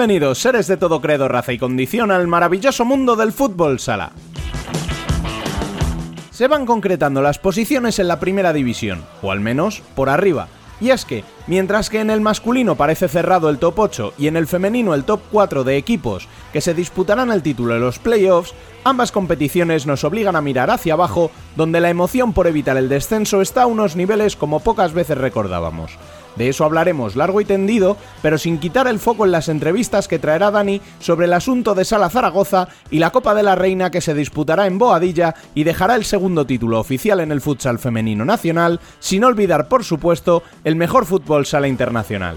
Bienvenidos, seres de todo credo, raza y condición, al maravilloso mundo del fútbol sala. Se van concretando las posiciones en la primera división, o al menos por arriba. Y es que, mientras que en el masculino parece cerrado el top 8 y en el femenino el top 4 de equipos que se disputarán el título en los playoffs, ambas competiciones nos obligan a mirar hacia abajo, donde la emoción por evitar el descenso está a unos niveles como pocas veces recordábamos. De eso hablaremos largo y tendido, pero sin quitar el foco en las entrevistas que traerá Dani sobre el asunto de Sala Zaragoza y la Copa de la Reina que se disputará en Boadilla y dejará el segundo título oficial en el futsal femenino nacional, sin olvidar, por supuesto, el mejor fútbol sala internacional.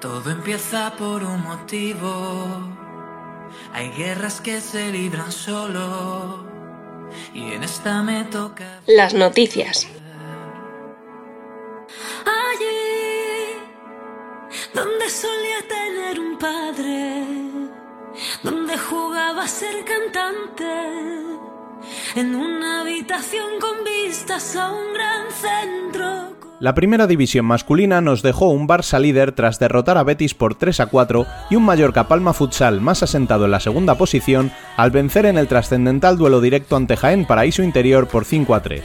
Todo empieza por un motivo. Hay guerras que se libran solo. Y en esta me toca. Las noticias. Allí, donde solía tener un padre, donde jugaba a ser cantante, en una habitación con vistas a un gran centro. La primera división masculina nos dejó un Barça líder tras derrotar a Betis por 3 a 4 y un Mallorca Palma Futsal más asentado en la segunda posición al vencer en el trascendental duelo directo ante Jaén Paraíso Interior por 5 a 3.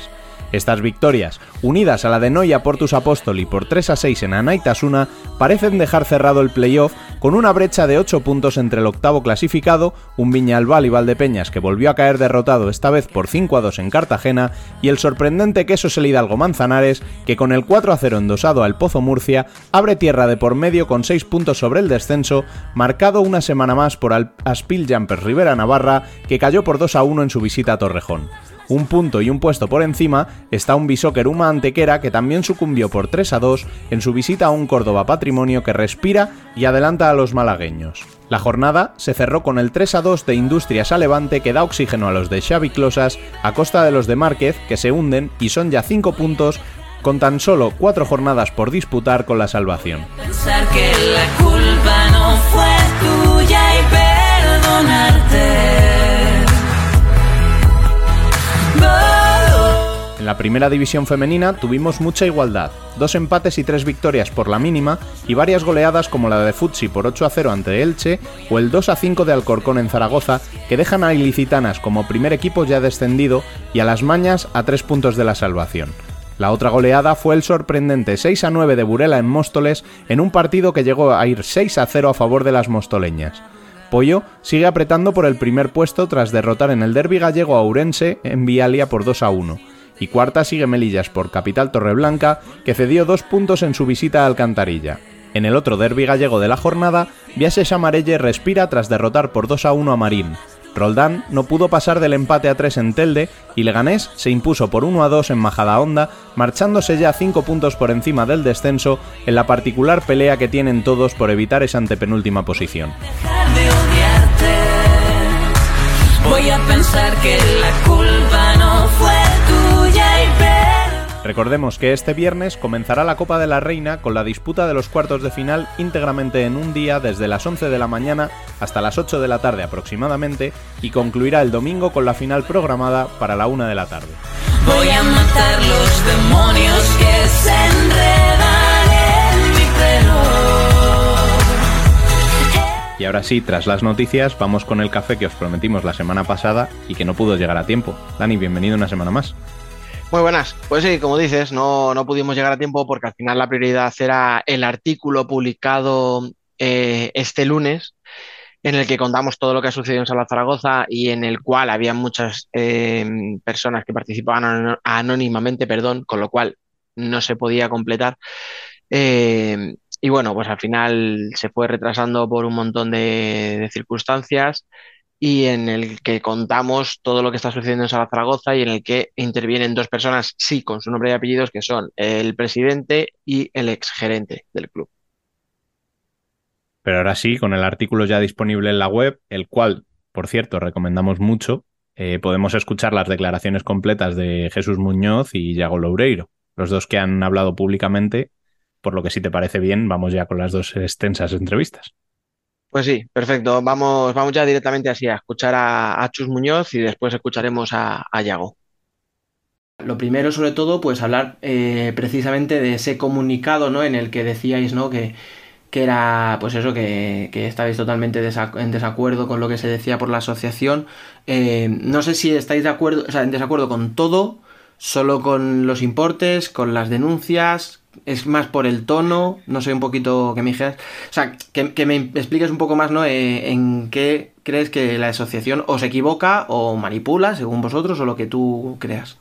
Estas victorias, unidas a la de Noia Portus Apóstoli por 3 a 6 en Anaitasuna, parecen dejar cerrado el playoff con una brecha de 8 puntos entre el octavo clasificado, un Viñalbal y Valdepeñas que volvió a caer derrotado esta vez por 5 a 2 en Cartagena, y el sorprendente Queso el Hidalgo Manzanares, que con el 4 a 0 endosado al Pozo Murcia, abre tierra de por medio con 6 puntos sobre el descenso, marcado una semana más por Aspil Jumpers Rivera Navarra, que cayó por 2 a 1 en su visita a Torrejón. Un punto y un puesto por encima está un Bisóquer Uma Antequera que también sucumbió por 3 a 2 en su visita a un Córdoba Patrimonio que respira y adelanta a los malagueños. La jornada se cerró con el 3 a 2 de Industrias a Levante que da oxígeno a los de Xavi Closas a costa de los de Márquez que se hunden y son ya 5 puntos con tan solo 4 jornadas por disputar con la salvación. Pensar que la culpa no fue tuya y perdonarte. La primera división femenina tuvimos mucha igualdad, dos empates y tres victorias por la mínima y varias goleadas como la de Futsi por 8 a 0 ante Elche o el 2 a 5 de Alcorcón en Zaragoza que dejan a Ilicitanas como primer equipo ya descendido y a las Mañas a tres puntos de la salvación. La otra goleada fue el sorprendente 6 a 9 de Burela en Móstoles en un partido que llegó a ir 6 a 0 a favor de las mostoleñas. Pollo sigue apretando por el primer puesto tras derrotar en el derby gallego a Urense en Vialia por 2 a 1 y cuarta sigue Melillas por Capital Torreblanca, que cedió dos puntos en su visita a Alcantarilla. En el otro derby gallego de la jornada, Viase Chamarelle respira tras derrotar por 2 a 1 a Marín. Roldán no pudo pasar del empate a 3 en Telde y Leganés se impuso por 1 a 2 en Majadahonda, marchándose ya 5 puntos por encima del descenso en la particular pelea que tienen todos por evitar esa antepenúltima posición. Recordemos que este viernes comenzará la Copa de la Reina con la disputa de los cuartos de final íntegramente en un día desde las 11 de la mañana hasta las 8 de la tarde aproximadamente y concluirá el domingo con la final programada para la 1 de la tarde. Voy a matar los demonios que se enredan en mi pelo. ahora sí, tras las noticias, vamos con el café que os prometimos la semana pasada y que no pudo llegar a tiempo. Dani, bienvenido una semana más. Muy buenas. Pues sí, como dices, no, no pudimos llegar a tiempo porque al final la prioridad era el artículo publicado eh, este lunes en el que contamos todo lo que ha sucedido en Sala Zaragoza y en el cual había muchas eh, personas que participaban anónimamente, perdón, con lo cual no se podía completar. Eh, y bueno, pues al final se fue retrasando por un montón de, circunstancias y en el que contamos todo lo que está sucediendo en Zaragoza y en el que intervienen dos personas, sí, con su nombre y apellidos, que son el presidente y el exgerente del club. Pero ahora sí, con el artículo ya disponible en la web, el cual, por cierto, recomendamos mucho, eh, podemos escuchar las declaraciones completas de Jesús Muñoz y Yago Loureiro, los dos que han hablado públicamente, por lo que si te parece bien, vamos ya con las dos extensas entrevistas. Pues sí, perfecto. Vamos, vamos ya directamente así a escuchar a, Chus Muñoz y después escucharemos a, Yago. Lo primero, sobre todo, pues hablar eh, precisamente de ese comunicado, ¿no? En el que decíais, ¿no? Que, que era pues eso, que, que estabais totalmente en desacuerdo con lo que se decía por la asociación. Eh, no sé si estáis de acuerdo, o sea, en desacuerdo con todo, solo con los importes, con las denuncias, es más por el tono, no sé un poquito que me dijeras, o sea, que, me expliques un poco más, ¿no? Eh, en qué crees que la asociación o se equivoca o manipula, según vosotros, o lo que tú creas.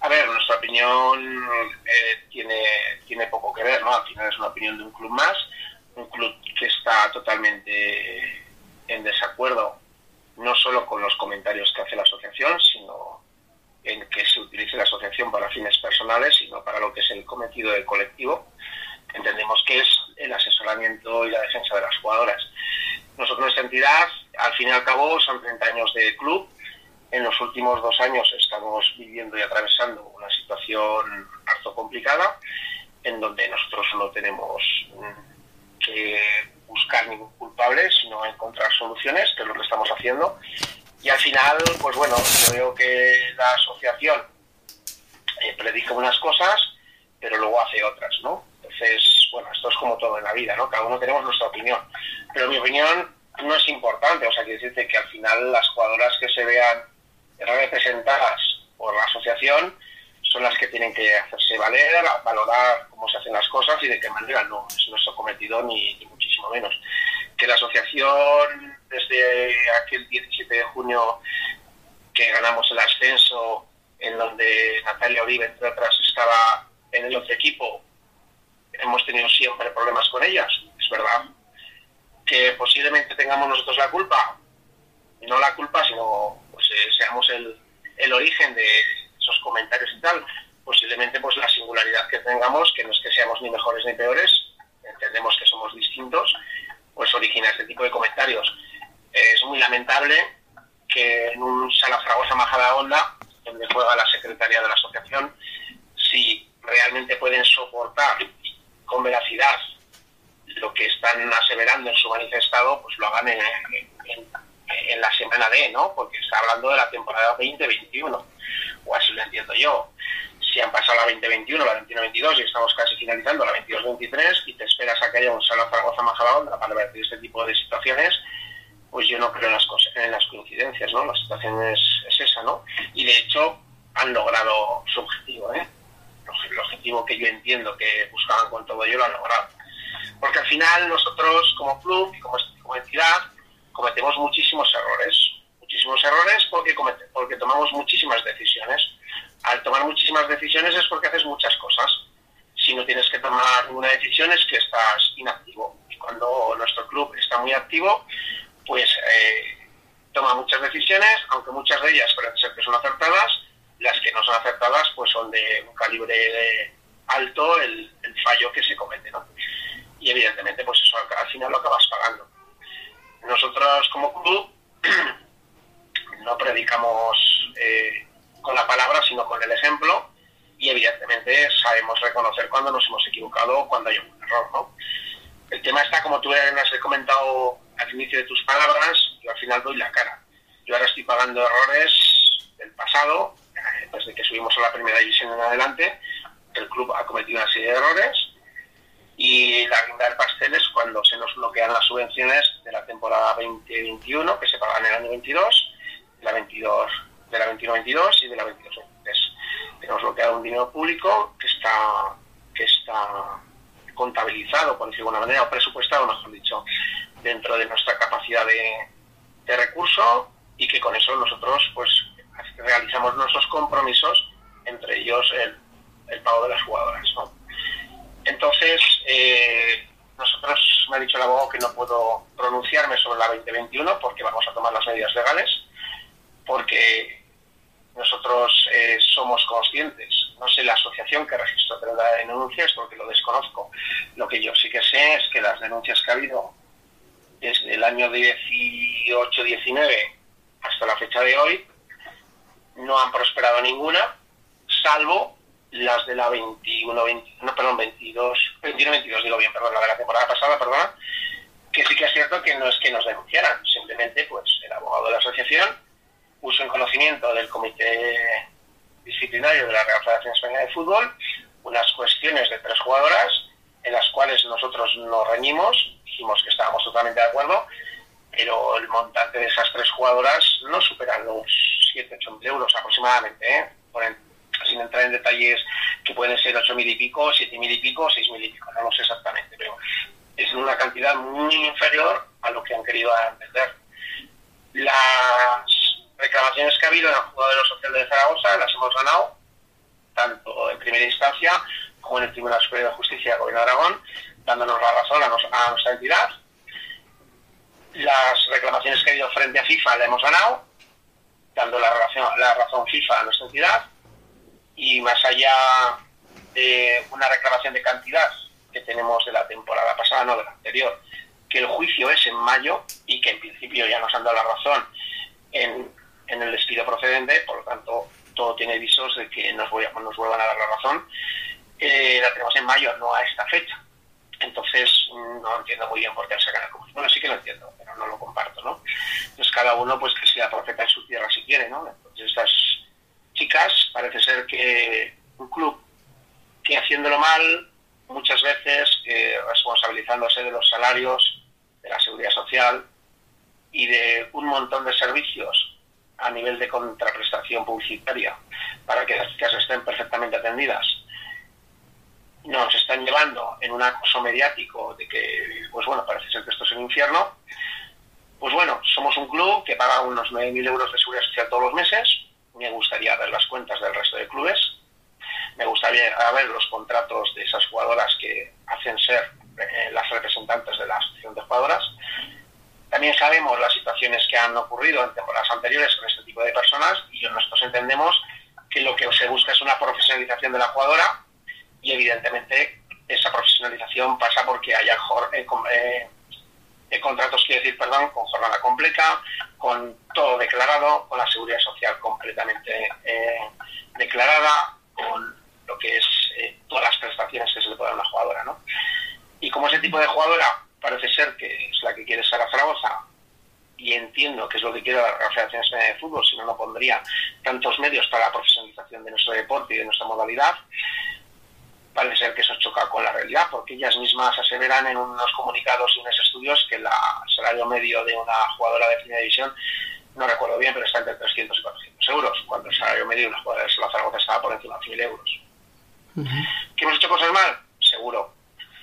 A ver, nuestra opinión eh, tiene, tiene poco que ver, ¿no? Al final es una opinión de un club más, un club que está totalmente en desacuerdo, no solo con los comentarios que hace la asociación, sino en que se utilice la asociación para fines personales, sino para lo que es el cometido del colectivo. Entendemos que es el asesoramiento y la defensa de las jugadoras. Nosotros, nuestra entidad, al fin y al cabo, son 30 años de club, en los últimos dos años estamos viviendo y atravesando una situación harto complicada, en donde nosotros no tenemos mm, que buscar ningún culpable, sino encontrar soluciones, que es lo que estamos haciendo. Y al final, pues bueno, yo veo que la asociación eh, predica unas cosas, pero luego hace otras, ¿no? Entonces, bueno, esto es como todo en la vida, ¿no? Cada uno tenemos nuestra opinión. Pero mi opinión no es importante, o sea, quiere decirte que al final las jugadoras que se vean representadas por la asociación son las que tienen que hacerse valer, valorar cómo se hacen las cosas y de qué manera no es nuestro cometido ni, muchísimo menos. Que la asociación desde aquel 17 de junio que ganamos el ascenso, en donde Natalia Oliva, entre otras, estaba en el otro equipo, hemos tenido siempre problemas con ellas, es verdad. Que posiblemente tengamos nosotros la culpa, no la culpa, sino seamos el, el origen de esos comentarios y tal, posiblemente pues la singularidad que tengamos, que no es que seamos ni mejores ni peores, entendemos que somos distintos, pues origina este tipo de comentarios. Es muy lamentable que en un sala Fragosa Majada Onda, donde juega la secretaria de la asociación, si realmente pueden soportar con veracidad lo que están aseverando en su manifestado, pues lo hagan en, en la semana D, ¿no? Porque está hablando de la temporada 2021, o así lo entiendo yo. Si han pasado la 2021, la 21-22 y estamos casi finalizando la 22-23 y te esperas a que haya un Sala Zaragoza Majadahonda para ver este tipo de situaciones, pues yo no creo en las, cosas, en las coincidencias, ¿no? La situación es, es esa, ¿no? Y de hecho han logrado su objetivo, ¿eh? El objetivo que yo entiendo que buscaban con todo ello lo han logrado. Porque al final nosotros como club y como, entidad cometemos muchísimos errores, muchísimos errores porque, porque tomamos muchísimas decisiones. Al tomar muchísimas decisiones es porque haces muchas cosas. Si no tienes que tomar ninguna decisión es que estás inactivo. Y cuando nuestro club está muy activo, pues eh, toma muchas decisiones, aunque muchas de ellas pueden ser que son acertadas, las que no son acertadas pues son de un calibre alto el, el fallo que se comete, ¿no? Y evidentemente pues eso al final lo acabas pagando. Nosotros como club no predicamos eh, con la palabra, sino con el ejemplo y evidentemente sabemos reconocer cuando nos hemos equivocado o cuando hay un error. ¿no? El tema está, como tú has comentado al inicio de tus palabras, yo al final doy la cara. Yo ahora estoy pagando errores del pasado, eh, desde que subimos a la primera división en adelante, el club ha cometido una serie de errores y la guinda del pastel es cuando se nos bloquean las subvenciones de la temporada 2021 que se pagan en el año 22, de la 22, de la 21-22 y de la 22-23. Tenemos bloqueado un dinero público que está que está contabilizado, por decirlo de alguna manera, o presupuestado, mejor dicho, dentro de nuestra capacidad de, recurso y que con eso nosotros pues realizamos nuestros compromisos, entre ellos el, pago de las jugadoras. ¿no? Entonces, eh, nosotros me ha dicho el abogado que no puedo pronunciarme sobre la 2021 porque vamos a tomar las medidas legales, porque nosotros eh, somos conscientes, no sé la asociación que registró la denuncias porque lo desconozco. Lo que yo sí que sé es que las denuncias que ha habido desde el año 18-19 hasta la fecha de hoy no han prosperado ninguna, salvo las de la 21, 20, no, perdón, 22, 21, 22, digo bien, perdón, la de la temporada pasada, perdona, que sí que es cierto que no es que nos denunciaran, simplemente pues el abogado de la asociación puso en conocimiento del comité disciplinario de la Real Federación Española de Fútbol unas cuestiones de tres jugadoras en las cuales nosotros nos reñimos, que estábamos totalmente de acuerdo, pero el montante de esas tres jugadoras no supera los 7, 8 mil euros aproximadamente, ¿eh? sin entrar en detalles que pueden ser 8 mil y pico, 7 mil y pico, 6 mil y pico, no lo sé exactamente, pero es una cantidad muy inferior a lo que han querido entender. Las reclamaciones que ha habido en el lo social de Zaragoza las hemos ganado, tanto en primera instancia como en el Tribunal Superior de Justicia de Gobierno de Aragón, dándonos la razón a, nuestra entidad. Las reclamaciones que ha habido frente a FIFA la hemos ganado, dando la, relación, la razón FIFA a nuestra entidad y más allá de una reclamación de cantidad que tenemos de la temporada pasada, no de la anterior, que el juicio es en mayo y que en principio ya nos han dado la razón en, en el despido procedente, por lo tanto todo tiene visos de que nos, voy nos vuelvan a dar la razón, eh, la tenemos en mayo, no a esta fecha. Entonces no entiendo muy bien por qué sacan el juicio. Bueno, sí que lo entiendo, pero no lo comparto, ¿no? Entonces cada uno pues que sea profeta en su tierra si quiere, ¿no? Entonces estas chicas, parece ser que un club que haciéndolo mal, muchas veces responsabilizándose de los salarios, de la seguridad social y de un montón de servicios a nivel de contraprestación publicitaria para que las chicas estén perfectamente atendidas, nos están llevando en un acoso mediático de que, pues bueno, parece ser que esto es un infierno, pues bueno, somos un club que paga unos 9.000 euros de seguridad social todos los meses, me gustaría ver las cuentas del resto de clubes, me gustaría ver los contratos de esas jugadoras que hacen ser eh, las representantes de la asociación de jugadoras. También sabemos las situaciones que han ocurrido en temporadas anteriores con este tipo de personas y nosotros entendemos que lo que se busca es una profesionalización de la jugadora y evidentemente esa profesionalización pasa porque haya eh, eh, eh, contratos, quiero decir, perdón, con jornada completa, con todo declarado, con la seguridad social completamente declarada, con lo que es todas las prestaciones que se le puede a una jugadora, ¿no? Y como ese tipo de jugadora parece ser que es la que quiere ser a Zaragoza, y entiendo que es lo que quiere la Federación Española de Fútbol, si no, no pondría tantos medios para la profesionalización de nuestro deporte y de nuestra modalidad, parece ser que eso choca con la realidad, porque ellas mismas aseveran en unos comunicados y unos estudios que el salario medio de una jugadora de primera división, no recuerdo bien, pero está entre 300 y 400 euros, cuando el salario medio de una jugadora de la Zaragoza estaba por encima de 1.000 euros. ¿Que hemos hecho cosas mal? Seguro.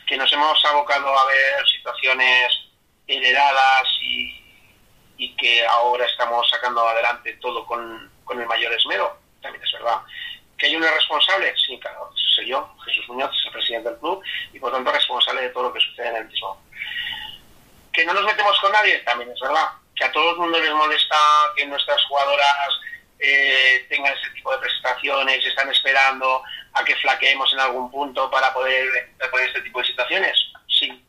¿Que nos hemos abocado a ver situaciones heredadas y, y que ahora estamos sacando adelante todo con, con el mayor esmero? También es verdad ¿Que hay un responsable? Sí, claro, soy yo, Jesús Muñoz, es el presidente del club y por tanto responsable de todo lo que sucede en el mismo. ¿Que no nos metemos con nadie? También es verdad. ¿Que a todo el mundo les molesta que nuestras jugadoras eh, tengan ese tipo de prestaciones, están esperando a que flaqueemos en algún punto para poder poner este tipo de situaciones? Sí.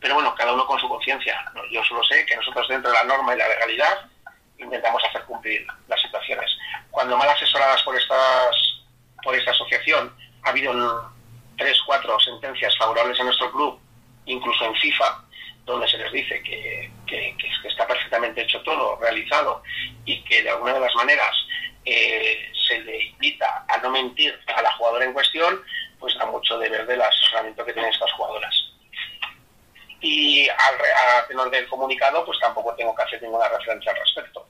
Pero bueno, cada uno con su conciencia. Yo solo sé que nosotros dentro de la norma y la legalidad intentamos hacer cumplir las situaciones. Cuando mal asesoradas por estas por esta asociación ha habido tres, cuatro sentencias favorables a nuestro club, incluso en FIFA, donde se les dice que, está perfectamente hecho todo, realizado, y que de alguna de las maneras eh, se le invita a no mentir a la jugadora en cuestión, pues da mucho de ver del asesoramiento que tienen estas jugadoras. Al, tenor del comunicado, pues tampoco tengo que hacer ninguna referencia al respecto.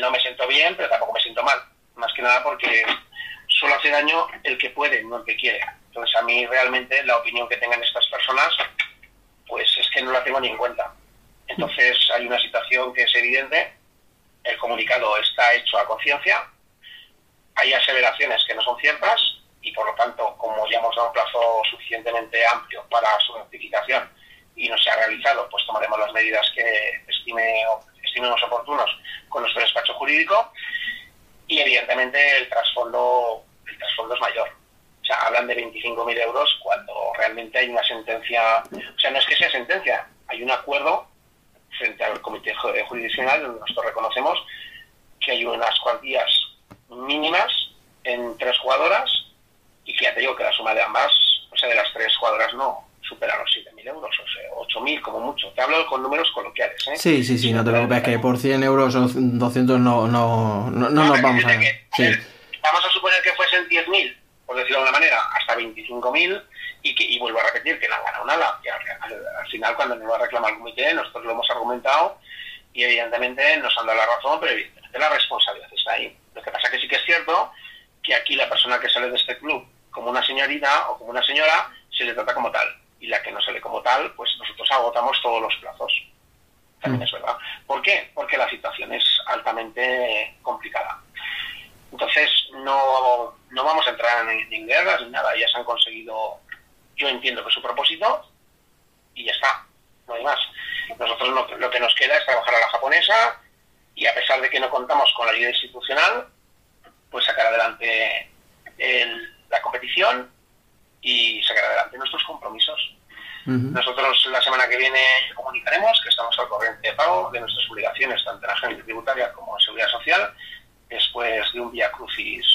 No me siento bien, pero tampoco me siento mal. Más que nada porque solo hace daño el que puede, no el que quiere. Entonces a mí realmente la opinión que tengan estas personas, pues es que no la tengo ni en cuenta. Entonces hay una situación que es evidente, el comunicado está hecho a conciencia, hay aseveraciones que no son ciertas y por lo tanto, como ya hemos dado un plazo suficientemente amplio para su rectificación y no se ha realizado, pues tomaremos las medidas que estime, estimemos oportunos con nuestro despacho jurídico y evidentemente el trasfondo, el trasfondo es mayor. O sea, hablan de 25.000 euros cuando realmente hay una sentencia, o sea, no es que sea sentencia, hay un acuerdo frente al Comité Jurisdiccional donde nosotros reconocemos que hay unas cuantías mínimas en tres jugadoras y que ya te digo que la suma de ambas, o sea, de las tres jugadoras no supera los 7.000 euros, o sea, 8.000 como mucho. Te hablo con números coloquiales. ¿eh? Sí, sí, sí, no te preocupes, que por 100 euros o 200 no, no, no, nos vamos a... sí. Vamos a suponer que fuesen 10.000, por decirlo de una manera, hasta 25.000 y, que, y vuelvo a repetir que no han ganado nada. al, final, cuando nos va a reclamar el comité, nosotros lo hemos argumentado y evidentemente nos han dado la razón, pero evidentemente la responsabilidad está ahí. Lo que pasa que sí que es cierto que aquí la persona que sale de este club como una señorita o como una señora se le trata como tal. Y la que no sale como tal, pues nosotros agotamos todos los plazos. También mm. es verdad. ¿Por qué? Porque la situación es altamente complicada. Entonces, no, no vamos a entrar en, guerras ni nada. Se han conseguido, yo entiendo que su propósito, y ya está. No hay más. Nosotros lo que nos queda es trabajar a la japonesa y a pesar de que no contamos con la ayuda institucional, pues sacar adelante la competición y sacar adelante nuestros compromisos. Nosotros la semana que viene comunicaremos que estamos al corriente de pago de nuestras obligaciones, tanto en la agencia tributaria como en seguridad social, después de un vía crucis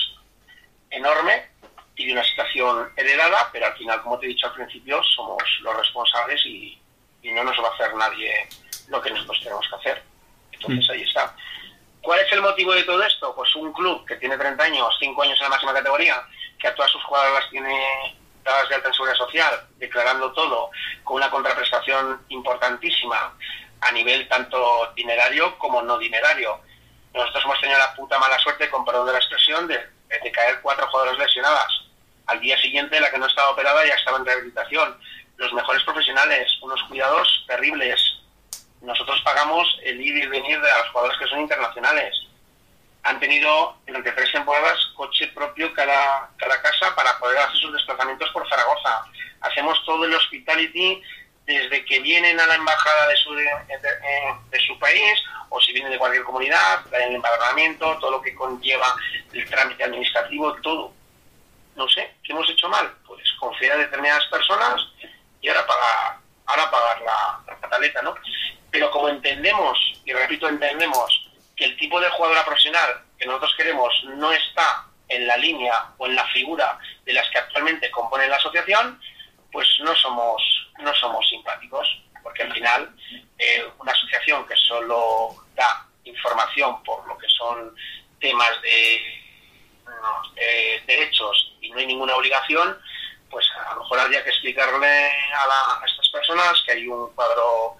enorme y de una situación heredada, pero al final, como te he dicho al principio, somos los responsables y, no nos va a hacer nadie lo que nosotros tenemos que hacer. Entonces ahí está. ¿Cuál es el motivo de todo esto? Pues un club que tiene 30 años, 5 años en la máxima categoría, que a todas sus jugadoras las tiene dadas de alta seguridad social, declarando todo con una contraprestación importantísima a nivel tanto dinerario como no dinerario. Nosotros hemos tenido la puta mala suerte, con perdón de la expresión, de, de caer cuatro jugadoras lesionadas. Al día siguiente, la que no estaba operada ya estaba en rehabilitación. Los mejores profesionales, unos cuidados terribles, nosotros pagamos el ir y venir de los jugadores que son internacionales. Han tenido durante tres temporadas coche propio cada, cada casa para poder hacer sus desplazamientos por Zaragoza. Hacemos todo el hospitality desde que vienen a la embajada de su, de, su país o si vienen de cualquier comunidad, el empadronamiento, todo lo que conlleva el trámite administrativo, todo. No sé, ¿qué hemos hecho mal? Pues confiar en determinadas personas y ahora pagar, ahora pagar la, la pataleta, ¿no? Pero como entendemos, y repito, entendemos que el tipo de jugadora profesional que nosotros queremos no está en la línea o en la figura de las que actualmente componen la asociación, pues no somos, no somos simpáticos, porque al final eh, una asociación que solo da información por lo que son temas de derechos y no hay ninguna obligación, pues a lo mejor habría que explicarle a, a estas personas que hay un cuadro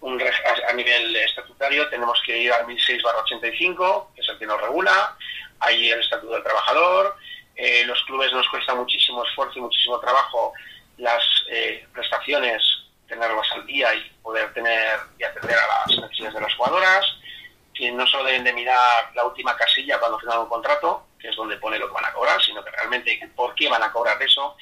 un, a nivel estatutario tenemos que ir al 1006-85, que es el que nos regula, hay el Estatuto del Trabajador, eh, los clubes nos cuesta muchísimo esfuerzo y muchísimo trabajo las eh, prestaciones, tenerlas al día y poder tener y atender a las necesidades de las jugadoras, que no solo deben de mirar la última casilla cuando firman un contrato, que es donde pone lo que van a cobrar, sino que realmente por qué van a cobrar eso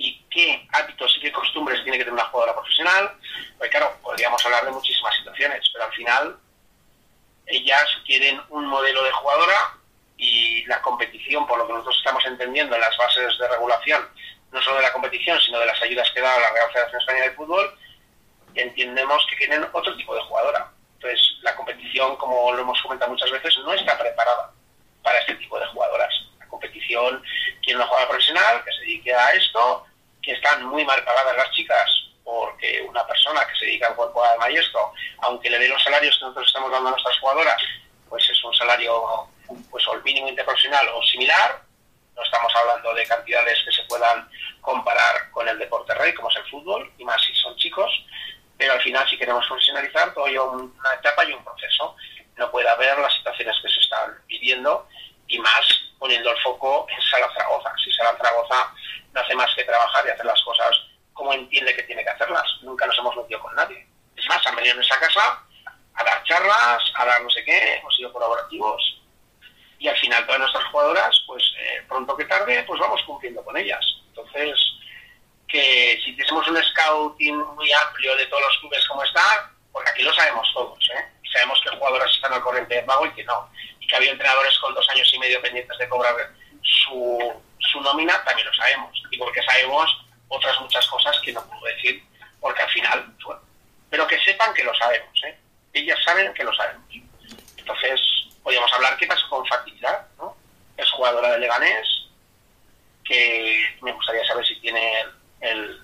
y qué hábitos y qué costumbres tiene que tener una jugadora profesional. Pues claro, podríamos hablar de muchísimas situaciones, pero al final ellas quieren un modelo de jugadora y la competición, por lo que nosotros estamos entendiendo en las bases de regulación, no solo de la competición, sino de las ayudas que da la Real Federación Española de Fútbol, entendemos que quieren otro tipo de jugadora. Entonces, la competición, como lo hemos comentado muchas veces, no está preparada para este tipo de jugadoras. La competición quiere una jugadora profesional que se dedique a esto, que están muy mal pagadas las chicas porque una persona que se dedica al cuerpo de maestro, aunque le dé los salarios que nosotros estamos dando a nuestras jugadoras, pues es un salario pues o el mínimo interprofesional o similar, no estamos hablando de cantidades que se puedan comparar con el deporte rey, como es el fútbol, y más si son chicos, lleva una etapa y un proceso. No puede haber las situaciones que se están viviendo y más poniendo el foco en Sala Zaragoza. Si Sala Zaragoza no hace más que trabajar y hacer las cosas como entiende que tiene que hacerlas. Nunca nos hemos metido con nadie. Es más, han venido en esa casa a dar charlas, a dar no sé qué, hemos sido colaborativos y al final todas nuestras jugadoras, pues eh, pronto que tarde, pues vamos cumpliendo con ellas. Entonces, que si tuviésemos un scouting muy amplio de todos los clubes como está, porque aquí lo sabemos todos, ¿eh? sabemos que jugadoras están al corriente de pago y que no, y que había entrenadores con dos años y medio pendientes de cobrar su, su nómina, también lo sabemos, y porque sabemos otras muchas cosas que no puedo decir, porque al final, bueno, pero que sepan que lo sabemos, ¿eh? ellas saben que lo sabemos. Entonces, podríamos hablar qué pasa con facilidad, ¿no? Es jugadora de Leganés, que me gustaría saber si tiene el,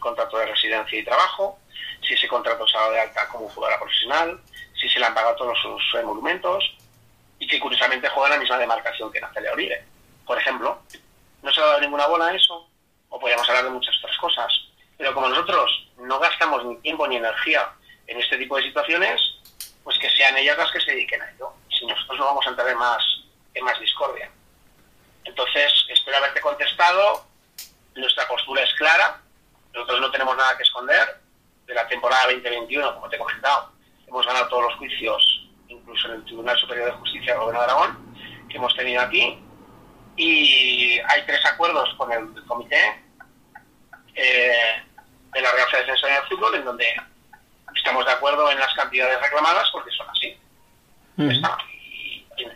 contrato de residencia y trabajo, si ese contrato se ha dado de alta como jugadora profesional, si se le han pagado todos sus emolumentos y que curiosamente juega en la misma demarcación que Natalia Uribe. Por ejemplo, no se ha dado ninguna bola a eso, o podríamos hablar de muchas otras cosas. Pero como nosotros no gastamos ni tiempo ni energía en este tipo de situaciones, pues que sean ellas las que se dediquen a ello. Si nosotros no vamos a entrar en más, en más discordia. Entonces, espero haberte contestado. Nuestra postura es clara. Nosotros no tenemos nada que esconder. De la temporada 2021, como te he comentado, hemos ganado todos los juicios, incluso en el Tribunal Superior de Justicia del Gobierno de Aragón, que hemos tenido aquí. Y hay tres acuerdos con el comité eh, de la Real Federación de Fútbol en donde estamos de acuerdo en las cantidades reclamadas porque son así.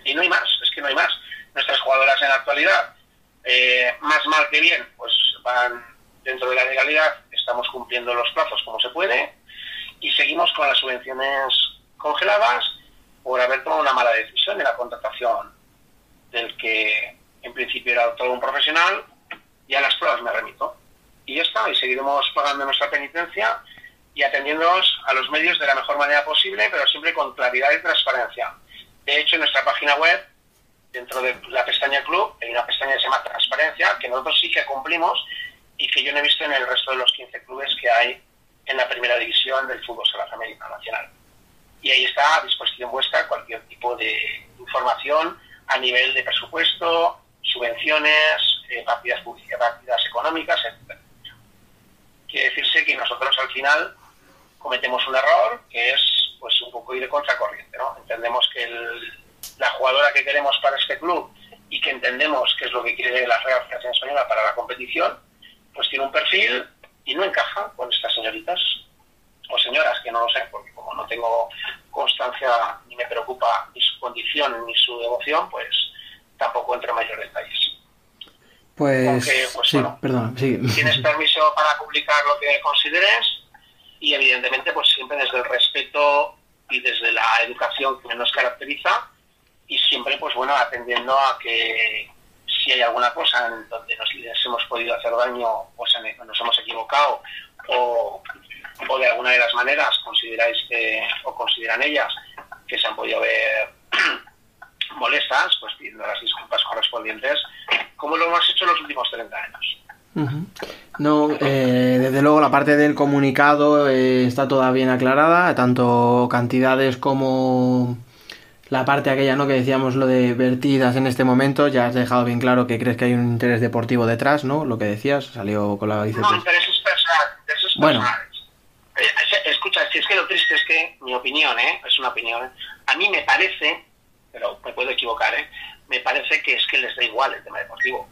Y, no hay más, es que no hay más. Nuestras jugadoras en la actualidad, eh, más mal que bien, pues van dentro de la legalidad, estamos cumpliendo los plazos como se puede y seguimos con las subvenciones congeladas por haber tomado una mala decisión en la contratación del que en principio era todo un profesional y a las pruebas me remito. Y ya está, y seguiremos pagando nuestra penitencia y atendiéndonos a los medios de la mejor manera posible, pero siempre con claridad y transparencia. De hecho, en nuestra página web, dentro de la pestaña Club, hay una pestaña que se llama Transparencia, que nosotros sí que cumplimos y que yo no he visto en el resto de los 15 clubes que hay en la primera división del fútbol sala femenino nacional. Ahí está a disposición vuestra cualquier tipo de información a nivel de presupuesto, subvenciones, eh, partidas, partidas económicas, etc. Quiere decirse que nosotros al final cometemos un error que es pues un poco ir de contracorriente. ¿no? Entendemos que la jugadora que queremos para este club y que entendemos que es lo que quiere la Real Federación Española para la competición, pues tiene un perfil y no encaja con estas señoritas o señoras, que no lo sé, porque como no tengo constancia ni me preocupa ni su condición ni su devoción, pues tampoco entro en mayores detalles. Pues, pues sí, perdón, sí. tienes permiso para publicar lo que consideres y evidentemente pues siempre desde el respeto y desde la educación que nos caracteriza y siempre pues bueno atendiendo a que si hay alguna cosa en donde nos hemos podido hacer daño o nos hemos equivocado o, o, de alguna de las maneras consideráis que o consideran ellas que se han podido ver molestas pues pidiendo las disculpas correspondientes como lo hemos hecho en los últimos 30 años. No, eh, desde luego la parte del comunicado eh, está toda bien aclarada, tanto cantidades como la parte aquella no que decíamos lo de vertidas en este momento, ya has dejado bien claro que crees que hay un interés deportivo detrás, ¿no? Lo que decías, salió con la. No, intereses personales, bueno. Eh, escucha, si es que lo triste es que mi opinión, ¿eh? Es una opinión. A mí me parece, pero me puedo equivocar, ¿eh? Me parece que es que les da igual el tema deportivo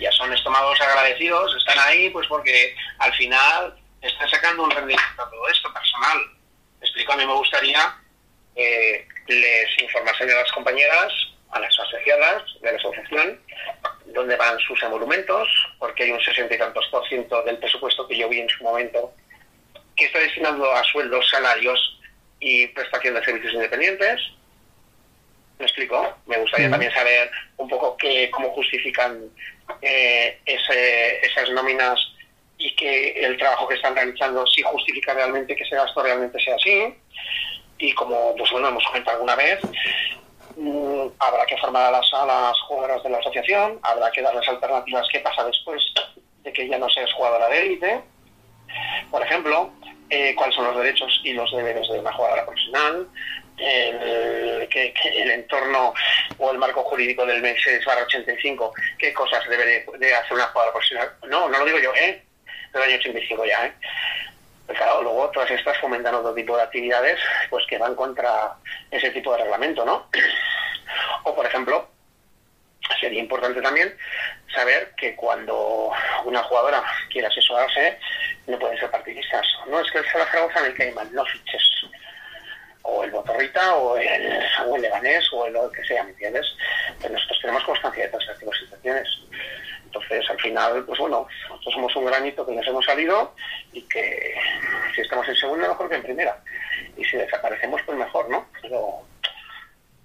ya son estómagos agradecidos, están ahí pues porque al final están sacando un rendimiento a todo esto personal. Explico, a mí me gustaría eh, les informasen a las compañeras, a las asociadas de la asociación, dónde van sus emolumentos, porque hay un sesenta y tantos por ciento del presupuesto que yo vi en su momento que está destinado a sueldos, salarios y prestación de servicios independientes. ¿Me explico? Me gustaría también saber un poco qué, cómo justifican eh, esas nóminas y que el trabajo que están realizando sí justifica realmente que ese gasto realmente sea así. Y como pues bueno hemos comentado alguna vez, mm, habrá que formar a las, a las jugadoras de la asociación, habrá que darles alternativas qué pasa después de que ya no seas jugadora de élite. Por ejemplo, eh, cuáles son los derechos y los deberes de una jugadora profesional, el, el entorno o el marco jurídico del MEX 85, qué cosas debe de, hacer una jugadora profesional. No, no lo digo yo, ¿eh? Del año 85 ya, ¿eh? Pues claro, luego todas estas fomentan otro tipo de actividades pues que van contra ese tipo de reglamento, ¿no? O, por ejemplo, sería importante también saber que cuando una jugadora quiera asesorarse, no pueden ser partidistas. No es que el Zaragoza en el Cayman, no fiches. O el Botorrita, o el, o el Leganés, o el, que sea, ¿me entiendes? Pero nosotros tenemos constancia de todas estas situaciones. Entonces, al final, pues bueno, nosotros somos un granito que nos hemos salido y que si estamos en segunda, mejor que en primera. Y si desaparecemos, pues mejor, ¿no? Pero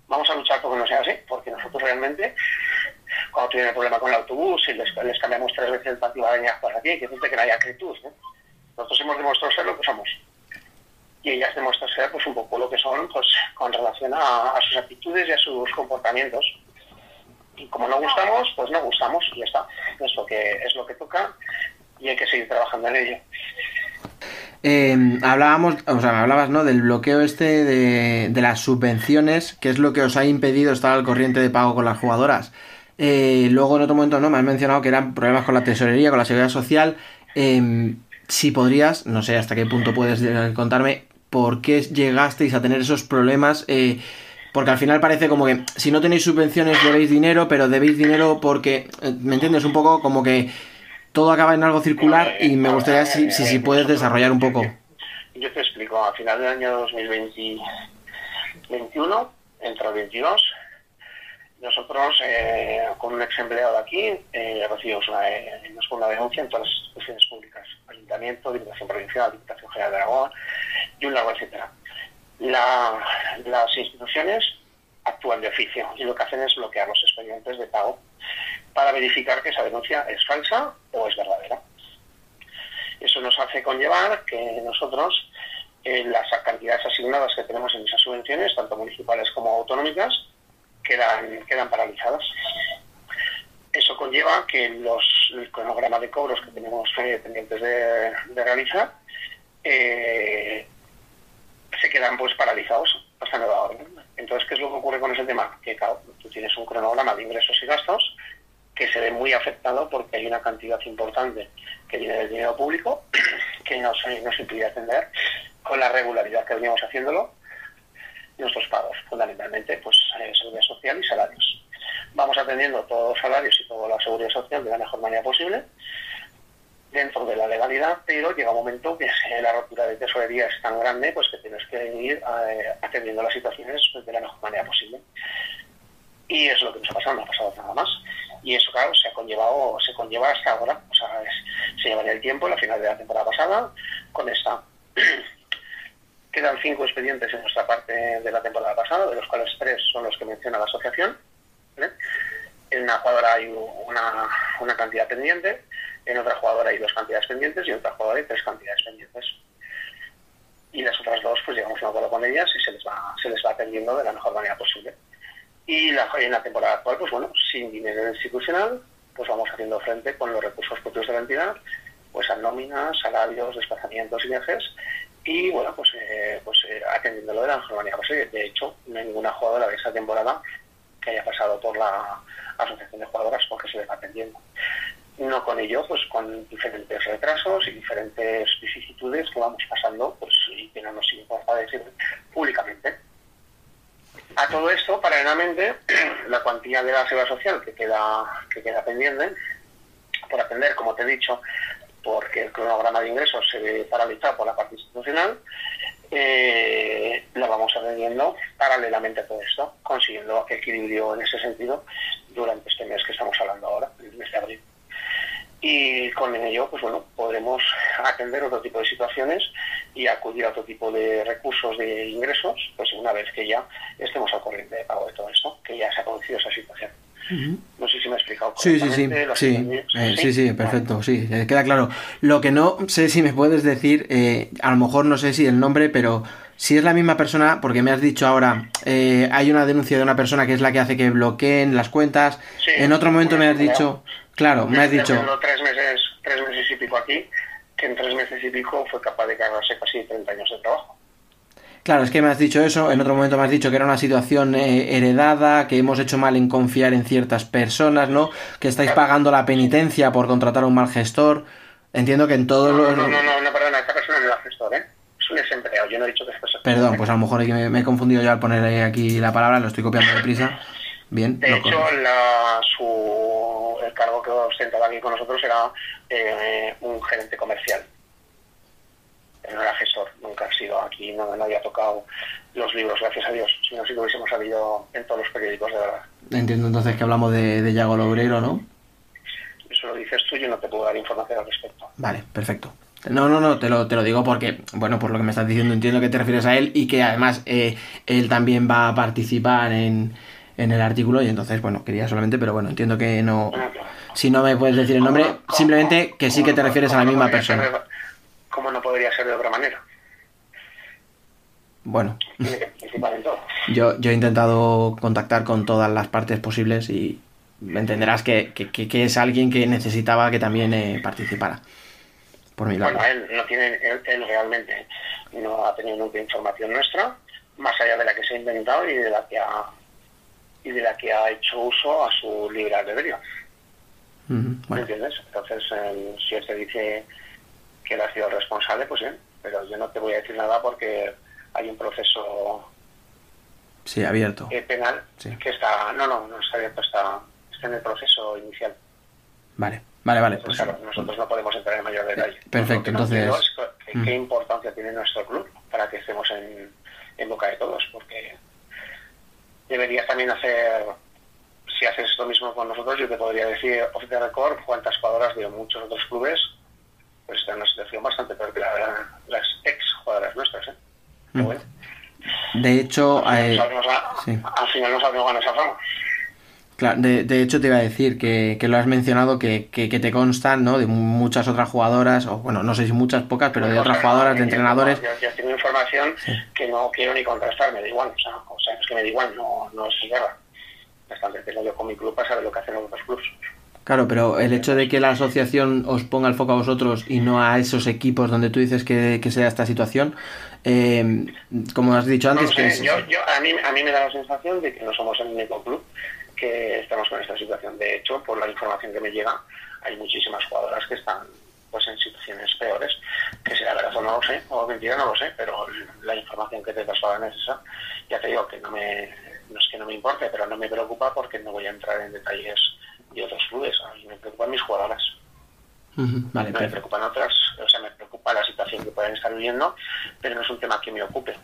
vamos a luchar porque no sea así, porque nosotros realmente, cuando tienen el problema con el autobús y les, cambiamos tres veces el patio de por aquí, que que no haya actitud, ¿no? Nosotros hemos demostrado ser lo que somos. Y ellas demuestran ser pues un poco lo que son pues con relación a, sus actitudes y a sus comportamientos. Y como no gustamos, pues no gustamos y ya está. Es lo que, es lo que toca y hay que seguir trabajando en ello. Eh, hablábamos, o sea, hablabas, ¿no? Del bloqueo este de, las subvenciones, que es lo que os ha impedido estar al corriente de pago con las jugadoras. Eh, luego en otro momento, ¿no? Me has mencionado que eran problemas con la tesorería, con la seguridad social. Em, si podrías, no sé hasta qué punto puedes contarme, por qué llegasteis a tener esos problemas. Eh, porque al final parece como que si no tenéis subvenciones debéis dinero, pero debéis dinero porque, ¿me entiendes? Un poco como que todo acaba en algo circular y me gustaría si, si, puedes desarrollar un poco. Yo te explico, a final del año 2021, entre el 22, nosotros eh, con un ex empleado de aquí eh, recibimos una, eh, una denuncia en todas las instituciones públicas, Ayuntamiento, Diputación Provincial, Diputación General de Aragón y un largo etcétera. las instituciones actúan de oficio y lo que hacen es bloquear los expedientes de pago para verificar que esa denuncia es falsa o es verdadera. Eso nos hace conllevar que nosotros eh, las cantidades asignadas que tenemos en esas subvenciones, tanto municipales como autonómicas, quedan, quedan paralizadas. Eso conlleva que los, el cronograma de cobros que tenemos eh, pendientes de, realizar eh, se quedan pues paralizados hasta nueva orden. Entonces, ¿qué es lo que ocurre con ese tema? Que claro, tú tienes un cronograma de ingresos y gastos que se ve muy afectado porque hay una cantidad importante que viene del dinero público que nos, nos impide atender con la regularidad que veníamos haciéndolo nuestros pagos, fundamentalmente pues seguridad social y salarios. Vamos atendiendo todos los salarios y toda la seguridad social de la mejor manera posible dentro de la legalidad, pero llega un momento que la rotura de tesorería es tan grande pues que tienes que ir eh, atendiendo las situaciones de la mejor manera posible. Y es lo que nos ha pasado, no ha pasado nada más y eso claro se ha conllevado se conlleva hasta ahora o sea se llevaría el tiempo la final de la temporada pasada con esta quedan cinco expedientes en nuestra parte de la temporada pasada de los cuales tres son los que menciona la asociación en una jugadora hay una, una cantidad pendiente en otra jugadora hay dos cantidades pendientes y en otra jugadora hay tres cantidades pendientes. Y las otras dos pues llegamos a un acuerdo con ellas y se les va se les va atendiendo de la mejor manera posible. Y en la temporada actual, pues bueno, sin dinero institucional, pues vamos haciendo frente con los recursos propios de la entidad, pues a nóminas, salarios, desplazamientos y viajes, y bueno, pues, eh, pues eh, atendiéndolo de la mejor manera posible. De hecho, no hay ninguna jugadora de esa temporada que haya pasado por la Asociación de Jugadoras porque se le va atendiendo. No con ello, pues con diferentes retrasos y diferentes vicisitudes que vamos pasando pues, y que no nos importa decir públicamente. A todo esto, paralelamente, la cuantía de la seguridad social que queda, que queda pendiente por atender, como te he dicho, porque el cronograma de ingresos se ve paralizado por la parte institucional, eh, la vamos atendiendo paralelamente a todo esto, consiguiendo equilibrio en ese sentido durante este mes que estamos hablando ahora, el mes de abril. Y con ello pues bueno podremos atender otro tipo de situaciones y acudir a otro tipo de recursos de ingresos pues una vez que ya estemos al corriente de pago de todo esto que ya se ha producido esa situación no sé si me he explicado sí sí sí sí. Eh, sí sí perfecto sí eh, queda claro lo que no sé si me puedes decir eh, a lo mejor no sé si el nombre pero si es la misma persona, porque me has dicho ahora, hay una denuncia de una persona que es la que hace que bloqueen las cuentas. en otro momento me has dicho, Claro, me has dicho. tres meses, tres meses y pico aquí que en tres meses y pico fue capaz de cargarse casi 30 años de trabajo. Claro, es que me has dicho eso, en otro momento me has dicho que era una situación eh, heredada, que hemos hecho mal en confiar en ciertas personas, ¿no? Que estáis pagando la penitencia por contratar a un mal gestor. Entiendo que en todos no, los... No, no, no, no, perdona, esta persona no es gestor, ¿eh? Es un desempleado, yo no he dicho que es. Perdón, pues a lo mejor me, me he confundido yo al poner aquí la palabra, lo estoy copiando deprisa. Bien. De hecho, la, su, el cargo que ostentaba aquí con nosotros era eh, un gerente comercial. No era gestor, nunca ha sido aquí, no, no, había tocado los libros, gracias a Dios. Si no, si lo hubiésemos salido en todos los periódicos, de verdad. Entiendo entonces que hablamos de, de Yago Lobrero, ¿no? Eso lo dices tú, yo no te puedo dar información al respecto. Vale, perfecto. No, no, no, te lo, te lo digo porque, bueno, por lo que me estás diciendo entiendo que te refieres a él y que además eh, él también va a participar en, en el artículo y entonces, bueno, quería solamente, pero bueno, entiendo que no... Si no me puedes decir el nombre, simplemente que sí que te refieres a la misma persona. ¿Cómo no podría ser de otra manera? Bueno, yo, yo he intentado contactar con todas las partes posibles y entenderás que, que, que es alguien que necesitaba que también eh, participara. Por mi lado. Bueno, él, no tiene, él, él realmente no ha tenido nunca información nuestra, más allá de la que se ha inventado y de la que ha y de la que ha hecho uso a su libre albedrío. Uh -huh, bueno. ¿Entiendes? Entonces, eh, si él te dice que él ha sido responsable, pues bien, pero yo no te voy a decir nada porque hay un proceso sí, abierto. Eh, penal sí. que está, no, no, no está abierto, está, está en el proceso inicial. Vale, vale, vale. Pues, claro, nosotros no podemos entrar en mayor detalle. Perfecto, no entonces... Es que, mm. ¿Qué importancia tiene nuestro club para que estemos en, en boca de todos? Porque deberías también hacer, si haces lo mismo con nosotros, yo te podría decir, off the record, cuántas jugadoras de muchos otros clubes pues están en una situación bastante peor que la, las ex jugadoras nuestras. ¿eh? Pero bueno. De hecho, al eh, final, nos a, sí. al final no sabemos ganar esa fama. Claro, de, de, hecho te iba a decir que, que lo has mencionado, que, que, que, te constan ¿no? de muchas otras jugadoras, o bueno, no sé si muchas, pocas, pero de otras jugadoras, de entrenadores. Yo, yo tengo información sí. que no quiero ni contrastar, me da igual, o sea, o sea es que me da igual, no, no es guerra. Bastante tengo yo con mi club para saber lo que hacen los otros clubes. Claro, pero el hecho de que la asociación os ponga el foco a vosotros y no a esos equipos donde tú dices que, que sea esta situación, eh, como has dicho antes... No sé, que es... yo, yo, a, mí, a mí me da la sensación de que no somos el único club que estamos con esta situación. De hecho, por la información que me llega, hay muchísimas jugadoras que están pues en situaciones peores, que será verdad o no lo sé, o mentira no lo sé, pero la información que te trasladan es esa. Ya te digo que no me, no es que no me importe, pero no me preocupa porque no voy a entrar en detalles de otros clubes. A mí me preocupan mis jugadoras. Uh -huh. vale, me preocupan otras, o sea, me preocupa la situación que pueden estar viviendo, pero no es un tema que me ocupe.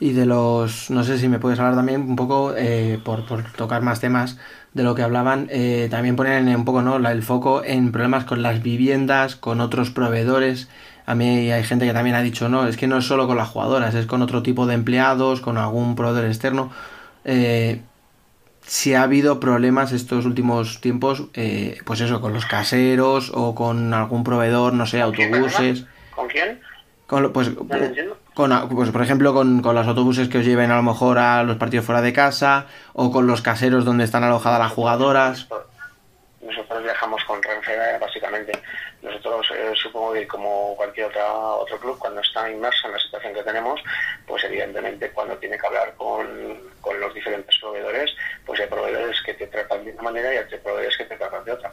Y de los, no sé si me puedes hablar también un poco, eh, por, por, tocar más temas de lo que hablaban, eh, también poner un poco ¿no? el foco en problemas con las viviendas, con otros proveedores. A mí hay gente que también ha dicho, no, es que no es solo con las jugadoras, es con otro tipo de empleados, con algún proveedor externo. Eh, si ha habido problemas estos últimos tiempos, eh, pues eso, con los caseros o con algún proveedor, no sé, autobuses. ¿Con quién? Con, pues, con, pues, por ejemplo, con, con, los autobuses que os lleven a lo mejor a los partidos fuera de casa o con los caseros donde están alojadas las jugadoras. Nosotros viajamos con Renfe, básicamente. Nosotros, eh, supongo que como cualquier otra, otro club, cuando está inmerso en la situación que tenemos, pues evidentemente cuando tiene que hablar con, con los diferentes proveedores, pues hay proveedores que te tratan de una manera y hay proveedores que te tratan de otra.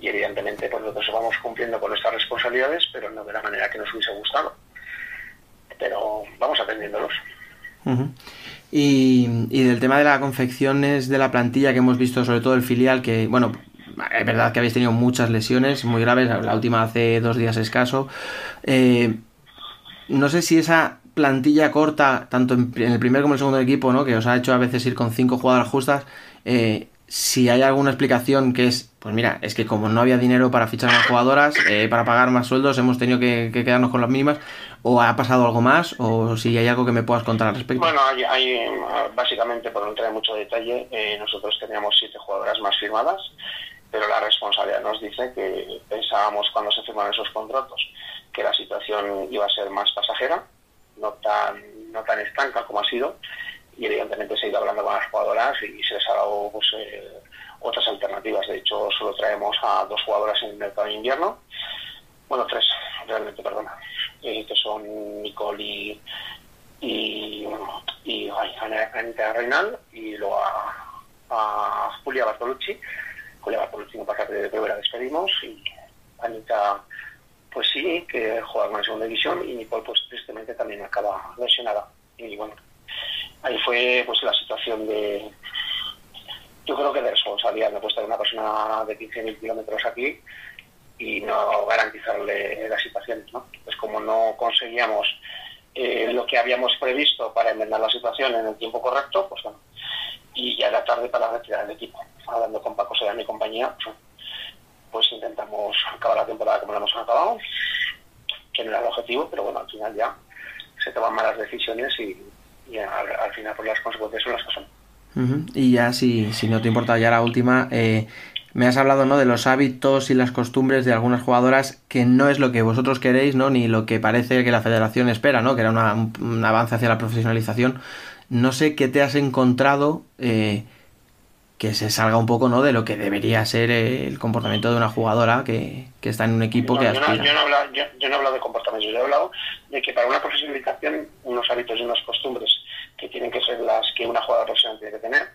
Y evidentemente pues nosotros vamos cumpliendo con nuestras responsabilidades, pero no de la manera que nos hubiese gustado. Pero vamos atendiéndolos. Uh -huh. y, y, del tema de las confecciones de la plantilla que hemos visto, sobre todo el filial, que bueno, es verdad que habéis tenido muchas lesiones muy graves, la última hace dos días escaso. Eh, no sé si esa plantilla corta, tanto en, el primer como en el segundo equipo, ¿no? que os ha hecho a veces ir con cinco jugadoras justas, eh, si hay alguna explicación que es, pues mira, es que como no había dinero para fichar más jugadoras, eh, para pagar más sueldos, hemos tenido que, que, quedarnos con las mínimas, o ha pasado algo más, o si hay algo que me puedas contar al respecto. Bueno, hay, hay básicamente, por no entrar en mucho detalle, eh, nosotros teníamos siete jugadoras más firmadas, pero la responsabilidad nos dice que pensábamos cuando se firmaron esos contratos que la situación iba a ser más pasajera, no tan, no tan estanca como ha sido, y evidentemente se ha ido hablando con las jugadoras y se les ha dado pues, eh, otras alternativas. De hecho, solo traemos a dos jugadoras en el mercado de invierno bueno, tres, realmente, perdona, eh, que son Nicole y, y, y Anita Reinal y luego a, Julia Bartolucci. Bartolucci no pasa de la despedimos y Anita, pues sí, que juega con la segunda división y Nicole, pues tristemente también acaba lesionada. Y bueno, ahí fue pues la situación de, yo creo que de responsabilidad me puesta de una persona de 15.000 kilómetros aquí y no garantizarle las situaciones. ¿no? Pues como no conseguíamos eh, lo que habíamos previsto para enmendar la situación en el tiempo correcto, pues bueno, y ya era tarde para retirar el equipo. Hablando con Paco Seda, mi compañía, pues, intentamos acabar la temporada como la hemos acabado, que no era el objetivo, pero bueno, al final ya se toman malas decisiones y, al, final pues las consecuencias son las que son. Y ya, si, si no te importa, ya la última. Eh, me has hablado ¿no? de los hábitos y las costumbres de algunas jugadoras que no es lo que vosotros queréis, ¿no? ni lo que parece que la federación espera, ¿no? que era un, avance hacia la profesionalización. No sé qué te has encontrado eh, que se salga un poco ¿no? de lo que debería ser el comportamiento de una jugadora que, está en un equipo que aspira. Yo no, yo no he hablado de comportamiento, yo he hablado de que para una profesionalización unos hábitos y unas costumbres que tienen que ser las que una jugadora profesional tiene que tener.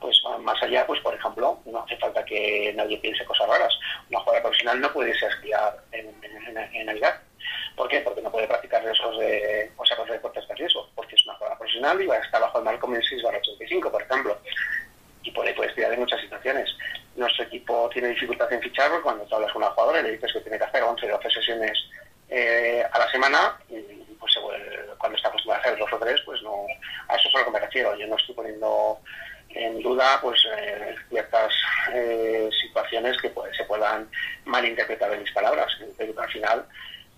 Pues más allá, pues por ejemplo, no hace falta que nadie piense cosas raras. Una jugadora profesional no puede irse a esquiar en, en, Navidad. ¿Por qué? Porque no puede practicar riesgos de, o sea, deportes de riesgo, porque es una jugadora profesional y va a estar bajo el marco 6 85, por ejemplo. Y por ahí puedes tirar de muchas situaciones. Nuestro equipo tiene dificultad en fichar cuando tú hablas con una jugadora y le dices que tiene que hacer 11 o 12 sesiones eh, a la semana y pues cuando está acostumbrado a hacer dos o tres, pues no, a eso es a lo que me refiero. Yo no estoy poniendo en duda pues eh, ciertas eh, situaciones que pues, se puedan malinterpretar en mis palabras, pero al final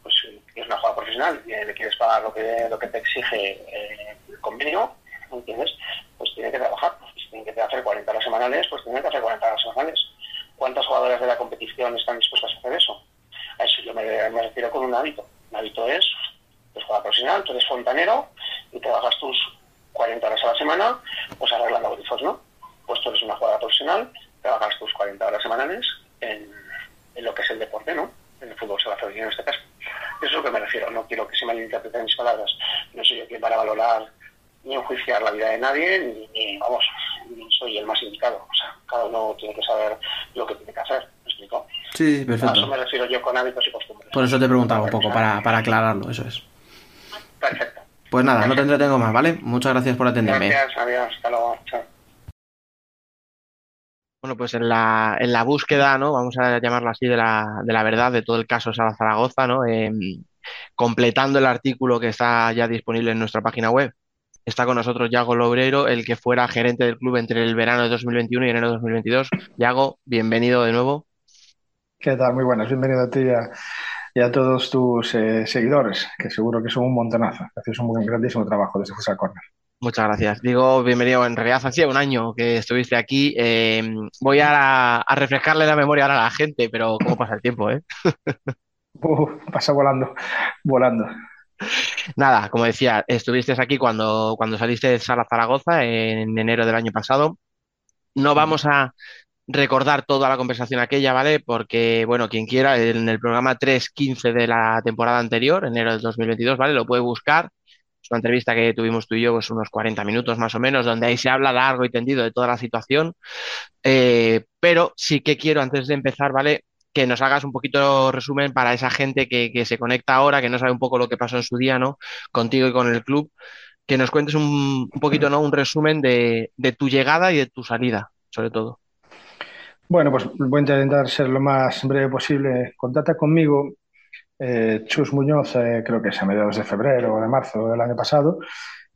pues es una jugada profesional, y le quieres pagar lo que, lo que te exige el convenio, ¿entiendes? Pues tiene que trabajar, pues, si tiene que hacer 40 horas semanales, pues tiene que hacer 40 horas semanales. ¿Cuántas jugadoras de la competición están dispuestas a hacer eso? A eso yo me, me refiero con un hábito. Un hábito es pues juega profesional, tú eres fontanero y trabajas tus 40 horas a la semana, pues arreglando grifos, ¿no? Pues tú eres una jugada profesional, trabajas tus 40 horas semanales en, lo que es el deporte, ¿no? En el fútbol se va a hacer en este caso. Eso es a lo que me refiero, no quiero que se malinterpreten mis palabras. No soy yo quien para valorar ni enjuiciar la vida de nadie, ni, vamos, ni soy el más indicado. O sea, cada uno tiene que saber lo que tiene que hacer, ¿me explico? Sí, perfecto. A eso me refiero yo con hábitos y costumbres. Por eso te preguntaba un poco, para, para aclararlo, eso es. Perfecto. Pues nada, no te entretengo más, ¿vale? Muchas gracias por atenderme. Gracias, adiós, hasta luego, chao. Bueno, pues en la, en la búsqueda, ¿no? Vamos a llamarlo así, de la, de la verdad de todo el caso Sala Zaragoza, ¿no? Em, completando el artículo que está ya disponible en nuestra página web. Está con nosotros Yago Lobrero, el que fuera gerente del club entre el verano de 2021 y enero de 2022. Yago, bienvenido de nuevo. ¿Qué tal? Muy buenas, bienvenido a ti y a todos tus eh, seguidores, que seguro que son un montonazo. Haces un grandísimo trabajo desde Fusa Corner. Muchas gracias. Digo, bienvenido. En realidad hacía un año que estuviste aquí. Eh, voy a, refrescarle la memoria ahora a la gente, pero ¿cómo pasa el tiempo, eh? pasa volando, volando. Nada, como decía, estuviste aquí cuando, cuando saliste de Sala Zaragoza en enero del año pasado. No vamos a recordar toda la conversación aquella, ¿vale? Porque, bueno, quien quiera, en el programa 3.15 de la temporada anterior, enero del 2022, ¿vale? Lo puede buscar. Una entrevista que tuvimos tú y yo, pues unos 40 minutos más o menos, donde ahí se habla largo y tendido de toda la situación. Eh, pero sí que quiero, antes de empezar, ¿vale? Que nos hagas un poquito resumen para esa gente que, que se conecta ahora, que no sabe un poco lo que pasó en su día, ¿no? Contigo y con el club. Que nos cuentes un, un poquito, ¿no? Un resumen de, de tu llegada y de tu salida, sobre todo. Bueno, pues voy a intentar ser lo más breve posible. Contacta conmigo eh, Chus Muñoz, eh, creo que es a mediados de febrero o de marzo del año pasado,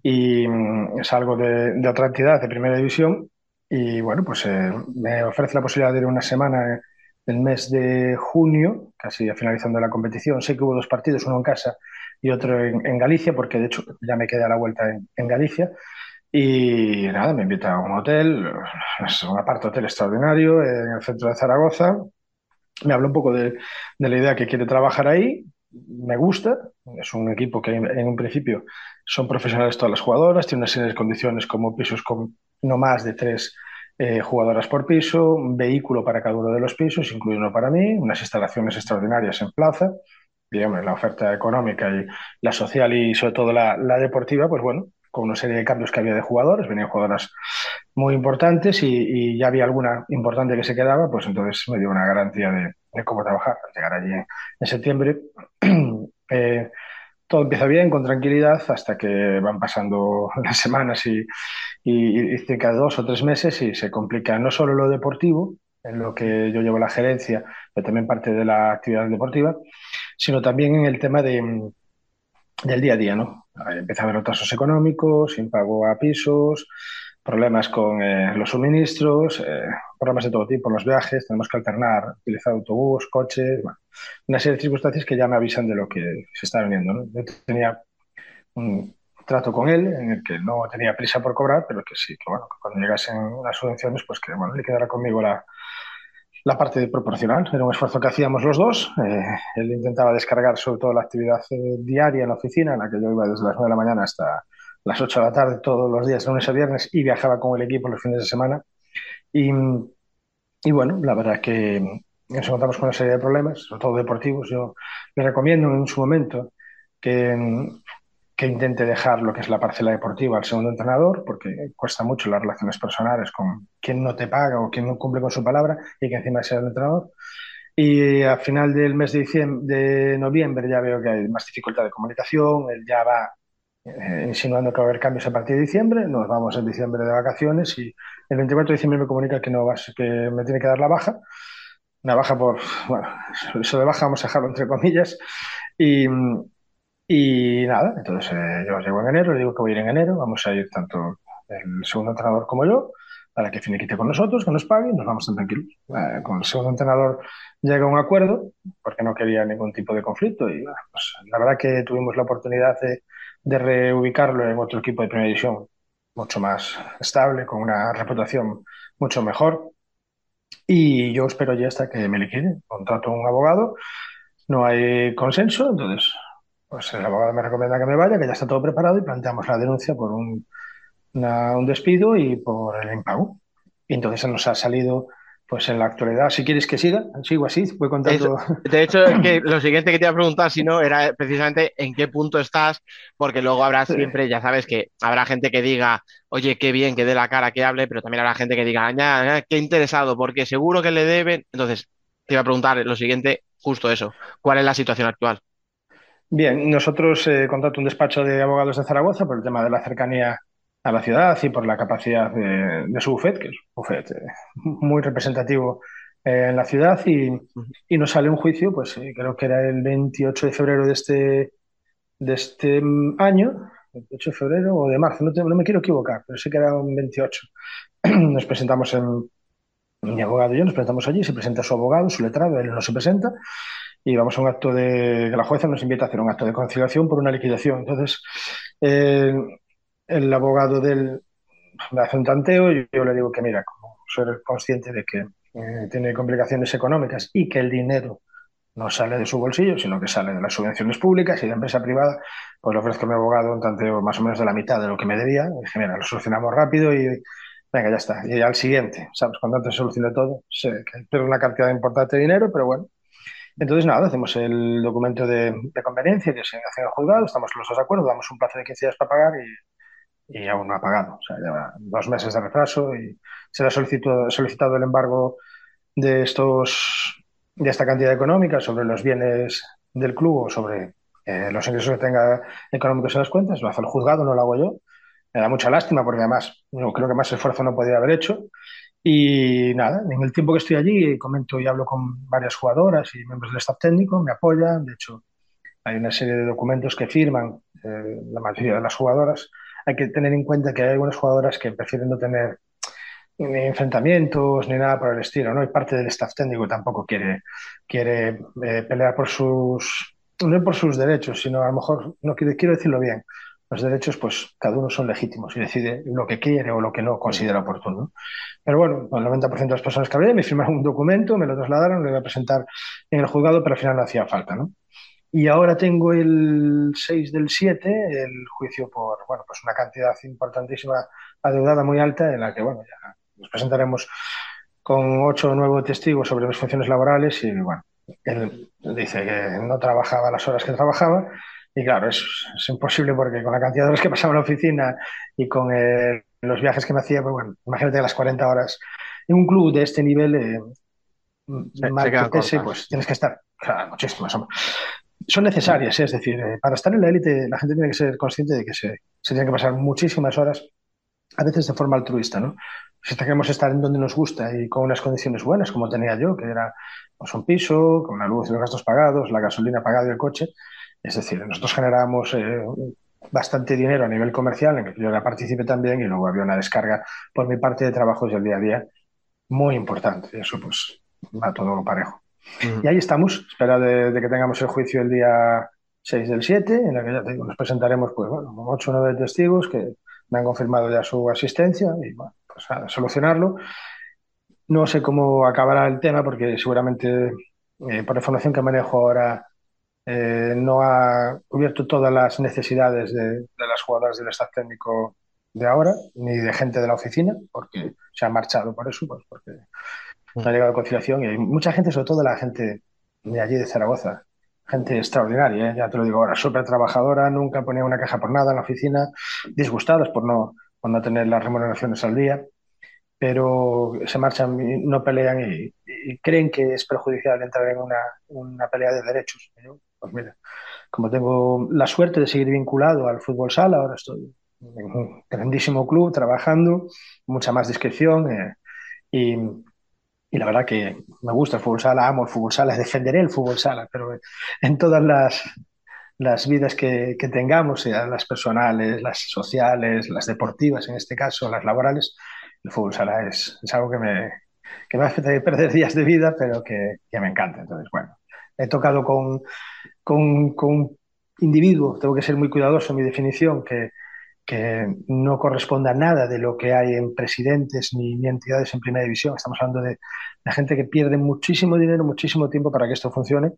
y mm, salgo de, de, otra entidad de primera división. Y bueno, pues eh, me ofrece la posibilidad de ir una semana el mes de junio, casi finalizando la competición. Sé que hubo dos partidos, uno en casa y otro en, Galicia, porque de hecho ya me quedé a la vuelta en, en Galicia. Y nada, me invita a un hotel, es un aparte hotel extraordinario en el centro de Zaragoza. Me habla un poco de, de, la idea que quiere trabajar ahí. Me gusta, es un equipo que en, un principio son profesionales todas las jugadoras, tiene una serie de condiciones como pisos con no más de tres eh, jugadoras por piso, un vehículo para cada uno de los pisos, incluido uno para mí, unas instalaciones extraordinarias en plaza, digamos, la oferta económica y la social y sobre todo la, la deportiva, pues bueno, con una serie de cambios que había de jugadores, venían jugadoras muy importantes y, ya había alguna importante que se quedaba, pues entonces me dio una garantía de, cómo trabajar. Al llegar allí en septiembre, eh, todo empieza bien, con tranquilidad, hasta que van pasando las semanas y, y, y, cerca de dos o tres meses y se complica no solo lo deportivo, en lo que yo llevo la gerencia, pero también parte de la actividad deportiva, sino también en el tema de, del día a día, ¿no? Empieza a haber retrasos económicos, impago a pisos, problemas con eh, los suministros, eh, problemas de todo tipo, los viajes, tenemos que alternar, utilizar autobús, coches, bueno, una serie de circunstancias que ya me avisan de lo que se está viniendo. ¿no? Yo tenía un trato con él en el que no tenía prisa por cobrar, pero que sí, que bueno, que cuando llegasen las subvenciones, pues que bueno, le quedara conmigo la, la parte proporcional. Era un esfuerzo que hacíamos los dos. Eh, él intentaba descargar sobre todo la actividad eh, diaria en la oficina, en la que yo iba desde las 9 de la mañana hasta las 8 de la tarde todos los días, lunes a viernes, y viajaba con el equipo los fines de semana. Y, y bueno, la verdad es que nos encontramos con una serie de problemas, sobre todo deportivos. Yo le recomiendo en su momento que, que intente dejar lo que es la parcela deportiva al segundo entrenador, porque cuesta mucho las relaciones personales con quien no te paga o quien no cumple con su palabra y que encima sea el entrenador. Y a final del mes de, diciembre, noviembre ya veo que hay más dificultad de comunicación, él ya va eh, insinuando que va a haber cambios a partir de diciembre, nos vamos en diciembre de vacaciones y el 24 de diciembre me comunica que, no va, que me tiene que dar la baja, una baja por, bueno, eso de baja vamos a dejarlo entre comillas, y, y nada, entonces eh, yo llego en enero, le digo que voy a ir en enero, vamos a ir tanto el segundo entrenador como yo, para que finiquite con nosotros, que nos pague y nos vamos tan tranquilos. Eh, con el segundo entrenador llega un acuerdo, porque no quería ningún tipo de conflicto, y bueno, pues, la verdad que tuvimos la oportunidad de, de reubicarlo en otro equipo de primera división mucho más estable, con una reputación mucho mejor. Y yo espero ya hasta que me liquide. Contrato a un abogado, no hay consenso, entonces pues el abogado me recomienda que me vaya, que ya está todo preparado y planteamos la denuncia por un, una, un despido y por el impago. Y entonces nos ha salido pues en la actualidad, si quieres que siga, sigo así, voy contando. de hecho, es que lo siguiente que te iba a preguntar, si no, era precisamente en qué punto estás, porque luego habrá siempre, ya sabes que habrá gente que diga, oye, qué bien, que dé la cara, que hable, pero también habrá gente que diga, ya, ya, qué interesado, porque seguro que le deben. Entonces, te iba a preguntar lo siguiente, justo eso, ¿cuál es la situación actual? Bien, nosotros eh, contrato un despacho de abogados de Zaragoza por el tema de la cercanía a la ciudad y por la capacidad de, de su bufet, que es un bufet eh, muy representativo eh, en la ciudad, y, y, nos sale un juicio, pues eh, creo que era el 28 de febrero de este, de este año, 28 de febrero o de marzo, no, te, no me quiero equivocar, pero sé que era un 28. Nos presentamos en, mi abogado y yo nos presentamos allí, se presenta su abogado, su letrado, él no se presenta, y vamos a un acto de que la jueza nos invita a hacer un acto de conciliación por una liquidación. Entonces, eh, el abogado del me hace un tanteo y yo le digo que mira, como soy consciente de que eh, tiene complicaciones económicas y que el dinero no sale de su bolsillo, sino que sale de las subvenciones públicas y de la empresa privada, pues le ofrezco a mi abogado un tanteo más o menos de la mitad de lo que me debía. Y dije, mira, lo solucionamos rápido y venga, ya está. Y al siguiente, ¿sabes? Cuando antes solucione todo, sé que pierdo una cantidad importante de dinero, pero bueno, entonces, nada, hacemos el documento de, de conveniencia se hace en el juzgado, estamos los dos de acuerdo, damos un plazo de 15 días para pagar y, y aún no ha pagado. O sea, lleva dos meses de retraso y se le ha solicitado, solicitado el embargo de, estos, de esta cantidad económica sobre los bienes del club o sobre eh, los ingresos que tenga económicos en las cuentas. Lo hace el juzgado, no lo hago yo. Me da mucha lástima porque además creo que más esfuerzo no podía haber hecho. Y nada, en el tiempo que estoy allí comento y hablo con varias jugadoras y miembros del staff técnico, me apoyan. De hecho, hay una serie de documentos que firman eh, la mayoría de las jugadoras. Hay que tener en cuenta que hay algunas jugadoras que prefieren no tener ni enfrentamientos ni nada por el estilo, ¿no? Y parte del staff técnico tampoco quiere, quiere eh, pelear por sus, no por sus derechos, sino a lo mejor, no quiero, quiero decirlo bien, los derechos, pues cada uno son legítimos y decide lo que quiere o lo que no considera oportuno. Pero bueno, el 90% de las personas que hablé me firmaron un documento, me lo trasladaron, lo iba a presentar en el juzgado, pero al final no hacía falta, ¿no? Y ahora tengo el 6 del 7, el juicio por, bueno, pues una cantidad importantísima, adeudada muy alta, en la que, bueno, ya nos presentaremos con ocho o nueve testigos sobre mis funciones laborales y, bueno, él dice que no trabajaba las horas que trabajaba y claro, es, es imposible porque con la cantidad de horas que pasaba en la oficina y con eh, los viajes que me hacía, pues bueno, imagínate las 40 horas en un club de este nivel, eh, mal que pese, pues tienes que estar, claro, muchísimas. Son necesarias, ¿eh? es decir, eh, para estar en la élite la gente tiene que ser consciente de que se, se tienen que pasar muchísimas horas, a veces de forma altruista, ¿no? Si queremos estar en donde nos gusta y con unas condiciones buenas, como tenía yo, que era pues, un piso, con la luz y los gastos pagados, la gasolina pagada y el coche, es decir, nosotros generábamos eh, bastante dinero a nivel comercial, en que yo era partícipe también, y luego había una descarga por mi parte de trabajos del día a día muy importante. Y eso pues va todo parejo. Y ahí estamos, espera de, de, que tengamos el juicio el día 6 del 7, en el que ya te digo, nos presentaremos pues bueno, 8 o 9 testigos que me han confirmado ya su asistencia y bueno, pues a solucionarlo. No sé cómo acabará el tema porque seguramente eh, por la información que manejo ahora eh, no ha cubierto todas las necesidades de, las jugadoras del staff técnico de ahora, ni de gente de la oficina, porque se ha marchado por eso, pues porque no ha llegado a conciliación y hay mucha gente, sobre todo la gente de allí de Zaragoza, gente extraordinaria, ¿eh? ya te lo digo ahora, súper trabajadora, nunca ponía una queja por nada en la oficina, disgustados por no, por no tener las remuneraciones al día, pero se marchan, no pelean y, y creen que es perjudicial entrar en una, una pelea de derechos. Pues mira, como tengo la suerte de seguir vinculado al fútbol sala, ahora estoy en un grandísimo club trabajando, mucha más discreción eh, y, y, la verdad que me gusta el fútbol sala, amo el fútbol sala, defenderé el fútbol sala, pero en todas las, las vidas que, que tengamos, sea las personales, las sociales, las deportivas en este caso, las laborales, el fútbol sala es, es algo que me, que me hace perder días de vida, pero que, que me encanta. Entonces, bueno, he tocado con, con, con, individuo, tengo que ser muy cuidadoso en mi definición, que, que no corresponde a nada de lo que hay en presidentes ni, ni entidades en primera división. Estamos hablando de, de, gente que pierde muchísimo dinero, muchísimo tiempo para que esto funcione.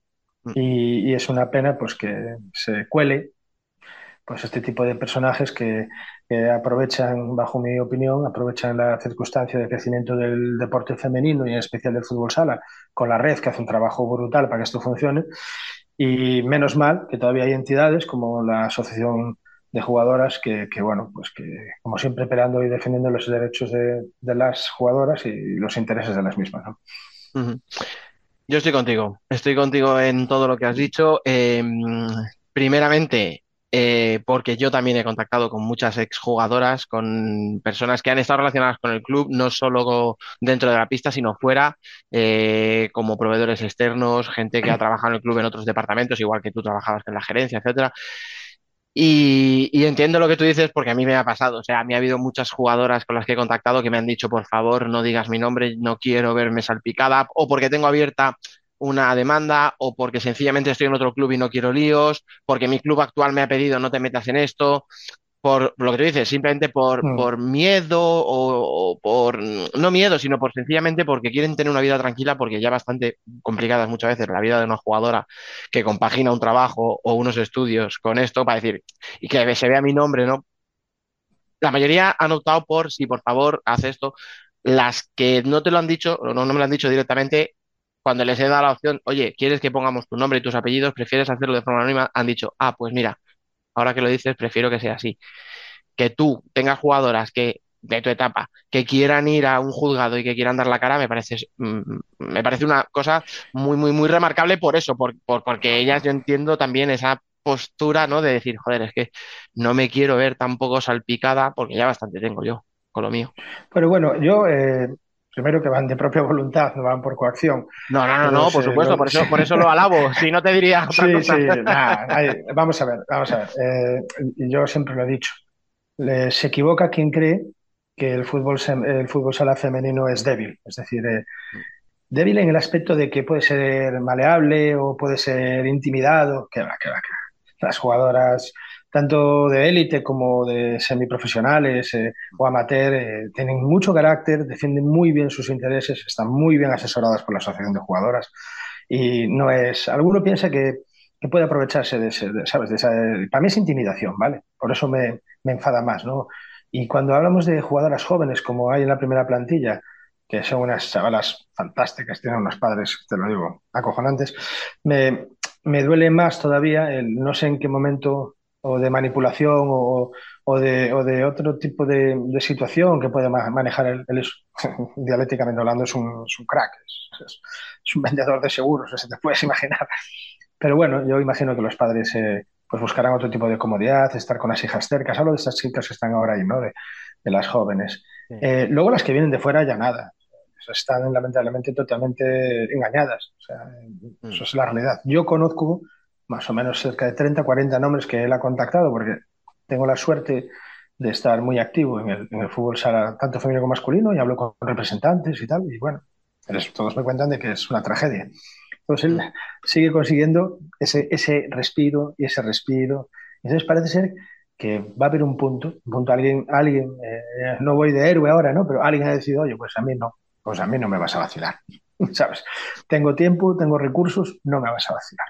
Y, y, es una pena pues que se cuele pues este tipo de personajes que, que, aprovechan, bajo mi opinión, aprovechan la circunstancia de crecimiento del deporte femenino y en especial del fútbol sala con la red que hace un trabajo brutal para que esto funcione y menos mal que todavía hay entidades como la Asociación de Jugadoras que, que bueno, pues que como siempre peleando y defendiendo los derechos de, de las jugadoras y los intereses de las mismas. ¿no? Yo estoy contigo, estoy contigo en todo lo que has dicho. Eh, primeramente, eh, porque yo también he contactado con muchas exjugadoras, con personas que han estado relacionadas con el club, no solo dentro de la pista, sino fuera, eh, como proveedores externos, gente que ha trabajado en el club en otros departamentos, igual que tú trabajabas en la gerencia, etcétera. Y, entiendo lo que tú dices porque a mí me ha pasado. O sea, a mí ha habido muchas jugadoras con las que he contactado que me han dicho, por favor, no digas mi nombre, no quiero verme salpicada, o porque tengo abierta una demanda o porque sencillamente estoy en otro club y no quiero líos, porque mi club actual me ha pedido no te metas en esto, por lo que tú dices, simplemente por, mm. por miedo o, o, por, no miedo, sino por sencillamente porque quieren tener una vida tranquila, porque ya bastante complicadas muchas veces la vida de una jugadora que compagina un trabajo o unos estudios con esto para decir, y que se vea mi nombre, ¿no? La mayoría han optado por, sí, por favor, haz esto. Las que no te lo han dicho, o no, no me lo han dicho directamente, cuando les he dado la opción, oye, ¿quieres que pongamos tu nombre y tus apellidos? ¿Prefieres hacerlo de forma anónima? Han dicho, ah, pues mira, ahora que lo dices, prefiero que sea así. Que tú tengas jugadoras que de tu etapa que quieran ir a un juzgado y que quieran dar la cara, me parece, me parece una cosa muy, muy, muy remarcable por eso, por, porque ellas yo entiendo también esa postura, ¿no? De decir, joder, es que no me quiero ver tampoco salpicada porque ya bastante tengo yo con lo mío. Pero bueno, yo eh, primero que van de propia voluntad, no van por coacción. No, no, no, no por supuesto, por, eso, por eso lo alabo, si no te diría otra sí, cosa. Sí, nah, ahí, vamos a ver, vamos a ver. Eh, yo siempre lo he dicho, Le, se equivoca quien cree que el fútbol, el fútbol sala femenino es débil, es decir, eh, débil en el aspecto de que puede ser maleable o puede ser intimidado, que va, que va, que va. Las jugadoras tanto de élite como de semiprofesionales eh, o amateur, eh, tienen mucho carácter, defienden muy bien sus intereses, están muy bien asesoradas por la asociación de jugadoras y no es. Alguno piensa que, que puede aprovecharse de, ese, de, ¿sabes? De esa, para mí es intimidación, ¿vale? Por eso me, me enfada más, ¿no? Y cuando hablamos de jugadoras jóvenes, como hay en la primera plantilla, que son unas chavalas fantásticas, tienen unos padres, te lo digo, acojonantes. Me, me duele más todavía el no sé en qué momento o de manipulación o, o, de, o de, otro tipo de, de, situación que puede manejar el, el dialécticamente hablando, es un, es un crack, es, es, un vendedor de seguros, se te puedes imaginar. Pero bueno, yo imagino que los padres eh, pues buscarán otro tipo de comodidad, estar con las hijas cercas. Hablo de estas chicas que están ahora ahí, ¿no? De, de las jóvenes. Sí. Eh, luego las que vienen de fuera ya nada. Están lamentablemente totalmente engañadas. O sea, mm. Eso es la realidad. Yo conozco más o menos cerca de 30, 40 nombres que él ha contactado porque tengo la suerte de estar muy activo en el, fútbol sala, tanto femenino como masculino, y hablo con representantes y tal. Y bueno, todos me cuentan de que es una tragedia. Entonces él sigue consiguiendo ese, ese respiro y ese respiro. Entonces parece ser que va a haber un punto, un punto alguien, alguien eh, no voy de héroe ahora, ¿no? Pero alguien ha decidido, oye, pues a mí no, pues a mí no me vas a vacilar, ¿sabes? Tengo tiempo, tengo recursos, no me vas a vacilar.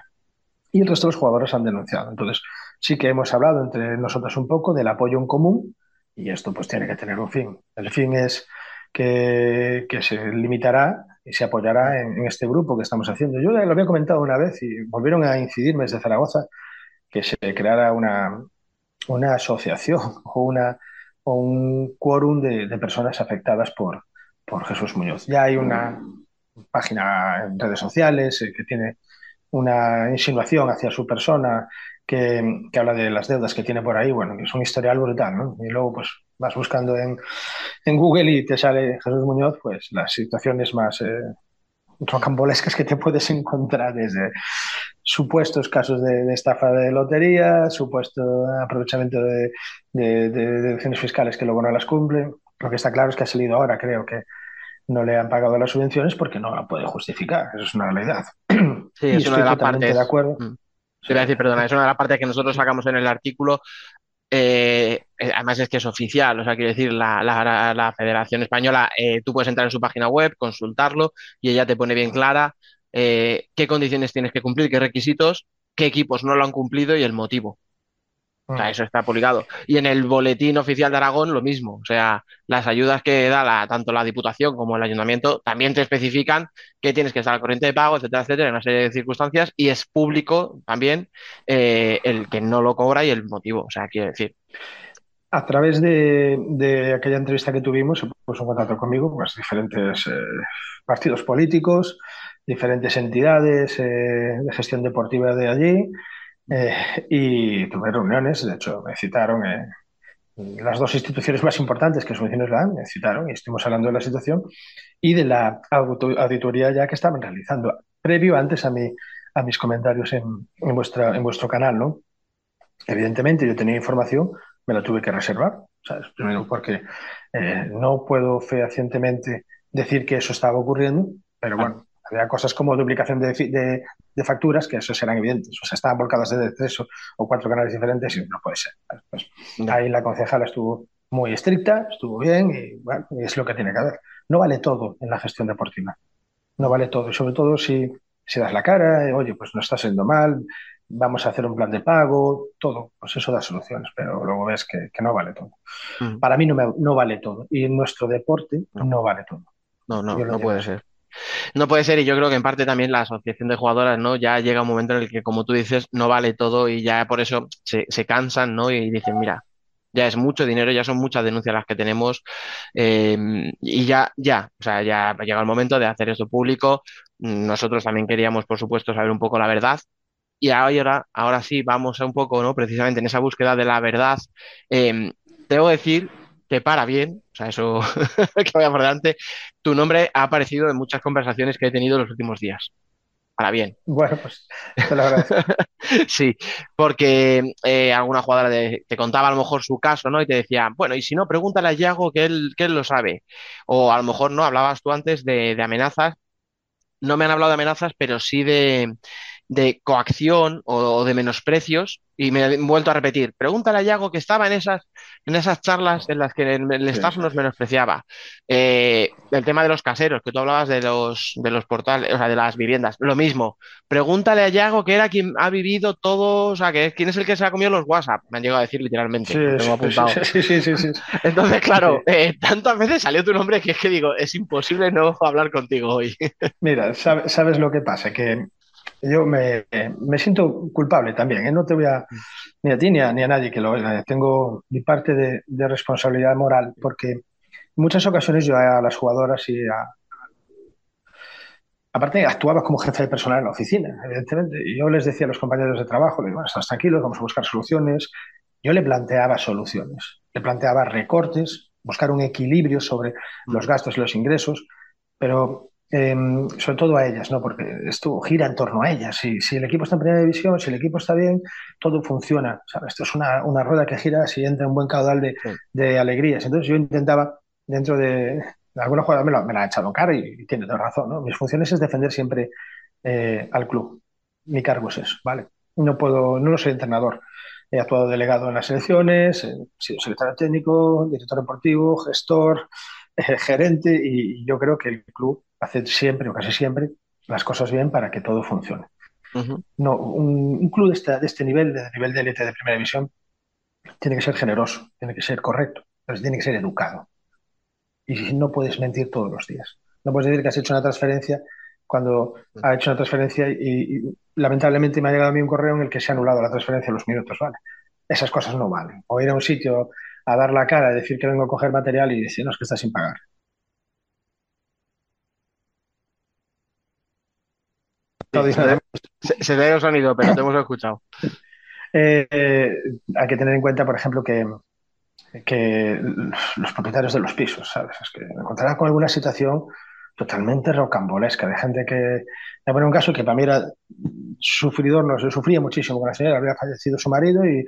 Y el resto de los jugadores han denunciado. Entonces, sí que hemos hablado entre nosotros un poco del apoyo en común y esto pues tiene que tener un fin. El fin es que, que se limitará y se apoyará en, en, este grupo que estamos haciendo. Yo lo había comentado una vez y volvieron a incidirme desde Zaragoza que se creara una, una asociación o, una, o un quórum de, de, personas afectadas por, por Jesús Muñoz. Ya hay una página en redes sociales eh, que tiene una insinuación hacia su persona que, que, habla de las deudas que tiene por ahí, bueno, es un historial brutal, ¿no? Y luego, pues, vas buscando en, en Google y te sale Jesús Muñoz, pues, las situaciones más eh, rocambolescas que te puedes encontrar desde supuestos casos de, de estafa de lotería, supuesto aprovechamiento de, de, de, deducciones fiscales que luego no las cumplen. Lo que está claro es que ha salido ahora, creo que no le han pagado las subvenciones porque no la puede justificar. Eso es una realidad. Sí, es una de las partes. De acuerdo. Mm. Quiero decir, perdona, es una de las partes que nosotros sacamos en el artículo. Eh, además es que es oficial, o sea, quiero decir, la, la, la Federación Española, eh, tú puedes entrar en su página web, consultarlo y ella te pone bien clara eh, qué condiciones tienes que cumplir, qué requisitos, qué equipos no lo han cumplido y el motivo. O sea, eso está publicado. Y en el boletín oficial de Aragón lo mismo. O sea, las ayudas que da la, tanto la Diputación como el Ayuntamiento también te especifican que tienes que estar al corriente de pago, etcétera, etcétera, en una serie de circunstancias. Y es público también eh, el que no lo cobra y el motivo. O sea, quiero decir. A través de, de aquella entrevista que tuvimos, se puso en contacto conmigo, pues diferentes eh, partidos políticos, diferentes entidades eh, de gestión deportiva de allí eh, y tuve reuniones, de hecho me citaron eh, las dos instituciones más importantes que subvenciones la me citaron y estuvimos hablando de la situación y de la auditoría ya que estaban realizando, previo antes a, mi, a mis comentarios en, en, vuestra, en vuestro canal, ¿no? Evidentemente yo tenía información, me la tuve que reservar, ¿sabes? Primero porque eh, no puedo fehacientemente decir que eso estaba ocurriendo, pero bueno, había cosas como duplicación de, de, de, facturas que eso serán evidentes. O sea, estaban volcadas de tres o, cuatro canales diferentes y no puede ser. Pues. Ahí la concejala estuvo muy estricta, estuvo bien y bueno, es lo que tiene que haber. No vale todo en la gestión deportiva. No vale todo. Y sobre todo si, si das la cara, eh, oye, pues no está siendo mal, vamos a hacer un plan de pago, todo. Pues eso da soluciones, pero luego ves que, que no vale todo. Mm. Para mí no, me, no vale todo. Y en nuestro deporte no, no vale todo. No, no, no puede ser. No puede ser, y yo creo que en parte también la asociación de jugadoras, ¿no? Ya llega un momento en el que, como tú dices, no vale todo y ya por eso se, se cansan, ¿no? Y dicen, mira, ya es mucho dinero, ya son muchas denuncias las que tenemos eh, y ya, ya, o sea, ya llega el momento de hacer esto público. Nosotros también queríamos, por supuesto, saber un poco la verdad. Y ahora, ahora sí, vamos a un poco, ¿no? Precisamente en esa búsqueda de la verdad. Eh, debo decir que para bien, o sea, eso que vaya por delante, tu nombre ha aparecido en muchas conversaciones que he tenido en los últimos días. Para bien. Bueno, pues te lo agradezco. sí, porque eh, alguna jugadora de, te contaba a lo mejor su caso, ¿no? Y te decía, bueno, y si no, pregúntale a Yago que él, que él lo sabe. O a lo mejor no, hablabas tú antes de, de amenazas. No me han hablado de amenazas, pero sí de, de coacción o, de menosprecios. Y me he vuelto a repetir, pregúntale a Yago que estaba en esas, en esas charlas en las que el, staff nos menospreciaba. Eh, el tema de los caseros, que tú hablabas de los, de los portales, o sea, de las viviendas. Lo mismo, pregúntale a Yago que era quien ha vivido todo, o sea, que quién es el que se ha comido los WhatsApp. Me han llegado a decir literalmente. Sí, apuntado. Sí, sí, sí, Entonces, claro, eh, tantas veces salió tu nombre que es que digo, es imposible no hablar contigo hoy. Mira, sabes lo que pasa, que yo me, siento culpable también. ¿eh? No te voy a, ni a ti ni a, nadie que lo vea. Tengo mi parte de, responsabilidad moral, porque en muchas ocasiones yo a las jugadoras y a. Aparte, actuaba como jefe de personal en la oficina, evidentemente. Y yo les decía a los compañeros de trabajo, les digo, bueno, estás tranquilos, vamos a buscar soluciones. Yo le planteaba soluciones, le planteaba recortes, buscar un equilibrio sobre los gastos y los ingresos, pero Em, sobre todo a ellas, ¿no? porque esto gira en torno a ellas. Si, si, el equipo está en primera división, si el equipo está bien, todo funciona. Esto es una, una, rueda que gira si entra un buen caudal de, de, alegrías. Entonces yo intentaba, dentro de, alguna jugada me, me la ha echado cara y, tiene toda razón. ¿no? Mis funciones es defender siempre eh, al club. Mi cargo es eso, ¿vale? No puedo, no soy entrenador. He actuado delegado en las selecciones, he sido secretario técnico, director deportivo, gestor, eh, gerente y yo creo que el club hacer siempre o casi siempre las cosas bien para que todo funcione. No, un, club de este, de este nivel, de nivel de élite de primera división, tiene que ser generoso, tiene que ser correcto, pero tiene que ser educado. Y no puedes mentir todos los días. No puedes decir que has hecho una transferencia cuando ha hecho una transferencia y, lamentablemente me ha llegado a mí un correo en el que se ha anulado la transferencia a los minutos, ¿vale? Esas cosas no valen. O ir a un sitio a dar la cara, decir que vengo a coger material y decir, no, es que está sin pagar. Se, ve el sonido, pero te hemos escuchado. Eh, eh, hay que tener en cuenta, por ejemplo, que, que los propietarios de los pisos, ¿sabes? Es que me encontrarás con alguna situación totalmente rocambolesca, de gente que... Me poner un caso que para mí era sufridor, no se sufría muchísimo con la señora, había fallecido su marido y,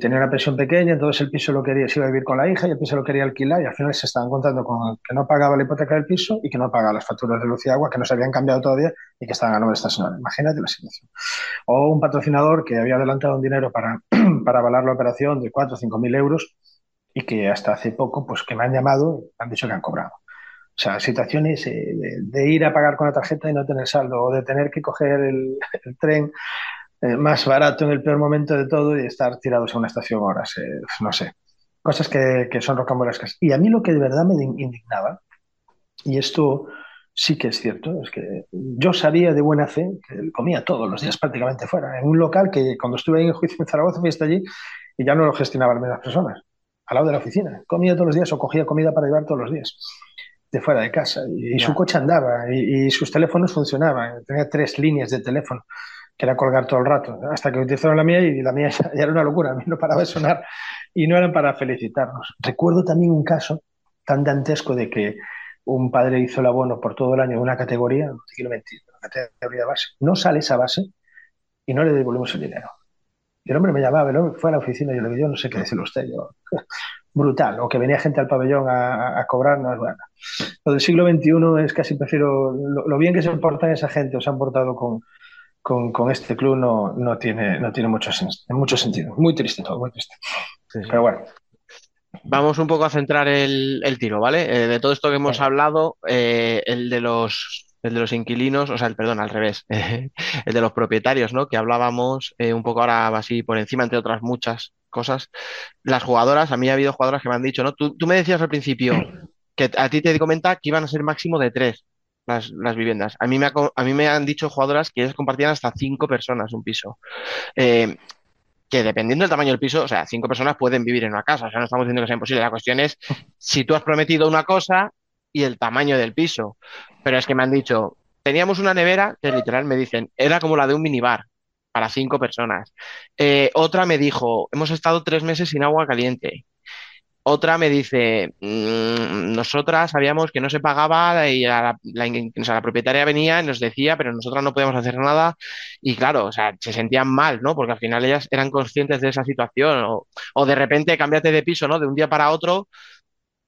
tenía una pensión pequeña, entonces el piso lo quería, se iba a vivir con la hija y el piso lo quería alquilar y al final se estaban contando con que no pagaba la hipoteca del piso y que no pagaba las facturas de luz y agua que no se habían cambiado todavía y que estaban a nombre de esta señora. Imagínate la situación. O un patrocinador que había adelantado un dinero para, para avalar la operación de 4 o 5 mil euros y que hasta hace poco, pues que me han llamado, han dicho que han cobrado. O sea, situaciones eh, de, ir a pagar con la tarjeta y no tener saldo, o de tener que coger el, tren eh, más barato en el peor momento de todo y estar tirados a una estación horas. Eh, no sé. Cosas que, que son rocambolescas. Y a mí lo que de verdad me indignaba, y esto sí que es cierto, es que yo sabía de buena fe que comía todos los días prácticamente fuera, en un local que cuando estuve ahí en juicio en Zaragoza, fui hasta allí y ya no lo gestionaban las personas, al lado de la oficina. Comía todos los días o cogía comida para llevar todos los días de fuera de casa y, su coche andaba y, sus teléfonos funcionaban. Tenía tres líneas de teléfono que era colgar todo el rato, hasta que utilizaron la mía y la mía ya, era una locura, a mí no paraba de sonar y no eran para felicitarnos. Recuerdo también un caso tan dantesco de que un padre hizo el abono por todo el año de una categoría, no te quiero mentir, una categoría base, no sale esa base y no le devolvemos el dinero. Y el hombre me llamaba, fue a la oficina y yo le digo, yo no sé qué decirle usted, yo, brutal, o que venía gente al pabellón a, a cobrar, no es bueno. Lo del siglo XXI es casi prefiero, lo, bien que se portan esa gente o se han portado con, con, este club no, no, tiene, no tiene mucho, mucho sentido. Muy triste todo, muy triste. Pero bueno. Vamos un poco a centrar el, tiro, ¿vale? Eh, de todo esto que hemos hablado, eh, el de los el de los inquilinos, o sea, el perdón, al revés, el de los propietarios, ¿no? Que hablábamos eh, un poco ahora así por encima, entre otras muchas cosas. Las jugadoras, a mí ha habido jugadoras que me han dicho, ¿no? Tú, me decías al principio que a ti te comenta que iban a ser máximo de tres las, las viviendas. A mí, me a mí me han dicho jugadoras que ellas compartían hasta cinco personas un piso. Eh, que dependiendo del tamaño del piso, o sea, cinco personas pueden vivir en una casa, o sea, no estamos diciendo que sea imposible. La cuestión es si tú has prometido una cosa y el tamaño del piso. Pero es que me han dicho, teníamos una nevera que literal me dicen, era como la de un minibar para cinco personas. Eh, otra me dijo, hemos estado tres meses sin agua caliente. Otra me dice, mm, nosotras sabíamos que no se pagaba y la, la, propietaria venía y nos decía, pero nosotras no podíamos hacer nada. Y claro, o sea, se sentían mal, ¿no? Porque al final ellas eran conscientes de esa situación. O, o de repente cambiate de piso, ¿no? De un día para otro,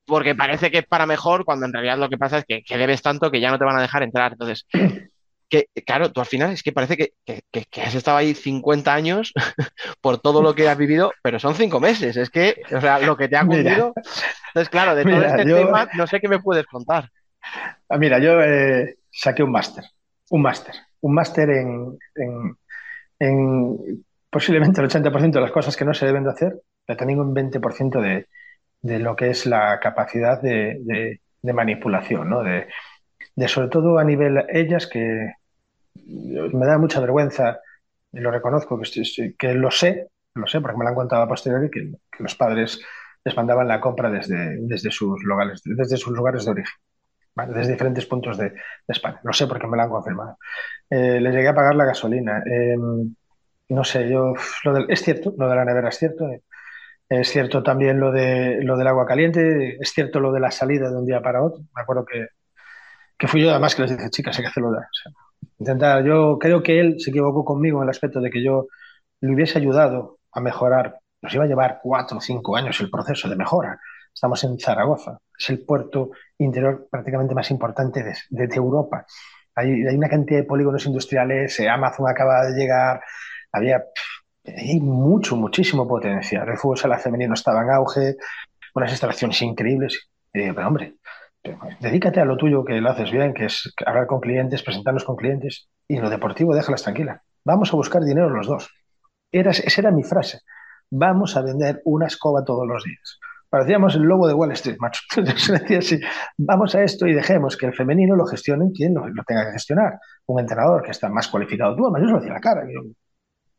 porque parece que es para mejor, cuando en realidad lo que pasa es que, debes tanto que ya no te van a dejar entrar. Entonces, que, claro, tú al final es que parece que, que, has estado ahí 50 años por todo lo que has vivido, pero son cinco meses. Es que, o sea, lo que te ha cundido. Entonces, claro, de todo este tema, no sé qué me puedes contar. Ah, mira, yo eh, saqué un máster, un máster, un máster en, en, posiblemente el 80% de las cosas que no se deben de hacer, pero también un 20% de, de lo que es la capacidad de, de manipulación, ¿no? De, de sobre todo a nivel ellas, que me da mucha vergüenza, y lo reconozco, que, lo sé, lo sé porque me lo han contado a posteriori, que, los padres les mandaban la compra desde, desde, sus, lugares, desde sus lugares de origen, desde diferentes puntos de, España. Lo sé porque me lo han confirmado. Eh, les llegué a pagar la gasolina. Em, no sé, yo, lo es cierto, lo de la nevera es cierto. Eh, es cierto también lo, de, lo del agua caliente, es cierto lo de la salida de un día para otro. Me acuerdo que que fui yo además que les dije, chicas, hay que hacerlo. intentar, yo creo que él se equivocó conmigo en el aspecto de que yo le hubiese ayudado a mejorar. Nos iba a llevar cuatro o cinco años el proceso de mejora. Estamos en Zaragoza, es el puerto interior prácticamente más importante de, Europa. Hay, una cantidad de polígonos industriales, eh, Amazon acaba de llegar, había hay mucho, muchísimo potencial. El fútbol sala femenino estaba en auge, unas instalaciones increíbles. Digo, pero hombre, dedícate a lo tuyo que lo haces bien, que es hablar con clientes, presentarnos con clientes y lo deportivo déjalas tranquila. Vamos a buscar dinero los dos. Era, esa era mi frase. Vamos a vender una escoba todos los días. Parecíamos el lobo de Wall Street, macho. decía así, vamos a esto y dejemos que el femenino lo gestione quien lo, tenga que gestionar. Un entrenador que está más cualificado. Tú, además, yo se lo decía la cara.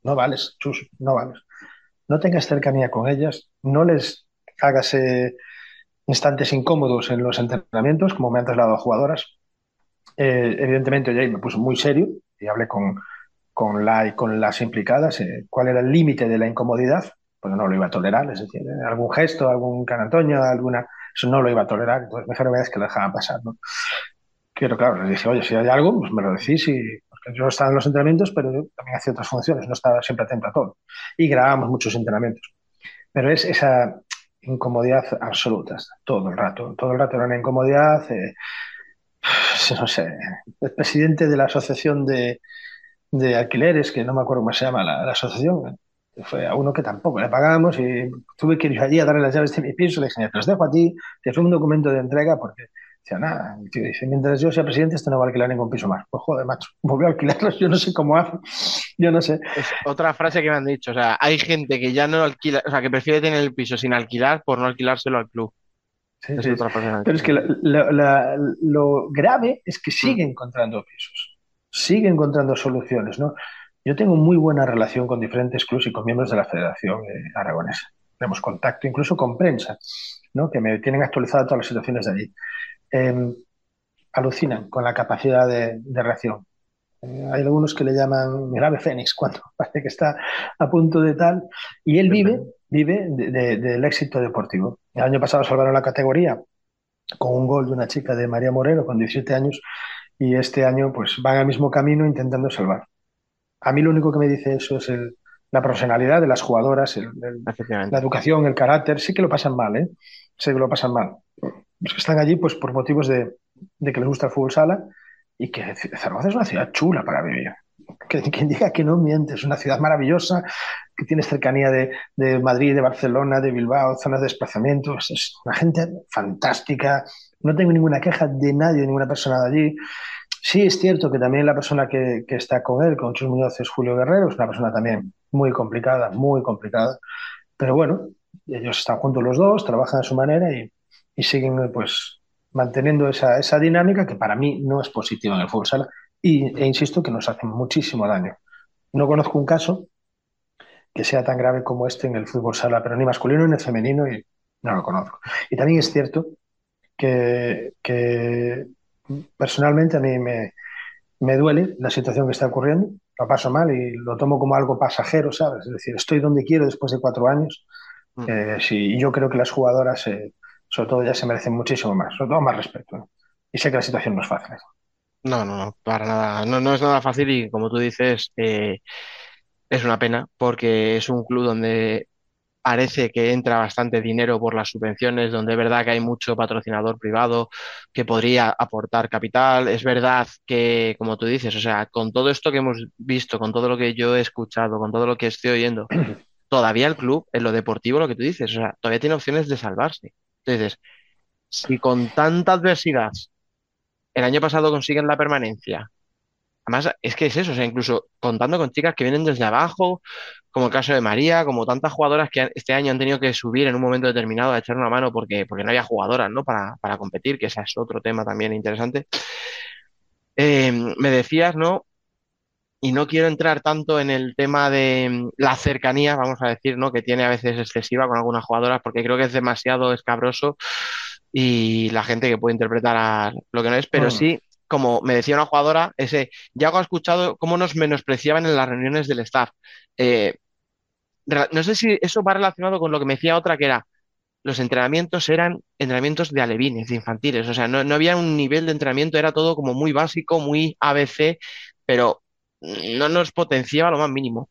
no vales, chus, no vales. No tengas cercanía con ellas, no les hagas... Eh, instantes incómodos en los entrenamientos, como me han trasladado jugadoras. Eh, evidentemente, yo me puse muy serio y hablé con, con, la, con las implicadas eh, cuál era el límite de la incomodidad. Pues no lo iba a tolerar, es decir, algún gesto, algún canantoño, alguna, eso no lo iba a tolerar. Entonces, mejor me es que lo dejaban pasar. ¿no? Pero claro, le dije, oye, si hay algo, pues me lo decís. Y, yo estaba en los entrenamientos, pero también hacía otras funciones, no estaba siempre atento a todo. Y grabábamos muchos entrenamientos. Pero es esa, incomodidad absoluta, todo el rato. Todo el rato era una incomodidad. Eh, no sé, el presidente de la asociación de, de, alquileres, que no me acuerdo cómo se llama la, asociación, fue a uno que tampoco le pagamos y tuve que ir allí a darle las llaves de mi piso. Le dije, te los dejo a ti, te fue un documento de entrega porque Dice, nada, dice, mientras yo sea presidente, este no va a alquilar ningún piso más. Pues joder, macho, volvió a alquilarlos, yo no sé cómo hace, yo no sé. Es otra frase que me han dicho, o sea, hay gente que ya no alquila, o sea, que prefiere tener el piso sin alquilar por no alquilárselo al club. Sí, es otra frase Pero es que lo grave es que sigue mm. encontrando pisos, sigue encontrando soluciones, ¿no? Yo tengo muy buena relación con diferentes clubes y con miembros de la Federación Aragonesa. Tenemos contacto incluso con prensa, ¿no? que me tienen actualizado todas las situaciones de allí. Em, alucinan con la capacidad de, reacción. Eh, hay algunos que le llaman el ave fénix cuando parece que está a punto de tal, y él vive, vive del éxito deportivo. El año pasado salvaron la categoría con un gol de una chica de María Moreno con 17 años y este año pues van al mismo camino intentando salvar. A mí lo único que me dice eso es la profesionalidad de las jugadoras, la educación, el carácter. Sí que lo pasan mal, ¿eh? Sé que lo pasan mal los que están allí pues por motivos de, que les gusta el fútbol sala y que Zaragoza es una ciudad chula para vivir. Que, quien diga que no miente, es una ciudad maravillosa, que tiene cercanía de, de, Madrid, de Barcelona, de Bilbao, zonas de desplazamiento, es una gente fantástica, no tengo ninguna queja de nadie, de ninguna persona de allí. Sí, es cierto que también la persona que, que está con él, con Chus Muñoz, es Julio Guerrero, es una persona también muy complicada, muy complicada, pero bueno, ellos están juntos los dos, trabajan a su manera y, y siguen pues manteniendo esa, esa dinámica que para mí no es positiva en el fútbol sala y, e insisto que nos hace muchísimo daño. No conozco un caso que sea tan grave como este en el fútbol sala, pero ni masculino ni el femenino y no lo conozco. Y también es cierto que, que personalmente a mí me, me duele la situación que está ocurriendo, lo paso mal y lo tomo como algo pasajero, ¿sabes? Es decir, estoy donde quiero después de cuatro años. Mm. Eh, sí, yo creo que las jugadoras eh, sobre todo ya se merecen muchísimo más, sobre todo más respeto. Y sé que la situación no es fácil. No, no, no, para nada. No, no es nada fácil y como tú dices, eh, es una pena porque es un club donde parece que entra bastante dinero por las subvenciones, donde es verdad que hay mucho patrocinador privado que podría aportar capital. Es verdad que, como tú dices, o sea, con todo esto que hemos visto, con todo lo que yo he escuchado, con todo lo que estoy oyendo, todavía el club, en lo deportivo, lo que tú dices, o sea, todavía tiene opciones de salvarse. Entonces, si con tanta adversidad el año pasado consiguen la permanencia, además es que es eso, o sea, incluso contando con chicas que vienen desde abajo, como el caso de María, como tantas jugadoras que este año han tenido que subir en un momento determinado a echar una mano porque, porque no había jugadoras, ¿no? Para, para competir, que ese es otro tema también interesante. Eh, me decías, ¿no? Y no quiero entrar tanto en el tema de mm, la cercanía, vamos a decir, ¿no? Que tiene a veces excesiva con algunas jugadoras, porque creo que es demasiado escabroso y la gente que puede interpretar lo que no es, pero sí, como me decía una jugadora, ese, ya he escuchado cómo nos menospreciaban en las reuniones del staff. Eh, no sé si eso va relacionado con lo que me decía otra, que era, los entrenamientos eran entrenamientos de alevines, de infantiles, o sea, no, no había un nivel de entrenamiento, era todo como muy básico, muy ABC, pero no nos potenciaba lo más mínimo.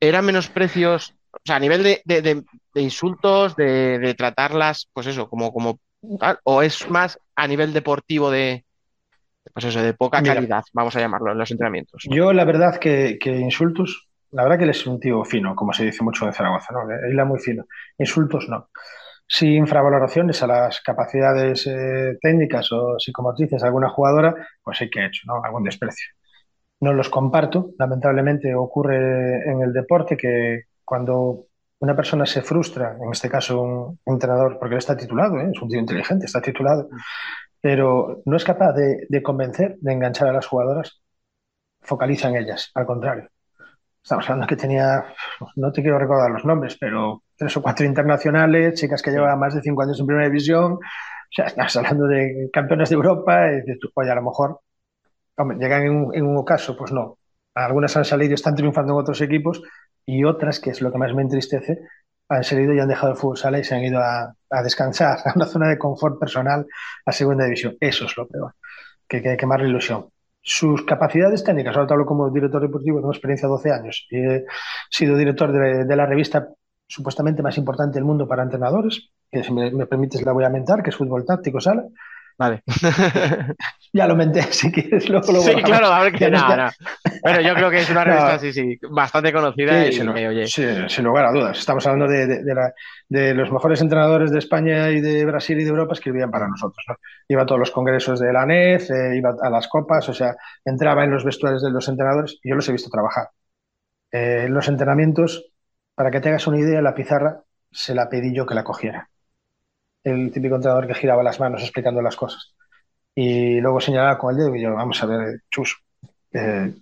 Eran menosprecios, o sea, a nivel de, de- de- de insultos, de, de tratarlas, pues eso, como, como tal, o es más a nivel deportivo de, pues eso, de poca Mira. calidad, vamos a llamarlo, en los entrenamientos. Yo, la verdad, que, que insultos, la verdad que él es un tío fino, como se dice mucho en Zaragoza, ¿no? Él es muy fino. Insultos no. Sí, infravaloraciones a las capacidades eh, técnicas o psicomotrices de alguna jugadora, pues sí que he hecho, ¿no? Algún desprecio. No los comparto. Lamentablemente ocurre en el deporte que cuando una persona se frustra, en este caso un entrenador, porque él está titulado, ¿eh? es un tío inteligente, está titulado, pero no es capaz de, de convencer, de enganchar a las jugadoras, focaliza en ellas, al contrario. Estamos hablando que tenía, no te quiero recordar los nombres, pero tres o cuatro internacionales, chicas que llevaban más de cinco años en primera división. O sea, estás hablando de campeones de Europa y dices tú, oye, a lo mejor hombre, llegan en un, en un ocaso, pues no. Algunas han salido están triunfando en otros equipos y otras, que es lo que más me entristece, han salido y han dejado el fútbol sala y se han ido a, a descansar a una zona de confort personal a segunda división. Eso es lo peor, que, que, que más la ilusión sus capacidades técnicas. Ahora te hablo como director deportivo, tengo experiencia de 12 años y he sido director de, de la revista supuestamente más importante del mundo para entrenadores, que si me, me, permites la voy a mentar, que es Fútbol Táctico Sala. Vale. ya lo menté, si quieres luego lo Sí, claro, a ver que no. Bueno, yo creo que es una revista, No. sí, sí, bastante conocida Sí, y sin, que, oye, sí, sin lugar a dudas. Estamos hablando de, de- de la- de los mejores entrenadores de España y de Brasil y de Europa escribían para nosotros. ¿no? Iba a todos los congresos de la NEF, eh, iba a las copas, o sea, entraba en los vestuarios de los entrenadores y yo los he visto trabajar. Eh, en los entrenamientos, para que te hagas una idea, la pizarra se la pedí yo que la cogiera. El típico entrenador que giraba las manos explicando las cosas. Y luego señalaba con el dedo y yo, vamos a ver, Chus, eh,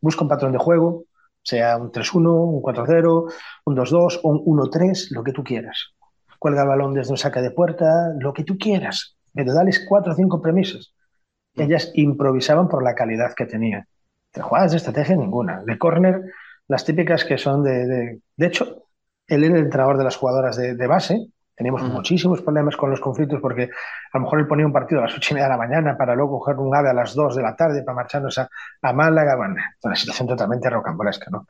busca un patrón de juego, sea un 3-1, un 4-0, un 2-2 o un 1-3, lo que tú quieras. Cuelga el balón desde un saque de puerta, lo que tú quieras, pero dales cuatro o cinco premisas. Ellas improvisaban por la calidad que tenían. De jugadas de estrategia ninguna. De córner, las típicas que son de, de... De hecho, él era el entrenador de las jugadoras de, de base. Teníamos Ujú. muchísimos problemas con los conflictos porque a lo mejor él ponía un partido a las ocho y media de la mañana para luego coger un ave a las 2 de la tarde para marcharnos a, a Málaga. Bueno, una situación totalmente rocambolesca, ¿no?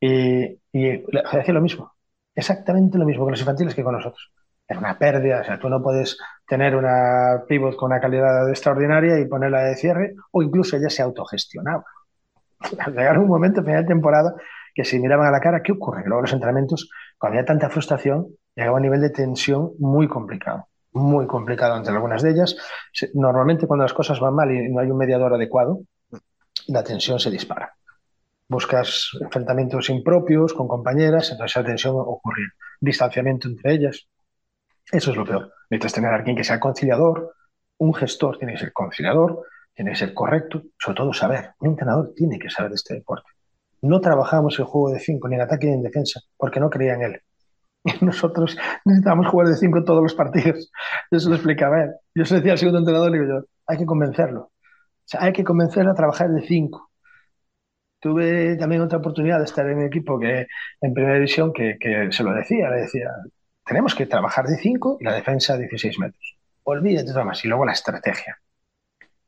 Y, y hacía lo mismo, exactamente lo mismo con los infantiles que con nosotros. Era una pérdida, o sea, tú no puedes tener una pivot con una calidad extraordinaria y ponerla de cierre, o incluso ella se autogestionaba. Al llegar un momento, final de temporada, que se miraban a la cara, ¿qué ocurre? Que luego los entrenamientos, cuando había tanta frustración, llegaba a un nivel de tensión muy complicado, muy complicado entre algunas de ellas. Normalmente cuando las cosas van mal y no hay un mediador adecuado, la tensión se dispara. Buscas enfrentamientos impropios con compañeras, entonces esa tensión ocurre. Distanciamiento entre ellas. Eso es lo peor. Necesitas tener a alguien que sea conciliador, un gestor tiene que ser conciliador, tiene que ser correcto, sobre todo saber. Un entrenador tiene que saber de este deporte. No trabajamos el juego de cinco, ni en ataque ni en defensa, porque no creía en él. Nosotros necesitábamos jugar de cinco todos los partidos. Yo se lo explicaba él. Yo se decía al segundo entrenador, digo yo, hay que convencerlo. Hay que convencerlo a trabajar de cinco. Tuve también otra oportunidad de estar en un equipo que en primera división que, que se lo decía, le decía, tenemos que trabajar de 5 y la defensa de 16 metros. Olvídate de más. Y luego la estrategia.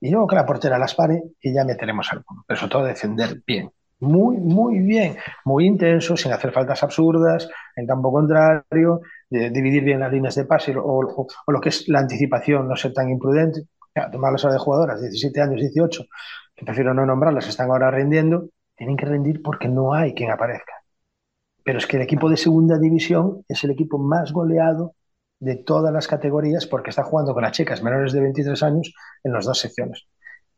Y luego que la portera las pare y ya meteremos alguno. Pero sobre todo defender bien. Muy, muy bien, muy intenso, sin hacer faltas absurdas, en campo contrario, dividir bien las líneas de pase o, lo que es la anticipación, no ser tan imprudente. tomar las horas de jugadoras, 17 años, 18, que prefiero no nombrarlas, están ahora rendiendo, tienen que rendir porque no hay quien aparezca. Pero es que el equipo de segunda división es el equipo más goleado de todas las categorías porque está jugando con las chicas menores de 23 años en las dos secciones.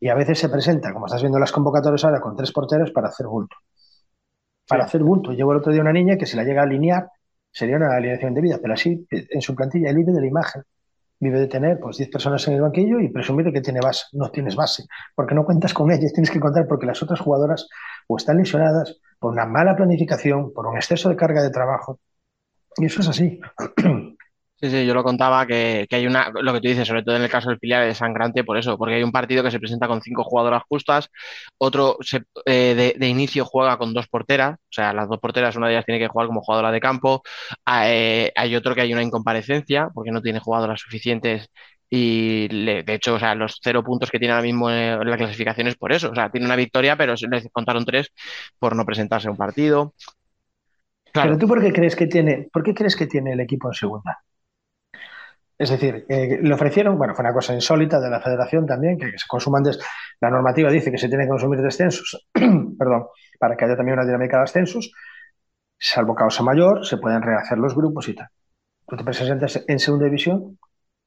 Y a veces se presenta, como estás viendo las convocatorias ahora, con tres porteros para hacer bulto. Para hacer bulto. Llevo el otro día una niña que si la llega a alinear sería una alineación de vida, pero así en su plantilla vive de la imagen. Vive de tener pues 10 personas en el banquillo y presumir que tiene base. No tienes base, porque no cuentas con ellas, tienes que contar porque las otras jugadoras o están lesionadas por una mala planificación, por un exceso de carga de trabajo. Y eso es así. Sí, sí, yo lo contaba que, hay una, lo que tú dices, sobre todo en el caso del filial es sangrante por eso, porque hay un partido que se presenta con cinco jugadoras justas, otro eh, de, inicio juega con dos porteras, o sea, las dos porteras, una de ellas tiene que jugar como jugadora de campo, eh, hay otro que hay una incomparecencia, porque no tiene jugadoras suficientes y de hecho, o sea, los cero puntos que tiene ahora mismo en la clasificación es por eso, o sea, tiene una victoria, pero le contaron tres por no presentarse a un partido. Pero tú por qué crees que tiene, por qué crees que tiene el equipo en segunda? Es decir, eh, le ofrecieron, bueno, fue una cosa insólita de la federación también, que, se consuman, la normativa dice que se tiene que consumir descensos, perdón, para que haya también una dinámica de ascensos, salvo causa mayor, se pueden rehacer los grupos y tal. Tú te presentas en segunda división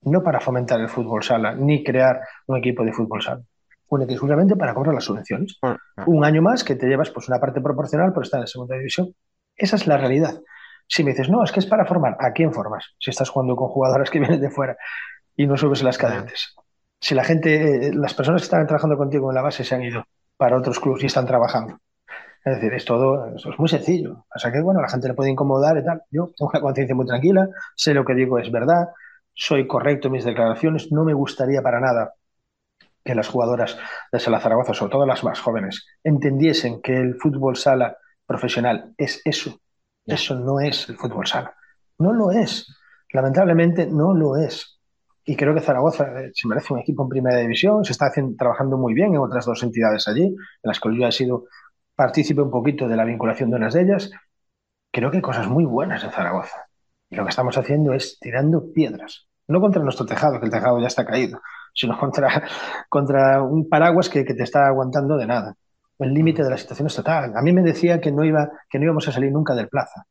no para fomentar el fútbol sala, ni crear un equipo de fútbol sala, únicamente exclusivamente para cobrar las subvenciones. Ah, ah. Un año más que te llevas pues una parte proporcional por estar en segunda división. Esa es la realidad. Si me dices, no, es que es para formar, ¿a quién formas? Si estás jugando con jugadoras que vienen de fuera y no subes las cadentes. Si la gente, eh, las personas que están trabajando contigo en la base se han ido para otros clubes y están trabajando. Es decir, es todo, es muy sencillo. O sea que, bueno, la gente le puede incomodar y tal. Yo tengo una conciencia muy tranquila, sé lo que digo es verdad, soy correcto en mis declaraciones, no me gustaría para nada que las jugadoras de Sala Zaragoza, sobre todo las más jóvenes, entendiesen que el fútbol sala profesional es eso, eso no es el fútbol sala. No lo es. Lamentablemente no lo es. Y creo que Zaragoza eh, se merece un equipo en primera división. Se está trabajando muy bien en otras dos entidades allí, en las que yo he sido partícipe un poquito de la vinculación de unas de ellas. Creo que hay cosas muy buenas en Zaragoza. Y lo que estamos haciendo es tirando piedras. No contra nuestro tejado, que el tejado ya está caído, sino contra, un paraguas que te está aguantando de nada el límite de la situación es total. A mí me decía que no, iba, que no íbamos a salir nunca del plaza.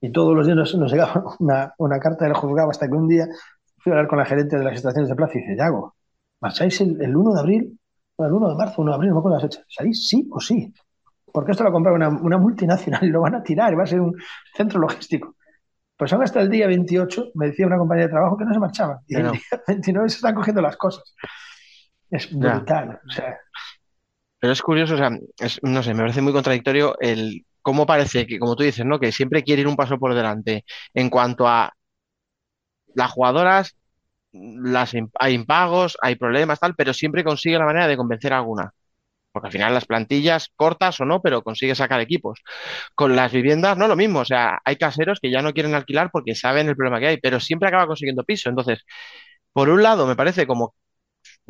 Y todos los días nos, llegaba una, una, carta del juzgado hasta que un día fui a hablar con la gerente de las estaciones de plaza y dice, Yago, ¿marcháis el, el 1 de abril? o el 1 de marzo, 1 de abril, no me acuerdo las fechas. ¿Salís sí o sí? Porque esto lo ha comprado una, una, multinacional y lo van a tirar, va a ser un centro logístico. Pues aún hasta el día 28 me decía una compañía de trabajo que no se marchaban. Y el día 29 se están cogiendo las cosas. Es brutal. O sea, pero es curioso, o sea, no sé, me parece muy contradictorio el cómo parece que, como tú dices, ¿no? Que siempre quiere ir un paso por delante en cuanto a las jugadoras, las, hay impagos, hay problemas, tal, pero siempre consigue la manera de convencer a alguna. Porque al final las plantillas, cortas o no, pero consigue sacar equipos. Con las viviendas no lo mismo, o sea, hay caseros que ya no quieren alquilar porque saben el problema que hay, pero siempre acaba consiguiendo piso. Entonces, por un lado, me parece como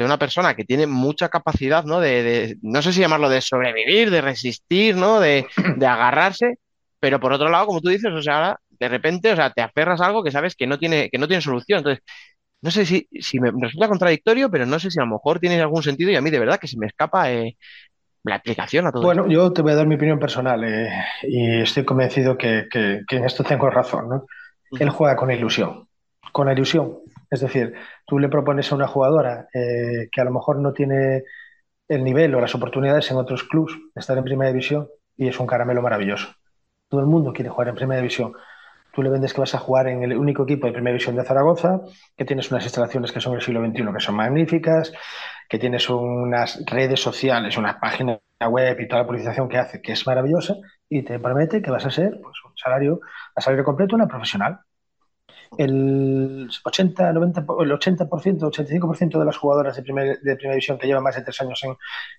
de una persona que tiene mucha capacidad, ¿no? De, no sé si llamarlo de sobrevivir, de resistir, ¿no? De, agarrarse, pero por otro lado, como tú dices, o sea, ahora, de repente, o sea, te aferras a algo que sabes que no tiene, que no tiene solución. Entonces, no sé si, si me resulta contradictorio, pero no sé si a lo mejor tiene algún sentido y a mí de verdad que se me escapa eh, la aplicación a todo Bueno, yo te voy a dar mi opinión personal eh, y estoy convencido que, que, en esto tengo razón, ¿no? Él juega con ilusión, con ilusión. Es decir, tú le propones a una jugadora eh, que a lo mejor no tiene el nivel o las oportunidades en otros clubes de estar en primera división y es un caramelo maravilloso. Todo el mundo quiere jugar en primera división. Tú le vendes que vas a jugar en el único equipo de primera división de Zaragoza, que tienes unas instalaciones que son del siglo XXI, que son magníficas, que tienes unas redes sociales, una página web y toda la publicación que hace, que es maravillosa, y te promete que vas a ser pues, un salario, a salario completo una profesional el 80, 90, el 80%, 85% de las jugadoras de, primera división que llevan más de tres años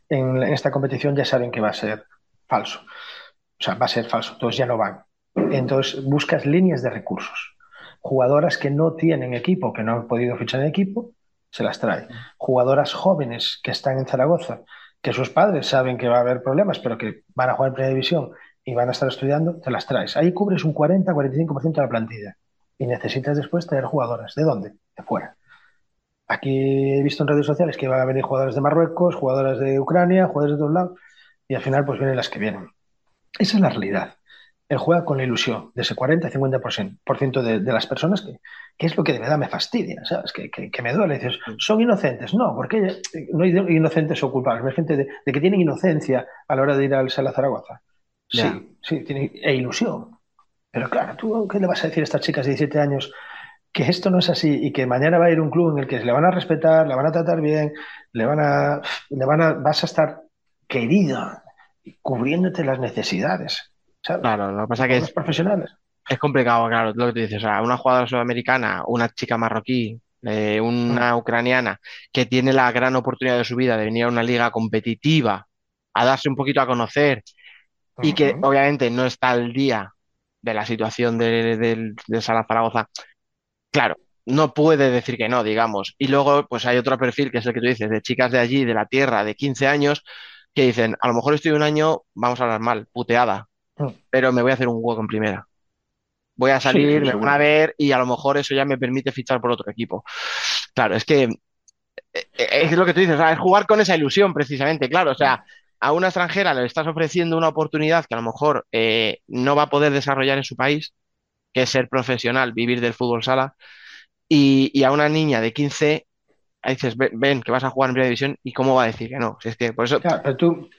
en, esta competición ya saben que va a ser falso. O sea, va a ser falso, entonces ya no van. Entonces buscas líneas de recursos. Jugadoras que no tienen equipo, que no han podido fichar en equipo, se las trae. Jugadoras jóvenes que están en Zaragoza, que sus padres saben que va a haber problemas, pero que van a jugar en primera división y van a estar estudiando, te las traes. Ahí cubres un 40-45% de la plantilla y necesitas después tener jugadoras. ¿De dónde? De fuera. Aquí he visto en redes sociales que van a venir jugadores de Marruecos, jugadores de Ucrania, jugadores de todos lados, y al final pues vienen las que vienen. Esa es la realidad. Él juega con la ilusión de ese 40-50% de, de las personas que, que, es lo que de verdad me fastidia, ¿sabes? Que, que, que me duele. Dices, son inocentes. No, porque no hay inocentes o culpables. Hay gente de, de, que tienen inocencia a la hora de ir al Sala Zaragoza. Sí, sí, tiene, e ilusión. Pero claro, ¿tú qué le vas a decir a estas chicas de 17 años que esto no es así y que mañana va a ir un club en el que le van a respetar, le van a tratar bien, le van a, le van a, vas a estar querido, cubriéndote las necesidades. ¿sabes? Claro, lo que pasa es que los profesionales. Es complicado, claro, lo que tú dices. O sea, una jugadora sudamericana, una chica marroquí, eh, una mm. ucraniana que tiene la gran oportunidad de su vida de venir a una liga competitiva, a darse un poquito a conocer uh -huh. y que obviamente no está al día de la situación de, de, de Sala Zaragoza, claro, no puede decir que no, digamos. Y luego, pues hay otro perfil que es el que tú dices, de chicas de allí, de la tierra, de 15 años, que dicen, a lo mejor estoy un año, vamos a hablar mal, puteada, pero me voy a hacer un hueco en primera. Voy a salir, sí, me van a ver y a lo mejor eso ya me permite fichar por otro equipo. Claro, es que es lo que tú dices, es jugar con esa ilusión precisamente, claro, o sea, a una extranjera le estás ofreciendo una oportunidad que a lo mejor eh, no va a poder desarrollar en su país, que es ser profesional, vivir del fútbol sala, y, y a una niña de 15 dices, ven, ven, que vas a jugar en primera división y cómo va a decir que no. Si es que por eso... Claro, pero tú,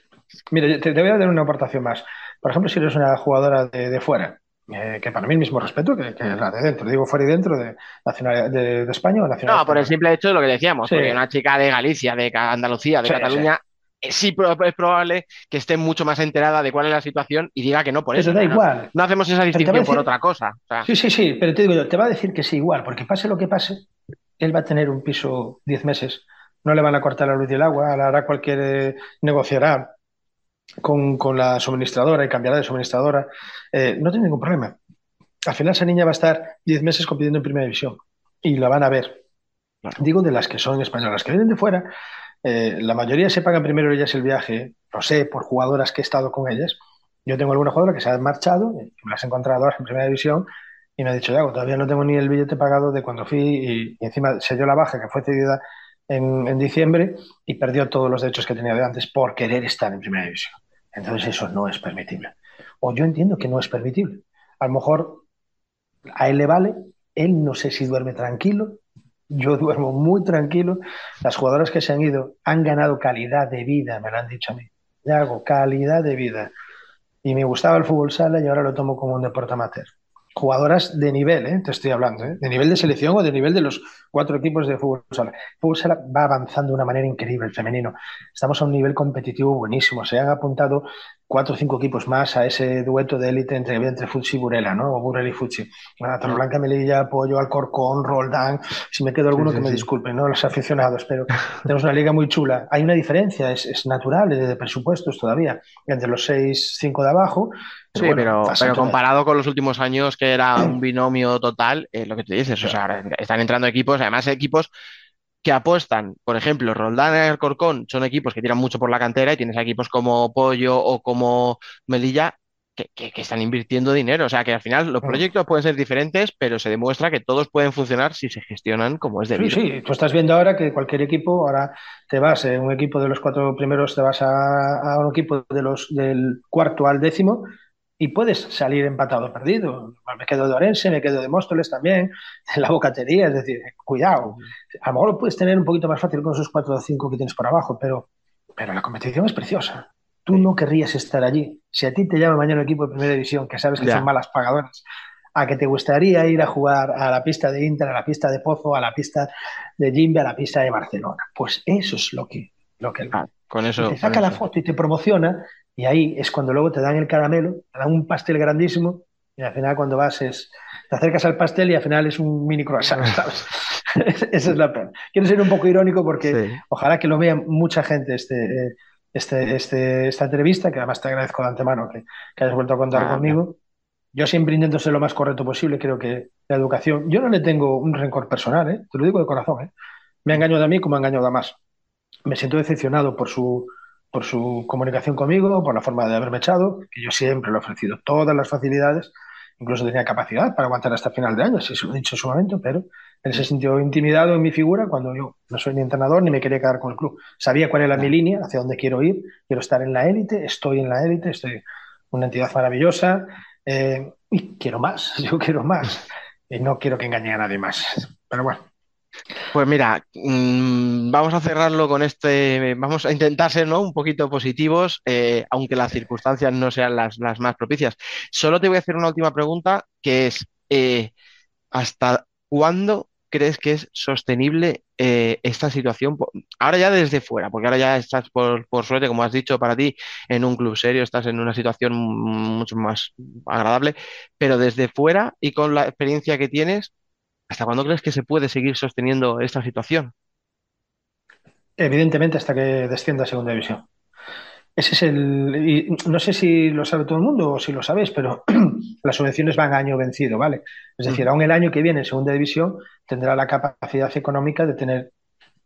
mira, te, te, voy a dar una aportación más. Por ejemplo, si eres una jugadora de, de fuera, eh, que para mí el mismo respeto que, que, la de dentro, digo fuera y dentro de, nacional, de, de España o nacional. No, por el simple hecho de lo que decíamos, sí. porque una chica de Galicia, de Andalucía, de sí, Cataluña, sí. Sí. es probable que esté mucho más enterada de cuál es la situación y diga que no por eso. Pero da no, igual. No hacemos esa distinción decir... por otra cosa. O sea... Sí, sí, sí, pero te digo yo, te va a decir que sí igual, porque pase lo que pase, él va a tener un piso 10 meses, no le van a cortar la luz y el agua, hará cualquier, eh, negociará con, con, la suministradora y cambiará de suministradora, eh, no tiene ningún problema. Al final esa niña va a estar 10 meses compitiendo en primera división y la van a ver. Claro. Digo de las que son españolas, las que vienen de fuera, eh, la mayoría se pagan primero ellas el viaje, lo sé por jugadoras que he estado con ellas. Yo tengo alguna jugadora que se ha marchado, me las he encontrado ahora en primera división y me ha dicho, Yago, todavía no tengo ni el billete pagado de cuando fui y, y encima se dio la baja que fue cedida en, en, diciembre y perdió todos los derechos que tenía de antes por querer estar en primera división. Entonces eso no es permitible. O yo entiendo que no es permitible. A lo mejor a él le vale, él no sé si duerme tranquilo, yo duermo muy tranquilo. Las jugadoras que se han ido han ganado calidad de vida, me lo han dicho a mí. Yago, calidad de vida. Y me gustaba el fútbol sala y ahora lo tomo como un deporte amateur jugadoras de nivel, ¿eh? te estoy hablando, ¿eh? de nivel de selección o de nivel de los cuatro equipos de fútbol sala. El fútbol sala va avanzando de una manera increíble, el femenino. Estamos a un nivel competitivo buenísimo. Se han apuntado cuatro o cinco equipos más a ese dueto de élite entre, entre Futsi y Burela, ¿no? O Burela y Futsi. Bueno, Blanca, Melilla, Apoyo, Alcorcón, Roldán. Si me quedo alguno, sí, sí, que me sí. disculpen, ¿no? Los aficionados, pero tenemos una liga muy chula. Hay una diferencia, es, es natural, de presupuestos todavía, entre los seis, cinco de abajo Sí, pero, bueno, pero comparado con los últimos años, que era un binomio total, es lo que te dices. O sea, están entrando equipos, además equipos que apuestan, por ejemplo, Roldán y Alcorcón son equipos que tiran mucho por la cantera y tienes equipos como Pollo o como Melilla que, que, que, están invirtiendo dinero. O sea, que al final los proyectos pueden ser diferentes, pero se demuestra que todos pueden funcionar si se gestionan como es debido. Sí, sí, tú estás viendo ahora que cualquier equipo, ahora te vas, en un equipo de los cuatro primeros, te vas a, a un equipo de los del cuarto al décimo y puedes salir empatado o perdido. Me quedo de Orense, me quedo de Móstoles también, en la bocatería, es decir, cuidado. A lo mejor lo puedes tener un poquito más fácil con esos cuatro o cinco que tienes por abajo, pero, pero la competición es preciosa. Tú no querrías estar allí. Si a ti te llama mañana un equipo de primera división que sabes que ya. son malas pagadoras, a que te gustaría ir a jugar a la pista de Inter, a la pista de Pozo, a la pista de Jimbe, a la pista de Barcelona. Pues eso es lo que, lo que ah, con eso, te saca con la foto y te promociona y ahí es cuando luego te dan el caramelo, te dan un pastel grandísimo y al final cuando vas es, te acercas al pastel y al final es un mini croissant, ¿sabes? Esa es la pena. Quiero ser un poco irónico porque sí. ojalá que lo vea mucha gente este, este, este, esta entrevista, que además te agradezco de antemano que, que hayas vuelto a contar ah, conmigo. Yo siempre intento ser lo más correcto posible, creo que la educación, yo no le tengo un rencor personal, ¿eh? te lo digo de corazón, ¿eh? me ha engañado a mí como ha engañado a más. Me siento decepcionado por su, por su comunicación conmigo, por la forma de haberme echado, que yo siempre le he ofrecido todas las facilidades, incluso tenía capacidad para aguantar hasta final de año, si se lo he dicho en su momento, pero él se sintió intimidado en mi figura cuando yo no soy ni entrenador ni me quería quedar con el club. Sabía cuál era mi línea, hacia dónde quiero ir, quiero estar en la élite, estoy en la élite, estoy una entidad maravillosa eh, y quiero más, yo quiero más y no quiero que engañe a nadie más. Pero bueno. Pues mira, mmm, vamos a cerrarlo con este, vamos a intentar ser ¿no? un poquito positivos, eh, aunque las circunstancias no sean las, las, más propicias. Solo te voy a hacer una última pregunta, que es, eh, ¿hasta cuándo crees que es sostenible eh, esta situación? Ahora ya desde fuera, porque ahora ya estás, por, por, suerte, como has dicho, para ti, en un club serio, estás en una situación mucho más agradable, pero desde fuera y con la experiencia que tienes, ¿hasta cuándo crees que se puede seguir sosteniendo esta situación? Evidentemente hasta que descienda a segunda división. Ese es el. Y no sé si lo sabe todo el mundo o si lo sabéis, pero las subvenciones van año vencido, ¿vale? Es decir, aún el año que viene en segunda división tendrá la capacidad económica de tener,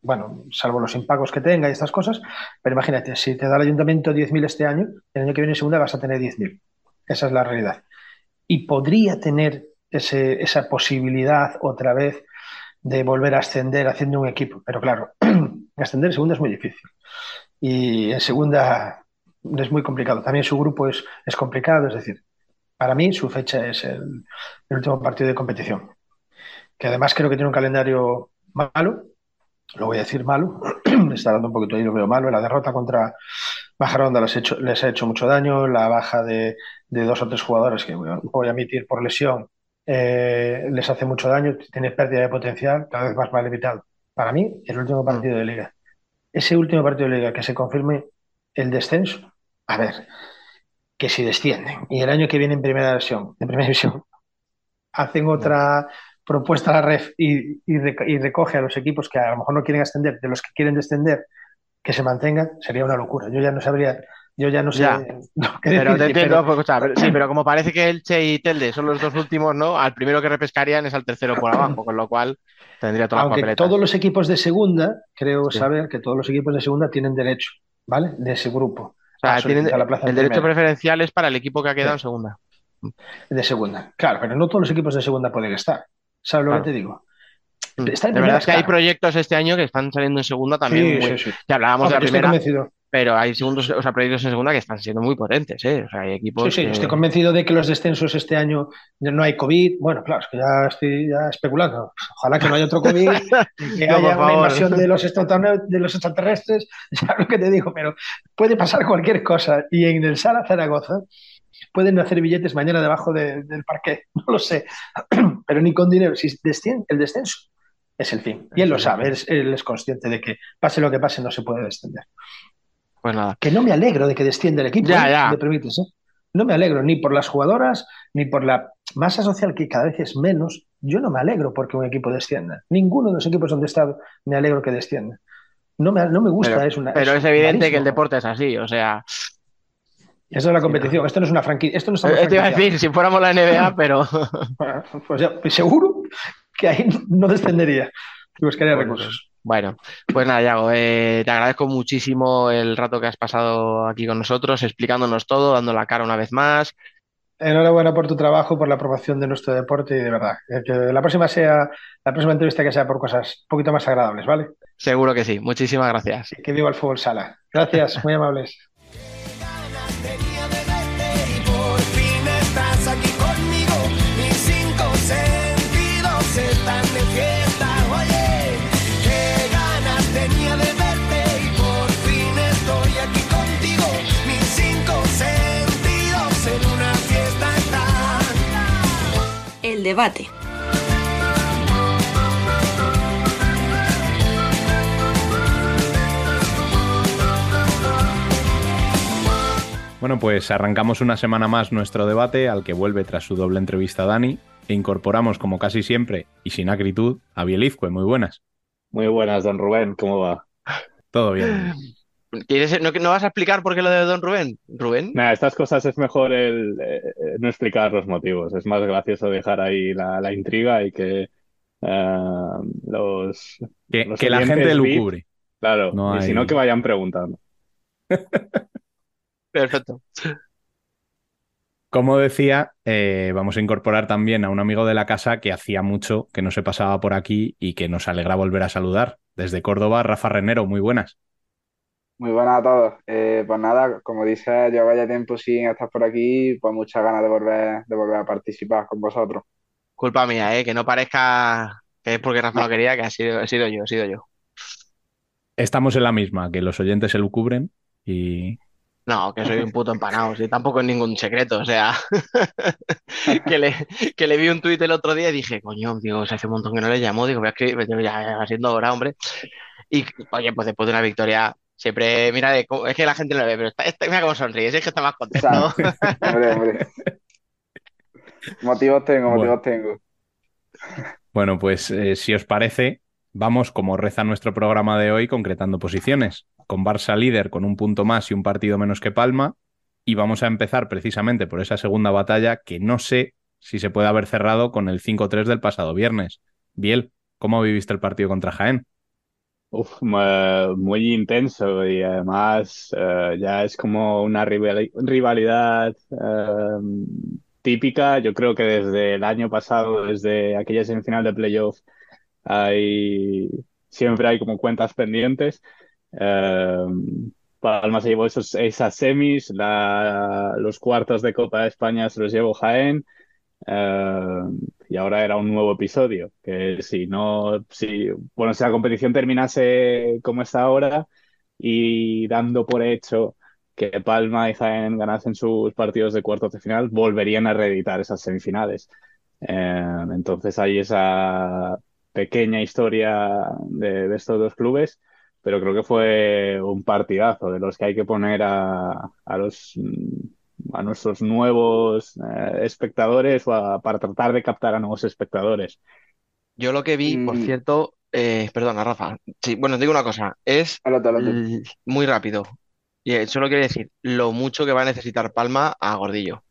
bueno, salvo los impagos que tenga y estas cosas, pero imagínate, si te da el ayuntamiento 10.000 este año, el año que viene en segunda vas a tener 10.000. Esa es la realidad. Y podría tener ese, esa posibilidad otra vez de volver a ascender haciendo un equipo, pero claro, ascender en segunda es muy difícil. Y en segunda es muy complicado. También su grupo es, es complicado, es decir, para mí su fecha es el, el, último partido de competición, que además creo que tiene un calendario malo, lo voy a decir malo, está dando un poquito ahí, lo veo malo, la derrota contra Bajaronda les, hecho, les ha hecho mucho daño, la baja de, de dos o tres jugadores que voy a admitir por lesión eh, les hace mucho daño, tiene pérdida de potencial, cada vez más mal limitado. Para mí, el último partido de liga ese último partido de liga que se confirme el descenso, a ver, que si descienden y el año que viene en primera versión, en primera división, hacen otra propuesta a la ref y, y, y, recoge a los equipos que a lo mejor no quieren ascender, de los que quieren descender, que se mantengan, sería una locura. Yo ya no sabría, yo ya no sé. Ya. No, pero decir, te pero... Pues, o sea, sí, pero como parece que el Che y Telde son los dos últimos, ¿no? Al primero que repescarían es al tercero por abajo, con lo cual tendría toda Aunque la todos los equipos de segunda, creo sí. saber que todos los equipos de segunda tienen derecho, ¿vale? De ese grupo. O sea, tienen, la plaza el derecho preferencial es para el equipo que ha quedado sí. en segunda. De segunda, claro, pero no todos los equipos de segunda pueden estar. ¿Sabes lo claro. que te digo? Está de verdad es que hay proyectos este año que están saliendo en segunda también. Sí, muy, sí, sí. Que hablábamos no, de la primera. Pero hay segundos, o sea, proyectos en segunda que están siendo muy potentes, ¿eh? O sea, hay equipos. Sí, sí, que... estoy convencido de que los descensos este año no hay COVID. Bueno, claro, es que ya estoy ya especulando. Ojalá que no haya otro COVID, que no, haya una invasión de los, de los extraterrestres, ya lo que te digo, pero puede pasar cualquier cosa. Y en el Sala Zaragoza pueden hacer billetes mañana debajo de, del parque, no lo sé, pero ni con dinero. Si desciende, el descenso es el fin. Y él lo sabe, él, él es consciente de que pase lo que pase, no se puede descender. Pues nada. Que no me alegro de que descienda el equipo, ya, ¿eh? ya. permites. ¿eh? No me alegro ni por las jugadoras, ni por la masa social que cada vez es menos. Yo no me alegro porque un equipo descienda. Ninguno de los equipos donde he estado me alegro que descienda. No me, no me gusta, pero, es una. Pero es, es evidente que el deporte es así, o sea. Esa es la competición. Esto no es una franquicia. Esto no eh, te iba a decir, si fuéramos la NBA, pero. Bueno, pues ya, seguro que ahí no descendería. Buscaría bueno, recursos. Bueno, pues nada, Yago, eh, te agradezco muchísimo el rato que has pasado aquí con nosotros, explicándonos todo, dando la cara una vez más. Enhorabuena por tu trabajo, por la aprobación de nuestro deporte y de verdad, que la próxima sea, la próxima entrevista que sea por cosas un poquito más agradables, ¿vale? Seguro que sí. Muchísimas gracias. Que viva el fútbol sala. Gracias, muy amables. Debate. Bueno, pues arrancamos una semana más nuestro debate al que vuelve tras su doble entrevista a Dani e incorporamos, como casi siempre, y sin acritud, a Bielizque. Muy buenas. Muy buenas, don Rubén. ¿Cómo va? Todo bien. ¿Quieres, no, ¿No vas a explicar por qué lo de Don Rubén? ¿Rubén? Nah, estas cosas es mejor el, eh, no explicar los motivos. Es más gracioso dejar ahí la, la intriga y que uh, los. Que, los que la gente lucubre. Claro, no y si no, que vayan preguntando. Perfecto. Como decía, eh, vamos a incorporar también a un amigo de la casa que hacía mucho que no se pasaba por aquí y que nos alegra volver a saludar. Desde Córdoba, Rafa Renero, muy buenas. Muy buenas a todos. Eh, pues nada, como dices, llevo ya tiempo sin estar por aquí, pues muchas ganas de volver, de volver a participar con vosotros. Culpa mía, ¿eh? Que no parezca que es porque Rafa no quería, que ha sido, he sido yo, he sido yo. Estamos en la misma, que los oyentes se lo cubren y No, que soy un puto empanado, sí, tampoco es ningún secreto, o sea, que le, que le vi un tuit el otro día y dije, coño, digo, se hace un montón que no le llamo, digo, voy a escribir, ya, ya va siendo hora, hombre. Y, oye, pues después de una victoria, siempre, mira, de cómo- es que la gente lo ve, pero está, está- mira cómo sonríe, es que está más contento. Hombre, hombre. Motivos tengo, Bueno. motivos tengo. Bueno, pues eh, si os parece, vamos como reza nuestro programa de hoy, concretando posiciones, con Barça líder con un punto más y un partido menos que Palma, y vamos a empezar precisamente por esa segunda batalla que no sé si se puede haber cerrado con el 5-3 del pasado viernes. Biel, ¿cómo viviste el partido contra Jaén? Uf, mu- muy intenso y además eh, ya es como una rivali- rivalidad eh, típica. Yo creo que desde el año pasado, desde aquella semifinal de playoff, hay, siempre hay como cuentas pendientes. Eh, Palma se llevó esos, esas semis, la- los cuartos de Copa de España se los llevó Jaén. Eh, y ahora era un nuevo episodio, que si no, si, bueno, si la competición terminase como está ahora y dando por hecho que Palma y Jaén ganasen sus partidos de cuartos de final, volverían a reeditar esas semifinales. Eh, entonces hay esa pequeña historia de, de estos dos clubes, pero creo que fue un partidazo de los que hay que poner a, a los a nuestros nuevos eh, espectadores o a- para tratar de captar a nuevos espectadores. Yo lo que vi, por Mm. cierto, eh, perdona, Rafa, sí, bueno, te digo una cosa, es muy rápido, y eh, solo quiero decir lo mucho que va a necesitar Palma a Gordillo. O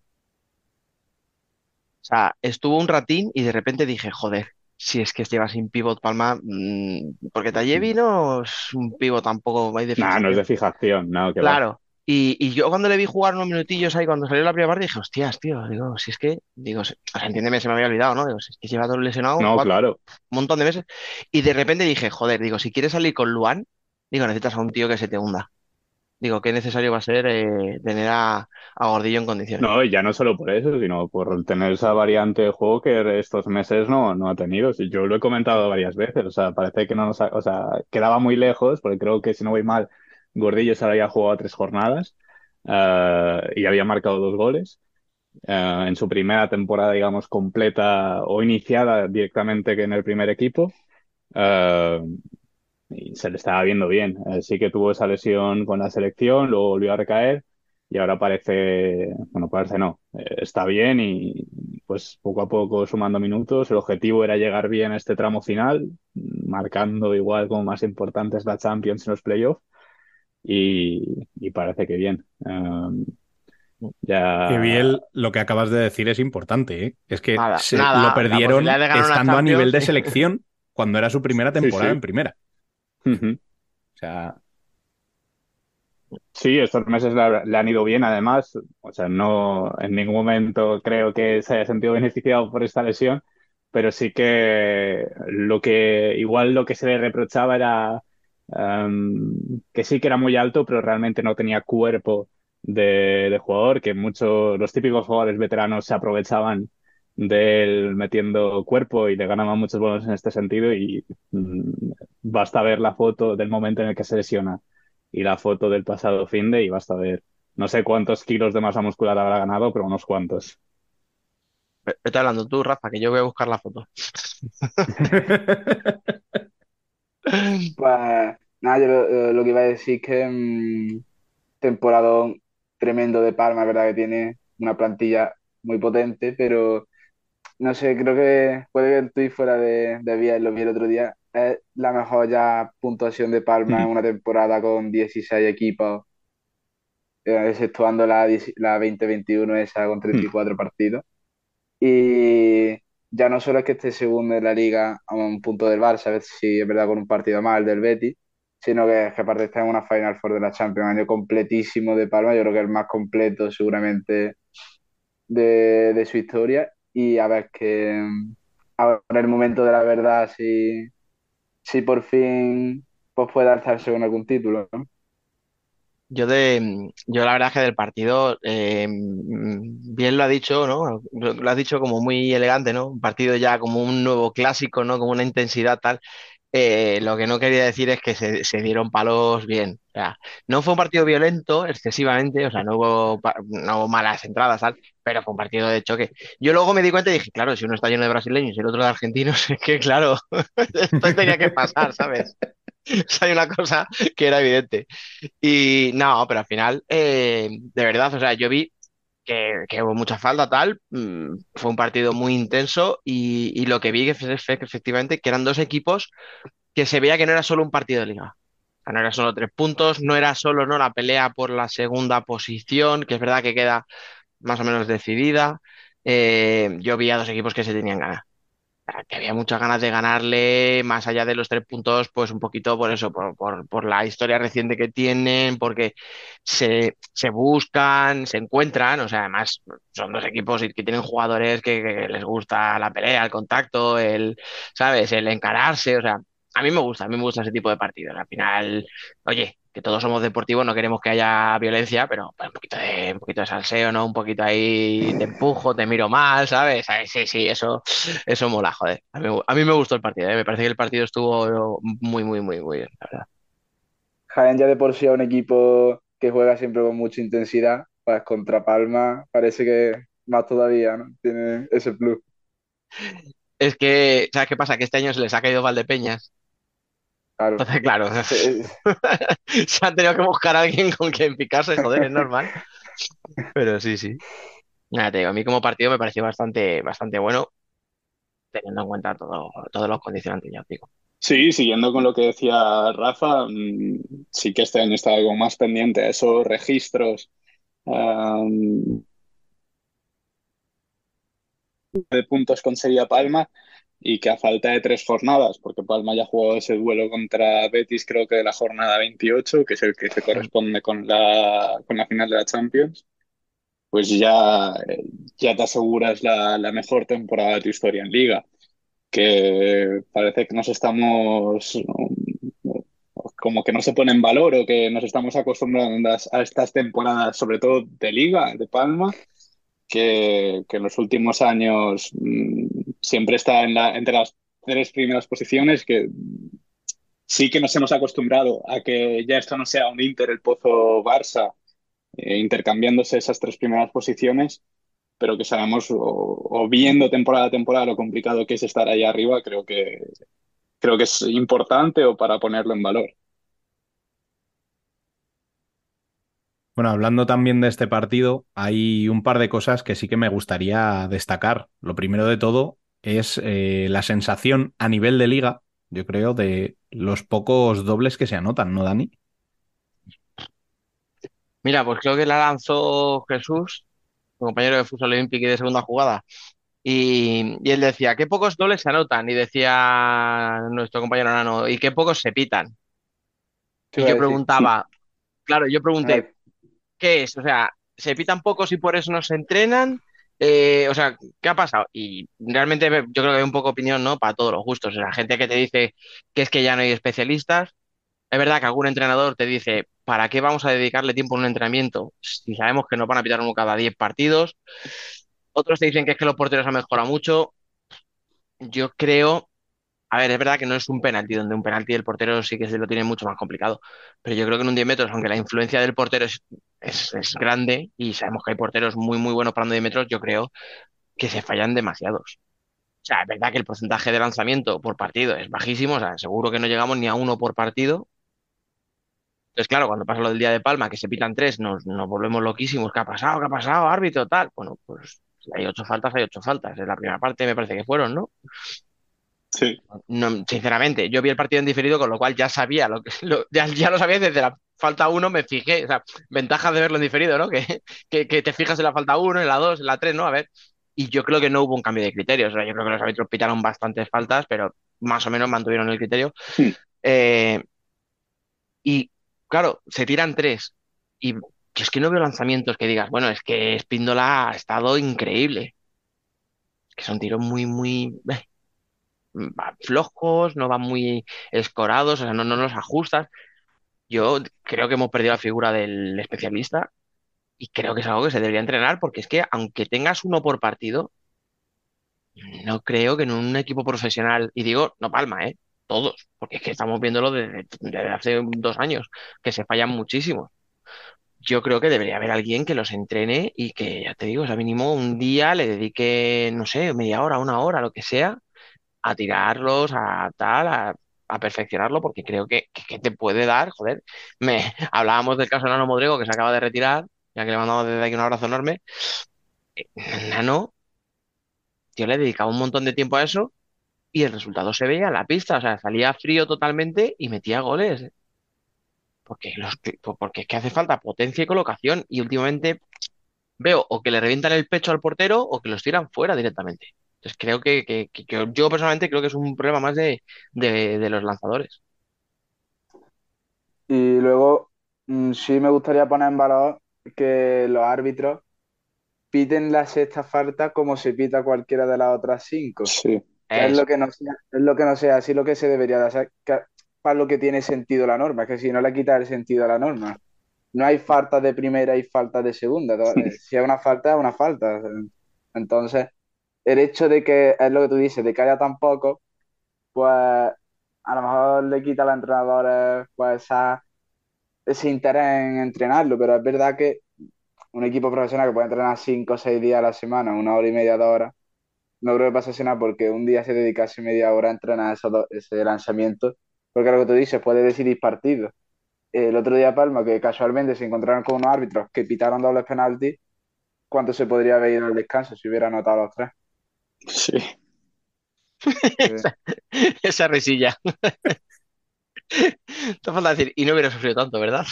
sea, estuvo un ratín y de repente dije, joder, si es que lleva sin pivot Palma, mm, porque Tallevi no es un pivot tampoco hay de Nah, no es de fijación, no, que va. Y, y yo cuando le vi jugar unos minutillos ahí, cuando salió la primera parte, dije, hostias, tío, digo, si es que, digo, o sea, entiéndeme, se me había olvidado, ¿no? Digo, si es que lleva todo lesionado No, cuatro- claro. un montón de meses. Y de repente dije, joder, digo, si quieres salir con Luan, digo, necesitas a un tío que se te hunda. Digo, qué necesario va a ser eh, tener a, a Gordillo en condiciones. No, y ya no solo por eso, sino por tener esa variante de juego que estos meses no, no ha tenido. Sí, Yo lo he comentado varias veces, o sea, parece que no nos ha- o sea, quedaba muy lejos, porque creo que si no voy mal, Gordillo se había jugado tres jornadas eh, y había marcado dos goles. eh, en su primera temporada, digamos, completa o iniciada directamente en el primer equipo. Eh, se le estaba viendo bien. Sí que tuvo esa lesión con la selección, luego volvió a recaer y ahora parece, bueno, parece no, está bien y pues poco a poco sumando minutos. El objetivo era llegar bien a este tramo final, marcando igual como más importantes la Champions en los playoffs y, y parece que bien. Um, ya... Que Biel, lo que acabas de decir es importante, ¿eh? Es que Nada, se nada, lo perdieron estando a nivel de selección cuando era su primera temporada sí. en primera. O sea, Sí, estos meses le, le han ido bien, además. O sea, no en ningún momento creo que se haya sentido beneficiado por esta lesión, pero sí que lo que igual lo que se le reprochaba era em, que sí que era muy alto, pero realmente no tenía cuerpo de, de jugador, que muchos, los típicos jugadores veteranos se aprovechaban de él metiendo cuerpo y le ganaban muchos bonos en este sentido y mm, basta ver la foto del momento en el que se lesiona y la foto del pasado fin de y basta ver. No sé cuántos kilos de masa muscular habrá ganado, pero unos cuantos. Estoy hablando tú, Rafa, que yo voy a buscar la foto. Pues nada, yo lo, lo que iba a decir es que mm, temporadón tremendo de Palma, verdad que tiene una plantilla muy potente, pero no sé, creo que puede que el tuit fuera de, de lo vi el otro día, es la mejor ya puntuación de Palma en una temporada con 16 equipos, eh, exceptuando la, 10 la 2021 esa con 34 partidos. Y ya no solo es que esté segundo en la liga a un punto del Barça, a ver si es verdad con un partido el del Betis, sino que, que aparte está en una Final Four de la Champions, año completísimo de Palma, yo creo que el más completo seguramente de, de su historia. Y a ver que ahora el momento de la verdad, si, si por fin pues puede alzarse con algún título, ¿no? Yo de, yo la verdad es que del partido, eh, bien lo ha dicho, ¿no? Lo has dicho como muy elegante, ¿no? Un partido ya como un nuevo clásico, ¿no? Como una intensidad tal. Eh, lo que no quería decir es que se, dieron palos bien. No fue un partido violento excesivamente, o sea, no hubo, malas entradas, pero fue un partido de choque. Yo luego me di cuenta y dije, claro, si uno está lleno de brasileños y el otro de argentinos, es que claro, esto tenía que pasar, ¿sabes? Hay una cosa que era evidente. Y no, pero al final, eh, de verdad, o sea, yo vi que, hubo mucha falta, tal, mm, fue un partido muy intenso y, lo que vi que que efectivamente eran dos equipos que se veía que no era solo un partido de liga. No era solo tres puntos, no era solo no la pelea por la segunda posición, que es verdad que queda más o menos decidida. Eh, yo vi a dos equipos que se tenían ganas que había muchas ganas de ganarle, más allá de los tres puntos, pues un poquito por eso, por, por, por la historia reciente que tienen, porque se, se buscan, se encuentran, o sea, además son dos equipos que tienen jugadores que, les gusta la pelea, el contacto, el, ¿sabes? El encararse, o sea, a mí me gusta, a mí me gusta ese tipo de partidos. Al final, oye, que todos somos deportivos, no queremos que haya violencia, pero un poquito de, un poquito de salseo, ¿no? Un poquito ahí te empujo, te miro mal, ¿sabes? Sí, sí, eso, eso mola, joder. A mí, a mí me gustó el partido, ¿eh? Me parece que el partido estuvo muy, muy, muy, muy bien, la verdad. Jaén ya de por sí es un equipo que juega siempre con mucha intensidad, pues contra Palma parece que más todavía, ¿no? Tiene ese plus. Es que, ¿sabes qué pasa? Que este año se les ha caído Valdepeñas. Claro. Entonces, claro, Eh, se han tenido que buscar a alguien con quien picarse, joder, es normal. Pero sí, sí. Nada, te digo, a mí como partido me pareció bastante, bastante bueno, teniendo en cuenta todo, todos los condicionantes, ya os digo. Sí, siguiendo con lo que decía Rafa, mm, sí que este año estaba algo más pendiente a esos registros um, de puntos con Sevilla Palma y que a falta de tres jornadas, porque Palma ya jugó ese duelo contra Betis creo que de la jornada 28, que es el que se corresponde con la, con la final de la Champions, pues ya, ya te aseguras la, la mejor temporada de tu historia en Liga que parece que nos estamos como que no se pone en valor o que nos estamos acostumbrando a estas temporadas, sobre todo de Liga, de Palma, que, que en los últimos años mmm, siempre está en la, entre las tres primeras posiciones, que sí que nos hemos acostumbrado a que ya esto no sea un Inter, el Pozo Barça, eh, intercambiándose esas tres primeras posiciones pero que sabemos o, o, viendo temporada a temporada lo complicado que es estar ahí arriba, creo que, creo que es importante o para ponerlo en valor. Bueno, hablando también de este partido, hay un par de cosas que sí que me gustaría destacar. Lo primero de todo es eh, la sensación a nivel de liga, yo creo, de los pocos dobles que se anotan, ¿no, Dani? Mira, pues creo que la lanzó Jesús compañero de Futsal Olympic y de segunda jugada. Y, y, él decía, qué pocos dobles se anotan. Y decía nuestro compañero Nano, y qué pocos se pitan. Y yo preguntaba, claro, yo pregunté, ¿qué es? O sea, ¿se pitan pocos y por eso no se entrenan? Eh, o sea, ¿qué ha pasado? Y realmente yo creo que hay un poco opinión, ¿no? Para todos los gustos. O sea, gente que te dice que es que ya no hay especialistas. Es verdad que algún entrenador te dice, ¿para qué vamos a dedicarle tiempo a un entrenamiento si sabemos que nos van a pitar uno cada 10 partidos? Otros te dicen que es que los porteros han mejorado mucho. Yo creo, a ver, es verdad que no es un penalti, donde un penalti del portero sí que se lo tiene mucho más complicado, pero yo creo que en un 10 metros, aunque la influencia del portero es, es, es grande y sabemos que hay porteros muy, muy buenos parando 10 metros, yo creo que se fallan demasiados. O sea, es verdad que el porcentaje de lanzamiento por partido es bajísimo, o sea, seguro que no llegamos ni a uno por partido, entonces, claro, cuando pasa lo del día de Palma, que se pitan tres, nos, nos volvemos loquísimos. ¿Qué ha pasado? ¿Qué ha pasado? Árbitro, tal. Bueno, pues si hay ocho faltas, hay ocho faltas. En la primera parte me parece que fueron, ¿no? Sí. No, sinceramente, yo vi el partido en diferido, con lo cual ya sabía, lo que, lo, ya, ya, lo sabía desde la falta uno, me fijé. O sea, ventajas de verlo en diferido, ¿no? Que, que, que te fijas en la falta uno, en la dos, en la tres, ¿no? A ver. Y yo creo que no hubo un cambio de criterios. O sea, yo creo que los árbitros pitaron bastantes faltas, pero más o menos mantuvieron el criterio. Sí. Eh, Y claro, se tiran tres. Y yo es que no veo lanzamientos que digas, bueno, es que Espíndola ha estado increíble. Que son tiros muy, muy eh, flojos, no van muy escorados, o sea, no, no los ajustas. Yo creo que hemos perdido la figura del especialista y creo que es algo que se debería entrenar porque es que aunque tengas uno por partido, no creo que en un equipo profesional, y digo, no Palma, ¿eh? Todos, porque es que estamos viéndolo desde, desde hace dos años, que se fallan muchísimo. Yo creo que debería haber alguien que los entrene y que, ya te digo, o sea, mínimo un día le dedique, no sé, media hora, una hora, lo que sea, a tirarlos, a tal, a, perfeccionarlo, porque creo que, te puede dar, joder. Me, hablábamos del caso de Nano Modrigo, que se acaba de retirar, ya que le mandamos desde aquí un abrazo enorme. Eh, Nano, yo le dedicaba un montón de tiempo a eso y el resultado se veía en la pista, o sea, salía frío totalmente y metía goles. Porque, los, porque es que hace falta potencia y colocación. Y últimamente veo o que le revientan el pecho al portero o que los tiran fuera directamente. Entonces creo que, que- que- que yo personalmente creo que es un problema más de, de- de los lanzadores. Y luego, mm, sí me gustaría poner en valor que los árbitros piten la sexta falta como se pita cualquiera de las otras cinco. Sí. Es Eso. lo que no sea, es lo que no sea así lo que se debería de hacer, que- para lo que tiene sentido la norma, que si no le quita el sentido a la norma. No hay falta de primera y falta de segunda. to- eh, Si hay una falta, es una falta. Entonces, el hecho de que, es lo que tú dices, de que haya tan poco, pues a lo mejor le quita a los entrenadores pues, esa- ese interés en entrenarlo, pero es verdad que un equipo profesional que puede entrenar cinco o seis días a la semana, una hora y media, dos horas, no creo que pase nada porque un día se dedicase media hora a entrenar esos dos- ese lanzamiento, porque lo que tú dices, puede decidir partidos. El otro día Palma, que casualmente se encontraron con unos árbitros que pitaron dobles penaltis, ¿cuánto se podría haber ido al descanso si hubiera anotado los tres? Sí. Esa, esa risilla. Te falta decir, y no hubiera sufrido tanto, ¿verdad?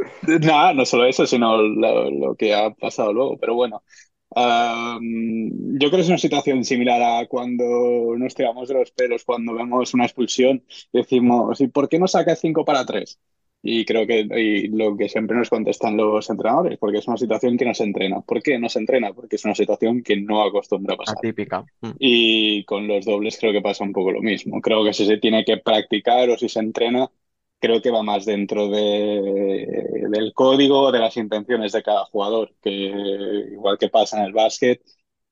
Nada, no solo eso, sino lo, lo que ha pasado luego. Pero bueno, yo creo que es una situación similar a cuando nos tiramos de los pelos, cuando vemos una expulsión, decimos, ¿y por qué no sacas 5 para 3? Y creo que y lo que siempre nos contestan los entrenadores, porque es una situación que no se entrena. ¿Por qué no se entrena? Porque es una situación que no acostumbra a pasar. Atípica. Mm. Y con los dobles creo que pasa un poco lo mismo. Creo que si se tiene que practicar o si se entrena, creo que va más dentro de, del código, de las intenciones de cada jugador, que igual que pasa en el básquet,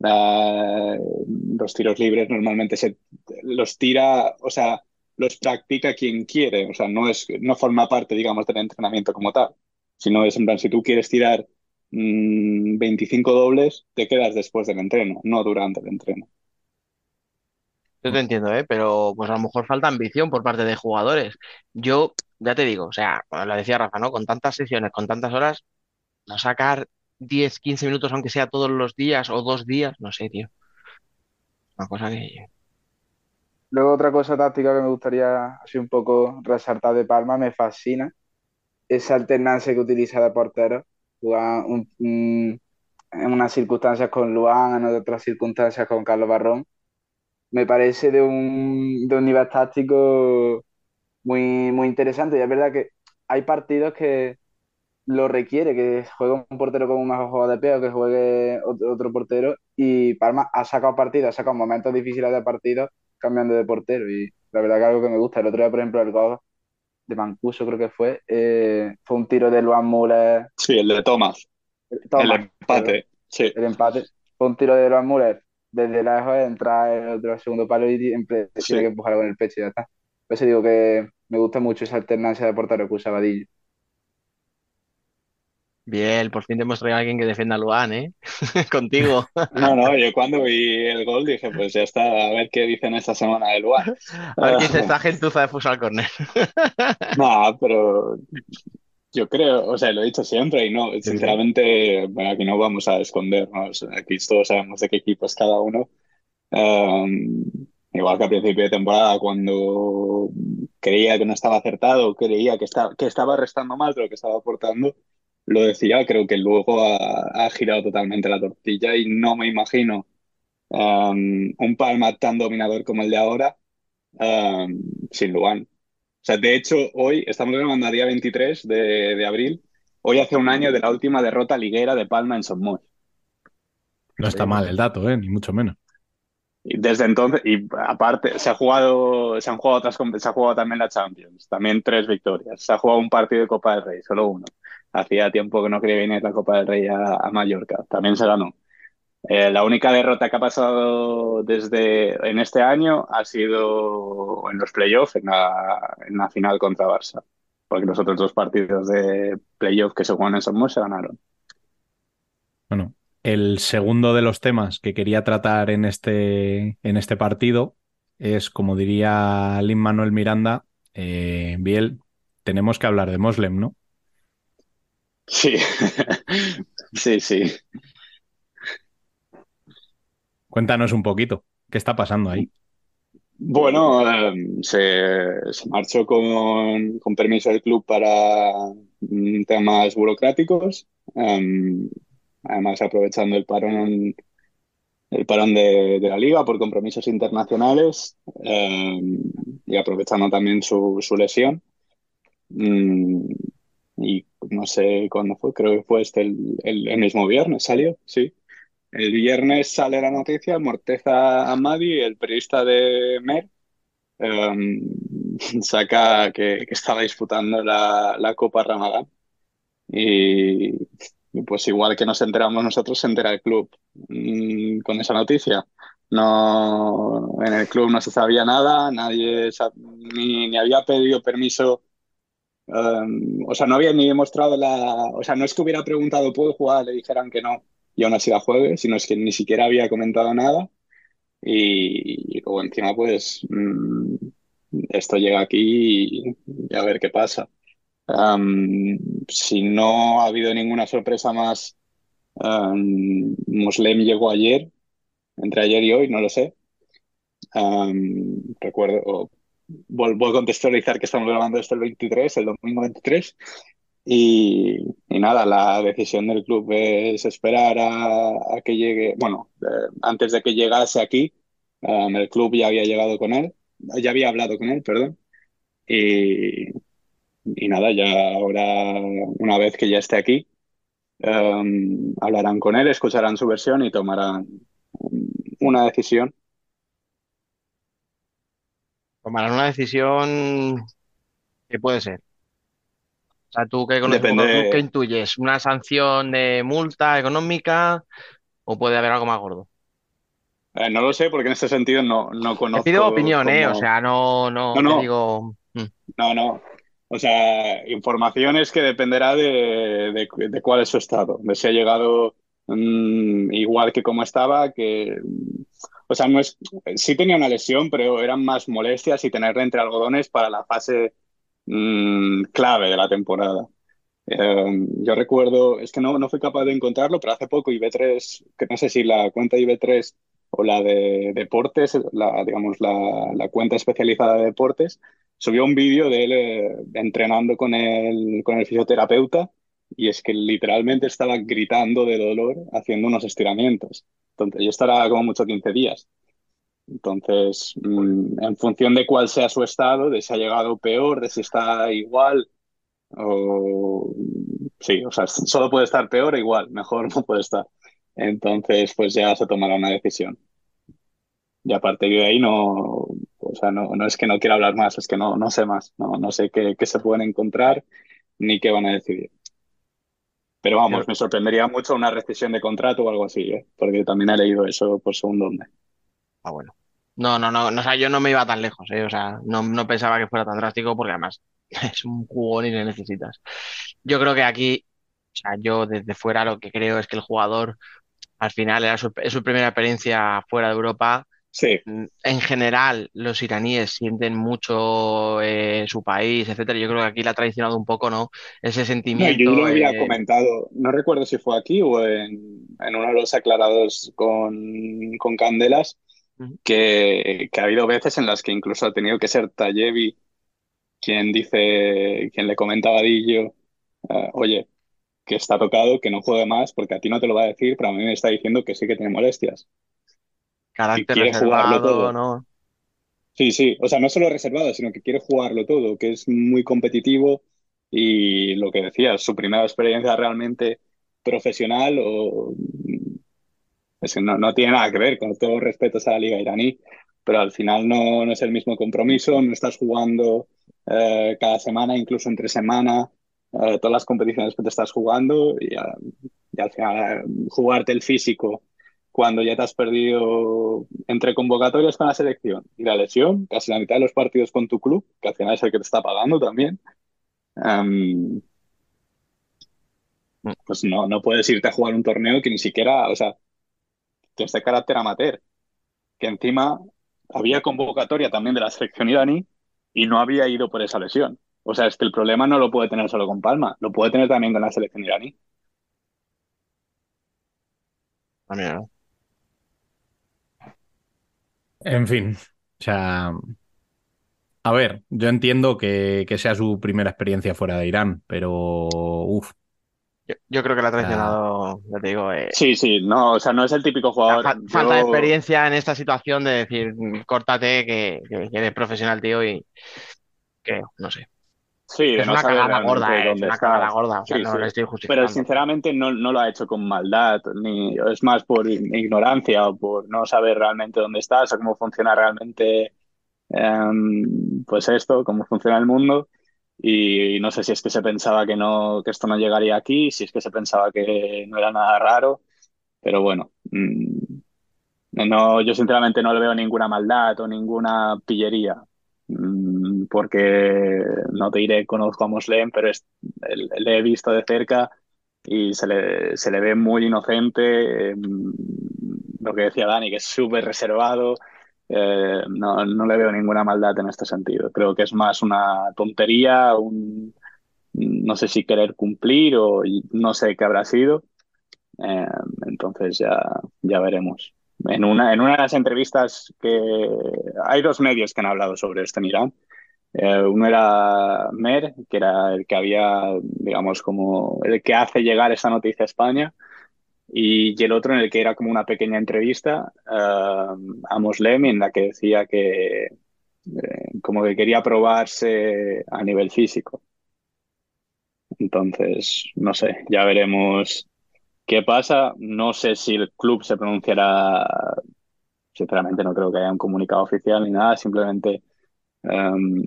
los tiros libres normalmente se los tira, o sea, los practica quien quiere, o sea, no es, no forma parte, digamos, del entrenamiento como tal, sino es en plan, si tú quieres tirar mm, 25 dobles, te quedas después del entreno, no durante el entreno. Yo te entiendo, ¿eh? Pero pues a lo mejor falta ambición por parte de jugadores. Yo, ya te digo, o sea, lo decía Rafa, ¿no? Con tantas sesiones, con tantas horas, no sacar 10, 15 minutos, aunque sea todos los días o dos días, no sé, tío. Una cosa que... Luego otra cosa táctica que me gustaría así un poco resaltar de Palma, me fascina esa alternancia que utiliza de portero. Un- en unas circunstancias con Luan, en otras circunstancias con Carlos Barrón. Me parece de un, de un nivel táctico muy, muy interesante. Y es verdad que hay partidos que lo requiere, que juegue un portero con un mejor juego de pie o que juegue otro, otro portero. Y Palma ha sacado partidos, ha sacado momentos difíciles de partidos cambiando de portero. Y la verdad que algo que me gusta. El otro día, por ejemplo, el gol de Mancuso creo que fue, eh, fue un tiro de Luan Müller. Sí, el de Thomas, el Thomas, empate, sí. el empate. Fue un tiro de Luan Müller desde lejos, entra el otro segundo palo y siempre Sí. tiene que empujar con el pecho y ya está. Por eso digo que me gusta mucho esa alternancia de portero que usa Vadillo. Bien, por fin te hemos traído a alguien que defienda a Luan, ¿eh? Contigo. No, no, yo cuando vi el gol dije, pues ya está, a ver qué dicen esta semana del Luan. A ver qué dice esta gentuza de Futsal Corner. No, pero yo creo, o sea, lo he dicho siempre y no, sinceramente, bueno, aquí no vamos a escondernos, aquí todos sabemos de qué equipo es cada uno. Um, igual que a principio de temporada, cuando creía que no estaba acertado, creía que estaba, que estaba restando más de lo que estaba aportando, lo decía, creo que luego ha, ha girado totalmente la tortilla y no me imagino um, un Palma tan dominador como el de ahora um, sin Luan. sea, de hecho, hoy estamos grabando a día 23 de, de abril. Hoy hace un año de la última derrota liguera de Palma en Somos. No está mal el dato, ¿eh? Ni mucho menos. Y desde entonces, y aparte, se ha jugado, se han jugado otras, se ha jugado también la Champions, también tres victorias. Se ha jugado un partido de Copa del Rey, solo uno. Hacía tiempo que no quería venir la Copa del Rey a, Mallorca, también se ganó. Eh, la única derrota que ha pasado desde en este año ha sido en los playoffs, en la, en la final contra Barça, porque los otros dos partidos de playoff que se jugaron en Somos se ganaron. Bueno, el segundo de los temas que quería tratar en este, en este partido es, como diría Lin Manuel Miranda, eh, Biel, tenemos que hablar de Moslem, ¿no? Sí, sí, sí. Cuéntanos un poquito, ¿qué está pasando ahí? Bueno, eh, se, se marchó con, con permiso del club para mm, temas burocráticos, em, además aprovechando el parón, el parón de, de la liga por compromisos internacionales em, y aprovechando también su, su lesión. Mm, y no sé cuándo fue, creo que fue este el, el- mismo viernes, salió, sí. El viernes sale la noticia, Morteza Amadi, el periodista de MER, em, saca que, que estaba disputando la, la Copa Ramadán. Y, pues igual que nos enteramos nosotros, se entera el club mm, con esa noticia. No, en el club no se sabía nada, nadie sa- ni, ni había pedido permiso, em, o sea, no había ni demostrado la, o sea, no es que hubiera preguntado, ¿puedo jugar? Le dijeran que no y aún así la juegue, sino es que ni siquiera había comentado nada. Y, y luego encima, pues, mm, esto llega aquí y, a ver qué pasa. Am, si no ha habido ninguna sorpresa más, am, Moslem llegó ayer, entre ayer y hoy, no lo sé. Recuerdo, vuelvo a contextualizar que estamos grabando esto el 23, el domingo 23. Y, y nada, la decisión del club es esperar a, que llegue, bueno, eh, antes de que llegase aquí, um, el club ya había llegado con él, ya había hablado con él, perdón, y, y nada, ya ahora, una vez que ya esté aquí, um, hablarán con él, escucharán su versión y tomarán una decisión. Tomarán una decisión que puede ser. O sea, tú que conoces ¿qué intuyes? ¿Una sanción de multa económica o puede haber algo más gordo? eh, no lo sé porque en este sentido no, no Te pido conozco opinión, ¿eh? O sea, no, No, no te no, digo... mm. No, no. O sea, información es que dependerá de, de, de cuál es su estado, de si ha llegado mm, igual que como estaba, que, o sea, no es, sí tenía una lesión, pero eran más molestias y tenerla entre algodones para la fase mm, clave de la temporada. Eh, yo recuerdo, es que no, no fui capaz de encontrarlo, pero hace poco IB3, que no sé si la cuenta IB3 o la de deportes, la, digamos, la, la cuenta especializada de deportes, subió un vídeo de él eh, entrenando con el, con el fisioterapeuta y es que literalmente estaba gritando de dolor haciendo unos estiramientos. Entonces, y esto era como mucho 15 días. Entonces, mm, en función de cuál sea su estado, de si ha llegado peor, de si está igual, o sí, o sea, solo puede estar peor o igual, mejor no puede estar. Entonces, pues ya se tomará una decisión. Y a partir de ahí no, o sea, no, no es que no quiera hablar más, es que no, no sé más, no, no sé qué, qué se pueden encontrar ni qué van a decidir. Pero vamos, me sorprendería mucho una rescisión de contrato o algo así, ¿eh? Porque también he leído eso por segundo dónde. Ah, bueno. No, no, no, no, o sea, yo no me iba tan lejos, ¿eh? O sea, no, no pensaba que fuera tan drástico porque además es un jugón y le necesitas. Yo creo que aquí, o sea, yo desde fuera lo que creo es que el jugador al final era su, es su primera experiencia fuera de Europa. Sí, Mm, En general, los iraníes sienten mucho eh, su país, etcétera. Yo creo que aquí le ha traicionado un poco, ¿no? Ese no, yo sentimiento. lo había eh, comentado, no recuerdo si fue aquí o en, en uno de los aclarados con, con Candelas, que, que ha habido veces en las que incluso ha tenido que ser Tallevi quien dice, quien le comenta a Vadillo, eh, oye, que está tocado, que no juegue más, porque a ti no te lo va a decir, pero a mí me está diciendo que sí que tiene molestias carácter quiere jugarlo todo. ¿no? Sí, sí, o sea, no solo reservado, sino que quiere jugarlo todo, que es muy competitivo y lo que decías, su primera experiencia realmente profesional o es que no, no tiene nada que ver, con todo respeto a la liga iraní, pero al final no, no es el mismo compromiso, no estás jugando eh, cada semana, incluso entre semana, eh, todas las competiciones que te estás jugando y, a- y al final eh, jugarte el físico cuando ya te has perdido entre convocatorias con la selección y la lesión, casi la mitad de los partidos con tu club, que al final es el que te está pagando también, em, pues no, no puedes irte a jugar un torneo que ni siquiera, o sea, que es de carácter amateur, que encima había convocatoria también de la selección iraní y no había ido por esa lesión. O sea, es que el problema no lo puede tener solo con Palma, lo puede tener también con la selección iraní. También, ¿no? En fin, o sea, a ver, yo entiendo que, que sea su primera experiencia fuera de Irán, pero uff, Yo, yo creo que la ha traicionado, ya te digo, eh, Sí, sí, no, o sea, no es el típico jugador. fa- falta de experiencia en esta situación de decir, "Mm, córtate, que, que eres profesional, tío, y que, no sé. Sí, de Es no una saber cagada gorda, eh, es una cagada gorda, o sea, Sí, no sí. Pero sinceramente no, no lo ha hecho con maldad, ni es más por ignorancia o por no saber realmente dónde estás o cómo funciona realmente em, pues esto, cómo funciona el mundo. Y no sé si es que se pensaba que no, que esto no llegaría aquí, si es que se pensaba que no era nada raro, pero bueno, mm, no, yo sinceramente no le veo ninguna maldad o ninguna pillería, mm, porque no te diré conozco a Moslem, pero es- le he visto de cerca y se le, se le ve muy inocente, mm, lo que decía Dani, que es súper reservado, eh, no, no le veo ninguna maldad en este sentido. Creo que es más una tontería, un, no sé si querer cumplir o no sé qué habrá sido. Eh, entonces ya, ya veremos. En una, en una de las entrevistas que hay dos medios que han hablado sobre esto en Irán. Eh, uno era Mer, que era el que había, digamos, como el que hace llegar esa noticia a España, y, el otro en el que era como una pequeña entrevista eh, a Moslem en la que decía que eh, como que quería probarse a nivel físico. Entonces, no sé, ya veremos qué pasa. No sé si el club se pronunciará, sinceramente no creo que haya un comunicado oficial ni nada, simplemente em,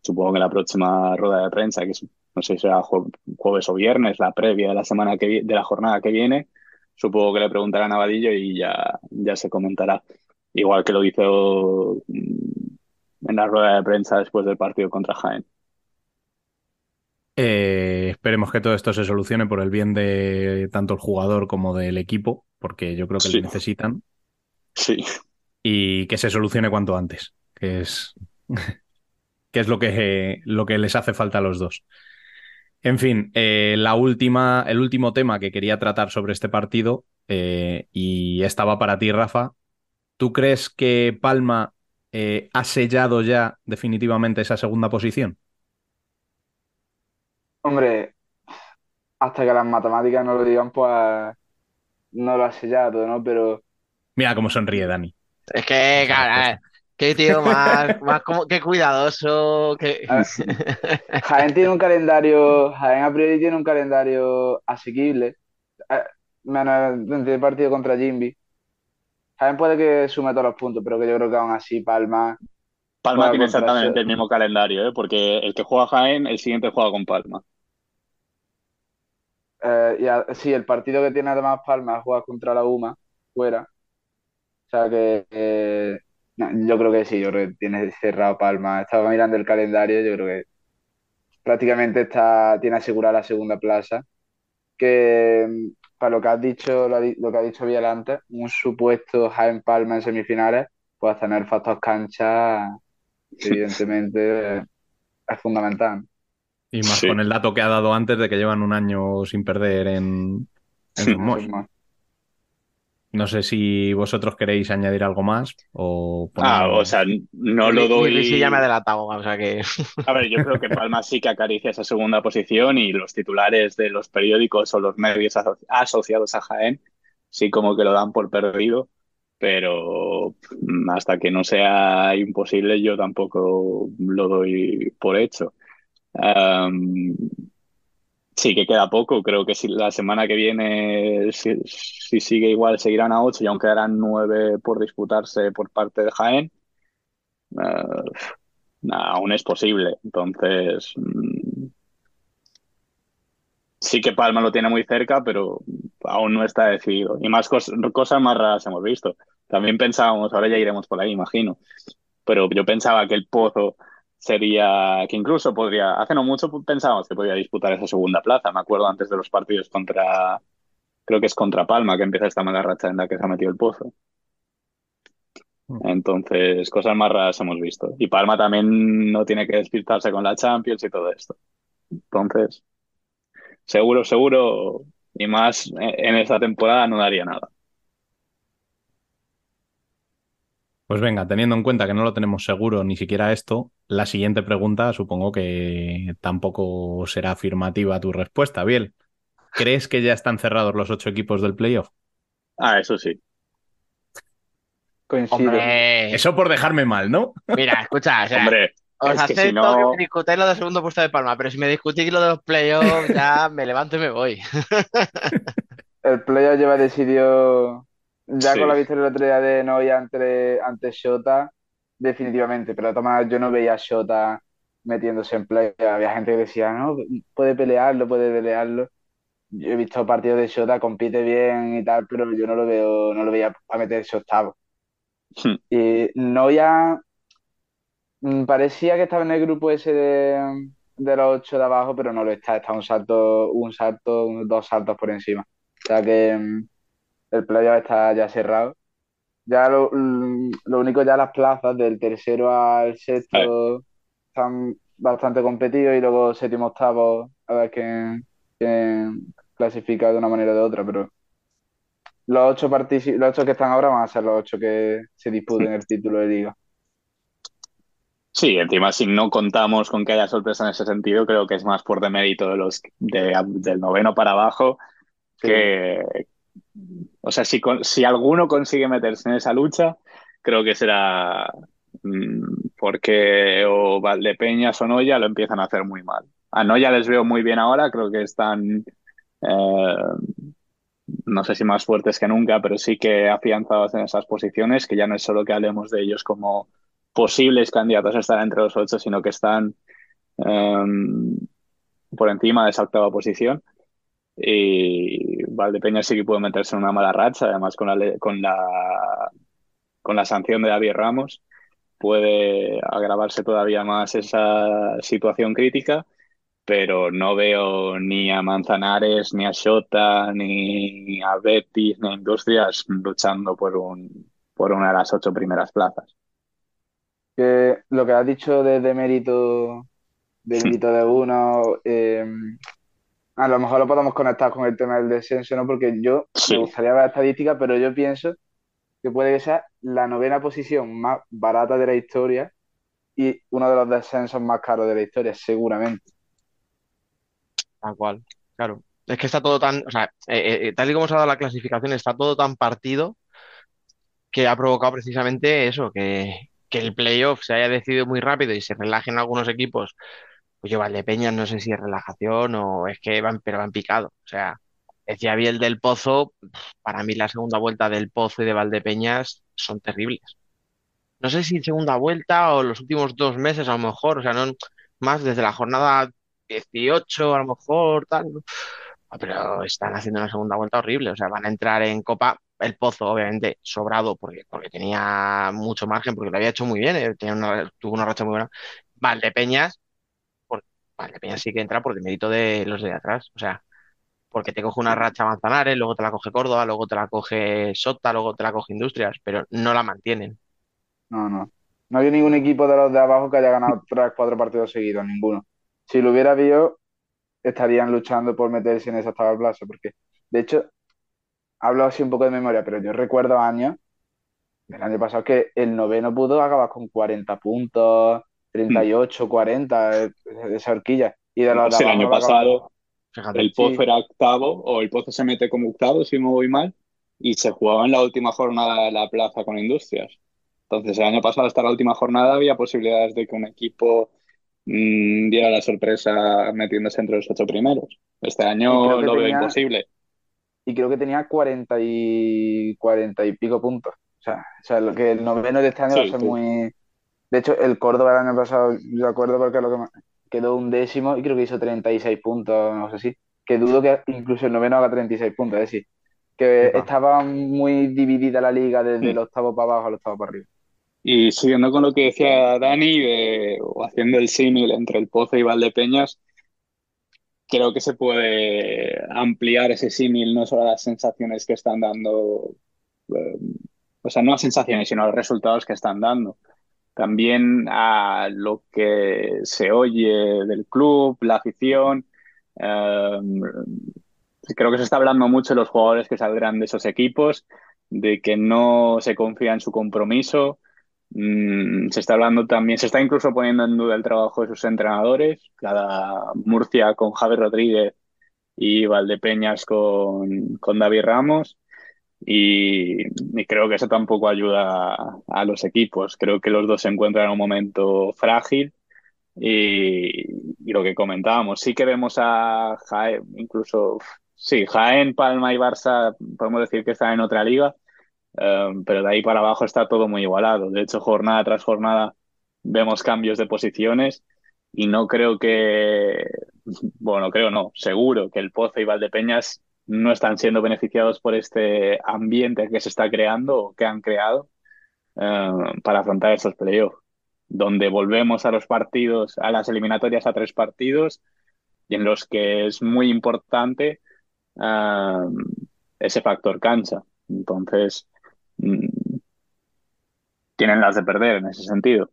supongo que la próxima rueda de prensa, que es- no sé si será jue- jueves o viernes, la previa de la semana que de la jornada que viene, supongo que le preguntarán a Vadillo y ya, ya se comentará. Igual que lo hizo mm, en la rueda de prensa después del partido contra Jaén. Eh, esperemos que todo esto se solucione por el bien de tanto el jugador como del equipo, porque yo creo que Sí. le necesitan, Sí. y que se solucione cuanto antes, que es, que es lo que, lo que les hace falta a los dos. En fin, eh, la última, el último tema que quería tratar sobre este partido, eh, y estaba para ti, Rafa. ¿Tú crees que Palma eh, ha sellado ya definitivamente esa segunda posición? Hombre, hasta que las matemáticas no lo digan, pues no lo ha sellado, ¿no? Pero Mira cómo sonríe Dani. Es que, cara, eh, qué tío más, más como, qué cuidadoso, ver, Jaén tiene un calendario, Jaén a priori tiene un calendario asequible, menos el partido contra Jimby. Jaén puede que sume todos los puntos, pero que yo creo que aún así Palma Palma juega tiene contra exactamente el mismo calendario, ¿eh? Porque el que juega Jaén, el siguiente juega con Palma. eh, y a- sí, el partido que tiene además Palma juega contra la UMA, fuera. O sea que eh, no, yo creo que sí, yo creo que tiene cerrado Palma. Estaba mirando el calendario, yo creo que prácticamente está, tiene asegurada la segunda plaza. Que mm, para lo que has dicho, lo, que ha dicho Vial antes, un supuesto Jaén Palma en semifinales, pues tener factor cancha, evidentemente, es fundamental. Y más Sí. con el dato que ha dado antes de que llevan un año sin perder en, en Moix. No sé si vosotros queréis añadir algo más o Ah, o sea, no lo doy. Risi ya me ha delatado, o sea que... A ver, yo creo que Palma sí que acaricia esa segunda posición y los titulares de los periódicos o los medios aso- asociados a Jaén sí como que lo dan por perdido. pero hasta que no sea imposible yo tampoco lo doy por hecho. Um, sí que queda poco, creo que si la semana que viene, si, si, sigue igual, seguirán a 8 y aún quedarán 9 por disputarse por parte de Jaén. Uh, aún es posible. Entonces, mm, sí que Palma lo tiene muy cerca, pero aún no está decidido. Y más cosas más raras hemos visto. También pensábamos, ahora ya iremos por ahí, imagino, pero yo pensaba que el Pozo sería, que incluso podría, hace no mucho pensábamos que podía disputar esa segunda plaza. Me acuerdo antes de los partidos contra, creo que es contra Palma, que empieza esta mala racha en la que se ha metido el Pozo. Mm. Entonces, cosas más raras hemos visto. Y Palma también no tiene que despistarse con la Champions y todo esto. Entonces, seguro, seguro, y más en esta temporada no daría nada. Pues venga, teniendo en cuenta que no lo tenemos seguro ni siquiera esto, la siguiente pregunta supongo que tampoco será afirmativa tu respuesta, Biel. ¿Crees que ya están cerrados los ocho equipos del playoff? Ah, eso sí. Eso por dejarme mal, ¿no? Mira, escucha, Hombre, os acepto que, me discutáis lo de segundo puesto de Palma, pero si me discutís lo de los playoffs, ya me levanto y me voy. El playoff lleva decidido ya con la victoria el otro día de Noia ante, ante Shota, definitivamente. Pero de yo no veía a Shota metiéndose en play. Había gente que decía, no, puede pelearlo, puede pelearlo. Yo he visto partidos de Shota, compite bien y tal, pero yo no lo veo, no lo veía a meterse octavo. Hmm. Y Noia mm, parecía que estaba en el grupo ese de, de los ocho de abajo, pero no lo está. Está un salto, un salto, dos saltos por encima. O sea que mm, el playoff está ya cerrado. Ya lo, lo, único, ya las plazas del tercero al sexto están bastante competidos y luego séptimo, octavo, a ver quién, clasifica de una manera o de otra, pero los ocho, los ocho que están ahora van a ser los ocho que se disputen el título de liga. Sí, encima si no contamos con que haya sorpresa en ese sentido, creo que es más por demérito de los del noveno para abajo que, o sea, si, si alguno consigue meterse en esa lucha, creo que será mm, porque o Valdepeñas o Noya lo empiezan a hacer muy mal. A Noya les veo muy bien ahora, creo que están, eh, no sé si más fuertes que nunca, pero sí que afianzados en esas posiciones, que ya no es solo que hablemos de ellos como posibles candidatos a estar entre los ocho, sino que están em, por encima de esa octava posición. Y Valdepeña sí que puede meterse en una mala racha, además con la, con la, con la sanción de David Ramos puede agravarse todavía más esa situación crítica, pero no veo ni a Manzanares, ni a Shota, ni a Betis, ni a Industrias luchando por, un, por una de las ocho primeras plazas. Que lo que has dicho de, mérito, de mérito de uno, eh, a lo mejor lo podemos conectar con el tema del descenso, ¿no? Porque yo me gustaría ver estadística, pero yo pienso que puede ser la novena posición más barata de la historia y uno de los descensos más caros de la historia, seguramente. Tal cual, claro. Es que está todo tan, o sea, eh, eh, eh, tal y como se ha dado la clasificación, está todo tan partido que ha provocado precisamente eso, que, que el playoff se haya decidido muy rápido y se relajen algunos equipos pues yo Valdepeñas no sé si es relajación o es que van, pero van picado. O sea, decía bien del Pozo, para mí la segunda vuelta del Pozo y de Valdepeñas son terribles. No sé si segunda vuelta o los últimos dos meses a lo mejor, o sea, no más desde la jornada 18 a lo mejor, tal. Ah, pero están haciendo una segunda vuelta horrible, o sea, van a entrar en Copa, el Pozo obviamente sobrado porque, porque tenía mucho margen, porque lo había hecho muy bien, eh, tuvo una racha muy buena. Valdepeñas Peña sí que entra por el mérito de los de atrás. O sea, porque te coge una racha Manzanares, luego te la coge Córdoba, luego te la coge Sota, luego te la coge Industrias, pero no la mantienen. No, no. No hay ningún equipo de los de abajo que haya ganado tres, cuatro partidos seguidos, ninguno. Si lo hubiera habido, estarían luchando por meterse en esa tabla plaza, porque de hecho, hablo así un poco de memoria, pero yo recuerdo años, el año pasado, que el noveno pudo acabar con 40 puntos, 38, 40, de esa horquilla. Y de el año pasado el Pozo era octavo, o el Pozo se mete como octavo, si me voy mal, y se jugaba en la última jornada de la plaza con Industrias. Entonces, el año pasado, hasta la última jornada, había posibilidades de que un equipo mmm, diera la sorpresa metiéndose entre los ocho primeros. Este año lo tenía, veo imposible. Y creo que tenía 40 y, 40 y pico puntos. O sea, o sea, lo que el noveno de este año sí, va a ser sí. muy. De hecho, el Córdoba el año pasado, yo acuerdo porque lo que quedó un décimo y creo que hizo 36 puntos, no sé si. Que dudo que incluso el noveno haga 36 puntos, es decir, que estaba muy dividida la liga desde sí. el octavo para abajo al octavo para arriba. Y siguiendo con lo que decía Dani, de, o haciendo el símil entre el Pozo y Valdepeñas, creo que se puede ampliar ese símil no solo a las sensaciones que están dando, eh, o sea, no a sensaciones, sino a los resultados que están dando. También a lo que se oye del club, la afición. Eh, creo que se está hablando mucho de los jugadores que saldrán de esos equipos, de que no se confía en su compromiso. Mm, se está hablando también, se está incluso poniendo en duda el trabajo de sus entrenadores, cada Murcia con Javi Rodríguez y Valdepeñas con David Ramos. Y, creo que eso tampoco ayuda a, los equipos. Creo que los dos se encuentran en un momento frágil. Y, lo que comentábamos, sí que vemos a Jaén, incluso, sí, Jaén, Palma y Barça, podemos decir que están en otra liga, Um, pero de ahí para abajo está todo muy igualado. De hecho, jornada tras jornada vemos cambios de posiciones y no creo que, bueno, creo no, seguro que el Pozo y Valdepeñas no están siendo beneficiados por este ambiente que se está creando o que han creado uh, para afrontar estos playoffs, donde volvemos a los partidos, a las eliminatorias a tres partidos y en los que es muy importante uh, ese factor cancha. Entonces, tienen las de perder en ese sentido.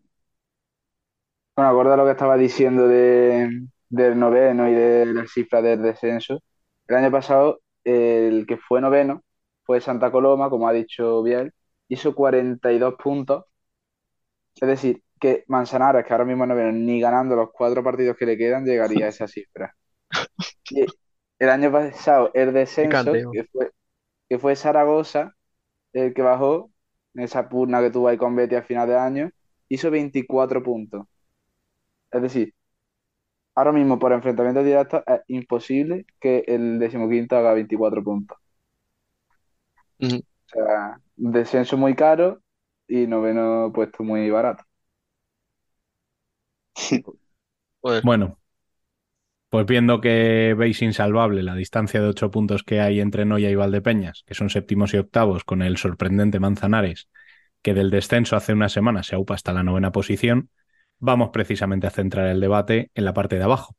Bueno, acuerdo lo que estaba diciendo de, del noveno y de las cifras del descenso. El año pasado, el que fue noveno fue Santa Coloma, como ha dicho Biel, hizo 42 puntos. Es decir, que Manzanares, que ahora mismo es noveno, ni ganando los cuatro partidos que le quedan, llegaría a esa cifra. Y el año pasado, el descenso, que fue, que fue Zaragoza, el que bajó en esa pugna que tuvo ahí con Betty a final de año, hizo 24 puntos. Es decir, ahora mismo por enfrentamiento directo es imposible que el decimoquinto haga 24 puntos. Uh -huh. O sea, descenso muy caro y noveno puesto muy barato. Pues... Bueno, pues viendo que veis insalvable la distancia de ocho puntos que hay entre Noya y Valdepeñas, que son séptimos y octavos, con el sorprendente Manzanares, que del descenso hace una semana se aupa hasta la novena posición, vamos precisamente a centrar el debate en la parte de abajo.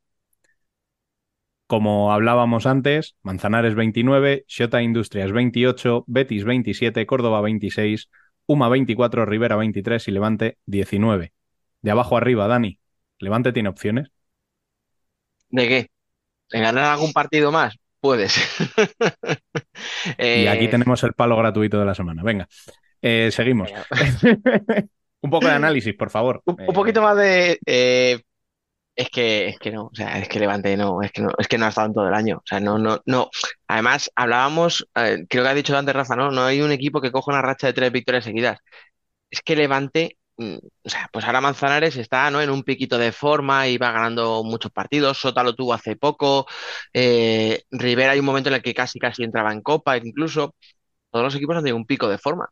Como hablábamos antes, Manzanares 29, Xota Industrias 28, Betis 27, Córdoba 26, Uma 24, Rivera 23 y Levante 19. De abajo arriba, Dani, ¿Levante tiene opciones? ¿De qué? ¿En ganar algún partido más? Puedes. eh... Y aquí tenemos el palo gratuito de la semana. Venga, eh, seguimos. un poco de análisis, por favor. Un, un poquito más de. Eh, es que, es que no, o sea, es que Levante no, es que no, es que no ha estado en todo el año. O sea, no, no, no. Además, hablábamos, eh, creo que ha dicho antes Rafa, ¿no? No hay un equipo que coja una racha de tres victorias seguidas. Es que Levante o sea, pues ahora Manzanares está ¿no? en un piquito de forma y va ganando muchos partidos. Sota lo tuvo hace poco. Eh, Rivera hay un momento en el que casi casi entraba en Copa, incluso. Todos los equipos han tenido un pico de forma.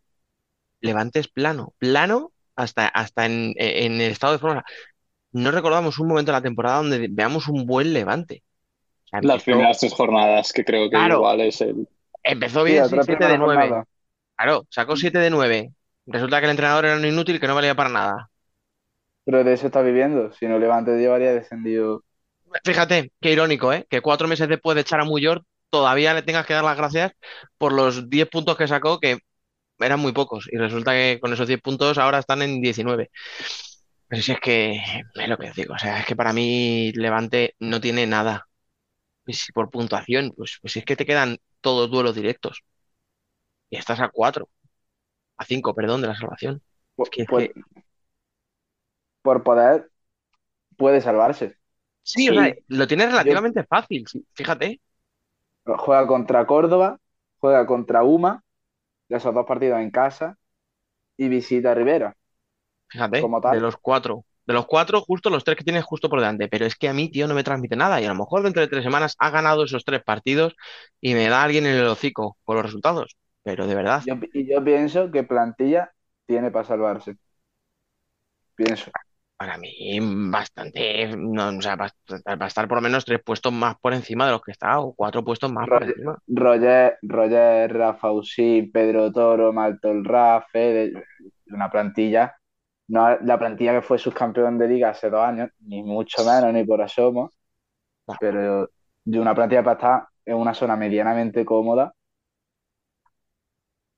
Levante es plano, plano hasta, hasta en, en el estado de forma. No recordamos un momento de la temporada donde veamos un buen Levante. Empezó... Las primeras tres jornadas, que creo que claro, igual es el. Empezó bien, sí, 7 de 9. Jornada. Claro, sacó 7 de 9. Resulta que el entrenador era un inútil que no valía para nada. Pero de eso está viviendo. Si no Levante llevaría descendido. Fíjate, qué irónico, ¿eh? Que cuatro meses después de echar a Muyor todavía le tengas que dar las gracias por los 10 puntos que sacó, que eran muy pocos. Y resulta que con esos 10 puntos ahora están en 19. Pero si es que es lo que os digo. O sea, es que para mí Levante no tiene nada. Y si por puntuación, pues, pues es que te quedan todos duelos directos. Y estás a cuatro a 5, perdón, de la salvación. Por, es que, por, por, poder puede salvarse. Sí, sí. O sea, lo tiene relativamente Yo, fácil, fíjate. Juega contra Córdoba, juega contra Uma, esos dos partidos en casa y visita a Rivera. Fíjate, Como tal. de los cuatro. De los cuatro, justo los tres que tienes justo por delante. Pero es que a mí, tío, no me transmite nada. Y a lo mejor dentro de tres semanas ha ganado esos tres partidos y me da alguien en el hocico con los resultados. Pero de verdad. Yo- y yo pienso que plantilla tiene para salvarse. Pienso. Para mí, bastante, no, o sea, va, va a estar por lo menos tres puestos más por encima de los que está, o cuatro puestos más por encima. Roger, Roger, Rafa Usín, Pedro Toro, Maltol Rafe, de- una plantilla, no la plantilla que fue subcampeón de liga hace dos años, ni mucho menos, ni por asomo, pero de una plantilla para estar en una zona medianamente cómoda.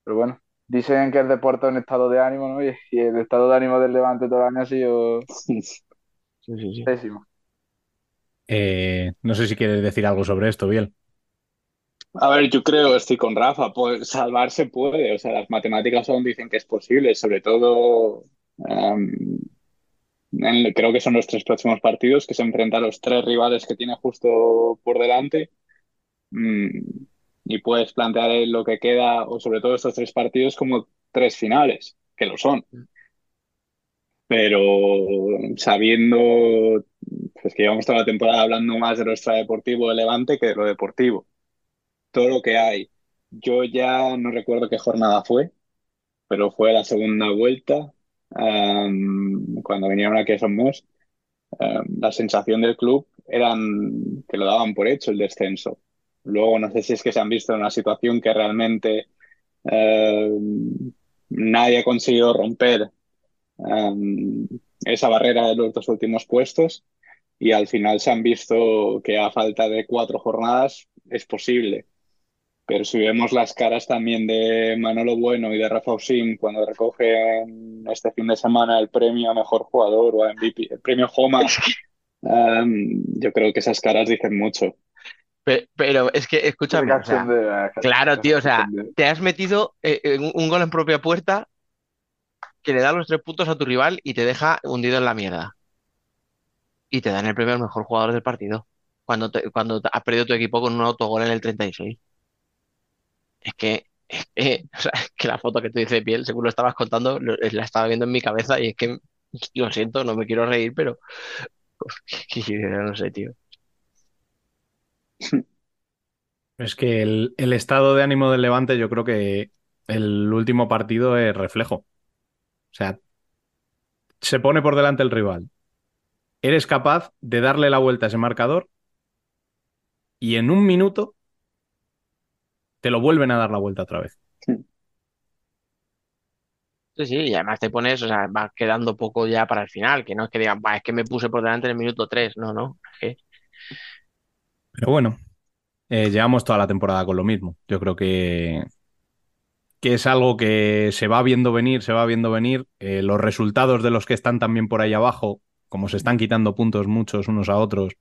Pero bueno, dicen que el deporte es un estado de ánimo, ¿no? Y, y el estado de ánimo del Levante todo el año ha sido Sí, sí, sí. pésimo. Eh, no sé si quieres decir algo sobre esto, Biel. A ver, yo creo, estoy con Rafa, pues salvarse puede, o sea, las matemáticas aún dicen que es posible, sobre todo, em, en- creo que son los tres próximos partidos, que se enfrenta a los tres rivales que tiene justo por delante, Mm, y puedes plantear lo que queda, o sobre todo estos tres partidos, como tres finales, que lo son. Pero sabiendo, pues que llevamos toda la temporada hablando más de lo extradeportivo de Levante que de lo deportivo todo lo que hay. Yo ya no recuerdo qué jornada fue, pero fue la segunda vuelta, em, cuando vinieron aquí a Somos. Em, la sensación del club eran que lo daban por hecho el descenso. Luego no sé si es que se han visto en una situación que realmente em, nadie ha conseguido romper em, esa barrera de los dos últimos puestos y al final se han visto que a falta de cuatro jornadas es posible. Pero si vemos las caras también de Manolo Bueno y de Rafa Usín cuando recogen este fin de semana el premio a mejor jugador o a MVP, el premio Homa, em, yo creo que esas caras dicen mucho. Pe- Pero, es que, escúchame, o sea, Cachondeo, claro, tío, o sea, te has metido eh, en un, gol en propia puerta que le da los tres puntos a tu rival y te deja hundido en la mierda. Y te dan el premio al mejor jugador del partido. Cuando, te- cuando has perdido tu equipo con un autogol en el 36. Es que, es que, o sea, es que la foto que te dice Piel, según lo estabas contando, lo- la estaba viendo en mi cabeza y es que, lo siento, no me quiero reír, pero no sé, tío. Es que el, estado de ánimo del Levante, yo creo que el último partido es reflejo. O sea, se pone por delante el rival. Eres capaz de darle la vuelta a ese marcador y en un minuto te lo vuelven a dar la vuelta otra vez. Sí, sí, y además te pones, o sea, va quedando poco ya para el final, que no es que digan, es que me puse por delante en el minuto 3, no, no, es que Pero bueno, eh, llevamos toda la temporada con lo mismo. Yo creo que, que es algo que se va viendo venir, se va viendo venir. Eh, los resultados de los que están también por ahí abajo, como se están quitando puntos muchos unos a otros,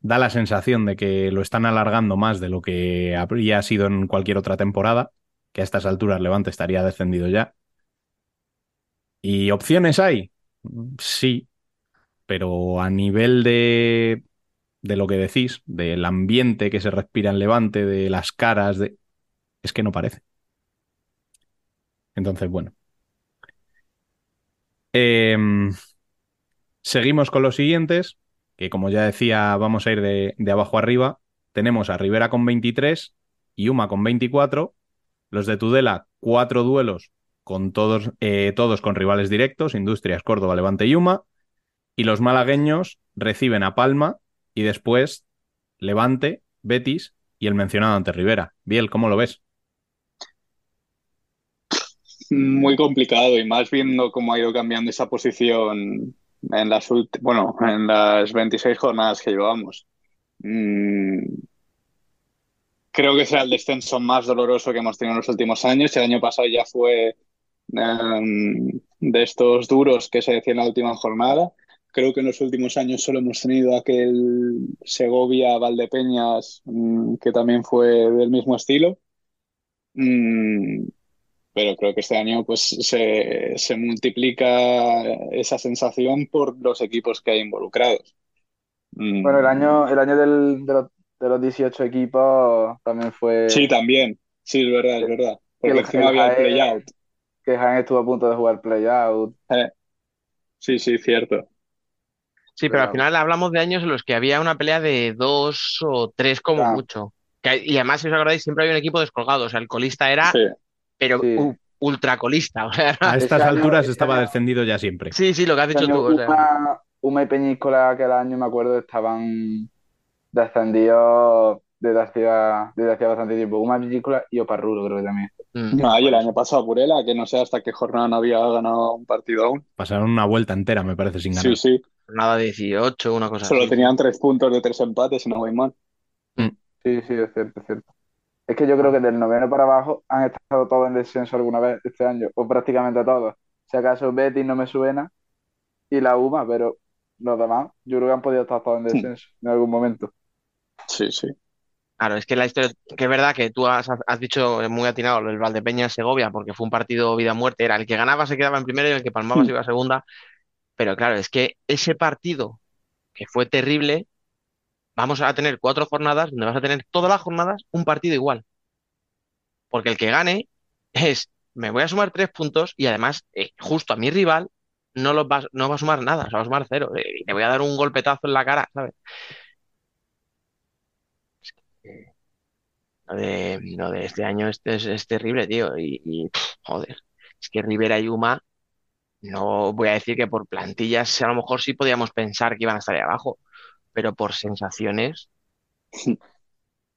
da la sensación de que lo están alargando más de lo que habría sido en cualquier otra temporada, que a estas alturas Levante estaría descendido ya. ¿Y opciones hay? Sí, pero a nivel de, de lo que decís, del ambiente que se respira en Levante, de las caras, de... es que no parece. Entonces, bueno. Em, seguimos con los siguientes, que como ya decía, vamos a ir de, de abajo arriba. Tenemos a Rivera con 23 y Uma con 24. Los de Tudela, cuatro duelos con todos, eh, todos con rivales directos, Industrias, Córdoba, Levante y Uma. Y los malagueños reciben a Palma y después Levante, Betis y el mencionado ante Rivera. Biel, ¿cómo lo ves? Muy complicado y más viendo cómo ha ido cambiando esa posición en las, bueno, en las 26 jornadas que llevamos. Mm, creo que será el descenso más doloroso que hemos tenido en los últimos años. El año pasado ya fue em, de estos duros que se decía en la última jornada. Creo que en los últimos años solo hemos tenido aquel Segovia-Valdepeñas, mm, que también fue del mismo estilo. Mm, pero creo que este año pues se, se multiplica esa sensación por los equipos que hay involucrados. Mm, Bueno, el año, el año del- de, los, de los 18 equipos también fue, Sí, también. Sí, es verdad, es verdad. Porque el- encima el había el play-out. que Jaén estuvo a punto de jugar play-out. Eh, Sí, sí, cierto. Sí, pero al final hablamos de años en los que había una pelea de dos o tres como Claro. mucho. Que- y además, si os acordáis, siempre había un equipo descolgado. O sea, el colista era, Sí. pero Sí. u- ultracolista. O sea, A estas año- alturas estaba descendido ya siempre. sí, sí, lo que has dicho Este tú. año O sea, Uma, Uma y Peñíscola aquel año, me acuerdo, estaban descendidos desde hacía, desde hacía bastante tiempo. Uma, Peñíscola y Oparrulo creo que también. mm. No, y el año pasado Burela, que no sé hasta qué jornada no había ganado un partido aún. Pasaron una vuelta entera, me parece, sin ganar. Sí, sí. Nada de 18, una cosa Solo así. tenían tres puntos de tres empates, si no voy mal. Sí, sí, es cierto, es cierto. Es que yo creo que del noveno para abajo han estado todos en descenso alguna vez este año, o prácticamente todos. Si acaso Betis no me suena y la UMA, pero los demás, yo creo que han podido estar todos en descenso en algún momento. Sí, sí. Claro, es que la historia, que es verdad que tú has, has dicho muy atinado el Valdepeña Segovia, porque fue un partido vida-muerte, era el que ganaba se quedaba en primera y el que palmaba Hmm. se iba a segunda. Pero claro, es que ese partido, que fue terrible, vamos a tener cuatro jornadas donde vas a tener todas las jornadas un partido igual. Porque el que gane es, me voy a sumar tres puntos y además, eh, justo a mi rival, no, los va, no va a sumar nada, o sea, va a sumar cero. eh, y te voy a dar un golpetazo en la cara, ¿sabes? Lo de, lo de este año es, es, terrible, tío. Y, joder, es que Rivera y Uma, no voy a decir que por plantillas a lo mejor sí podíamos pensar que iban a estar ahí abajo, pero por sensaciones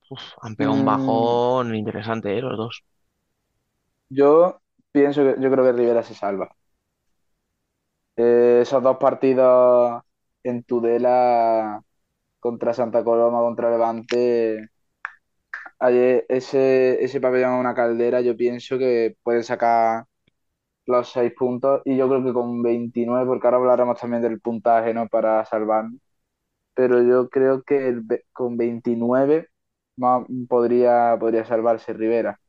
uf, han pegado un Mm. bajón interesante, ¿eh? Los dos. Yo pienso que yo creo que Rivera se salva. Eh, esos dos partidos en Tudela contra Santa Coloma, contra Levante, ayer ese, ese pabellón a una caldera, yo pienso que pueden sacar los seis puntos y yo creo que con 29, porque ahora hablaremos también del puntaje, ¿no? Para salvarnos, pero yo creo que el ve- con 29 ma- podría, podría salvarse Rivera.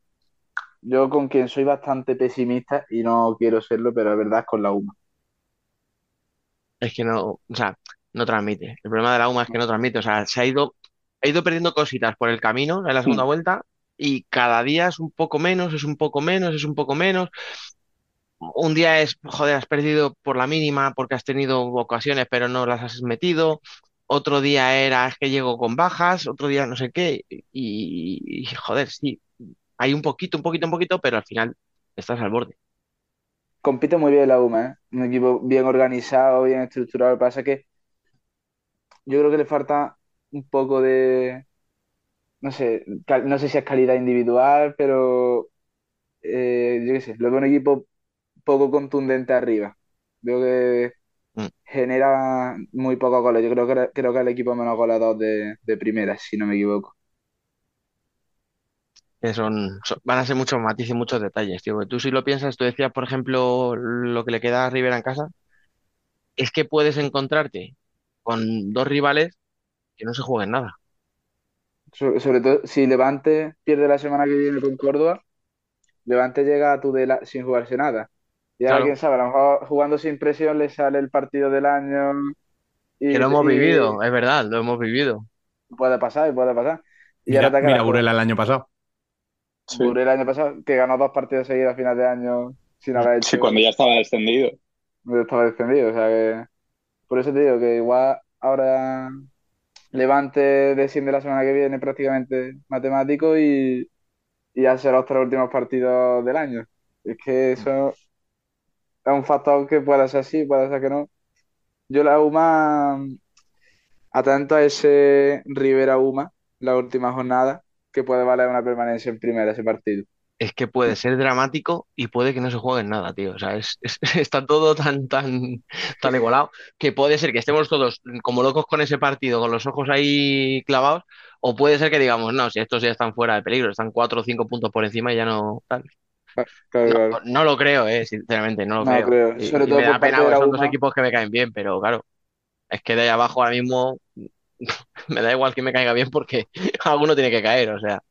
Yo con quien soy bastante pesimista y no quiero serlo, pero la verdad es con la UMA. Es que no, o sea, no transmite. El problema de la UMA es que no transmite. O sea, se ha ido, ha ido perdiendo cositas por el camino en la segunda vuelta y cada día es un poco menos, es un poco menos, es un poco menos. Un día es, joder, has perdido por la mínima porque has tenido ocasiones, pero no las has metido. Otro día era, es que llego con bajas, otro día no sé qué. Y, joder, sí, hay un poquito, un poquito, un poquito, pero al final estás al borde. Compite muy bien la UMA, ¿eh? Un equipo bien organizado, bien estructurado. Lo que pasa es que yo creo que le falta un poco de, no sé, no sé si es calidad individual, pero eh, yo qué sé, lo veo un equipo poco contundente arriba. Veo que Mm. genera muy pocos goles. Yo creo que creo que el equipo menos goleador de, de primera, si no me equivoco. que son, son- van a ser muchos matices y muchos detalles, tío. Porque tú si lo piensas, tú decías, por ejemplo, lo que le queda a Rivera en casa, es que puedes encontrarte con dos rivales que no se jueguen nada. So- Sobre todo si Levante pierde la semana que viene con Córdoba, Levante llega a Tudela sin jugarse nada. Y ahora Claro. quién sabe, a lo mejor jugando sin presión le sale el partido del año y, Que lo hemos y vivido, es verdad, lo hemos vivido. puede pasar puede pasar. Y Mira, ahora te mira Burela el año pasado. Sí. Burela el año pasado, que ganó dos partidos seguidos a final de año sin haber Sí, hecho, cuando ya estaba descendido. no estaba descendido. O sea que por eso te digo que igual ahora Levante desciende la semana que viene prácticamente matemático y, y hace los tres últimos partidos del año. Es que eso es un factor que puede ser así, puede ser que no. Yo la UMA, atento a ese Rivera UMA, la última jornada, que puede valer una permanencia en primera ese partido. Es que puede ser dramático y puede que no se juegue nada, tío. O sea, es, es- está todo tan, tan, tan igualado que puede ser que estemos todos como locos con ese partido, con los ojos ahí clavados, o puede ser que digamos, no, si estos ya están fuera de peligro, están cuatro o cinco puntos por encima y ya no tal. Claro, No, claro. no lo creo, eh, sinceramente, no lo No creo. creo. Y, Sobre y todo me da pena porque son dos equipos que me caen bien, pero claro, es que de ahí abajo ahora mismo me da igual que me caiga bien porque alguno tiene que caer, o sea.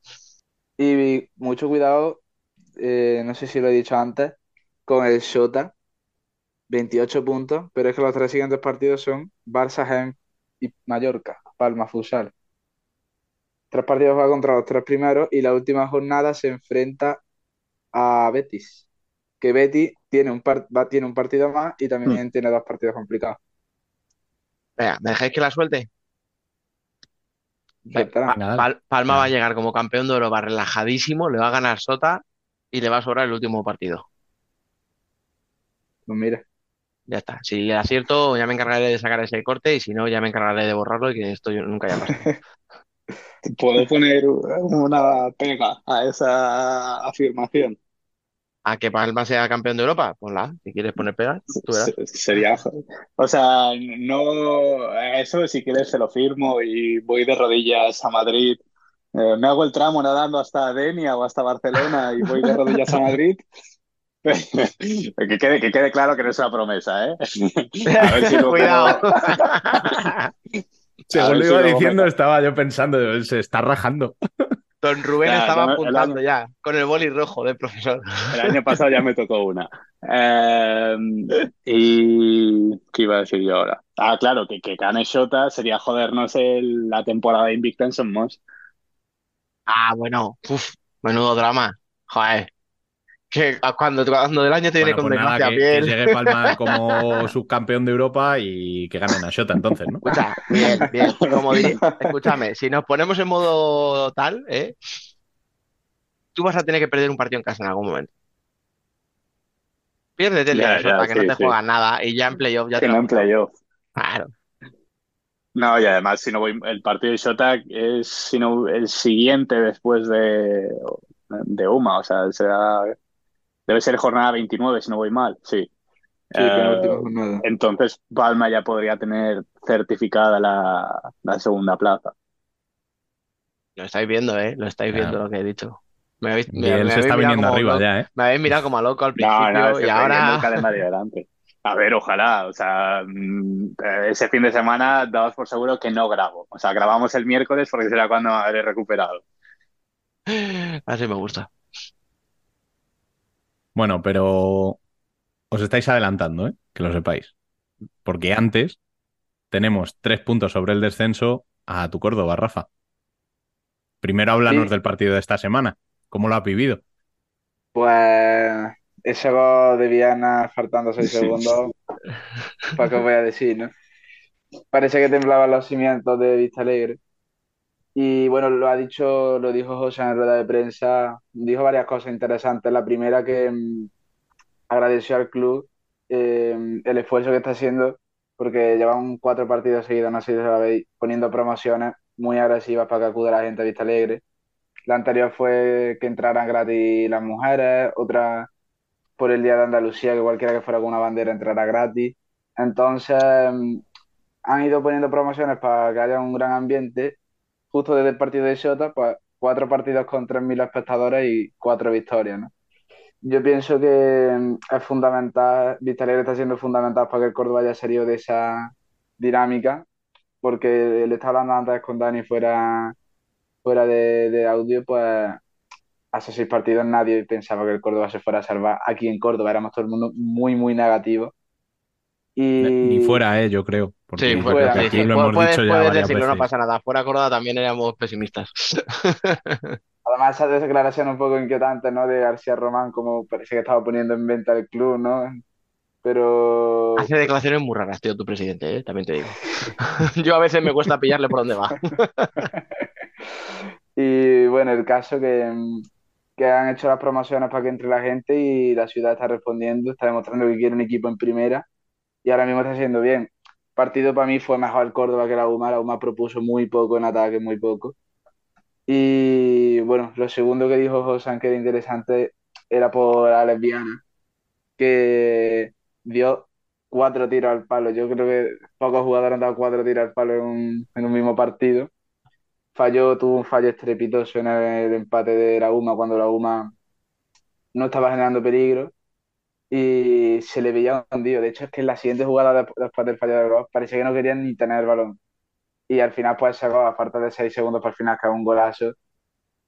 Y mucho cuidado, eh, no sé si lo he dicho antes, con el Shota, 28 puntos, pero es que los tres siguientes partidos son Barça, Genk y Mallorca, Palma, Futsal. Tres partidos va contra los tres primeros y la última jornada se enfrenta a Betis. Que Betis tiene un, par- va- tiene un partido más y Hmm. también tiene dos partidos complicados. Venga, ¿me dejáis que la suelte? Pa- Palma va a llegar como campeón de Europa relajadísimo, le va a ganar Sota y le va a sobrar el último partido. Pues mira, Ya está. Si acierto, ya me encargaré de sacar ese corte y si no, ya me encargaré de borrarlo y que esto yo nunca haya pasado. Puedo poner una pega a esa afirmación. ¿A que Palma sea campeón de Europa? Ponla. Si quieres poner pegas, tú verás. Se- Sería, o sea, no, eso si quieres se lo firmo y voy de rodillas a Madrid. Eh, me hago el tramo nadando hasta Denia o hasta Barcelona y voy de rodillas a Madrid. Que quede, que quede claro que no es una promesa, ¿eh? A ver si luego- Cuidado. Según lo iba diciendo, me- estaba yo pensando, se está rajando. Don Rubén Ya, estaba apuntando ya, con el boli rojo del profesor. El año pasado ya me tocó una. Eh, y ¿qué iba a decir yo ahora? Ah, claro, que, que Shota sería jodernos el- la temporada invicta en Somos. Ah, bueno, uf, menudo drama. Joder. Que cuando, cuando del año te viene Bueno, con pues nada, que, que bien. llegue Palma como subcampeón de Europa y que ganen a Shota entonces, ¿no? Escucha, bien, bien. Como di- escúchame, si nos ponemos en modo tal, ¿eh? Tú vas a tener que perder un partido en casa en algún momento. Piérdete el Ya, que sí, no te sí. juegas nada y ya en playoff ya Que te no en playoff. Claro. No, y además, si no voy, el partido de Shota es si no, el siguiente después de, de UMA, o sea, será, debe ser jornada 29, si no voy mal, sí. Eh, entonces, Palma ya podría tener certificada la, la segunda plaza. Lo estáis viendo, ¿eh? Lo estáis Claro. viendo lo que he dicho. Me habéis, me- me se está viniendo arriba loco- ya, ¿eh? Me habéis mirado como a loco al No, principio no, que y ahora. A ver, ojalá, o sea, mm, ese fin de semana daos por seguro que no grabo. O sea, grabamos el miércoles porque será cuando habré recuperado. Así me gusta. Bueno, pero os estáis adelantando, ¿eh? Que lo sepáis. Porque antes tenemos tres puntos sobre el descenso a tu Córdoba, Rafa. Primero háblanos Sí. del partido de esta semana. ¿Cómo lo has vivido? Pues ese gol de Viana faltando seis Sí. segundos, ¿para qué os voy a decir, no? Parece que temblaban los cimientos de Vista Alegre. Y bueno, lo ha dicho, lo dijo José en rueda de prensa, dijo varias cosas interesantes. La primera que mm, agradeció al club eh, el esfuerzo que está haciendo, porque llevan cuatro partidos seguidos, no sé si lo veis, poniendo promociones muy agresivas para que acude la gente a Vista Alegre. La anterior fue que entraran gratis las mujeres, otra por el Día de Andalucía, que cualquiera que fuera con una bandera entrara gratis. Entonces, mm, han ido poniendo promociones para que haya un gran ambiente. Justo desde el partido de Shota, pues cuatro partidos con 3.000 espectadores y cuatro victorias, ¿no? Yo pienso que mm, es fundamental, Vista Alegre está siendo fundamental para que el Córdoba haya salido de esa dinámica, porque le estaba hablando antes con Dani fuera, fuera de, de audio, pues hace seis partidos nadie pensaba que el Córdoba se fuera a salvar. Aquí en Córdoba éramos todo el mundo muy, muy negativo. Y Ni fuera, ¿eh? Yo creo. Porque Sí, sí, aquí sí. lo hemos Puedes, dicho ya puedes varias decirlo, no veces. pasa nada. Fuera Córdoba también éramos pesimistas. además esa declaración un poco inquietante, ¿no? De García Román, como parece que estaba poniendo en venta el club, ¿no? Pero Hace declaraciones muy raras, tío, tu presidente, ¿eh? También te digo. Yo a veces me cuesta pillarle por dónde va. Y bueno, el caso que, que han hecho las promociones para que entre la gente y la ciudad está respondiendo, está demostrando que quiere un equipo en primera y ahora mismo está haciendo bien. Partido para mí fue mejor el Córdoba que la UMA, la UMA propuso muy poco en ataque, muy poco. Y bueno, lo segundo que dijo José, que era interesante, era por la lesbiana, que dio cuatro tiros al palo. Yo creo que pocos jugadores han dado cuatro tiros al palo en un, en un mismo partido falló, tuvo un fallo estrepitoso en el empate de la UMA cuando la UMA no estaba generando peligro y se le veía hundido. De hecho, es que en la siguiente jugada de- después del fallo del gol parecía que no querían ni tener el balón. Y al final, pues gol, a falta de seis segundos para el final, que un golazo,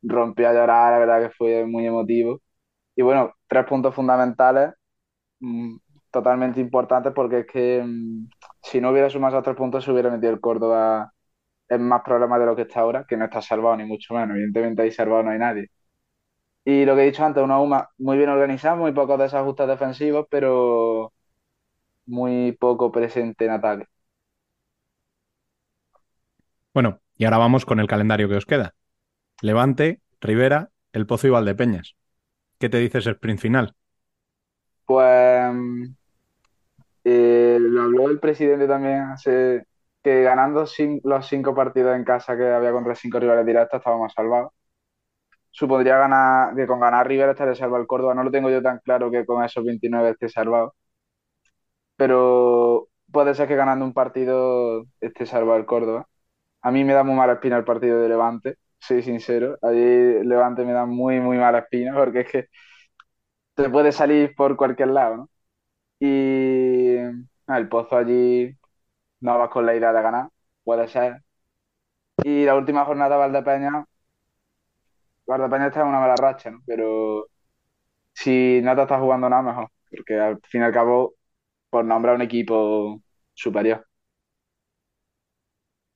rompió a llorar, la verdad que fue muy emotivo. Y bueno, tres puntos fundamentales, mm, totalmente importantes, porque es que mm, si no hubiera sumado esos tres puntos, se hubiera metido el Córdoba en más problemas de lo que está ahora, que no está salvado, ni mucho menos. Evidentemente ahí salvado no hay nadie. Y lo que he dicho antes, una UMA muy bien organizada, muy pocos desajustes defensivos, pero muy poco presente en ataque. Bueno, y ahora vamos con el calendario que os queda. Levante, Rivera, El Pozo y Valdepeñas. ¿Qué te dices el sprint final? Pues eh, lo habló el presidente también hace que ganando los cinco partidos en casa que había contra cinco rivales directos estábamos salvados. Supondría ganar, que con ganar Rivera estaría salvado el Córdoba. No lo tengo yo tan claro que con esos 29 esté salvado. Pero puede ser que ganando un partido esté salvado el Córdoba. A mí me da muy mala espina el partido de Levante, soy sincero. Allí Levante me da muy, muy mala espina porque es que te puede salir por cualquier lado. Y ah, el Pozo allí no vas con la idea de ganar, puede ser. Y la última jornada Valdepeña, Valdepeña está en una mala racha, ¿no? Pero si no te estás jugando nada, mejor, porque al fin y al cabo, por nombrar un equipo superior.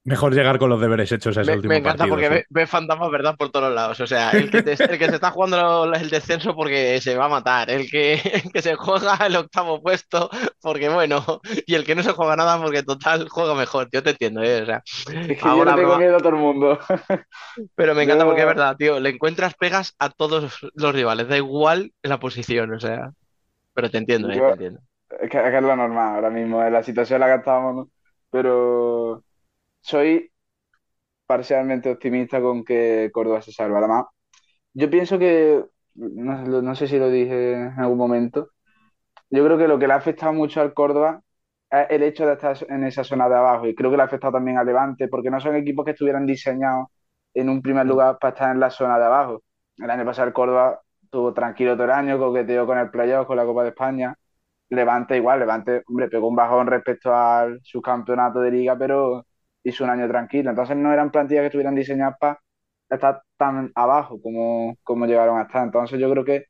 Mejor llegar con los deberes hechos a ese Me, último me encanta partido, porque sí. ve, ve fantasmas, ¿verdad? Por todos lados. O sea, el que, te- el que se está jugando el descenso porque se va a matar. El que, el que se juega el octavo puesto porque, bueno. Y el que no se juega nada porque, total, juega mejor. Yo te entiendo, ¿eh? O sea, Es que yo ahora le tengo miedo a todo el mundo. Pero me encanta Yo- porque es verdad, tío. Le encuentras pegas a todos los rivales. Da igual la posición, o sea. Pero te entiendo, ¿eh? Yo- Te entiendo. Es que, es que es lo normal ahora mismo, es la situación en la que estamos, ¿no? Pero soy parcialmente optimista con que Córdoba se salva. Además, yo pienso que, no, sé si lo dije en algún momento, yo creo que lo que le ha afectado mucho al Córdoba es el hecho de estar en esa zona de abajo y creo que le ha afectado también al Levante porque no son equipos que estuvieran diseñados en un primer lugar para estar en la zona de abajo. El año pasado el Córdoba estuvo tranquilo todo el año, coqueteó con el playoff, con la Copa de España. Levante igual, Levante, hombre, pegó un bajón respecto al subcampeonato de liga, pero hizo un año tranquilo. Entonces no eran plantillas que estuvieran diseñadas para estar tan abajo como, como llegaron a estar. Entonces yo creo que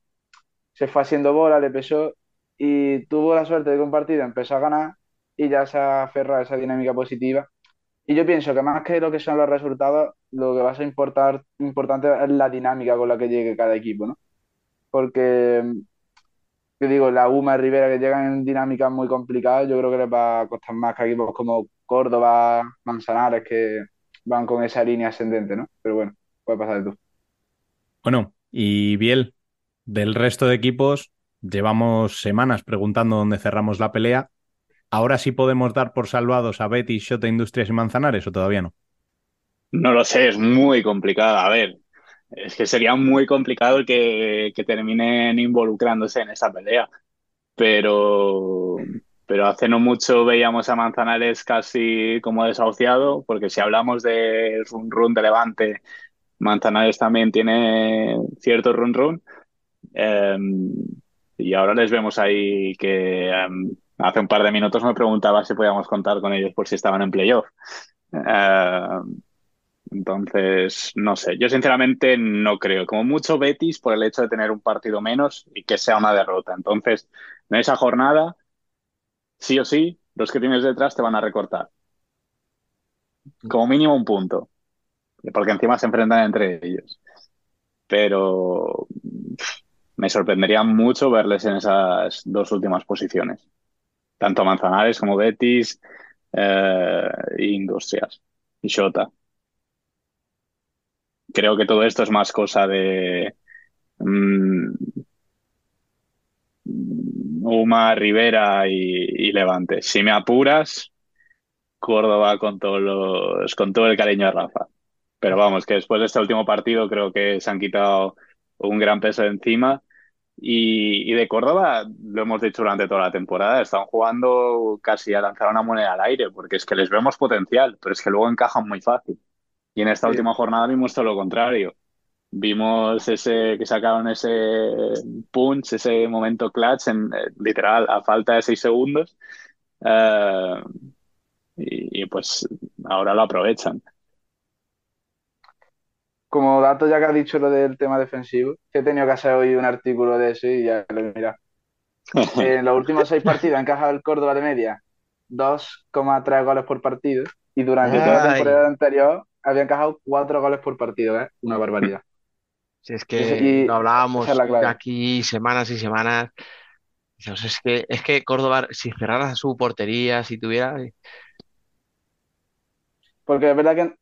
se fue haciendo bola, le pesó y tuvo la suerte de que un partido empezó a ganar y ya se ha aferrado a esa dinámica positiva. Y yo pienso que más que lo que son los resultados, lo que va a ser importar, importante es la dinámica con la que llegue cada equipo, ¿no? Porque, yo digo, la UMA y Rivera que llegan en dinámicas muy complicadas, yo creo que les va a costar más que equipos como Córdoba, Manzanares, que van con esa línea ascendente, ¿no? Pero bueno, puede pasar de tú. Bueno, y Biel, del resto de equipos, llevamos semanas preguntando dónde cerramos la pelea. ¿Ahora sí podemos dar por salvados a Betis, Shota Industrias y Manzanares o todavía no? No lo sé, es muy complicado. A ver, es que sería muy complicado que, que terminen involucrándose en esa pelea. Pero, pero hace no mucho veíamos a Manzanares casi como desahuciado, porque si hablamos del run run de Levante, Manzanares también tiene cierto run run. Eh, y ahora les vemos ahí que eh, hace un par de minutos me preguntaba si podíamos contar con ellos por si estaban en playoff. Eh, entonces, no sé, yo sinceramente no creo. Como mucho Betis por el hecho de tener un partido menos y que sea una derrota. Entonces, en esa jornada, sí o sí, los que tienes detrás te van a recortar. Como mínimo un punto. Porque encima se enfrentan entre ellos. Pero me sorprendería mucho verles en esas dos últimas posiciones. Tanto Manzanares como Betis eh, e Industrias y Shota creo que todo esto es más cosa de mm, Uma, Rivera y, y Levante. Si me apuras, Córdoba con todos los, con todo el cariño de Rafa. Pero vamos, que después de este último partido creo que se han quitado un gran peso de encima. Y, y de Córdoba, lo hemos dicho durante toda la temporada, están jugando casi a lanzar una moneda al aire, porque es que les vemos potencial, pero es que luego encajan muy fácil. Y en esta Sí. última jornada vimos todo lo contrario. Vimos ese que sacaron ese punch, ese momento clutch, en, eh, literal, a falta de seis segundos. Eh, y, y pues ahora lo aprovechan. Como dato, ya que has dicho lo del tema defensivo, que he tenido que hacer hoy un artículo de eso y ya lo he mirado. En los últimos seis partidos ha encajado el Córdoba de media 2,3 goles por partido y durante toda la temporada anterior había encajado 4 goles por partido, ¿eh? Una barbaridad. Si es que y lo hablábamos esa es la clave. aquí semanas y semanas. Es que, es que Córdoba, si cerrara su portería, si tuviera. Porque es verdad que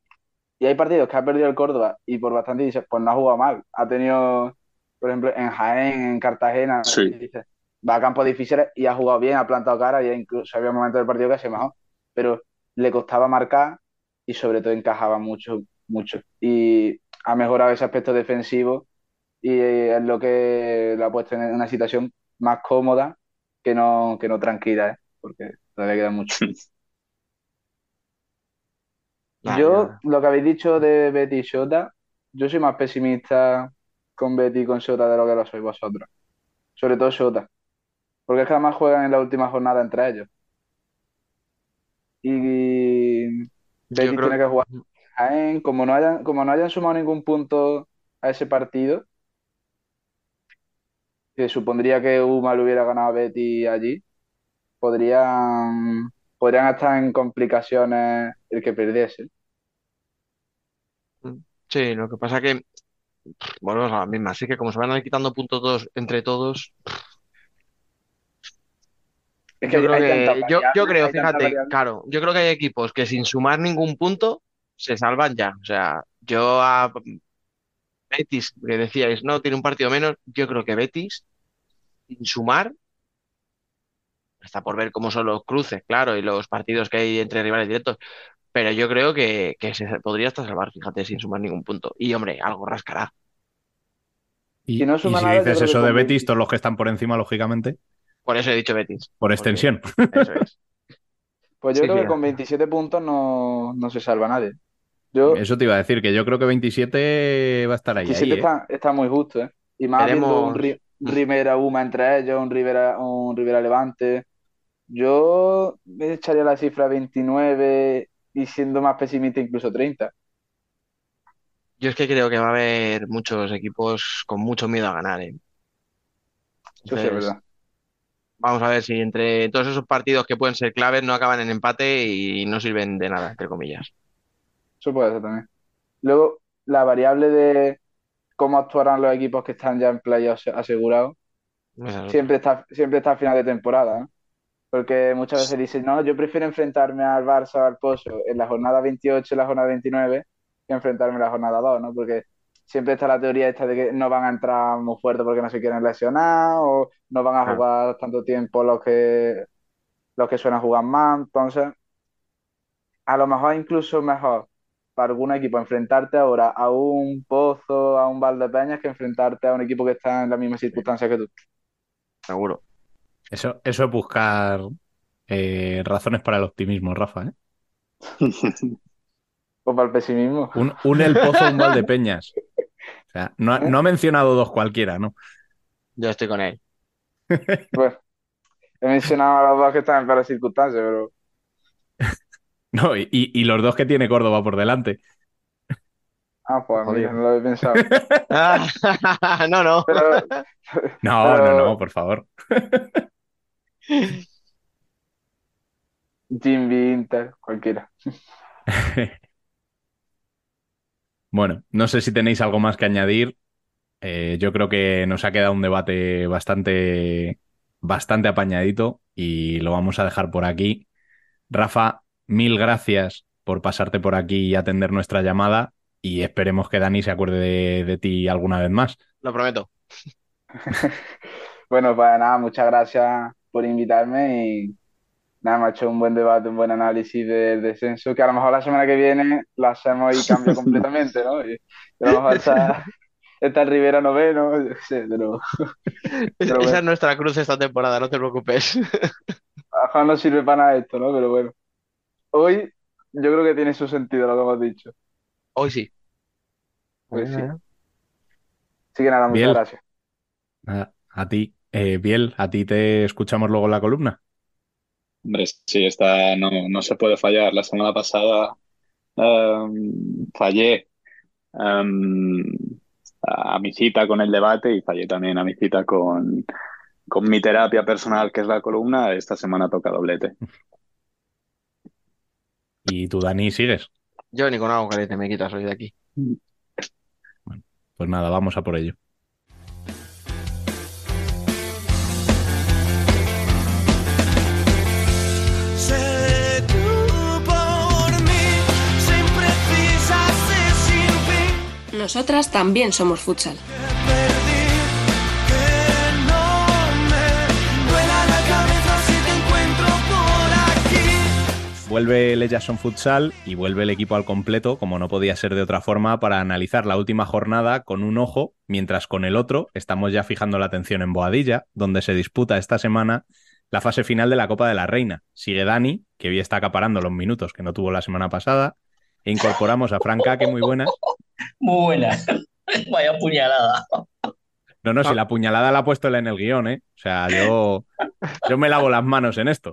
y hay partidos que ha perdido el Córdoba y por bastante dices, pues no ha jugado mal. Ha tenido, por ejemplo, en Jaén, en Cartagena, Sí. y dices, va a campos difíciles y ha jugado bien, ha plantado cara y incluso había momentos del partido que se mejor. Pero le costaba marcar y sobre todo encajaba mucho, mucho. Y ha mejorado ese aspecto defensivo y es lo que lo ha puesto en una situación más cómoda que no, que no tranquila, ¿eh? porque todavía queda mucho. Yo, lo que habéis dicho de Betty y Shota, yo soy más pesimista con Betty y con Shota de lo que lo sois vosotros. Sobre todo Shota. Porque es que además juegan en la última jornada entre ellos. Y Betty creo tiene que jugar Jaén. Como no hayan, como no hayan sumado ningún punto a ese partido, que supondría que Uma le hubiera ganado a Betty allí, podrían, podrían estar en complicaciones el que perdiese. Sí, lo que pasa que volvemos a la misma. Así que como se van a ir quitando puntos todos entre todos, Es que yo creo hay que, tantas yo, yo variables, creo, hay tantas fíjate, variables. claro, yo creo que hay equipos que sin sumar ningún punto se salvan ya. O sea, yo a Betis, que decíais, no, tiene un partido menos, yo creo que Betis, sin sumar, está por ver cómo son los cruces, claro, y los partidos que hay entre rivales directos, pero yo creo que, que se podría hasta salvar, fíjate, sin sumar ningún punto. Y hombre, algo rascará. Y, Si no y suma si nada, yo dices eso de Betis, 20. todos los que están por encima, lógicamente, Por eso he dicho Betis. por porque- extensión. Eso es. Pues yo Sí, creo que con ya. 27 puntos no, no se salva nadie. Yo, Eso te iba a decir, que yo creo que 27 va a estar ahí, 27 ahí, ¿eh? está, está muy justo, ¿eh? Y más viendo un Rivera Uma entre ellos, un Rivera, un Rivera Levante. Yo me echaría la cifra 29 y siendo más pesimista incluso 30. Yo es que creo que va a haber muchos equipos con mucho miedo a ganar, ¿eh? Eso sí es Entonces, verdad. vamos a ver si entre todos esos partidos que pueden ser claves no acaban en empate y no sirven de nada, entre comillas. Eso puede ser también. Luego, la variable de cómo actuarán los equipos que están ya en playoffs asegurados, siempre está, siempre está a final de temporada, ¿no? Porque muchas veces dicen, no, yo prefiero enfrentarme al Barça o al Pozo en la jornada 28 y la jornada 29 que enfrentarme en la jornada 2, ¿no? Porque siempre está la teoría esta de que no van a entrar muy fuerte porque no se quieren lesionar o no van a jugar tanto tiempo los que, los que suelen jugar más. Entonces, a lo mejor incluso mejor para algún equipo enfrentarte ahora a un Pozo, a un Valdepeñas que enfrentarte a un equipo que está en la misma circunstancia que tú. Seguro. Eso, eso es buscar eh, razones para el optimismo, Rafa, ¿eh? O para el pesimismo. Un, un El Pozo, un Valdepeñas. O sea, no, ha- no ha mencionado dos cualquiera, ¿no? Yo estoy con él. Pues, he mencionado a los dos que están en peores circunstancias, pero No, y, y- y los dos que tiene Córdoba por delante. ah, pues mira, no lo había pensado. Ah, no, no. Pero, No, Pero- no, no, por favor. Jimmy, Inter, cualquiera. Bueno, no sé si tenéis algo más que añadir. Eh, yo creo que nos ha quedado un debate bastante, bastante apañadito y lo vamos a dejar por aquí. Rafa, mil gracias por pasarte por aquí y atender nuestra llamada y esperemos que Dani se acuerde de, de ti alguna vez más. Lo prometo. Bueno, pues nada, muchas gracias por invitarme y nada, me ha hecho un buen debate, un buen análisis del descenso, que a lo mejor la semana que viene lo hacemos y cambia completamente, ¿no? Y, a lo mejor está, está el Rivera noveno, yo sé, pero Esa bueno. es nuestra cruz esta temporada, no te preocupes. a lo mejor no sirve para nada esto, ¿no? Pero bueno, hoy yo creo que tiene su sentido lo que hemos dicho. Hoy sí. Pues sí. Así que nada, muchas gracias. A, a ti, eh, Biel, a ti te escuchamos luego en la columna. Hombre, sí, esta no, no se puede fallar. La semana pasada em, fallé em, a mi cita con el debate y fallé también a mi cita con, con mi terapia personal, que es la columna. Esta semana toca doblete. Y tú, Dani, sigues. Yo ni con agua caliente me quitas hoy de aquí. Pues nada, vamos a por ello. Sé tú por mí, sin precisas de sin fin. Nosotras también somos futsal. Vuelve el Jason Futsal y vuelve el equipo al completo, como no podía ser de otra forma, para analizar la última jornada con un ojo, mientras con el otro estamos ya fijando la atención en Boadilla, donde se disputa esta semana la fase final de la Copa de la Reina. Sigue Dani, que hoy está acaparando los minutos que no tuvo la semana pasada, e incorporamos a Franca, que muy buena. Muy buena. Vaya puñalada. No, no, si la puñalada la ha puesto él en el guion, ¿eh? O sea, yo, yo me lavo las manos en esto.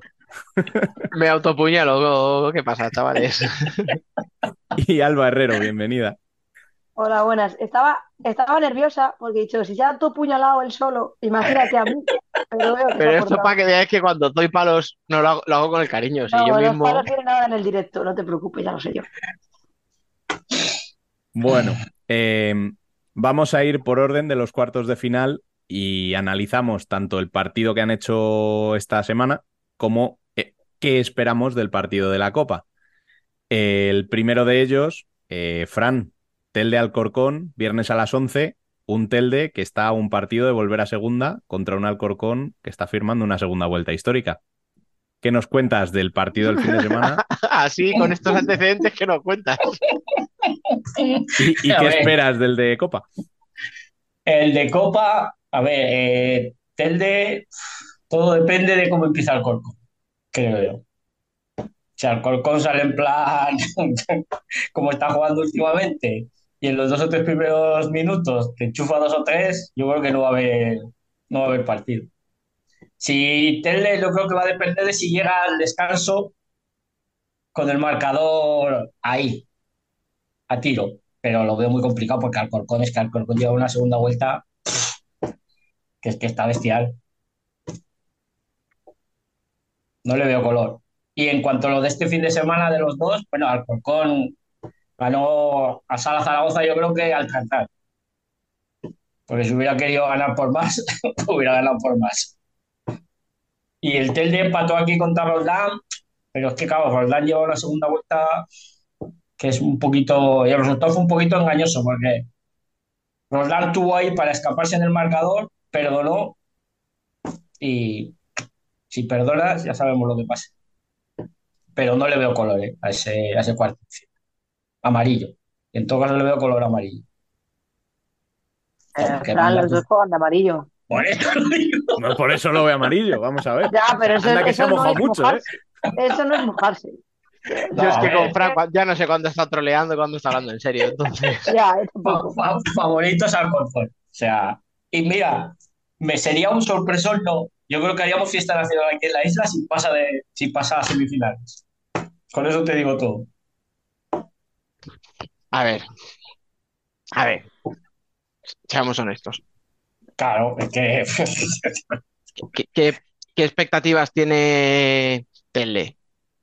Me autopuñalo. ¿Qué pasa, chavales? Y Alba Herrero, bienvenida. Hola, buenas. Estaba, estaba nerviosa porque he dicho, si se ha puñalado él solo, imagínate a mí. Pero, veo que Pero esto portado. para que veáis que cuando doy palos no lo hago, lo hago con el cariño. Si No, yo los mismo. palos vienen ahora en el directo, no te preocupes, ya lo sé yo. Bueno, eh, vamos a ir por orden de los cuartos de final y analizamos tanto el partido que han hecho esta semana como eh, qué esperamos del partido de la Copa. El primero de ellos, eh, Fran, Telde Alcorcón, viernes a las 11, un Telde que está a un partido de volver a segunda contra un Alcorcón que está firmando una segunda vuelta histórica. ¿Qué nos cuentas del partido del fin de semana Así, con estos antecedentes que no cuentas. y, qué ver. esperas del de Copa? El de Copa, a ver, eh, Telde, todo depende de cómo empieza el Corcón, creo yo. Si el Corcón sale en plan como está jugando últimamente y en los dos o tres primeros minutos te enchufa dos o tres, yo creo que no va a haber, no va a haber partido. Si Telde, yo creo que va a depender de si llega al descanso con el marcador ahí, a tiro. Pero lo veo muy complicado porque Alcorcón es que Alcorcón lleva una segunda vuelta que es que está bestial. No le veo color. Y en cuanto a lo de este fin de semana de los dos, bueno, Alcorcón ganó a Sala Zaragoza, yo creo que al cantar. Porque si hubiera querido ganar por más, hubiera ganado por más. Y el Telde empató aquí contra Roldán, pero es que, claro, Roldán lleva una segunda vuelta que es un poquito, y el resultado fue un poquito engañoso porque Roldán tuvo ahí para escaparse en el marcador, perdonó y si perdonas ya sabemos lo que pasa. Pero no le veo color eh, a ese, a ese cuarto. Amarillo. En todo caso le veo color amarillo. Eh, Fran, los dos juegan de amarillo. Por eso lo digo. No, por eso lo veo amarillo, vamos a ver. Ya, pero eso, Anda que se ha no mojado es mucho, ¿eh? Eso no es mojarse. No, Yo es que con Fran ya no sé cuándo está troleando y cuándo está hablando en serio. Entonces, Ya, fa- favoritos al Alcorcón. O sea, y mira, me sería un sorpresón, no. Yo creo que haríamos fiesta nacional aquí en la isla si pasa de, si pasa a semifinales. Con eso te digo todo. a ver. A ver. Seamos honestos. Claro, es que ¿Qué, qué- qué expectativas tiene Tele?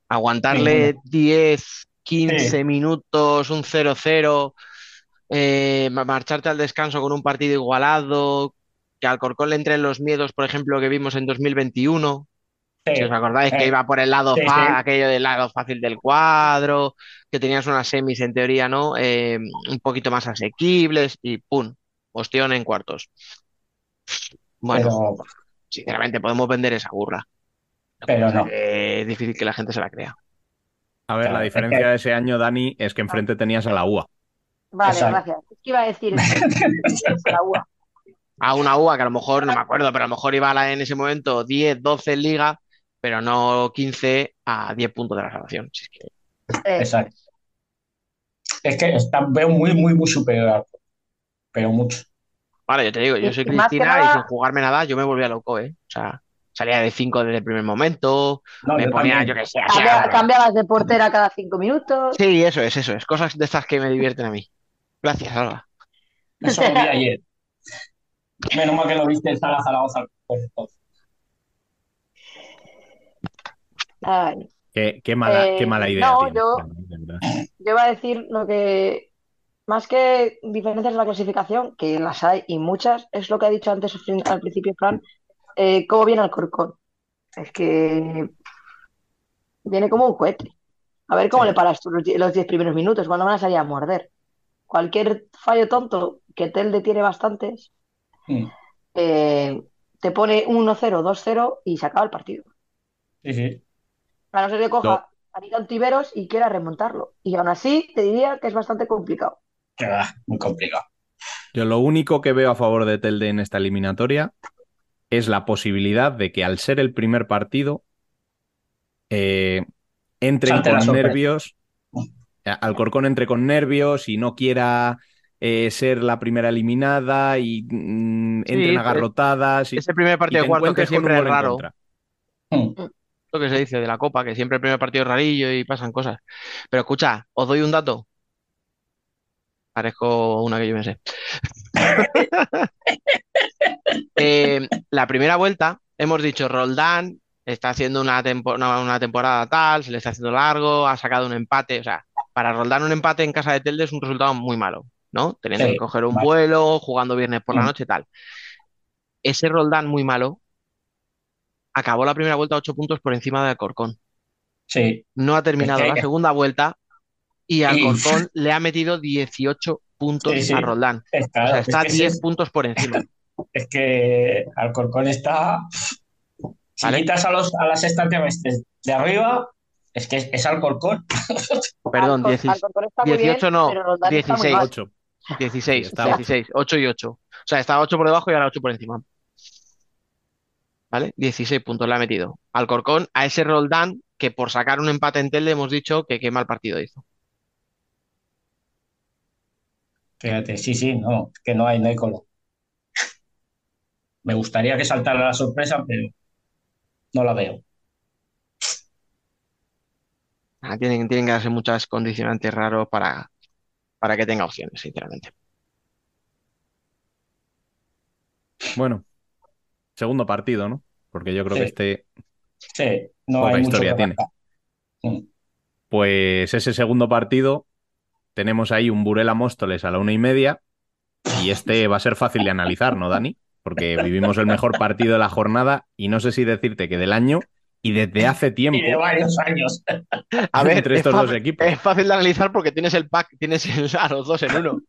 ¿Aguantarle 10, 15 Sí. minutos, un 0-0, eh, ma- marcharte al descanso con un partido igualado, que Alcorcón le entren los miedos, por ejemplo, que vimos en 2021? Sí, Si os acordáis que iba por el lado sí, fa- sí. aquello del lado fácil del cuadro, que tenías unas semis en teoría, ¿no? Eh, un poquito más asequibles y ¡pum! Ostión en cuartos. Bueno, pero, sinceramente podemos vender esa burla. pero no. Eh, es difícil que la gente se la crea. A ver, la diferencia es que- de ese año, Dani, es que enfrente tenías a la UA. Vale, Exacto. gracias. Es que iba a decir la UA. A una UA que a lo mejor, no me acuerdo, pero a lo mejor iba a la, en ese momento 10, 12 en liga, pero no 15 a 10 puntos de la salvación. Si es que- Eh, Exacto. Es que está, veo muy, muy, muy superior pero mucho. Vale, yo te digo, yo Y- soy y Cristina y nada- sin jugarme nada, yo me volvía loco, ¿eh? O sea, salía de 5 desde el primer momento, No, me yo ponía, también. yo que sé, hacía- cambia- cambiabas de portera cada cinco minutos. Sí, eso es, eso es. Cosas de estas que me divierten a mí. Gracias, Alba. Eso lo vi ayer. Menos mal que lo viste en Sala Zaragoza. Ay, Qué, qué mala, Eh, qué mala idea no, tienes, yo- yo iba a decir lo que más que diferencias en la clasificación, que las hay y muchas, es lo que ha dicho antes al principio Fran, eh, cómo viene Alcorcón. Es que viene como un cohete. A ver cómo Sí. le paras tú los 10 primeros minutos, cuando van a salir a morder. Cualquier fallo tonto, que Telde tiene bastantes, Mm. eh, te pone 1-0, 2-0 y se acaba el partido. Sí, sí. A no ser que coja a Nico Tiveros y quiera remontarlo. Y aún así, te diría que es bastante complicado. Va, muy complicado. Yo lo único que veo a favor de Telde en esta eliminatoria es la posibilidad de que al ser el primer partido eh, entren Salte con nervios, eh, Alcorcón entre con nervios y no quiera eh, ser la primera eliminada y mm, Sí, entren eh, agarrotadas y, Ese primer partido de cuarto que siempre es raro. Mm. lo que se dice de la Copa, que siempre el primer partido es rarillo y pasan cosas. Pero escucha, os doy un dato. Parezco una que yo me sé. Eh, la primera vuelta, hemos dicho, Roldán está haciendo una, tempo- una, una temporada tal, se le está haciendo largo, ha sacado un empate. O sea, para Roldán un empate en casa de Telde es un resultado muy malo, ¿no? Teniendo Sí, que coger un vale. vuelo, jugando viernes por la Mm. noche, tal. Ese Roldán muy malo acabó la primera vuelta a 8 puntos por encima de Alcorcón. Sí. No ha terminado Es que- la segunda vuelta y Y- Alcorcón le ha metido 18 puntos Sí, sí. a Roldán. O es está que ese 10 es- puntos por encima. Es que Alcorcón está. Si ¿Vale? quitas a, los, a las extraterrestres de arriba, es que es, es Alcorcón. Perdón, Alcor- 16 Alcorcón está muy 18 bien, no, pero Roldán está muy 16. mal. 8. 16, Sí, está 16, 8 y 8. O sea, está 8 por debajo y ahora 8 por encima. ¿Vale? 16 puntos le ha metido. Alcorcón a ese Roldán que por sacar un empate en Telde hemos dicho que qué mal partido hizo. Fíjate, sí, sí, no, que no hay, no hay color. Me gustaría que saltara la sorpresa, pero no la veo. Ah, tienen, tienen que darse muchas condicionantes raros para, para que tenga opciones, sinceramente. Bueno, segundo partido, ¿no? Porque yo creo Sí. que este, Sí, no Poca hay historia tiene. pues ese segundo partido tenemos ahí un Burela Móstoles a la una y media y este va a ser fácil de analizar, ¿no, Dani? Porque vivimos el mejor partido de la jornada y no sé si decirte que del año y desde hace tiempo Y de varios años. A ver, entre es estos dos equipos. Es fácil de analizar porque tienes el pack, tienes el- a los dos en uno.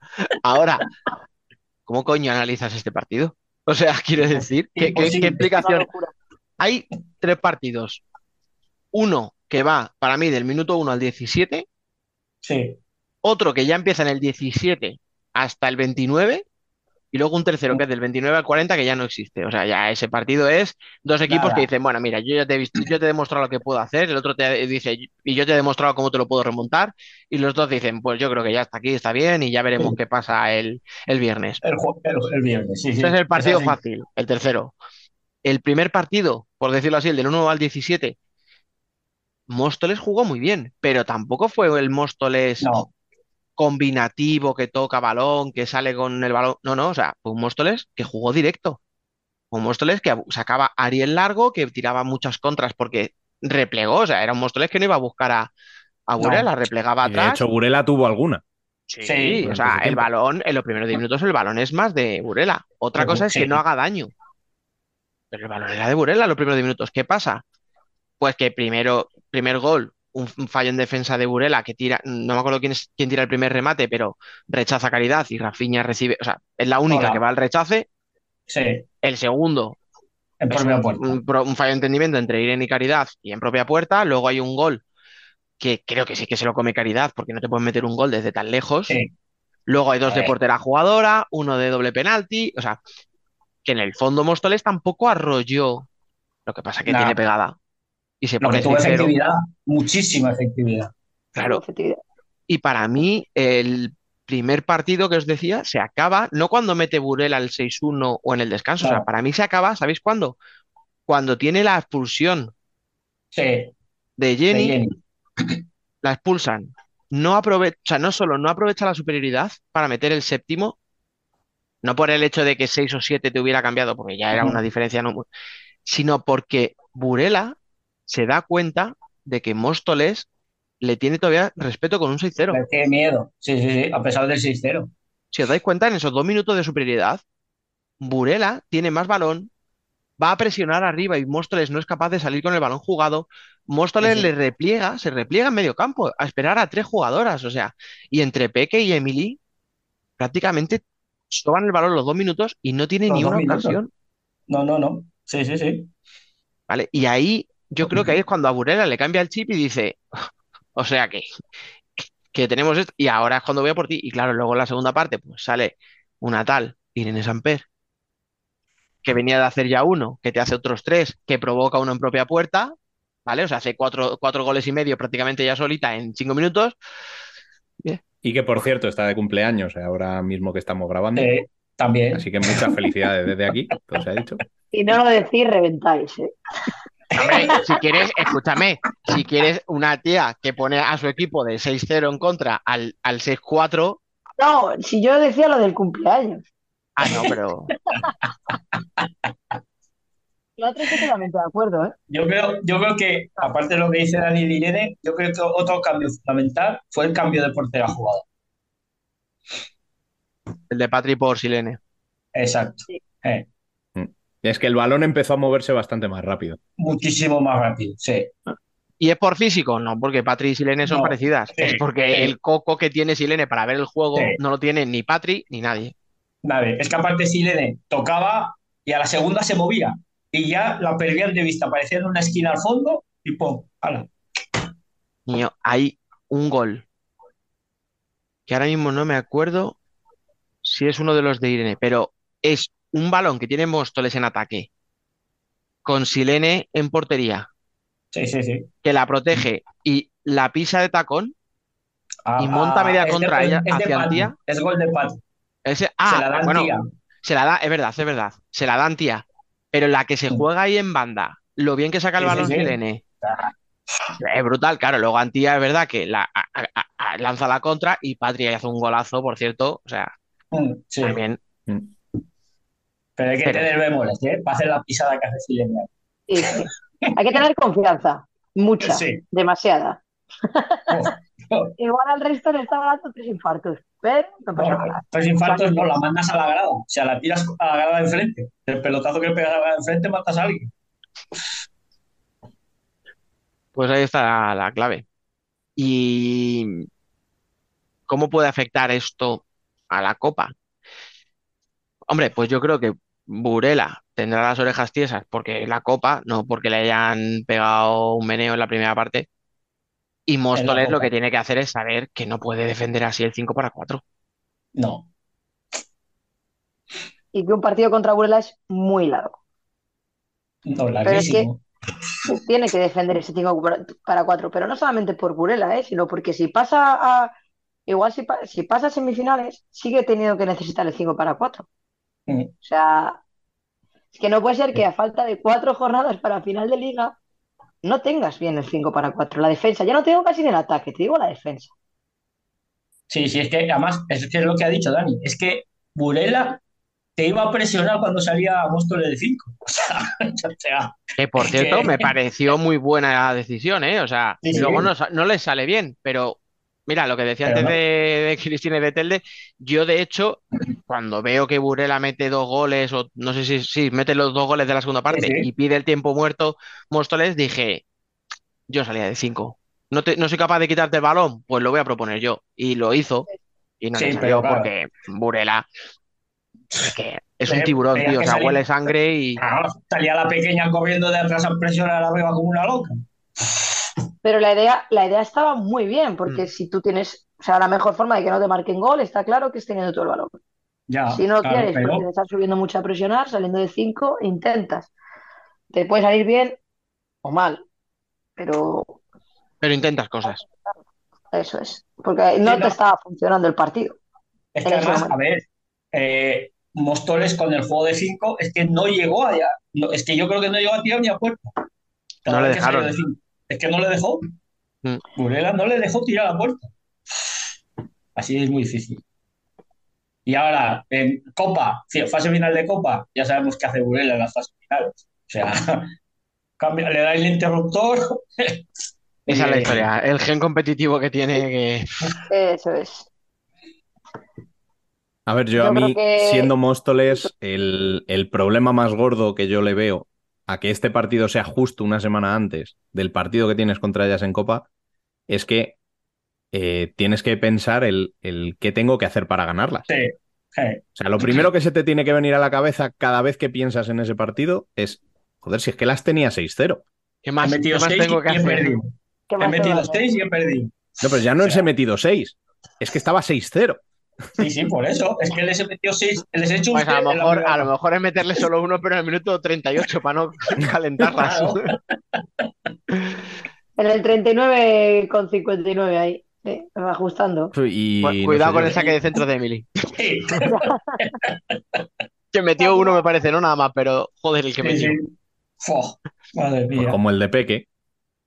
Ahora, ¿cómo coño analizas este partido? O sea, quiero decir, ¿qué, qué- qué implicación? Hay tres partidos. Uno que va para mí del minuto 1 al 17, Sí, otro que ya empieza en el 17 hasta el 29 y luego un tercero que es del 29 al 40 que ya no existe. O sea, ya ese partido es dos equipos Nada. que dicen, bueno, mira, yo ya te he visto, yo te he demostrado lo que puedo hacer, el otro te dice, y yo te he demostrado cómo te lo puedo remontar, y los dos dicen, pues yo creo que ya está aquí, está bien, y ya veremos Sí. qué pasa el, el viernes. el, ju- el, el viernes, sí, sí. Es el partido fácil, el tercero. El primer partido, por decirlo así, el del 1 al 17, Móstoles jugó muy bien, pero tampoco fue el Móstoles No, combinativo que toca balón, que sale con el balón. No, no, o sea, fue un Móstoles que jugó directo. Un Móstoles que sacaba a Ariel Largo, que tiraba muchas contras porque replegó, o sea, era un Móstoles que no iba a buscar a, a Burela, replegaba Y de atrás. hecho Burela tuvo alguna. Sí, Sí, o sea, el balón, en los primeros 10 minutos el balón es más de Burela. Otra cosa es que no haga daño. Pero el balón era de Burela en los primeros 10 minutos. ¿Qué pasa? Pues que primero, primer gol, un, un fallo en defensa de Burela que tira, no me acuerdo quién es quién tira el primer remate, pero rechaza Caridad y Rafinha recibe, o sea, es la única Hola. que va al rechace. sí, El segundo en propia un, puerta. un fallo de entendimiento entre Irene y Caridad y en propia puerta. Luego hay un gol que creo que sí que se lo come Caridad porque no te pueden meter un gol desde tan lejos. Sí, Luego hay dos de Eh. portera jugadora, uno de doble penalti, o sea, que en el fondo Móstoles tampoco arrolló. Lo que pasa que tiene pegada. Y se lo pone que tuvo 6-0. efectividad, muchísima efectividad. Claro. Efectividad. Y para mí, el primer partido que os decía se acaba no cuando mete Burela el 6-1 o en el descanso. O sea, para mí se acaba, ¿sabéis cuándo? Cuando tiene la expulsión Sí, de de Jenny, la expulsan. No aprovecha, o sea, no solo no aprovecha la superioridad para meter el séptimo, no por el hecho de que 6 o 7 te hubiera cambiado, porque ya era una diferencia, no, sino porque Burela se da cuenta de que Móstoles le tiene todavía respeto con un 6-0. Le tiene miedo. Sí, sí, sí, a pesar del 6-0. Si os dais cuenta, en esos dos minutos de superioridad, Burela tiene más balón, va a presionar arriba y Móstoles no es capaz de salir con el balón jugado. Móstoles Sí, le repliega, se repliega en medio campo a esperar a tres jugadoras, o sea, y entre Peque y Emily prácticamente soban el balón los dos minutos y no tiene Los ni una minutos. ocasión, No, no, no. Sí, sí, sí. ¿vale? Y ahí yo creo que ahí es cuando a Burela le cambia el chip y dice, o sea que, que tenemos esto, y ahora es cuando voy a por ti. Y claro, luego en la segunda parte, pues sale una tal Irene Samper, que venía de hacer ya uno, que te hace otros tres, que provoca uno en propia puerta, ¿vale? O sea, hace cuatro, cuatro goles y medio prácticamente ya solita en cinco minutos. Y que por cierto está de cumpleaños ahora mismo que estamos grabando. Eh, también. Así que muchas felicidades desde aquí, todo se ha dicho. Y no lo decís, reventáis, ¿eh? Hombre, si quieres, escúchame, si quieres una tía que pone a su equipo de 6-0 en contra al, al 6-4, No, si yo decía lo del cumpleaños. ah, no, pero Lo otro estoy totalmente de acuerdo, ¿eh? Yo creo, yo creo que, aparte de lo que dice Dani y Irene, yo creo que otro cambio fundamental fue el cambio de portera jugada. el de Patri por Silene. Exacto. Eh, Es que el balón empezó a moverse bastante más rápido. muchísimo más rápido, sí. ¿Y es por físico? No, porque Patri y Silene son No, parecidas. sí, es porque sí. el coco que tiene Silene para ver el juego Sí. no lo tiene ni Patri ni nadie. Vale, es que aparte Silene tocaba y a la segunda se movía y ya la perdían de vista, aparecía en una esquina al fondo y ¡pum! ¡Hala! Niño, hay un gol que ahora mismo no me acuerdo si es uno de los de Irene, pero es un balón que tiene Móstoles en ataque con Silene en portería, Sí, sí, sí. que la protege y la pisa de tacón Ah, y monta media contra es- ella es hacia Antía. Es gol de Pati. Ese, Se ah, la dan bueno, tía. se la da, es verdad, es verdad, se la dan tía, pero la que se juega ahí en banda, lo bien que saca el balón sí. Silene, es brutal, claro, luego Antía es verdad que la, a- a- a- lanza la contra y Patria hace un golazo, por cierto, o sea, Mm, Sí. también, Pero hay que Pero- tener bemoles, ¿eh? Para hacer la pisada que hace Silene. Sí, sí. Hay que tener confianza. Mucha. Sí. Demasiada. Oh, Igual al resto le está dando tres infartos. Pero no pasa nada. tres infartos no, la mandas a la grada. O sea, la tiras a la grada de enfrente. El pelotazo que le pegas a la grada de enfrente matas a alguien. pues ahí está la clave. ¿Y cómo puede afectar esto a la Copa? Hombre, pues yo creo que Burela tendrá las orejas tiesas porque la Copa, no porque le hayan pegado un meneo en la primera parte. Y Móstoles lo que tiene que hacer es saber que no puede defender así el 5 para 4. No. Y que un partido contra Burela es muy largo. No, Pero es que larguísimo. tiene que defender ese 5 para 4. Pero no solamente por Burela, ¿eh? sino porque si pasa a. Igual si, pa- si pasa a semifinales, sigue teniendo que necesitar el 5 para 4. O sea, es que no puede ser que a falta de cuatro jornadas para final de liga no tengas bien el 5 para 4. La defensa, ya no te digo casi en el ataque, te digo la defensa. Sí, sí, es que además, es que es lo que ha dicho Dani. Es que Burela te iba a presionar cuando salía Móstoles de 5. O sea, o sea, Que por cierto, que- me pareció muy buena la decisión, ¿eh? O sea, Sí, sí. luego no, no les sale bien, pero mira, lo que decía Pero antes no. de, de Cristina y de Telde, yo de hecho, cuando veo que Burela mete dos goles, o no sé si, si mete los dos goles de la segunda parte sí. y pide el tiempo muerto, Móstoles, dije, yo salía de cinco. No, te- no soy capaz de quitarte el balón, pues lo voy a proponer yo. Y lo hizo, y no Sí, pero salió claro. porque Burela es, que es un tiburón, tío, o sea, salía- huele sangre y... Ah, salía la pequeña corriendo de atrás a presionar arriba como una loca. Pero la idea, la idea estaba muy bien, porque Mm. si tú tienes, o sea, la mejor forma de que no te marquen gol, está claro que es teniendo todo el balón. Ya, Si no claro, quieres, pero porque te estás subiendo mucho a presionar, saliendo de 5, intentas. Te puede salir bien o mal, pero Pero intentas cosas. eso es. Porque no no. te estaba funcionando el partido. es que además, momento. a ver, eh, Móstoles con el juego de 5 es que no llegó allá. No, es que yo creo que no llegó a tirar ni a puerta. No le dejaron. de cinco. Es que no le dejó. Mm. Burela no le dejó tirar a la puerta. Así es muy difícil. Y ahora, en Copa, fase final de Copa, ya sabemos qué hace Burela en las fases finales. O sea, cambia, le da el interruptor Esa es la Eh, historia. El gen competitivo que tiene que... Eso es. A ver, yo Yo a mí, que- siendo Móstoles, el, el problema más gordo que yo le veo a que este partido sea justo una semana antes del partido que tienes contra ellas en Copa es que eh, tienes que pensar el, el qué tengo que hacer para ganarlas. Sí, sí. O sea, lo primero que se te tiene que venir a la cabeza cada vez que piensas en ese partido es, joder, si es que las tenía 6-0. ¿Qué He más, qué metido más seis tengo que y he hacer? perdido. ¿Qué He a metido hacer? seis y he perdido. No, pero ya no O les sea- he metido 6, es que estaba 6-0. Sí, sí, por eso. Es que les he metido seis, les he hecho un Pues a lo mejor, a lo mejor es meterle solo uno, pero en el minuto 38 para no calentarlas. Claro. En el 39 con 59 ahí. Sí, me va ajustando. Y Cu- no Cuidado sé con yo. el saque de centro de Emily. Sí, Que metió uno, me parece, no nada más, pero joder, el que sí, metió. sí. Madre Pues mía. como el de Peque,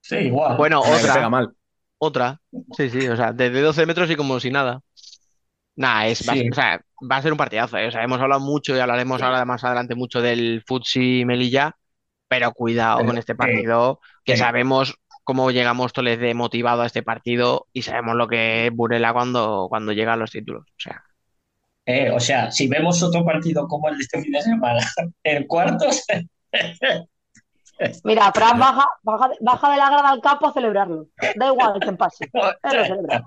Sí, igual. Bueno, pega otra, mal. otra. Sí, sí, o sea, desde 12 metros y como si nada. Nada, es, va, Sí. o sea, va a ser un partidazo. ¿eh? O sea, hemos hablado mucho y hablaremos ahora más adelante mucho del Futsi Melilla, pero cuidado con este partido, que sí. sabemos cómo llega Móstoles de motivado a este partido y sabemos lo que es Burela cuando, cuando llega a los títulos. O sea, Eh, o sea, si vemos otro partido como el de este fin de semana, en cuartos, Mira, Fran baja, baja, baja de la grada al campo a celebrarlo. Da igual que pase. Él lo celebra.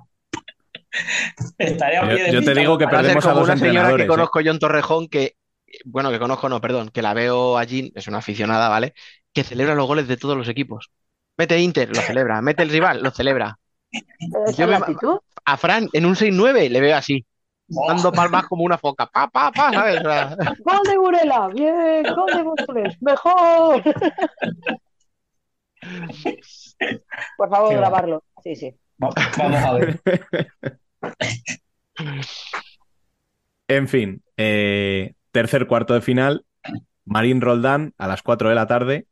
Estaría a Yo- yo te digo que a perdemos a como dos una señora que ¿eh? conozco yo en Torrejón que, bueno, que conozco no, perdón, que la veo allí, es una aficionada, ¿vale? Que celebra los goles de todos los equipos. Mete Inter, lo celebra. Mete el rival, lo celebra. Yo me-. A Fran, en un 6-9, le veo así, dando palmas como una foca. Pa, pa, pa, ¿sabes? Gol de Burela, bien, gol de Móstoles, mejor. Por favor, Qué grabarlo. Sí, sí. Va- Vamos a ver. En fin, eh, tercer cuarto de final, Marín Roldán a las 4 de la tarde,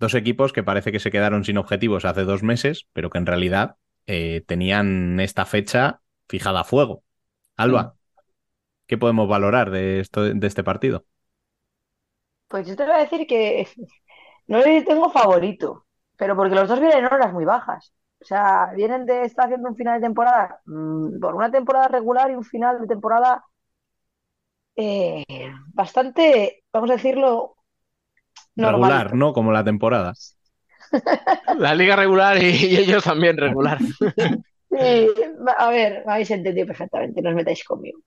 dos equipos que parece que se quedaron sin objetivos hace dos meses, pero que en realidad eh, tenían esta fecha fijada a fuego. Alba, ¿qué podemos valorar de, esto, de este partido? Pues yo te voy a decir que no le tengo favorito, pero porque los dos vienen en horas muy bajas. O sea, vienen de estar haciendo un final de temporada, mm, por una temporada regular y un final de temporada eh, bastante, vamos a decirlo, Regular, normalito. ¿no? Como la temporada. la liga regular y, y ellos también regular. Sí, a ver, me habéis entendido perfectamente, no os metáis conmigo.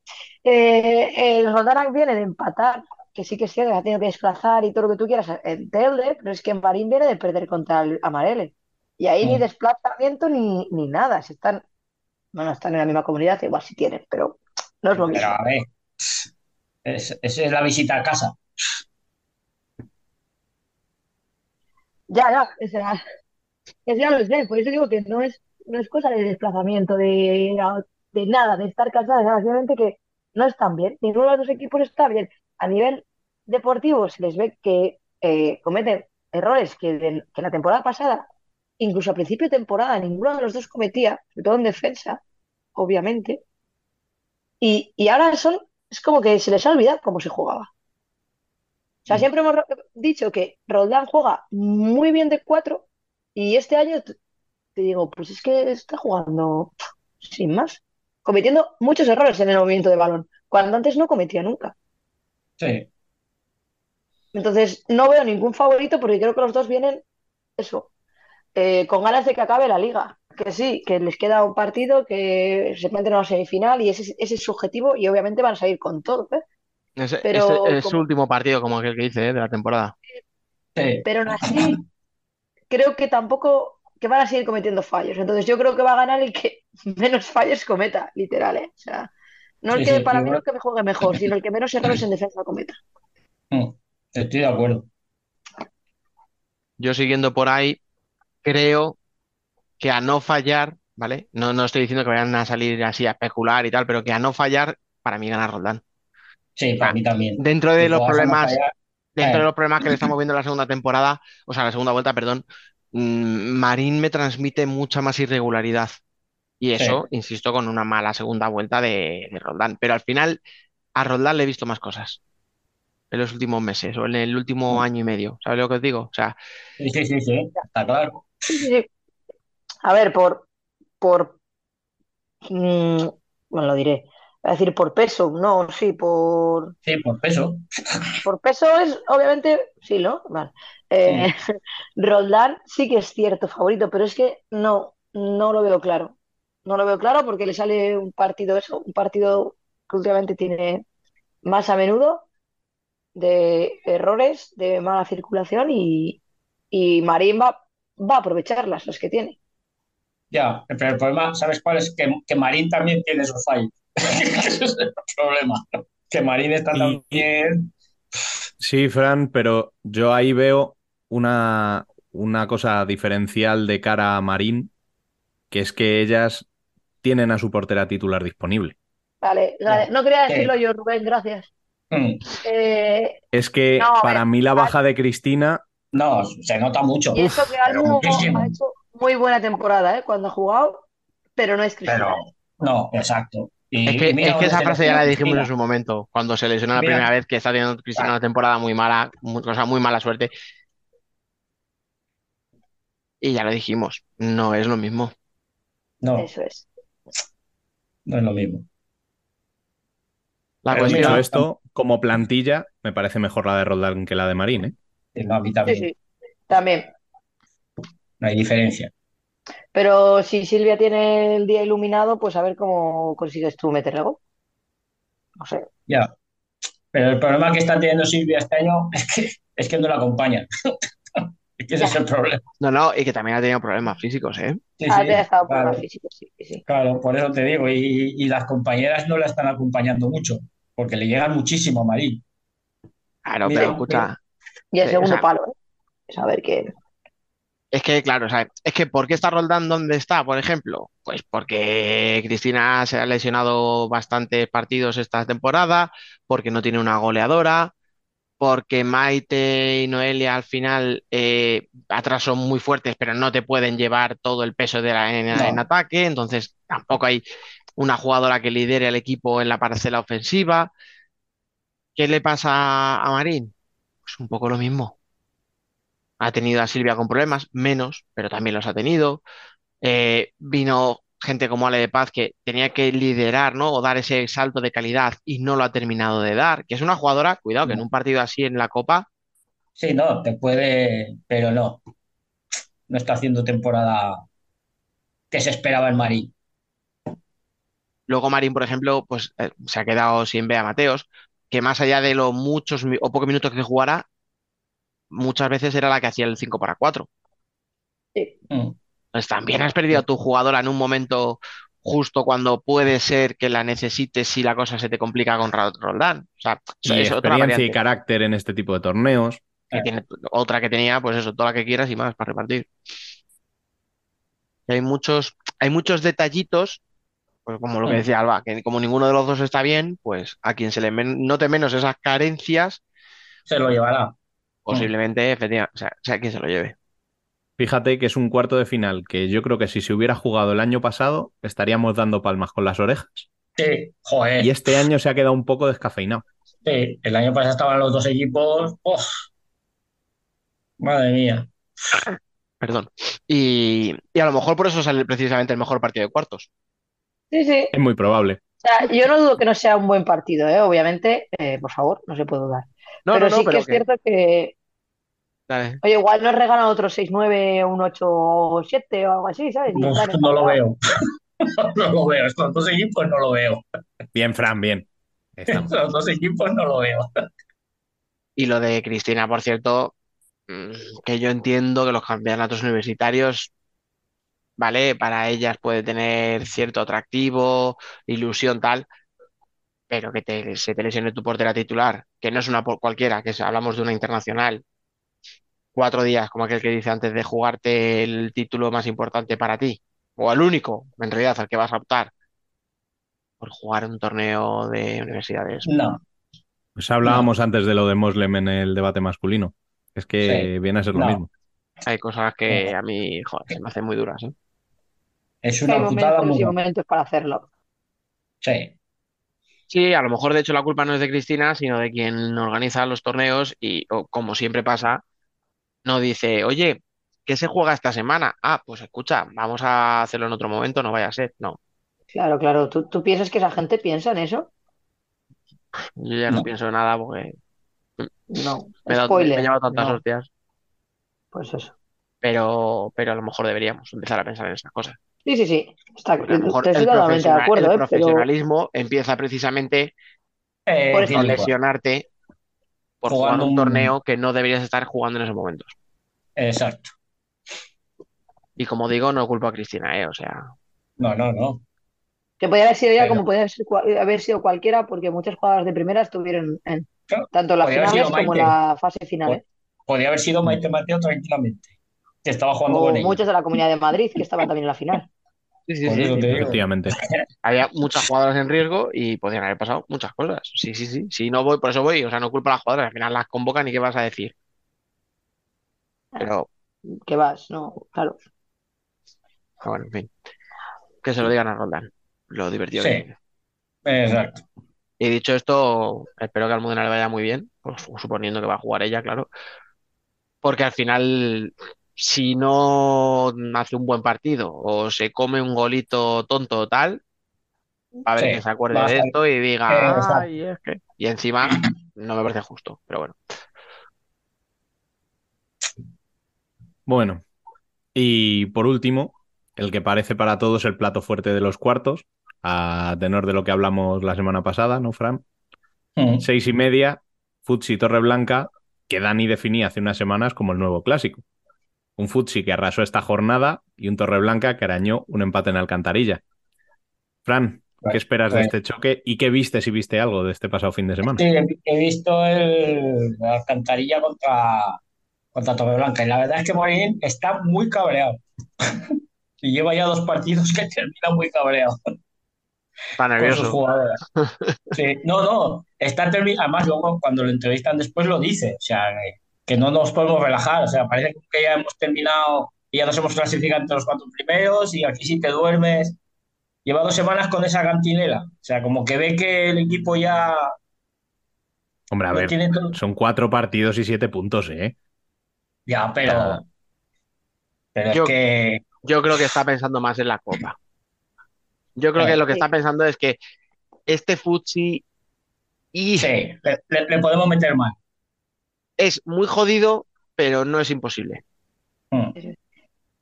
Eh, el Roldán viene de empatar, que sí que es cierto que ha tenido que desplazar y todo lo que tú quieras en Telde, pero es que Marín viene de perder contra el Amarele. Y ahí ni Mm. desplazamiento ni, ni nada. Si están, bueno, están en la misma comunidad, igual si tienen, pero no es lo Pero mismo. a ver, es, esa es la visita a casa. Ya, ya, o sea, es ya lo sé, por eso digo que no es, no es cosa de desplazamiento, de, de nada, de estar cansados, nada, simplemente que no están bien, ninguno de los dos equipos está bien. A nivel deportivo se les ve que eh, cometen errores que, de- que la temporada pasada, incluso a principio de temporada, ninguno de los dos cometía, sobre todo en defensa, obviamente, y, y ahora son, es como que se les ha olvidado cómo se jugaba. O sea, siempre hemos dicho que Roldán juega muy bien de cuatro y este año te digo, pues es que está jugando sin más, cometiendo muchos errores en el movimiento de balón, cuando antes no cometía nunca. Sí, Entonces, no veo ningún favorito porque creo que los dos vienen, eso, eh, con ganas de que acabe la liga. Que sí, que les queda un partido, que se meten a la semifinal y ese, ese es su objetivo y obviamente van a salir con todo, ¿eh? Es, Pero este es su último partido, como aquel que dice, ¿eh? de la temporada. sí. pero aún así creo que tampoco que van a seguir cometiendo fallos. Entonces yo creo que va a ganar el que menos fallos cometa, literal, ¿eh? O sea, no el Sí, que sí, para mí no el que me juegue mejor, sino el que menos errores en defensa cometa. Mm, Estoy de acuerdo. Yo siguiendo por ahí, creo que a no fallar, ¿vale? No, no estoy diciendo que vayan a salir así a especular y tal, pero que a no fallar, para mí gana Roldán. Sí, para mí también. Dentro de Si los problemas, fallar, dentro de eh. los problemas que le estamos viendo en la segunda temporada, o sea, la segunda vuelta, perdón, mm, Marín me transmite mucha más irregularidad. Y Sí. eso, insisto, con una mala segunda vuelta de, de Roldán. Pero al final, a Roldán le he visto más cosas en los últimos meses o en el último Mm. año y medio. ¿Sabes lo que os digo? O sea, Sí, sí, sí, sí, está claro. Sí, sí, sí. A ver, por, por, mm, bueno, lo diré. A decir por peso, no, sí, por, Sí, por peso. por peso es, obviamente, sí, ¿no? Vale. Eh, Roldán sí que es cierto favorito, pero es que no, no lo veo claro. No lo veo claro porque le sale un partido eso, un partido que últimamente tiene más a menudo de errores, de mala circulación y, y Marín va, va a aprovecharlas, las que tiene. Ya, pero el problema, ¿sabes cuál es? Que, que Marín también tiene esos fallos. Ese es el problema. Que Marín está Y- también. Sí, Fran, pero yo ahí veo una, una cosa diferencial de cara a Marín, que es que ellas tienen a su portera titular disponible. Vale, vale. No quería decirlo yo, Rubén, gracias. Mm, Eh, Es que No, para ver, mí la baja de Cristina, No, se nota mucho. y eso que muchísimo. ha hecho muy buena temporada, ¿eh? Cuando ha jugado, pero no es Cristina. Pero, no, exacto. Y, Es que, y mira es que dónde esa se frase ya la dijimos en su momento, cuando se lesionó la Mira. primera vez, que está teniendo Cristina una temporada muy mala, muy, o sea, muy mala suerte. Y ya lo dijimos, no es lo mismo. No, Eso es. no es lo mismo. La Pero dicho cuestión, esto, como plantilla, me parece mejor la de Roldán que la de Marín, ¿eh? Mí Sí, también. sí, también. No hay diferencia. Pero si Silvia tiene el día iluminado, pues a ver cómo consigues tú meterle gol. No sé. Ya. Pero el problema que está teniendo Silvia este año es que, es que no la acompaña. Es que ese es el problema. no, no, y que también ha tenido problemas físicos, ¿eh? Sí, Ah, sí, te ha estado claro, más físico, sí, sí, sí. claro, por eso te digo. Y, y las compañeras no la están acompañando mucho, porque le llegan muchísimo a Marín. Claro, Mira, pero escucha, Y el Sí, segundo o sea- palo, ¿eh? Saber que. es que, claro, o sea, es que ¿por qué está Roldán donde está, por ejemplo? Pues porque Cristina se ha lesionado bastantes partidos esta temporada, porque no tiene una goleadora, porque Maite y Noelia al final eh, atrás son muy fuertes, pero no te pueden llevar todo el peso de la, en, No. en ataque, entonces tampoco hay una jugadora que lidere al equipo en la parcela ofensiva. ¿Qué le pasa a Marín? Pues un poco lo mismo. Ha tenido a Silvia con problemas, menos, pero también los ha tenido. Eh, vino gente como Ale de Paz que tenía que liderar, ¿no? O dar ese salto de calidad y no lo ha terminado de dar. Que es una jugadora, cuidado, que en un partido así en la Copa, Sí, no, te puede, pero no. No está haciendo temporada que se esperaba en Marín. luego Marín, por ejemplo, pues eh, se ha quedado sin Bea Mateos, que más allá de los muchos o pocos minutos que jugara, muchas veces era la que hacía el 5 para 4. Mm. Pues también has perdido a tu jugadora en un momento justo cuando puede ser que la necesites si la cosa se te complica con Ro- Roldán. O sea, es otra y carácter en este tipo de torneos. que tiene otra que tenía, pues eso, toda la que quieras y más para repartir. Y hay muchos, hay muchos detallitos, pues como lo que Mm. decía Alba, que como ninguno de los dos está bien, pues a quien se le note menos esas carencias, Se lo llevará. posiblemente, efectivamente, o sea, sea quien se lo lleve. Fíjate que es un cuarto de final que yo creo que si se hubiera jugado el año pasado estaríamos dando palmas con las orejas. Sí, joder. Y este año se ha quedado un poco descafeinado. Sí, el año pasado estaban los dos equipos. ¡oh! Madre mía. Perdón. Y, y a lo mejor por eso sale precisamente el mejor partido de cuartos. Sí, sí. Es muy probable. O sea, yo no dudo que no sea un buen partido, ¿eh? Obviamente, eh, por favor, no se puede dudar. No, pero no, no, sí que es cierto que, Dale. oye, igual nos regalan otro 6-9, un 8-7 o algo así, ¿sabes? No lo veo. No lo veo. Estos dos equipos no lo veo. Bien, Fran, bien. Estamos. Estos dos equipos no lo veo. Y lo de Cristina, por cierto, mm, que yo entiendo que los campeonatos universitarios, ¿vale? Para ellas puede tener cierto atractivo, ilusión, tal, pero que te, se te lesione tu portera titular, que no es una por cualquiera, que es- hablamos de una internacional, cuatro días, como aquel que dice antes de jugarte el título más importante para ti, o el único, en realidad, al que vas a optar, por jugar un torneo de universidades. No. Pues hablábamos antes de lo de Moslem en el debate masculino. Es que Sí. viene a ser lo No. mismo. Hay cosas que a mí, joder, se me hacen muy duras, ¿eh? Es Hay una putada momentos muy y grande. momentos para hacerlo. Sí. Sí, a lo mejor de hecho la culpa no es de Cristina, sino de quien organiza los torneos y, o como siempre pasa, no dice, oye, ¿qué se juega esta semana? Ah, pues escucha, vamos a hacerlo en otro momento, no vaya a ser. No, Claro, claro. ¿Tú, tú piensas que esa gente piensa en eso? yo ya no, No. pienso en nada porque No. me he, dado- me he Spoiler. llevado tantas No. hostias, Pues eso. pero, pero a lo mejor deberíamos empezar a pensar en esas cosas. Sí, sí, sí. Está, Porque a lo mejor te estoy el, totalmente de acuerdo, el ¿eh? Pero profesionalismo empieza precisamente Eh, Por lesionarte por jugar Jugando un un- torneo que no deberías estar jugando en esos momentos. Exacto. Y como digo, no culpo a Cristina, ¿eh? O sea, No, no, no. que podía haber sido ella Pero- como podía haber sido, cua- haber sido cualquiera, porque muchas jugadoras de primera estuvieron en Claro, tanto en las finales como en la fase final, ¿eh? Podría haber sido Maite Mateo tranquilamente, estaba jugando O con muchos de la Comunidad de Madrid que estaban también en la final. sí, sí, sí. Efectivamente. Había muchas jugadoras en riesgo y podían haber pasado muchas cosas. Sí, sí, sí. Si no voy, por eso voy. O sea, no culpo a las jugadoras. Al final las convocan y qué vas a decir. Pero, Que vas, no, claro. bueno, en fin. Que se lo digan a Roldán. Lo divertido Sí. Exacto. Y dicho esto, espero que a Almudena le vaya muy bien, pues, suponiendo que va a jugar ella, claro. Porque al final, si no hace un buen partido o se come un golito tonto o tal, a Sí, que se acuerde de estar- esto y diga, Exacto. "Ay, es que-". Y encima, no me parece justo, pero bueno. Bueno, y por último, el que parece para todos el plato fuerte de los cuartos, a tenor de lo que hablamos la semana pasada, ¿no, Fran? Mm. Seis y media, Futsi Torreblanca, que Dani definía hace unas semanas como el nuevo clásico. Un Futsi que arrasó esta jornada y un Torreblanca que arañó un empate en Alcantarilla. Fran, ¿qué esperas de Pues- este choque y qué viste si viste algo de este pasado fin de semana? Sí, he, visto el, la alcantarilla contra, contra Torreblanca y la verdad es que Morín está muy cabreado. y lleva ya dos partidos que termina muy cabreado Está con sus nervioso. jugadoras. Sí, no, no, está además luego cuando lo entrevistan después lo dice, o sea, que, que no nos podemos relajar, o sea, parece que ya hemos terminado y ya nos hemos clasificado entre los cuatro primeros y aquí sí te duermes. Lleva dos semanas con esa cantinela, o sea, como que ve que el equipo ya Hombre, a no ver, tiene todo. son cuatro partidos y siete puntos, ¿eh? Ya, pero, pero Yo- es que Yo creo que está pensando más en la Copa. Yo creo que lo que está pensando es que este Futsi y sí, le, le- le podemos meter mal. Es muy jodido, pero no es imposible. Mm.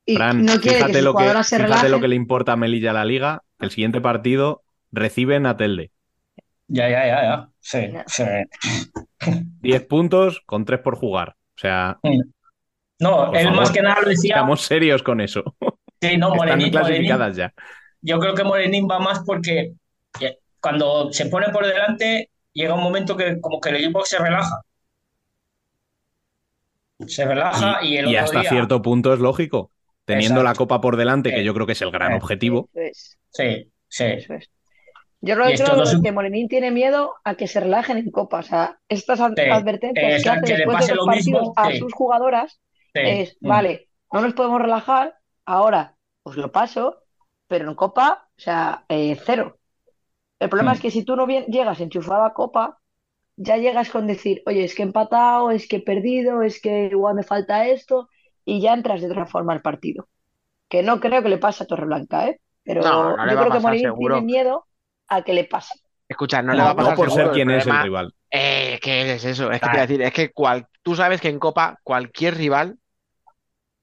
Y Fran, no que fíjate, lo que, jugadoras se fíjate relajen. lo que le importa a Melilla a la liga. El siguiente partido reciben a Telde. Ya, ya, ya, ya. Sí, Ya. sí. 10 puntos con 3 por jugar. O sea, No, él favor, más que nada lo decía. seamos serios con eso. Sí, no, Están Morenín, Morenín. clasificadas ya. Yo creo que Morenín va más porque cuando se pone por delante llega un momento que como que el equipo se relaja. Se relaja y, el Y otro hasta día. cierto punto es lógico. Teniendo la copa por delante, que yo creo que es el gran Sí. objetivo. Eso es, Sí, sí. eso es. Yo creo Y dos- que Morenín tiene miedo a que se relajen en Copa. O sea, estas ad- Sí, advertencias que hace que le después pase de los lo mismo, partidos a sí. sus jugadoras sí. es, Mm. vale, no nos podemos relajar, ahora os lo paso, pero en Copa, o sea, eh, cero. El problema Mm. es que si tú no bien, llegas enchufado a Copa, ya llegas con decir, oye, es que he empatado, es que he perdido, es que igual me falta esto, y ya entras de otra forma al partido. Que no creo que le pase a Torreblanca, ¿eh? Pero No, no le yo creo que Morín seguro. tiene miedo a que le pase. Escucha, no le va a pasar No por seguro. ser quien es el rival. Eh, que es eso, es que te Claro. iba a decir, es que cual, tú sabes que en Copa cualquier rival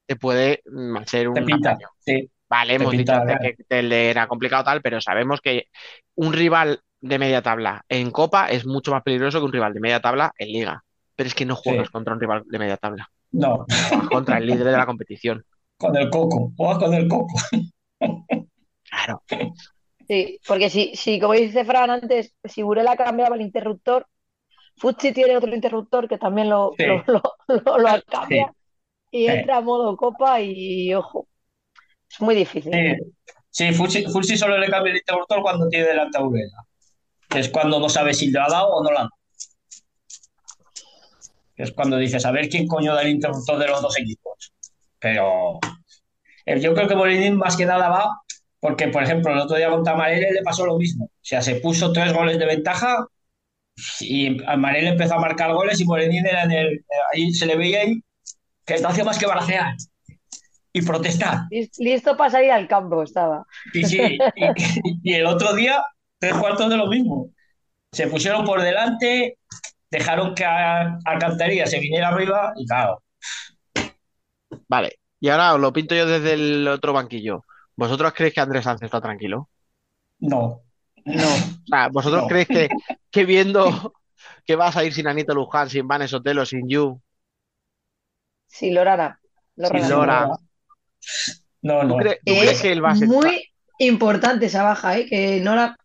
te puede mm, hacer un Te pinta. Sí, Vale, Te hemos dicho pinta, claro. que Telde era complicado tal, pero sabemos que un rival de media tabla en Copa es mucho más peligroso que un rival de media tabla en Liga. Pero es que no juegas Sí. contra un rival de media tabla, no, juegas contra el líder de la competición. con el coco, juegas con el coco. Claro. Sí, porque si, si como dice Fran antes, si Burela cambiaba el interruptor, Futsi tiene otro interruptor que también lo, Sí. lo, lo, lo- lo cambia y entra a modo copa y ojo, es muy difícil. Sí, sí Fusi, Fusi solo le cambia el interruptor cuando tiene delante a Urela. Que es cuando no sabe si le ha dado o no le ha dado. Que es cuando dices, a ver quién coño da el interruptor de los dos equipos. Pero eh, yo creo que Morín más que nada va porque, por ejemplo, el otro día contra Marele le pasó lo mismo. O sea, se puso tres goles de ventaja y Marele empezó a marcar goles y Morenín era en el, ahí se le veía ahí que no hacía más que balacear. y protestar. Listo para salir al campo estaba. Sí, sí. Y, y el otro día, tres cuartos de lo mismo. Se pusieron por delante, dejaron que a- Alcantarilla se viniera arriba y claro, Vale, y ahora os lo pinto yo desde el otro banquillo. ¿Vosotros creéis que Andrés Sánchez está tranquilo? no. No. O sea, ¿vosotros No. creéis que, que viendo que vas a ir sin Anito Luján, sin Vanes Sotelo, sin Yu, Sí, Lorana. Lorana. sin Lora, No, ¿tú, no. cre- tú crees que él va a ser... Muy importante esa baja, ¿eh? que no la,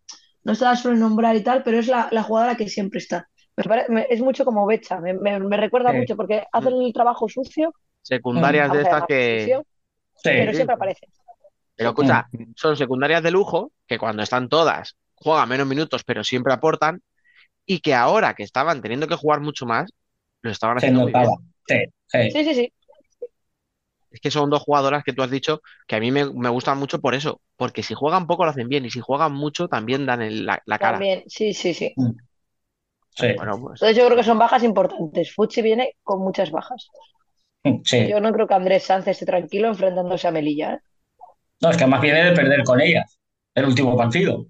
no se la suele nombrar y tal, pero es la, la jugadora que siempre está. Me pare- me- es mucho como Becha, me, me- me recuerda Sí. mucho porque hacen el trabajo sucio, secundarias de estas que... Sí. pero sí. siempre aparece. Pero escucha, son secundarias de lujo, que cuando están todas juegan menos minutos, pero siempre aportan, y que ahora que estaban teniendo que jugar mucho más, lo estaban Se haciendo muy bien. notaba. Sí, sí. Sí, sí, sí. Es que son dos jugadoras que tú has dicho que a mí me, me gustan mucho por eso, porque si juegan poco lo hacen bien, y si juegan mucho también dan el- la, la cara. También, sí, sí, sí. Sí, Bueno, pues Entonces yo creo que son bajas importantes. Fuchi viene con muchas bajas. sí. Yo no creo que Andrés Sánchez esté tranquilo enfrentándose a Melilla. ¿eh? No, es que más viene de perder con ellas el último partido.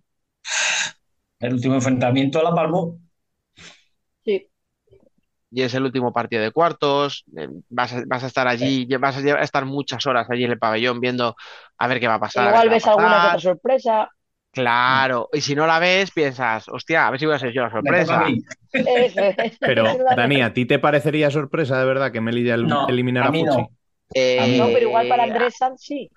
El último enfrentamiento la palmó. Y es el último partido de cuartos, eh, vas a, vas a estar allí, vas a estar muchas horas allí en el pabellón viendo a ver qué va a pasar. Igual ves alguna pasar. otra sorpresa. Claro, y si no la ves, piensas, hostia, a ver si voy a ser yo la sorpresa. Pero, Dani, ¿a ti te parecería sorpresa de verdad que Melilla el- No, eliminara a mí no. Eh, No, pero igual para Andrés Sanz sí.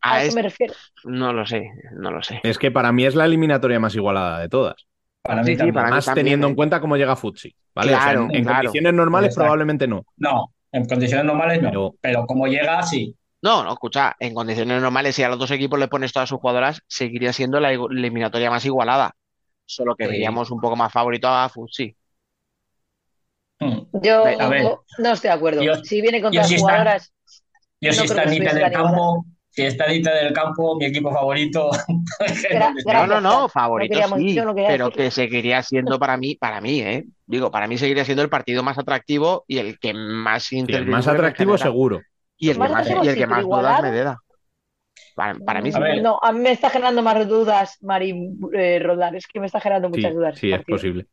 a A eso es- me refiero. no lo sé, no lo sé. Es que para mí es la eliminatoria más igualada de todas. Para mí Sí, sí, también. para mí Más también, teniendo ¿eh? en cuenta cómo llega Futsi. ¿vale? O sea, Claro, en, en claro. condiciones normales Exacto. probablemente no. No, en condiciones normales no. Pero- Pero, como llega, sí. No, no, escucha, en condiciones normales, si a los dos equipos le pones todas sus jugadoras, seguiría siendo la eliminatoria más igualada. Solo que Sí. veríamos un poco más favorito a Futsi. Mm. Yo A ver. no estoy de acuerdo. Yo- si viene con yo todas jugadoras, Yo No si está Anita estuviese del campo, si está Anita del campo, mi equipo favorito. No, no, no, favorito sí, no pero que seguiría siendo para mí, para mí, ¿eh? Digo, para mí seguiría siendo el partido más atractivo y el que más Sí, el más atractivo seguro. Y el Más que más, y el sí, que más dudas me da. Para, para mí sí. A ver. No, a mí me está generando más dudas, Mari eh, Roldán. Es que me está generando Sí, muchas dudas. sí, es posible.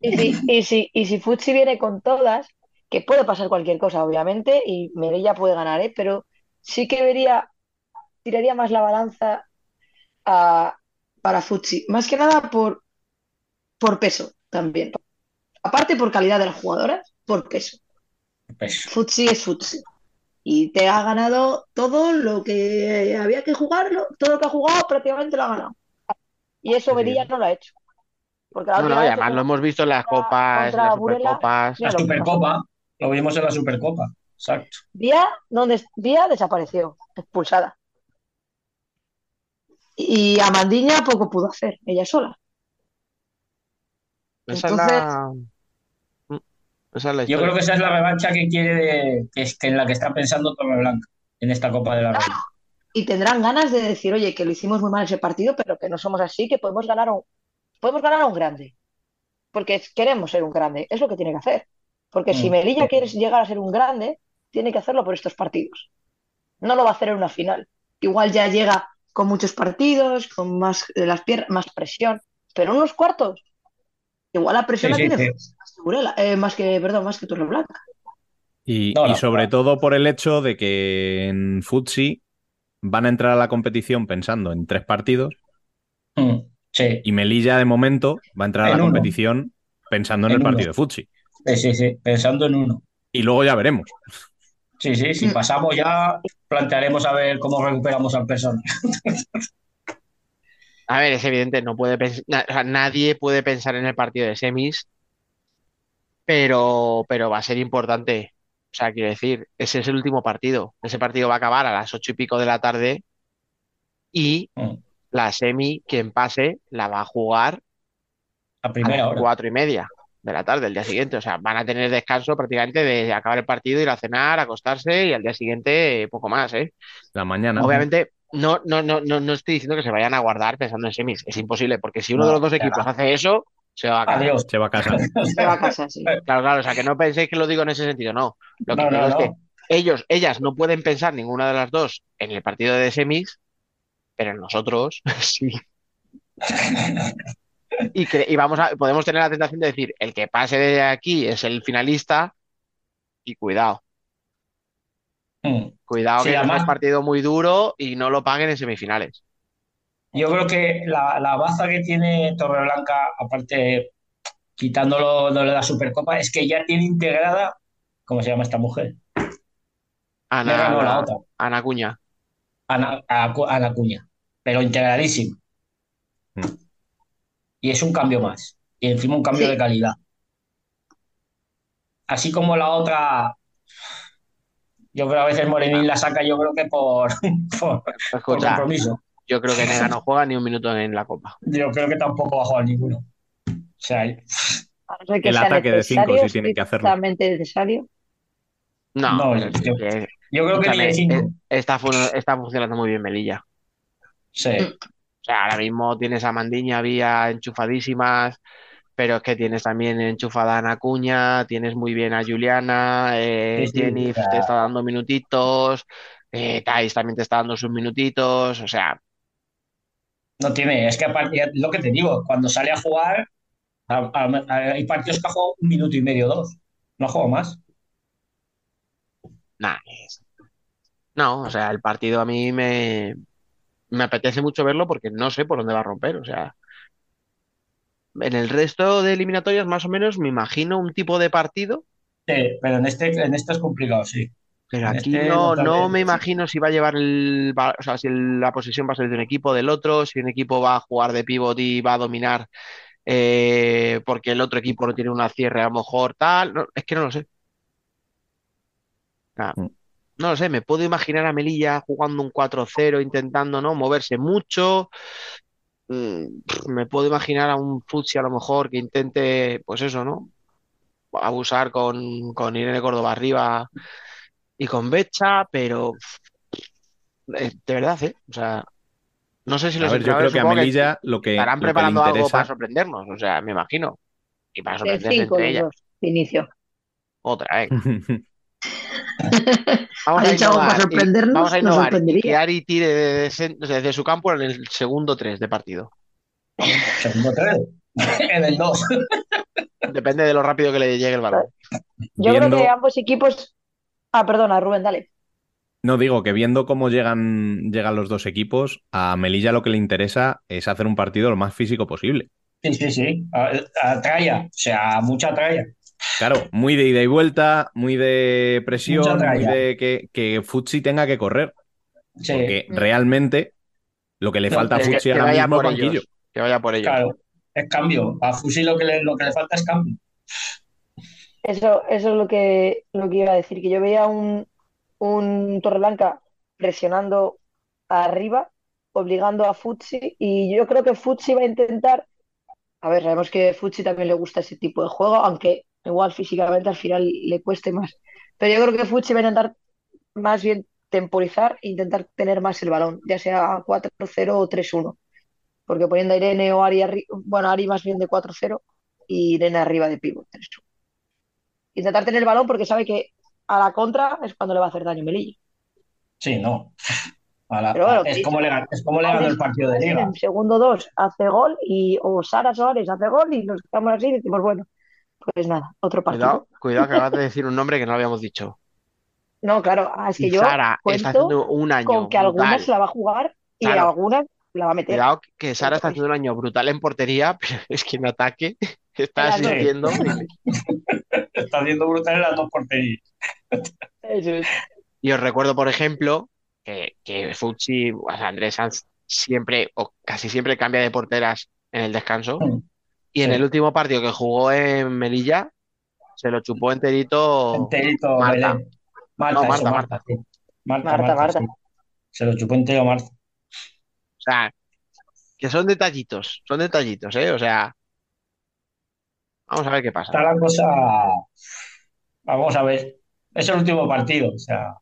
Y si, y si, y si Futsi viene con todas, que puede pasar cualquier cosa, obviamente, y Melilla puede ganar, ¿eh? Pero sí que vería, tiraría más la balanza a- para Futsi. Más que nada por, por peso también. Aparte por calidad de las jugadoras, por peso. Pues, Futsi es Futsi. Y te ha ganado todo lo que había que jugarlo, todo lo que ha jugado prácticamente lo ha ganado. Y eso Sí. Melilla no lo ha hecho. Porque la No, no, y además lo hemos visto en las copas, en las Burela, supercopas. la. Supercopa, lo vimos en la Supercopa. Exacto. Vía, donde Vía desapareció, expulsada. Y Amandiña poco pudo hacer, ella sola. Esa Entonces- es la... Mm, Esa es la Yo creo que esa es la revancha que quiere, de- que es que en la que está pensando Torreblanca en esta Copa de la Reina. Y tendrán ganas de decir, oye, que lo hicimos muy mal ese partido, pero que no somos así, que podemos ganar a un, podemos ganar a un grande. Porque queremos ser un grande, es lo que tiene que hacer. Porque si Mm. Melilla quiere llegar a ser un grande, tiene que hacerlo por estos partidos. No lo va a hacer en una final. Igual ya llega con muchos partidos, con más, de las pier- más presión, pero en unos cuartos, igual la presión Sí, la sí, tiene sí. más eh, más que, perdón, más que Torreblanca. Y, No, y no, sobre no. todo por el hecho de que en Futsi van a entrar a la competición pensando en tres partidos Mm, Sí, y Melilla de momento va a entrar a la uno. competición pensando en, En el uno. partido de Futsi. sí, sí, sí, pensando en uno. Y luego ya veremos. Sí, sí, si Mm. pasamos ya plantearemos a ver cómo recuperamos al personaje. A ver, es evidente, no puede nadie puede pensar en el partido de semis, pero, pero va a ser importante. O sea, quiero decir, ese es el último partido. Ese partido va a acabar a las ocho y pico de la tarde y Mm, la semi, quien pase, la va a jugar A a primera las hora. cuatro y media de la tarde, el día siguiente. O sea, van a tener descanso prácticamente de acabar el partido, ir a cenar, acostarse y al día siguiente eh, poco más, ¿eh? La mañana. Obviamente, no, no, no, no, no estoy diciendo que se vayan a guardar pensando en semis. Es imposible, porque si uno No, de los dos equipos va. hace eso, se va a. Adiós. Se va a casa. Se va a casa, sí. Claro, claro, o sea, que no penséis que lo digo en ese sentido, no. Lo que No, digo no, es que ellos, ellas no pueden pensar ninguna de las dos en el partido de semis, pero nosotros sí. Y, que, y vamos a, podemos tener la tentación de decir, el que pase de aquí es el finalista y cuidado. Mm. Cuidado Sí, que es además- un partido muy duro y no lo paguen en semifinales. Yo creo que la, la baza que tiene Torreblanca, aparte quitándolo de la Supercopa, es que ya tiene integrada, ¿cómo se llama esta mujer? Ana, la otra. Ana Cuña. Ana, a- Ana Cuña, pero integradísimo. Mm. Y es un cambio más. Y encima un cambio Sí. de calidad. Así como la otra, yo creo a veces Morenín la saca, yo creo que por, por, por Escucha, compromiso. yo creo que Nega no juega ni un minuto en la Copa. Yo creo que tampoco va a jugar ninguno. O sea, que El sea ataque de cinco necesario, sí tiene que hacerlo. estrictamente necesario. No, yo- creo que ni de cinco. eh, está, está funcionando muy bien Melilla. Sí. O sea, ahora mismo tienes a Mandiña, Vía enchufadísimas, pero es que tienes también enchufada a Ana Cuña, tienes muy bien a Juliana, eh, Sí, Jenny te está dando minutitos, eh, Thais también te está dando sus minutitos, o sea, No tiene, es que aparte, lo que te digo, cuando sale a jugar, a- a- a- hay partidos que ha jugado un minuto y medio, dos. No ha jugado más. es- No, o sea, el partido a mí me, me apetece mucho verlo porque no sé por dónde va a romper, o sea. En el resto de eliminatorias, más o menos, me imagino un tipo de partido Sí, pero en este, en este es complicado, sí. Pero En aquí este no, no me imagino si va a llevar el, o sea, si el- la posesión va a ser de un equipo o del otro, si un equipo va a jugar de pivot y va a dominar eh, porque el otro equipo no tiene una cierre a lo mejor tal, no, es que no lo sé. Ah, Mm. No lo sé, me puedo imaginar a Melilla jugando un 4-0, intentando, ¿no? moverse mucho. Mm, me puedo imaginar a un Futsi a lo mejor que intente, pues eso, ¿no? Abusar con, con Irene Córdoba arriba y con Becha, pero eh, de verdad, ¿eh? O sea, no sé si A los ver, yo creo que a que Melilla lo que, estarán lo que le preparando algo para sorprendernos, o sea, me imagino. Y para De sorprenderse cinco entre ellas. de inicio. Otra, ¿eh? Vamos ¿Ha a para innovar, y- sorprendernos? vamos a innovar que Ari tire de- de- desde su campo en el segundo 3 de partido. Segundo tres. En el dos. Depende de lo rápido que le llegue el balón. Yo creo que ambos equipos. Ah, perdona, Rubén, dale. No digo que viendo cómo llegan, llegan los dos equipos, a Melilla lo que le interesa es hacer un partido lo más físico posible. Sí, sí, sí. A, a tralla. O sea, mucha tralla. Claro, muy de ida y vuelta, muy de presión, muy de que, que Futsi tenga que correr. Sí, Porque realmente lo que le No, falta a es que- Futsi Que ahora mismo es por banquillo. ellos. Que vaya por ellos. claro. Es cambio. A Fusi lo que le, lo que le falta es cambio. Eso, eso es lo que, lo que iba a decir, que yo veía un, un Torreblanca presionando arriba, obligando a Futsi, y yo creo que Futsi va a intentar, a ver, sabemos que a Futsi también le gusta ese tipo de juego, aunque igual físicamente al final le cueste más, pero yo creo que Futsi va a intentar más bien temporizar e intentar tener más el balón, ya sea 4-0 o 3-1, porque poniendo a Irene o Ari, arri- bueno, Ari más bien de 4-0 y Irene arriba de pivot 3-1 intentar tener el balón porque sabe que a la contra es cuando le va a hacer daño Melilla. Sí, no. A la- Pero bueno, es, como le, es como le ganó el partido de Liga. En segundo dos hace gol y o Sara Soares hace gol y nos quedamos así y decimos, bueno, pues nada, otro partido. Cuidado, cuidado que acabas de decir un nombre que no habíamos dicho. No, claro, ah, es que Y yo Sara está haciendo un año con que brutal. algunas la va a jugar y Claro. algunas la va a meter. Cuidado que Sara está haciendo un año brutal en portería, pero es que en ataque está asistiendo. Está haciendo brutal en las dos porterías. Eso es. Y os recuerdo, por ejemplo, que, que Fucci, o sea, Andrés Sanz siempre o casi siempre cambia de porteras en el descanso. Y en Sí. el último partido que jugó en Melilla, se lo chupó enterito Enterito Marta. Marta, No, eso, Marta, Marta, sí. Marta, Marta, Marta, Marta. sí. Se lo chupó entero Marta. O sea, que son detallitos, son detallitos, ¿eh? O sea, vamos a ver qué pasa. Está la cosa. Vamos a ver. Es el último partido. O sea,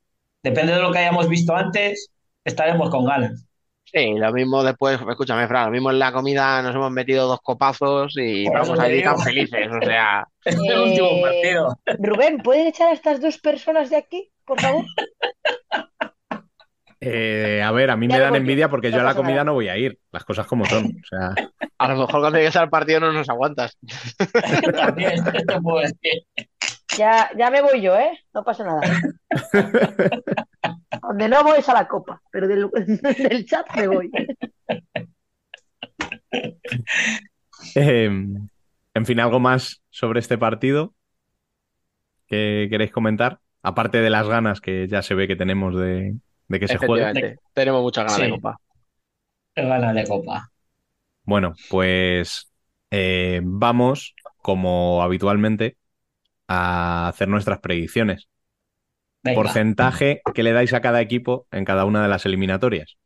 depende de lo que hayamos visto antes, estaremos con ganas. Sí, lo mismo después, escúchame, Fran, lo mismo en la comida nos hemos metido dos copazos y Por eso vamos te allí tan digo. felices, o sea, Es el último Eh, partido. Rubén, ¿pueden echar a estas dos personas de aquí? por favor? Eh, a ver, a mí Ya me dan envidia porque no yo a la pasa comida nada. no voy a ir. Las cosas como son. O sea, A lo mejor cuando llegues al partido no nos aguantas. También, esto puedo decir. Ya, ya me voy yo, ¿eh? No pasa nada. Donde no voy es a la copa, pero del, del chat me voy. eh, en fin, algo más sobre este partido que queréis comentar, aparte de las ganas que ya se ve que tenemos de, de que se juegue. Tenemos muchas ganas de copa. Gana de copa. Bueno, pues eh, vamos, como habitualmente, a hacer nuestras predicciones. Venga. Porcentaje que le dais a cada equipo en cada una de las eliminatorias.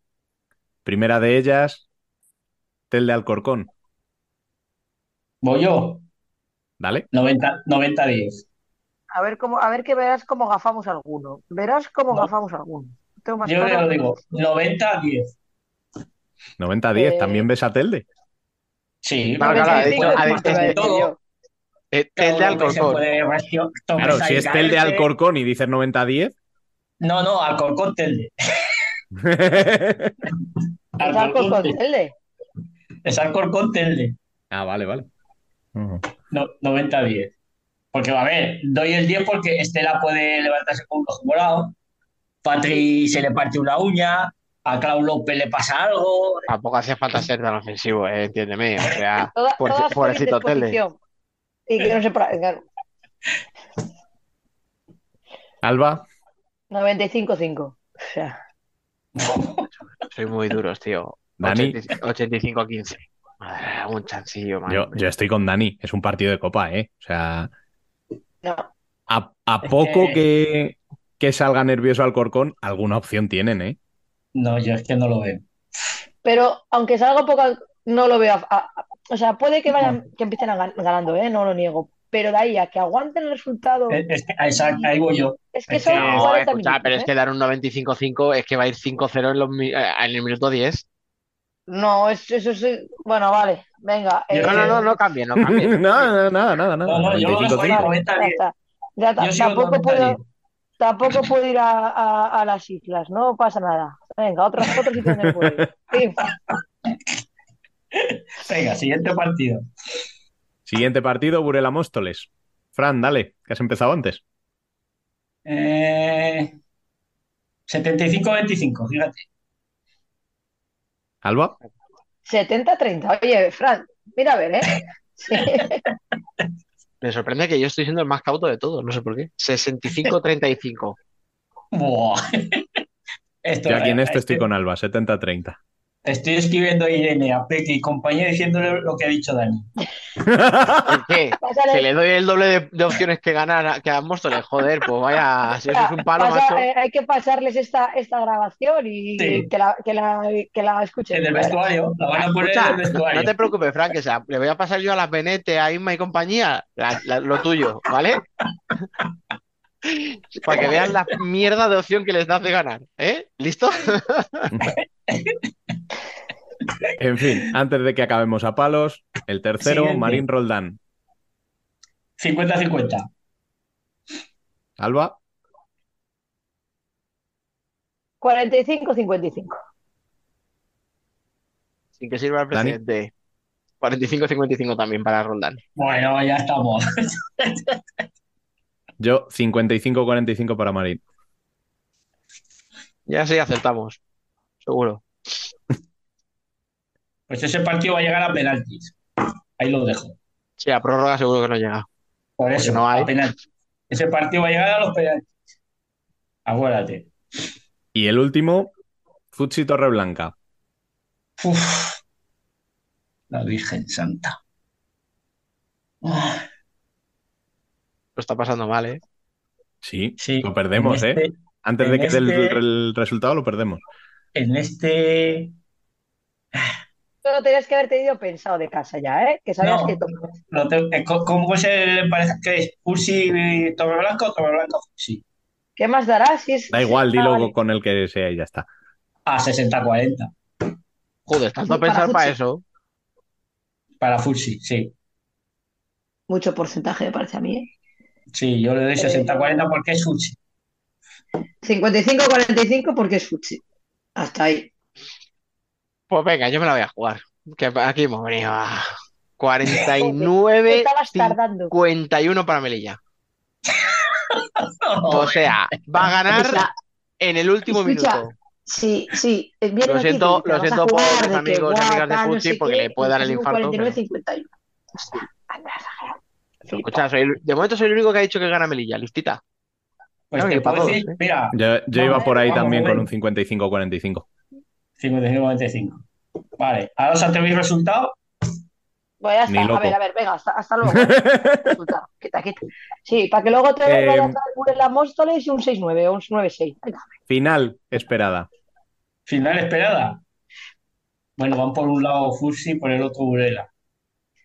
Primera de ellas, Tel de Alcorcón. Voy yo. Dale. 90 90-10. A ver cómo, a ver que verás cómo gafamos alguno. Verás cómo No. gafamos alguno. Tengo más Yo ya lo digo. 90-10. 90-10. Eh, ¿También ves a Telde? Sí, ha dicho- Te iba a decir todo. Eh, Tel de se Alcorcón. Claro, si es Tel de. Alcorcón y dices 90-10. No, no, Alcorcón Telde. Es Alcorcón Telde. Telde. Es Alcorcón Telde. ah, vale, vale. Ujú. No, 90-10. Porque, a ver, doy el 10 porque Estela puede levantarse con un ojo morado. Patri se le parte una uña. A Clau López le pasa algo. Tampoco hacía falta ser tan ofensivo, eh, entiéndeme. O sea, Toda- por- pobrecito Tele. Y que no se claro, Alba, 95-5. O sea, Soy muy duros, tío. Dani. 85 a 15. Madre, un chancillo, man. yo, yo estoy con Dani. Es un partido de copa, ¿eh? O sea, no. a, a poco que- que, que salga nervioso Alcorcón, alguna opción tienen, ¿eh? No, yo es que no lo veo. Pero aunque salga poco, no lo veo. a- a- o sea, puede que vayan, que empiecen a gan- ganando, ¿eh? No lo niego. Pero de ahí a que aguanten el resultado, Es- es que- exacto, ahí voy yo. es que es son que- No, 40 escucha, minutos, pero es ¿eh? que dar un 95-5 es que va a ir 5-0 en, los eh, en el minuto 10. No, es- eso es. Bueno, vale, venga. Eh, No, no, no, no cambie, no cambie. nada, nada, nada, nada. No, no, yo lo dejo ahí, 95-5. 90 ya está. Ya ta- Yo sigo tampoco 90 puedo, tampoco puedo ir a, a- a las islas, no pasa nada. Venga, otro, otro sitio donde puedo ir. Venga, siguiente partido. Siguiente partido, Burela Móstoles. Fran, dale, que has empezado antes. Eh, 75-25, fíjate. Alba, 70-30. Oye, Fran, mira a ver, ¿eh? Sí. Me sorprende que yo estoy siendo el más cauto de todos, no sé por qué. 65-35. Buah. Esto, yo aquí en este estoy este- con Alba, 70-30. Estoy escribiendo a Irene, a Peque y compañía diciéndole lo que ha dicho Dani. ¿Por qué? Pásale- Que le doy el doble de, de opciones que ganar que a Móstoles. Joder, pues vaya, si eso es un palo, Pasa- macho. eh, hay que pasarles esta, esta grabación y Sí. que la, que la, que la escuchen. En el vestuario, la van a poner en el vestuario. no te preocupes, Frank, que sea, le voy a pasar yo a la Benete, a Inma y compañía, la- la- lo tuyo, ¿vale? Para que vean la mierda de opción que les das de ganar, ¿eh? ¿Listo? En fin, antes de que acabemos a palos, el tercero, Siguiente. Marín Roldán. 50-50. Alba, 45-55. Sin que sirva el Dani. precedente. 45-55 también para Roldán. Bueno, ya estamos. yo 55-45 para Marín. Ya sí, acertamos. Seguro. Pues ese partido va a llegar a penaltis. Ahí lo dejo. Sí, a prórroga seguro que no llega. Por eso, no hay. a penaltis. Ese partido va a llegar a los penaltis. Acuérdate. Y el último, Futsi Torreblanca. Uf. La Virgen Santa. Ah, Lo está pasando mal, ¿eh? Sí, Sí, lo perdemos, ¿eh? este- Antes de que dé el, este- el resultado, lo perdemos. En este. Esto lo tenías que haber tenido pensado de casa ya, ¿eh? Que sabías No. que te- eh, ¿Cómo se le parece que es? ¿Ursi Torreblanca o Torreblanca Ursi? ¿Qué más dará si es... Da igual, Ah, dilo vale. con el que sea y ya está. A 60-40. Joder, tanto Sí, para pensar para Futsi. eso. Para Fulsi, sí. Mucho porcentaje me parece a mí, ¿eh? Sí, yo le doy Eh, 60-40 porque es Fulsi. 55-45 porque es Futsi. Hasta ahí. Pues venga, yo me la voy a jugar. Que aquí hemos venido a 49, Estabas tardando. 51 para Melilla. O sea, va a ganar O sea, en el último escucha, minuto. Sí, sí. Lo aquí siento, que lo vas a siento por jugar, que amigos y amigas de no sé porque qué, le puede dar el infarto. 49-51. Hostia, anda, exagerado. Escucha, soy el- de momento soy el único que ha dicho que gana Melilla, listita. Pues Claro, te puedo todos, decir, ¿eh? mira, Yo, yo iba por ahí Vamos, también con un 55-45. 55-45. Vale, ahora os atrevéis resultado. Ya Ni está. A ver, a ver, venga, hasta, hasta luego. Resultado. Quita, quita. Sí, para que luego te Eh, vayas a la Móstoles y un 6-9 o un 9-6. Venga. Final esperada. Final esperada. Bueno, van por un lado Fursi, por el otro Burela.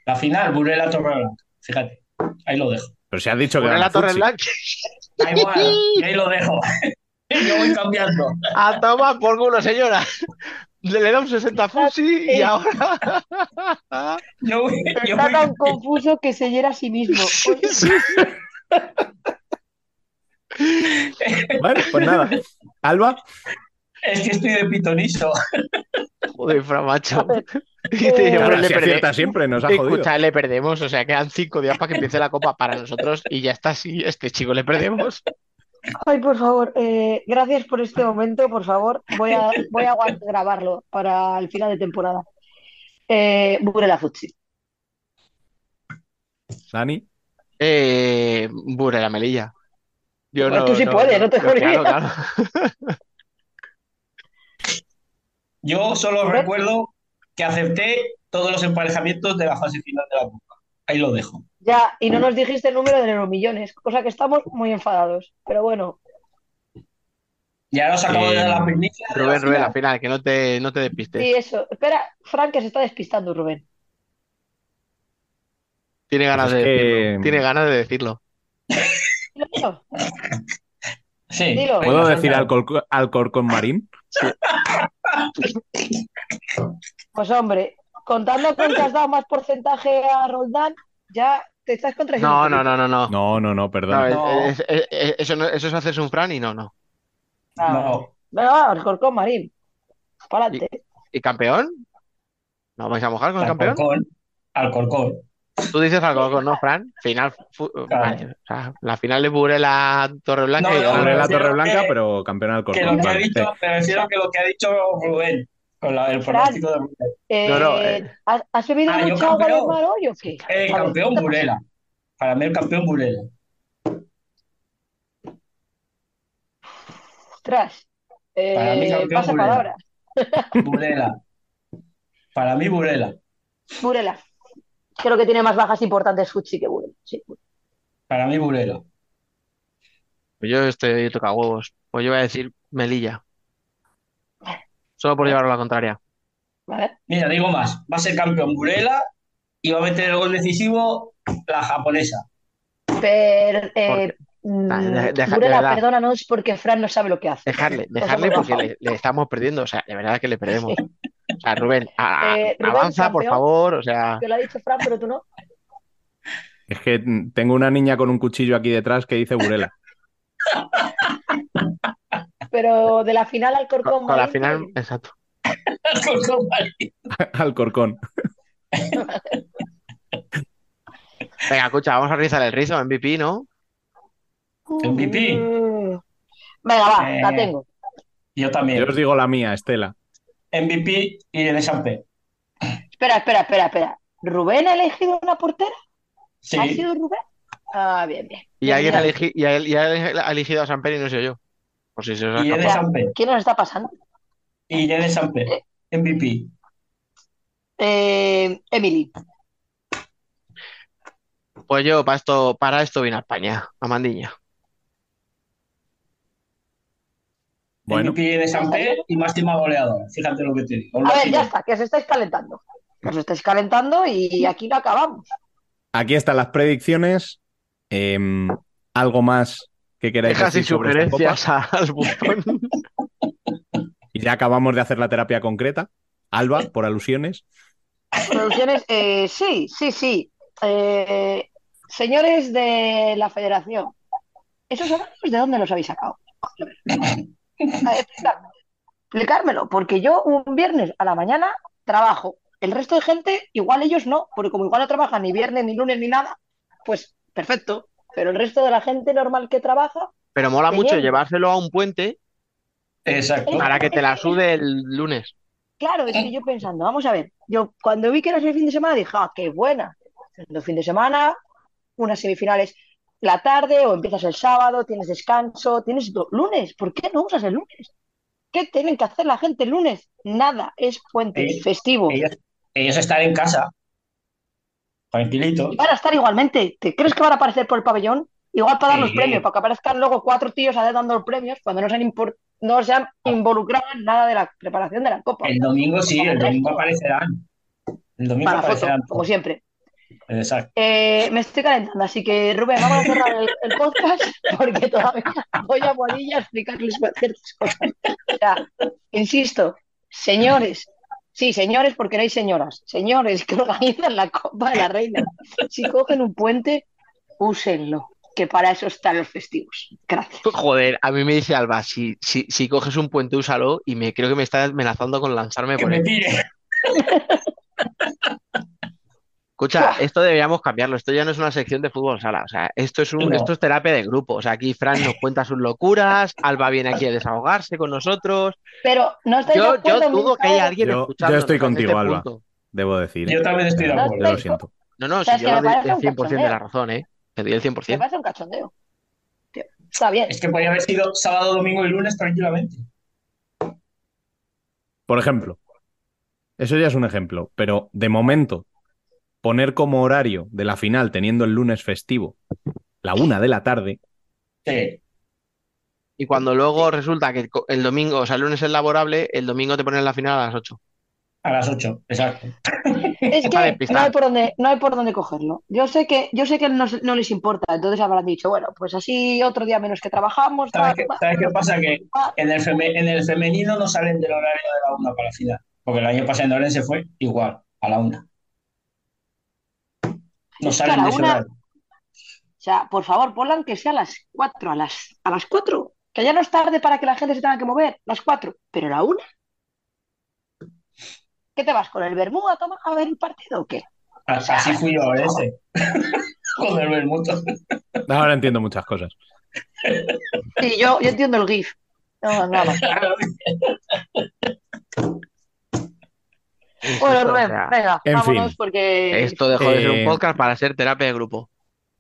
La final, Burela Torreblanca. Fíjate, ahí lo dejo. Pero se ha dicho que Poner gana la Torre. Blanca. Da igual, y ahí lo dejo. Yo voy cambiando. A tomar por culo, señora. Le, le da un 60 a Fusi y ahora. Yo voy, yo Está voy- tan confuso que se hiera a sí mismo. Oye, Bueno, pues nada. Alba, Es que estoy de pitonizo. Joder, fra, a macho. Y te le perde- siempre, nos ha jodido. Escucha, le perdemos, o sea, quedan cinco días para que empiece la copa para nosotros y ya está así, este chico le perdemos. Ay, por favor, eh, gracias por este momento, por favor. Voy a, voy a grabarlo para el final de temporada. Eh, Burela Futsi. Dani. Eh, Bure la melilla. Yo Pues tú sí puedes, no te yo- claro, jodas. claro. Yo solo recuerdo que acepté todos los emparejamientos de la fase final de la Copa. Ahí lo dejo. Ya, y no nos dijiste el número de euromillones, cosa que estamos muy enfadados. Pero bueno, Y ahora os acabo de dar la Eh, primicia la Rubén, Rubén, final. al final, que no te, no te despistes. sí, eso. Espera, Frank, que se está despistando, Rubén. Tiene ganas Pues es de que- decirlo. Tiene ganas de decirlo. Dilo. Sí, Dilo. ¿Puedo decir Alcorcón Marín? Pues hombre, contando con que has dado más porcentaje a Roldán, ya te estás contradiciendo. No, no, no, no, no. No, no, no, perdón. No, No. es- es- es- eso, no- eso es hacerse un Fran y no, no. Ah, No, Venga, Alcorcón Marín. Para adelante. ¿Y campeón? ¿No vais a mojar con el campeón? Alcorcón. Alcorcón. Tú dices algo, ¿no, Fran? Final. fu- vale, o sea, la final de Burela Torreblanca No, y no, la Torre Blanca, que- pero campeón Que Alcorcón. lo que ha dicho, sí. me refiero a que lo que ha dicho Rubén, con la- el pronóstico de Rubén. Eh, No, no, eh. ¿has, bebido Ah, yo mucha agua del campeón. mar hoy o qué? El ver, campeón ¿qué te Burela. Para mí el campeón Burela. Ostras. Eh, Para mí campeón pasa Burela. palabra. Burela. Para mí Burela. Burela. Creo que tiene más bajas importantes Futsi que Burela. Sí. Para mí Burela. Pues yo estoy toca huevos. Pues yo voy a decir Melilla. Solo por llevarlo a la contraria. ¿Vale? Mira, digo más. Va a ser campeón Burela y va a meter el gol decisivo la japonesa. Pero, eh, mm, Deja- deja- de Burela, perdónanos porque Fran no sabe lo que hace. Dejarle, dejarle porque le, le estamos perdiendo. O sea, de verdad que le perdemos. Sea, Rubén, a- a- Eh, Rubén, avanza, por favor. O sea, Que lo ha dicho Fran, pero tú no. Es que tengo una niña con un cuchillo aquí detrás que dice Burela. Pero de la final al Corcón con, con la final, exacto. Alcorcón Marín. Alcorcón. Venga, escucha, vamos a realizar el rizo, MVP, ¿no? MVP. Mm. Venga, va, la Eh, tengo. Yo Yo también. os digo la mía, Estela. MVP y de Sampe. Espera, espera, espera, espera. ¿Rubén ha elegido una portera? Sí. ¿Ha sido Rubén? Ah, bien, bien. Y Bien, alguien ha, bien. elegi- y ha- y ha elegido a San Pedro y no sé yo. Por si se os ha Y. ¿Quién nos está pasando? Y de Sampe. MVP. Eh, Emily. Pues yo para esto, para esto vine a España, a Mandiña. Bueno, MVP de Sampe y máxima goleadora. Fíjate lo que te digo. A ver, ya está, que os estáis calentando. Que os estáis calentando y aquí lo acabamos. aquí están las predicciones. Em, ¿algo más que queráis Deja decir sobre esta copa? sugerencias al. Y ya acabamos de hacer la terapia concreta. Alba, por alusiones. Producciones, eh, sí, sí, sí. Eh, señores de la federación, ¿esos horarios de dónde los habéis sacado? A ver, explicarme. Explicármelo, porque yo un viernes a la mañana trabajo. El resto de gente, igual ellos no, porque como igual no trabajan ni viernes, ni lunes, ni nada, pues perfecto. Pero el resto de la gente normal que trabaja, Pero mola mucho llevárselo a un puente Exacto. para que te la sude el lunes. claro, es que yo pensando, vamos a ver, yo cuando vi que era el fin de semana dije, ah, qué buena. El fin de semana, unas semifinales la tarde o empiezas el sábado, tienes descanso, tienes lunes. ¿Por qué no usas el lunes? ¿Qué tienen que hacer la gente el lunes? Nada, es puente, festivo. Ellos, ellos están en casa, tranquilitos. Y van a estar igualmente. ¿Te crees que van a aparecer por el pabellón? Igual para dar los Sí. premios, para que aparezcan luego cuatro tíos a dando los premios cuando no se han, no se han involucrado en nada de la preparación de la Copa. El domingo sí, el domingo aparecerán. El domingo Para la foto, aparecerán como siempre. Exacto. Eh, me estoy calentando, así que Rubén, vamos a cerrar el, el podcast porque todavía voy a Boadilla a explicarles ciertas cosas. O sea, insisto, señores, sí, señores, porque no hay señoras, señores que organizan la Copa de la Reina, si cogen un puente, úsenlo, que para eso están los festivos. Gracias. Joder, a mí me dice Alba, si, si, si coges un puente, úsalo, y me creo que me está amenazando con lanzarme Que por me él. tire. Escucha, esto deberíamos cambiarlo. Esto ya no es una sección de fútbol sala. O sea, esto es un, No. esto es terapia de grupo. O sea, aquí Fran nos cuenta sus locuras, Alba viene aquí a desahogarse con nosotros. Pero no de Yo, acuerdo yo dudo que haya alguien Yo, yo estoy hasta contigo, este Alba. punto. Debo decir. Yo también estoy de acuerdo. Yo lo siento. No, no, O si sea, yo le me doy el un 100% de la razón, ¿eh? Te doy el Me 100%. parece un cachondeo. Tío, está bien. Es que podría haber sido sábado, domingo y lunes tranquilamente. Por ejemplo, eso ya es un ejemplo, pero de momento, poner como horario de la final teniendo el lunes festivo la una de la tarde, Sí. Y cuando luego resulta que el domingo, o sea, el lunes es laborable, el domingo te ponen la final a las 8. A las 8, exacto. Es que no hay por dónde, no hay por dónde cogerlo. Yo sé que, yo sé que no, no les importa, entonces habrán dicho, bueno, pues así otro día menos que trabajamos. ¿Sabes qué, va- sabes qué pasa? Que en el, feme- en el femenino no salen del horario de la una para la final. Porque el año pasado en Orense fue igual, a la una. No salen de ese una- horario. O sea, por favor, ponlan que sea a las 4, a las, a las 4. Que ya no es tarde para que la gente se tenga que mover, las 4, pero la 1. ¿Qué te vas con el Bermú a, tomar, a ver el partido o qué? A- Así fui yo a Orense. Con el Bermudo. ahora entiendo muchas cosas. Sí, yo, yo entiendo el GIF. No, nada más. Bueno, Rubén, venga, en vámonos fin. porque esto dejó de ser un Eh, podcast para ser terapia de grupo.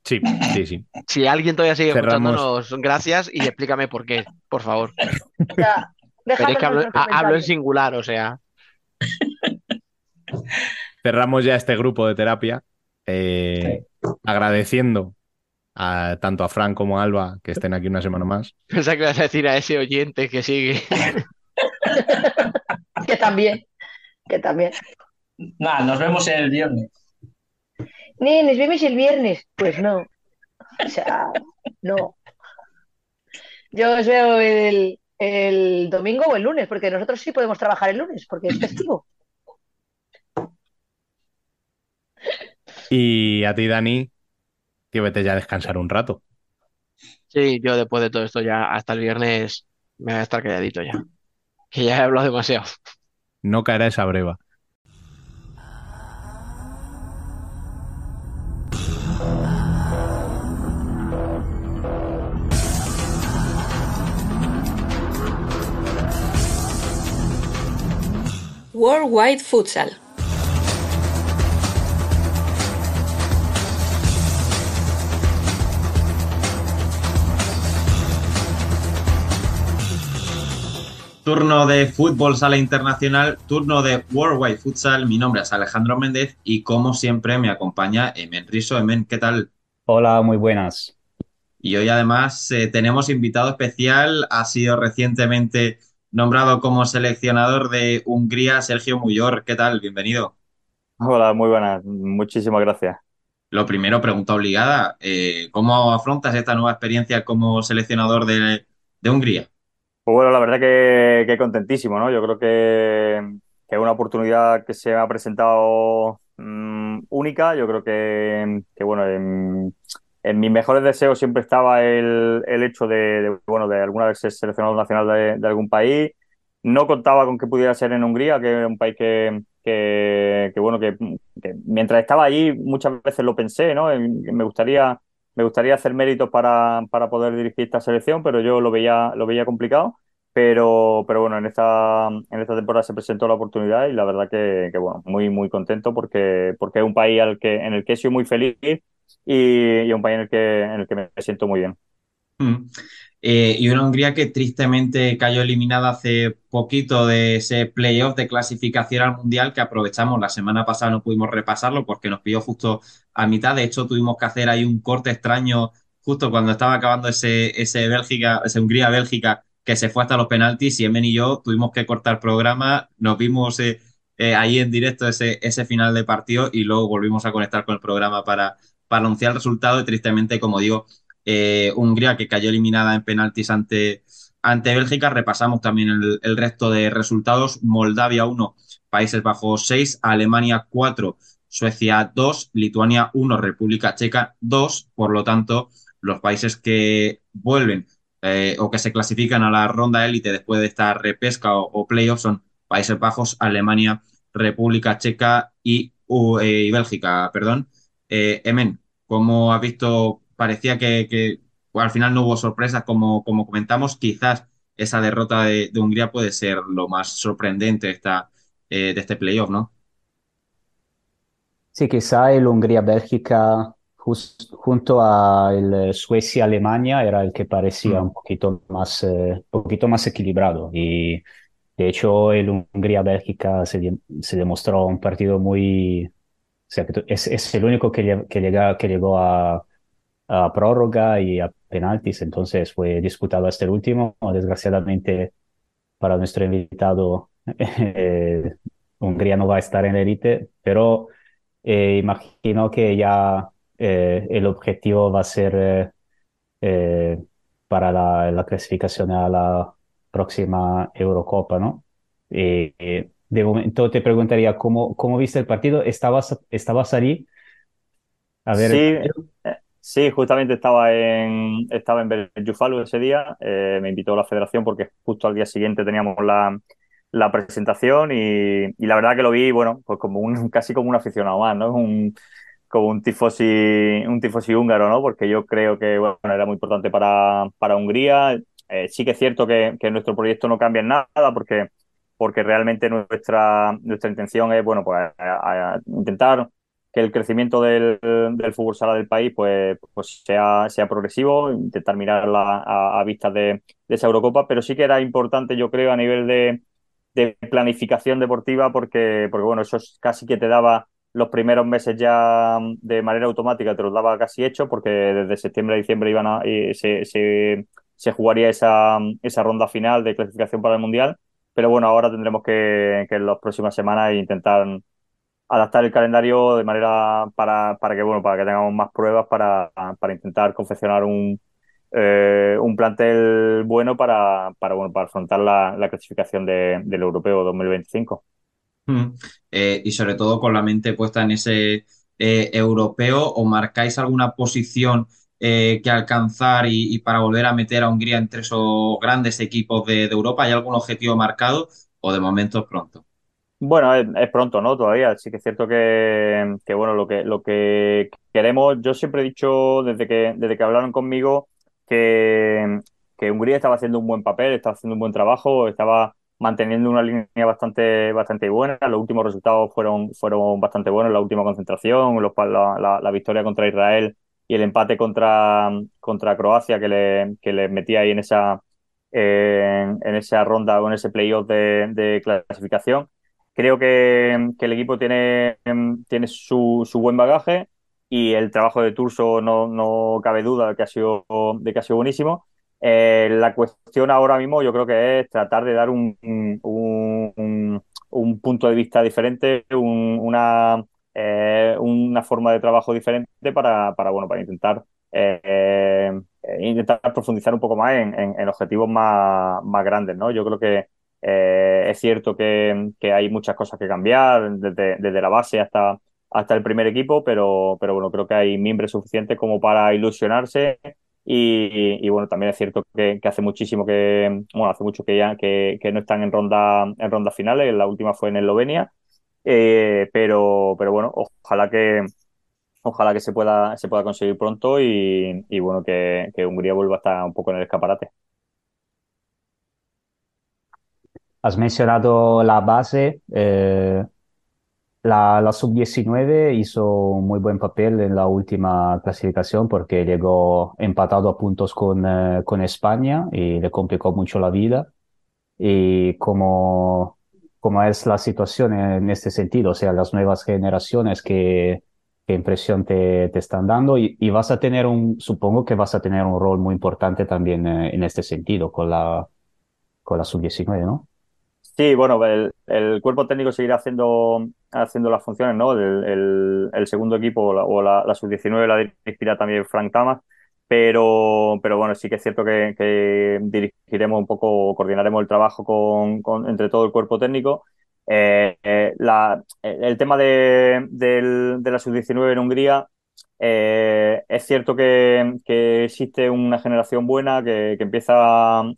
Sí, sí, sí. Si alguien todavía sigue Cerramos. escuchándonos, gracias y explícame por qué, por favor. ya, Pero déjalo es que en hablo, en singular, o sea. Cerramos ya este grupo de terapia eh, agradeciendo a, tanto a Fran como a Alba que estén aquí una semana más. Pensaba que ibas a decir a ese oyente que sigue. Que también, que también. Nada, nos vemos el viernes. Ni, nos vemos el viernes. Pues no. O sea, no. Yo os veo el, el domingo o el lunes, porque nosotros sí podemos trabajar el lunes, porque es festivo. Y a ti, Dani, tío, vete ya a descansar un rato. Sí, yo después de todo esto ya hasta el viernes me voy a estar calladito ya. Que ya he hablado demasiado. No caerá esa breva. Worldwide Futsal. Turno de fútbol sala internacional, turno de Worldwide Futsal. Mi nombre es Alejandro Méndez y como siempre me acompaña Emen Riso. Emen, ¿qué tal? Hola, muy buenas. Y hoy además eh, tenemos invitado especial. Ha sido recientemente nombrado como seleccionador de Hungría, Sergio Muyor. ¿Qué tal? Bienvenido. Hola, muy buenas. Muchísimas gracias. Lo primero, pregunta obligada. eh, ¿cómo afrontas esta nueva experiencia como seleccionador de, de Hungría? Pues bueno, la verdad que, contentísimo, ¿no? Yo creo que, es una oportunidad que se me ha presentado mm, única. Yo creo que, bueno, en mis mejores deseos siempre estaba el, hecho de, bueno, de alguna vez ser seleccionado nacional de, de algún país. No contaba con que pudiera ser en Hungría, que es un país que, bueno, que, mientras estaba allí muchas veces lo pensé, ¿no? Me gustaría, me gustaría hacer méritos para, para poder dirigir esta selección, pero yo lo veía, lo veía complicado. Pero, pero bueno, en esta, en esta temporada se presentó la oportunidad y la verdad que, bueno, muy, muy contento porque, porque es un país al que, en el que sido muy feliz y, y un país en el que, en el que me siento muy bien. Mm. Eh, y una Hungría que tristemente cayó eliminada hace poquito de ese playoff de clasificación al Mundial que aprovechamos. La semana pasada no pudimos repasarlo porque nos pilló justo a mitad. De hecho, tuvimos que hacer ahí un corte extraño justo cuando estaba acabando ese, ese Bélgica, ese Hungría-Bélgica que se fue hasta los penaltis y Emen y yo tuvimos que cortar programa. Nos vimos eh, eh, ahí en directo ese, ese final de partido y luego volvimos a conectar con el programa para, para anunciar el resultado y tristemente, como digo, eh, Hungría que cayó eliminada en penaltis ante, ante Bélgica. Repasamos también el, resto de resultados. Moldavia 1, Países Bajos 6, Alemania 4, Suecia 2, Lituania 1, República Checa 2. Por lo tanto, los países que vuelven eh, o que se clasifican a la ronda élite después de esta repesca o, playoff son Países Bajos, Alemania, República Checa y, eh, Bélgica, perdón. Emen, ¿cómo has visto? Parecía que, que al final no hubo sorpresas, como, como comentamos. Quizás esa derrota de, de Hungría puede ser lo más sorprendente de, esta, eh, de este playoff, ¿no? Sí, quizá el Hungría-Bélgica junto a el Suecia-Alemania era el que parecía Mm. un poquito más, eh, poquito más equilibrado. Y de hecho el Hungría-Bélgica se, se demostró un partido muy... O sea, es, es el único que, que, llega, que llegó a, a prórroga y a penaltis, entonces fue disputado hasta el último. Desgraciadamente para nuestro invitado, eh, Hungría no va a estar en la élite, pero eh, imagino que ya eh, el objetivo va a ser para la, la clasificación a la próxima Eurocopa, ¿no? De momento te preguntaría, ¿cómo, cómo viste el partido? ¿Estabas, estabas allí a ver Sí, sí, justamente estaba en, estaba en Bellejufalu ese día. eh, me invitó la federación porque justo al día siguiente teníamos la, la presentación y, y la verdad que lo vi, bueno, pues como un, casi como un aficionado más, ¿no? Un, como un tifosi, un tifosi húngaro, ¿no? Porque yo creo que, bueno, era muy importante para, para Hungría. Eh, sí que es cierto que, que nuestro proyecto no cambia en nada porque, porque realmente nuestra, nuestra intención es, bueno, pues a- a intentar que el crecimiento del, del fútbol sala del país pues, pues sea, sea progresivo, intentar mirarla a, a vistas de, esa Eurocopa, pero sí que era importante, yo creo, a nivel de, planificación deportiva, porque, porque bueno, eso es casi que te daba los primeros meses ya de manera automática, te los daba casi hecho, porque desde septiembre a diciembre iban a, se, se, jugaría esa, esa ronda final de clasificación para el Mundial. Pero bueno, ahora tendremos que en las próximas semanas intentar adaptar el calendario de manera para, para que bueno para que tengamos más pruebas para, para intentar confeccionar un, eh, un plantel bueno para, para, bueno, para afrontar la, la clasificación de, del Europeo 2025. Mm. Eh, y sobre todo con la mente puesta en ese eh, europeo, ¿o marcáis alguna posición eh, que alcanzar y, para volver a meter a Hungría entre esos grandes equipos de, de Europa? ¿Hay algún objetivo marcado o de momento pronto? Bueno, es, pronto, ¿no? Todavía. Sí que es cierto que, que, bueno, lo que, lo que queremos, yo siempre he dicho desde que, desde que hablaron conmigo que, que Hungría estaba haciendo un buen papel, estaba haciendo un buen trabajo, estaba manteniendo una línea bastante, bastante buena. Los últimos resultados fueron, fueron bastante buenos, la última concentración, los, la, la, la, victoria contra Israel y el empate contra, contra Croacia que le, que le metía ahí en esa, eh, en esa ronda o en ese playoff de, de clasificación. Creo que, el equipo tiene, tiene su, buen bagaje y el trabajo de Turso no, no cabe duda de que ha sido, de que ha sido buenísimo. Eh, la cuestión ahora mismo yo creo que es tratar de dar un, un, un, un punto de vista diferente, una, eh, una forma de trabajo diferente para, para, bueno, para intentar, eh, intentar profundizar un poco más en, en, en objetivos más, más, grandes. ¿no? Yo creo que eh, es cierto que, que, hay muchas cosas que cambiar, desde, desde la base hasta, hasta el primer equipo, pero, pero bueno, creo que hay miembros suficientes como para ilusionarse y, y, bueno, también es cierto que, hace muchísimo que, bueno, hace mucho que ya que, que, no están en ronda, en rondas finales, la última fue en Eslovenia, eh, pero, pero bueno, ojalá que ojalá que se pueda, se pueda conseguir pronto y, y bueno, que, que Hungría vuelva a estar un poco en el escaparate. Has mencionado la base. Eh, la, la sub-19 hizo un muy buen papel en la última clasificación porque llegó empatado a puntos con, eh, con España y le complicó mucho la vida. Y como, como es la situación en este sentido, o sea, las nuevas generaciones que qué impresión te, te están dando y, y, vas a tener un, supongo que vas a tener un rol muy importante también eh, en este sentido con la, con la sub-19, ¿no? Sí, bueno, el, el, cuerpo técnico seguirá haciendo, haciendo las funciones, ¿no? El, segundo equipo o la, o la, la sub-19 la dirigirá también Frank Tamas, pero, pero bueno, sí que es cierto que, dirigiremos un poco, coordinaremos el trabajo con, entre todo el cuerpo técnico eh, eh, la, el tema de, de, de la sub-19 en Hungría, eh, es cierto que, existe una generación buena que, empieza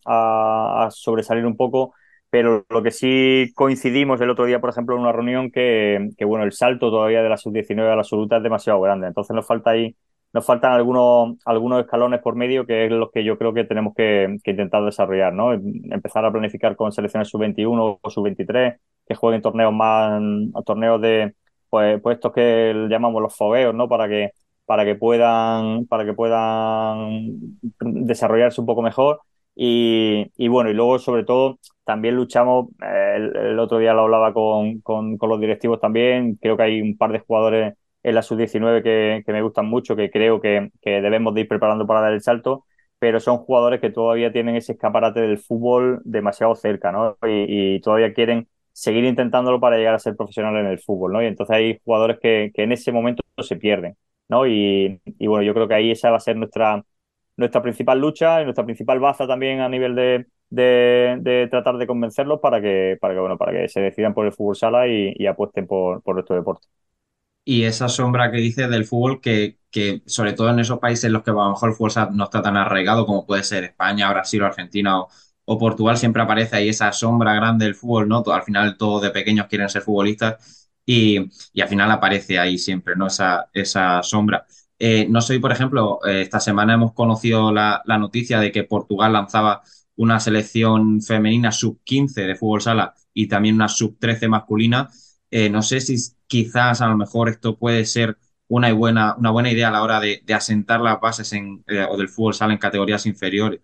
a, sobresalir un poco, pero lo que sí coincidimos el otro día, por ejemplo, en una reunión, que, bueno, el salto todavía de la sub-19 a la absoluta es demasiado grande. Entonces nos falta ahí nos faltan algunos, algunos escalones por medio que es los que yo creo que tenemos que, que intentar desarrollar, ¿no? Empezar a planificar con selecciones sub-21 o sub-23 que jueguen torneos más, torneos de, pues, pues estos que llamamos los fogueos, ¿no? Para que, para que puedan, para que puedan desarrollarse un poco mejor. Y, y bueno, y luego sobre todo también luchamos, eh, el, el, otro día lo hablaba con, con, con, los directivos también, creo que hay un par de jugadores en la sub-19 que, que, me gustan mucho, que creo que, que debemos de ir preparando para dar el salto, pero son jugadores que todavía tienen ese escaparate del fútbol demasiado cerca, ¿no? Y, y todavía quieren seguir intentándolo para llegar a ser profesional en el fútbol, ¿no? Y entonces hay jugadores que, que en ese momento se pierden, ¿no? Y, y, bueno, yo creo que ahí esa va a ser nuestra, nuestra principal lucha y nuestra principal baza también a nivel de, de, tratar de convencerlos para que, para que, bueno, para que se decidan por el fútbol sala y, apuesten por, por nuestro deporte. Y esa sombra que dices del fútbol, que, que sobre todo en esos países en los que a lo mejor el fútbol no está tan arraigado como puede ser España, Brasil o Argentina o, o Portugal siempre aparece ahí esa sombra grande del fútbol, ¿no? Al final todos de pequeños quieren ser futbolistas y, y al final aparece ahí siempre, ¿no? Esa, esa sombra. Eh, no sé, por ejemplo, eh, esta semana hemos conocido la, la, noticia de que Portugal lanzaba una selección femenina sub-15 de fútbol sala y también una sub-13 masculina. Eh, no sé si quizás a lo mejor esto puede ser una buena, una buena idea a la hora de, de asentar las bases en, eh, o del fútbol sala en categorías inferiores.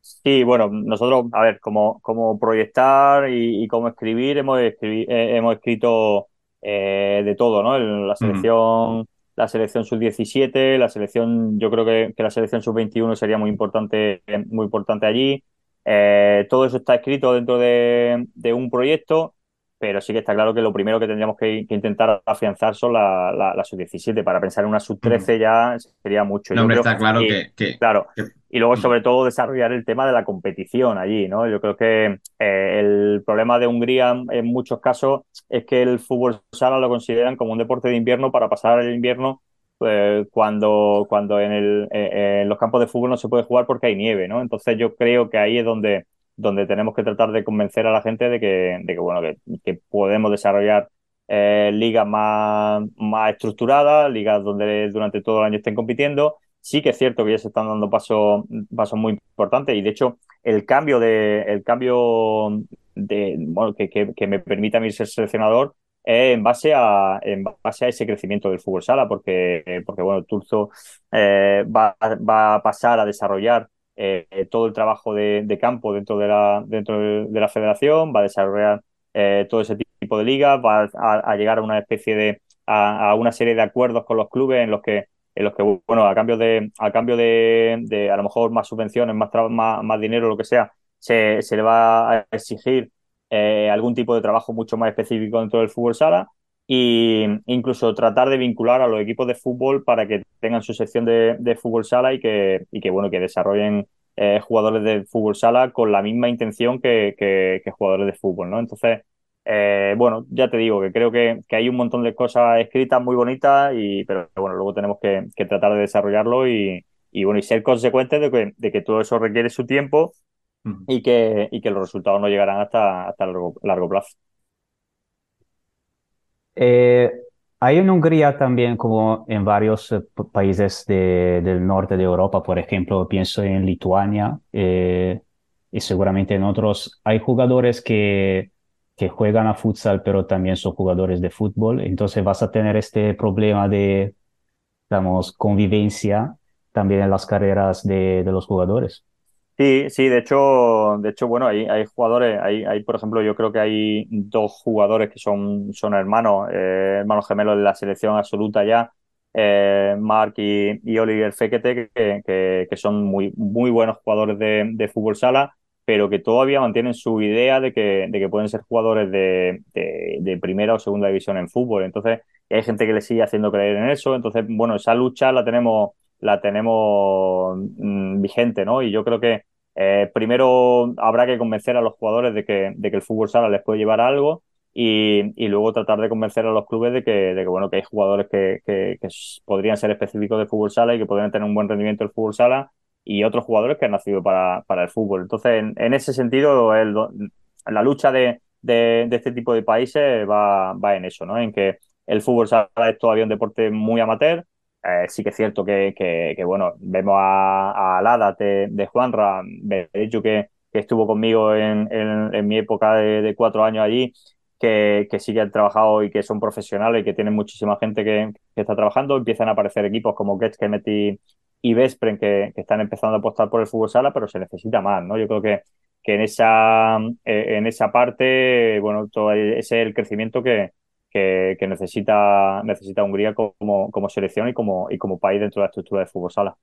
Sí, bueno, nosotros, a ver, como, como proyectar y, y como escribir, hemos, hemos escrito eh, de todo, ¿no? La selección. La selección sub-17, la selección, yo creo que, la selección sub-21 sería muy importante, muy importante allí. Eh, todo eso está escrito dentro de, de, un proyecto, pero sí que está claro que lo primero que tendríamos que, que intentar afianzar son la, la, la sub-17. Para pensar en una sub-13 mm. ya sería mucho. No, hombre, está claro que, que, Claro. Y luego, sobre todo, desarrollar el tema de la competición allí, ¿no? Yo creo que eh, el problema de Hungría en muchos casos es que el fútbol sala lo consideran como un deporte de invierno para pasar el invierno eh, cuando, cuando en, el, eh, en los campos de fútbol no se puede jugar porque hay nieve, ¿no? Entonces yo creo que ahí es donde, donde tenemos que tratar de convencer a la gente de que, de que bueno, que, podemos desarrollar eh, ligas más, más estructuradas, ligas donde durante todo el año estén compitiendo. Sí que es cierto que ya se están dando pasos pasos muy importantes y de hecho el cambio de el cambio de bueno que, que, me permita a mí ser seleccionador es en base a en base a ese crecimiento del fútbol sala porque porque bueno Turzo eh, va, va a pasar a desarrollar eh, todo el trabajo de, de, campo dentro de la dentro de la federación va a desarrollar eh, todo ese tipo de ligas va a, llegar a una especie de a, a una serie de acuerdos con los clubes en los que en los que, bueno, a cambio de, a cambio de, de a lo mejor más subvenciones, más, más, más dinero, lo que sea, se, se le va a exigir eh, algún tipo de trabajo mucho más específico dentro del fútbol sala e incluso tratar de vincular a los equipos de fútbol para que tengan su sección de, de fútbol sala y que, y que, bueno, que desarrollen eh, jugadores de fútbol sala con la misma intención que, que, que jugadores de fútbol, ¿no? Entonces, Eh, bueno, ya te digo que creo que, que, hay un montón de cosas escritas muy bonitas, y, pero bueno, luego tenemos que, que tratar de desarrollarlo y, y, bueno, y ser consecuentes de que, de que todo eso requiere su tiempo y que, y que los resultados no llegarán hasta, hasta largo, largo plazo. Eh, hay en Hungría también, como en varios eh, países de, del norte de Europa, por ejemplo, pienso en Lituania eh, y seguramente en otros, hay jugadores que, que juegan a futsal, pero también son jugadores de fútbol. Entonces vas a tener este problema de, digamos, convivencia también en las carreras de, de los jugadores. Sí, sí, de hecho, de hecho, bueno, hay, hay jugadores, hay, hay, por ejemplo, yo creo que hay dos jugadores que son, son hermanos, eh, hermanos gemelos de la selección absoluta ya, eh, Mark y, y, Oliver Fekete, que, que, son muy, muy buenos jugadores de, de, fútbol sala, pero que todavía mantienen su idea de que, de que pueden ser jugadores de, de, de primera o segunda división en fútbol. Entonces, hay gente que le sigue haciendo creer en eso. Entonces, bueno, esa lucha la tenemos la tenemos mm, vigente, ¿no? Y yo creo que eh, primero habrá que convencer a los jugadores de que, de que el fútbol sala les puede llevar a algo y, luego tratar de convencer a los clubes de que, de bueno, que hay jugadores que, podrían ser específicos de fútbol sala y que podrían tener un buen rendimiento del fútbol sala y otros jugadores que han nacido para, para el fútbol. Entonces, en, ese sentido, la lucha de, de, de, este tipo de países va, va en eso, ¿no? En que el fútbol sala es todavía un deporte muy amateur, eh, sí que es cierto que, que, bueno, vemos a, Alada de, de Juanra, que, que estuvo conmigo en, en, mi época de, cuatro años allí, que, que sí que han trabajado y que son profesionales y que tienen muchísima gente que, está trabajando. Empiezan a aparecer equipos como y, y Vespren que, que, están empezando a apostar por el fútbol sala, pero se necesita más, ¿no? Yo creo que, que en, esa, eh, en esa parte, bueno, todo ese es el crecimiento que, que, que, necesita, necesita Hungría como, selección y como, y como país dentro de la estructura de fútbol sala.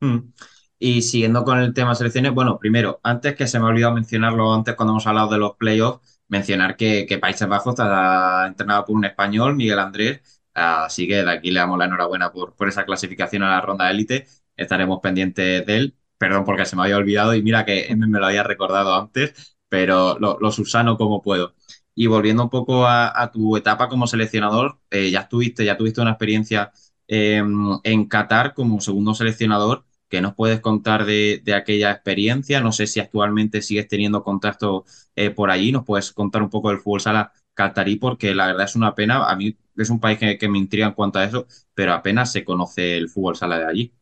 Mm. Y siguiendo con el tema selecciones, bueno, primero, antes que se me ha olvidado mencionarlo antes cuando hemos hablado de los playoffs, mencionar que, Países Bajos está entrenado por un español, Miguel Andrés, así que de aquí le damos la enhorabuena por, por esa clasificación a la ronda élite, estaremos pendientes de él, perdón porque se me había olvidado y mira que me lo había recordado antes, pero lo, lo subsano como puedo. Y volviendo un poco a, tu etapa como seleccionador, eh, ya tuviste, ya tuviste una experiencia eh, en Qatar como segundo seleccionador. ¿Qué nos puedes contar de, aquella experiencia? No sé si actualmente sigues teniendo contacto eh, por allí. ¿Nos puedes contar un poco del fútbol sala catarí? Porque la verdad es una pena. A mí es un país que, que me intriga en cuanto a eso, pero apenas se conoce el fútbol sala de allí.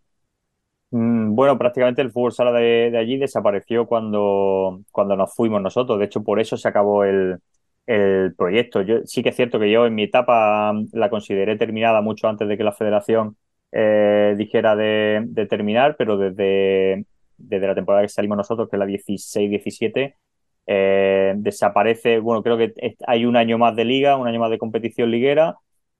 Mm, bueno, prácticamente el fútbol sala de, de, allí desapareció cuando, cuando nos fuimos nosotros. De hecho, por eso se acabó el, el proyecto. Yo, sí que es cierto que yo en mi etapa la consideré terminada mucho antes de que la federación eh, dijera de, de, terminar, pero desde, desde la temporada que salimos nosotros, que es la 16-17, eh, desaparece, bueno, creo que hay un año más de liga, un año más de competición liguera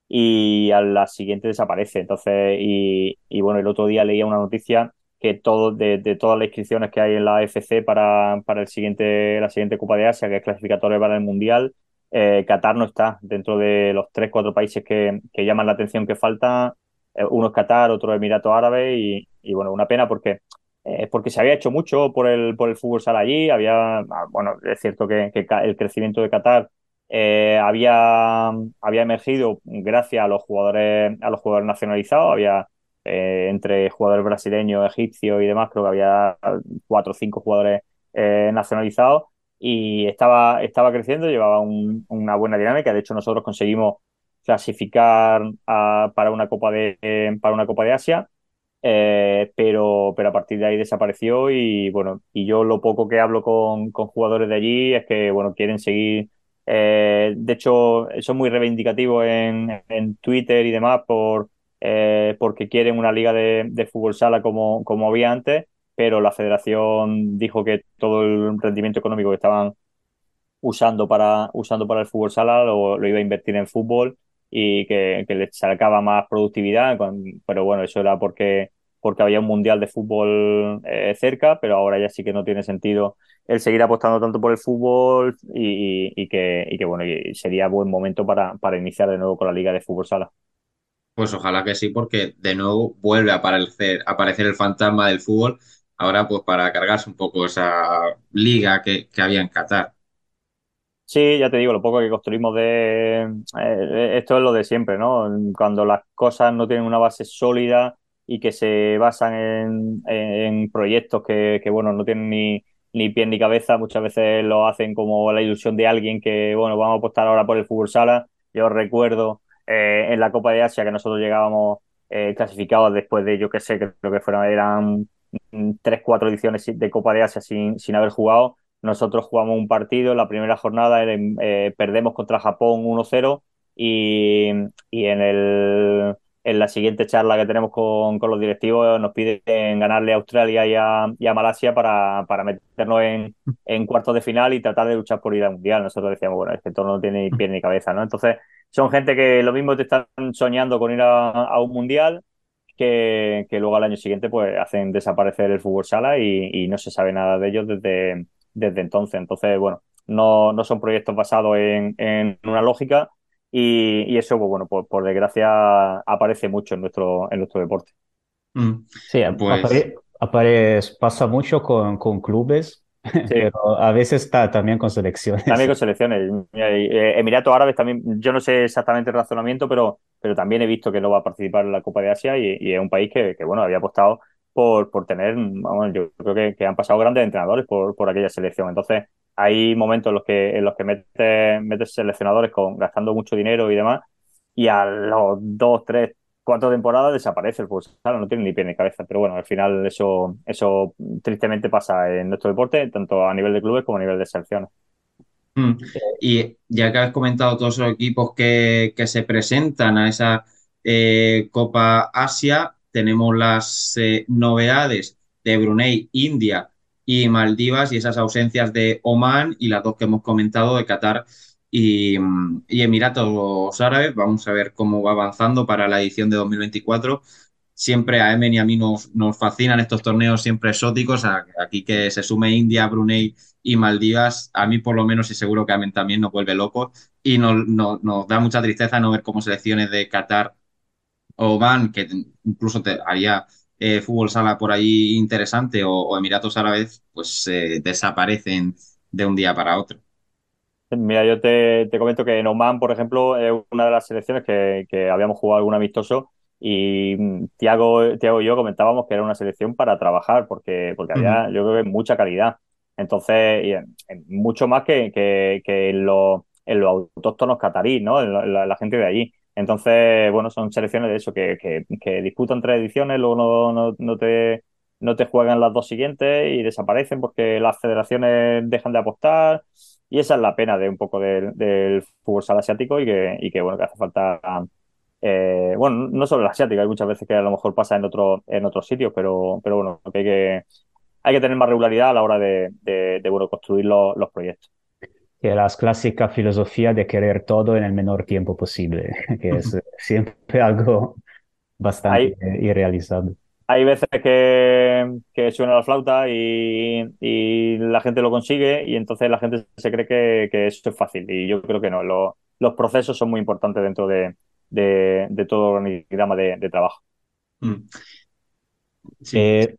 y a la siguiente desaparece. Entonces, y, y bueno, el otro día leía una noticia que todo, de, todas las inscripciones que hay en la AFC para, para el siguiente, la siguiente Copa de Asia, que es clasificatoria para el Mundial, eh, Qatar no está dentro de los tres, cuatro países que, que llaman la atención que falta. Eh, uno es Qatar, otro es Emiratos Árabes y, y, bueno, una pena porque eh, porque se había hecho mucho por el, por el fútbol sala allí, había, ah, bueno, es cierto que, que el crecimiento de Qatar eh, había, había emergido gracias a los jugadores, a los jugadores nacionalizados, había eh, entre jugadores brasileños, egipcios y demás, creo que había cuatro o cinco jugadores eh, nacionalizados y estaba, estaba creciendo, llevaba un, una buena dinámica. De hecho, nosotros conseguimos clasificar a, para, una Copa de, eh, para una Copa de Asia, pero, pero a partir de ahí desapareció y bueno, y yo lo poco que hablo con, con jugadores de allí es que bueno, quieren seguir. De hecho, son muy reivindicativos en, en Twitter y demás por, eh, porque quieren una liga de, fútbol sala como, como había antes, pero la federación dijo que todo el rendimiento económico que estaban usando para, usando para el fútbol sala lo, iba a invertir en fútbol y que, que les sacaba más productividad, pero bueno, eso era porque, porque había un mundial de fútbol eh, cerca, pero ahora ya sí que no tiene sentido el seguir apostando tanto por el fútbol y, y, y que, y que bueno, sería buen momento para, para iniciar de nuevo con la liga de fútbol sala. Pues ojalá que sí, porque de nuevo vuelve a aparecer, aparecer el fantasma del fútbol, ahora pues para cargarse un poco esa liga que, que había en Qatar. Sí, ya te digo, lo poco que construimos de... eh, esto es lo de siempre, ¿no? Cuando las cosas no tienen una base sólida y que se basan en, en proyectos que, que, bueno, no tienen ni, ni pie ni cabeza, muchas veces lo hacen como la ilusión de alguien que, bueno, vamos a apostar ahora por el fútbol sala. Yo recuerdo eh, en la Copa de Asia que nosotros llegábamos eh, clasificados después de, yo qué sé, creo que fueron, eran mm, tres, cuatro ediciones de Copa de Asia sin, sin haber jugado nosotros jugamos un partido, la primera jornada eh, perdemos contra Japón 1-0 y, y, en, el, en la siguiente charla que tenemos con, con los directivos nos piden ganarle a Australia y a, a Malasia para, para meternos en, en, cuartos de final y tratar de luchar por ir al Mundial. Nosotros decíamos, bueno, este torneo no tiene ni pie ni cabeza, ¿no? Entonces son gente que lo mismo te están soñando con ir a, a un Mundial que, que, luego al año siguiente pues hacen desaparecer el fútbol sala y, y no se sabe nada de ellos desde desde entonces. Entonces, bueno, no, no son proyectos basados en, en una lógica y, y, eso, pues bueno, por, por, desgracia aparece mucho en nuestro, en nuestro deporte. Mm. Sí, pues... apare, apare, pasa mucho con, con clubes. Sí. Pero a veces está también con selecciones. También con selecciones. Emiratos Árabes también, yo no sé exactamente el razonamiento, pero, pero también he visto que no va a participar en la Copa de Asia y, y es un país que, que, bueno, había apostado por, por tener, bueno, yo creo que, que, han pasado grandes entrenadores por, por aquella selección. Entonces, hay momentos en los que, en los que metes, metes seleccionadores con, gastando mucho dinero y demás, y a los dos, tres, cuatro temporadas desaparece el fútbol no tiene ni pie ni cabeza. Pero bueno, al final eso, eso tristemente pasa en nuestro deporte, tanto a nivel de clubes como a nivel de selecciones. Mm. Y ya que has comentado todos los equipos que, que se presentan a esa eh, Copa Asia, tenemos las eh, novedades de Brunei, India y Maldivas y esas ausencias de Oman y las dos que hemos comentado de Qatar y, Emiratos Árabes. Vamos a ver cómo va avanzando para la edición de 2024 siempre a Emen y a mí nos, nos fascinan estos torneos siempre exóticos. Aquí que se sume India, Brunei y Maldivas, a mí por lo menos y seguro que a Emen también nos vuelve locos y nos, nos, da mucha tristeza no ver cómo selecciones de Qatar Oman, que incluso te haría eh, fútbol sala por ahí interesante, o, o Emiratos Árabes, pues eh, desaparecen de un día para otro. Mira, yo te, te, comento que en Oman, por ejemplo, es una de las selecciones que, que habíamos jugado algún amistoso y mm, Tiago, Tiago y yo comentábamos que era una selección para trabajar porque, porque había, uh -huh. yo creo que mucha calidad. Entonces, y en, en mucho más que, que, que en los en los autóctonos catarí, ¿no? La, la, gente de allí. Entonces, bueno, son selecciones de eso, que, que, que disputan tres ediciones, luego no, no, no, te, no te juegan las dos siguientes y desaparecen porque las federaciones dejan de apostar. Y esa es la pena de un poco del, del fútbol sala asiático y que, y que, bueno, que hace falta. Eh, bueno, no solo el asiático, hay muchas veces que a lo mejor pasa en, otro, en otros sitios, pero, pero bueno, que hay que, hay que tener más regularidad a la hora de, de, de bueno, construir los, los proyectos que la clásica filosofía de querer todo en el menor tiempo posible, que es siempre algo bastante hay, irrealizable. Hay veces que, que, suena la flauta y, y, la gente lo consigue y entonces la gente se cree que, que eso es fácil y yo creo que no, lo, los procesos son muy importantes dentro de, de, de todo organigrama de, de trabajo. Mm. Sí. Eh,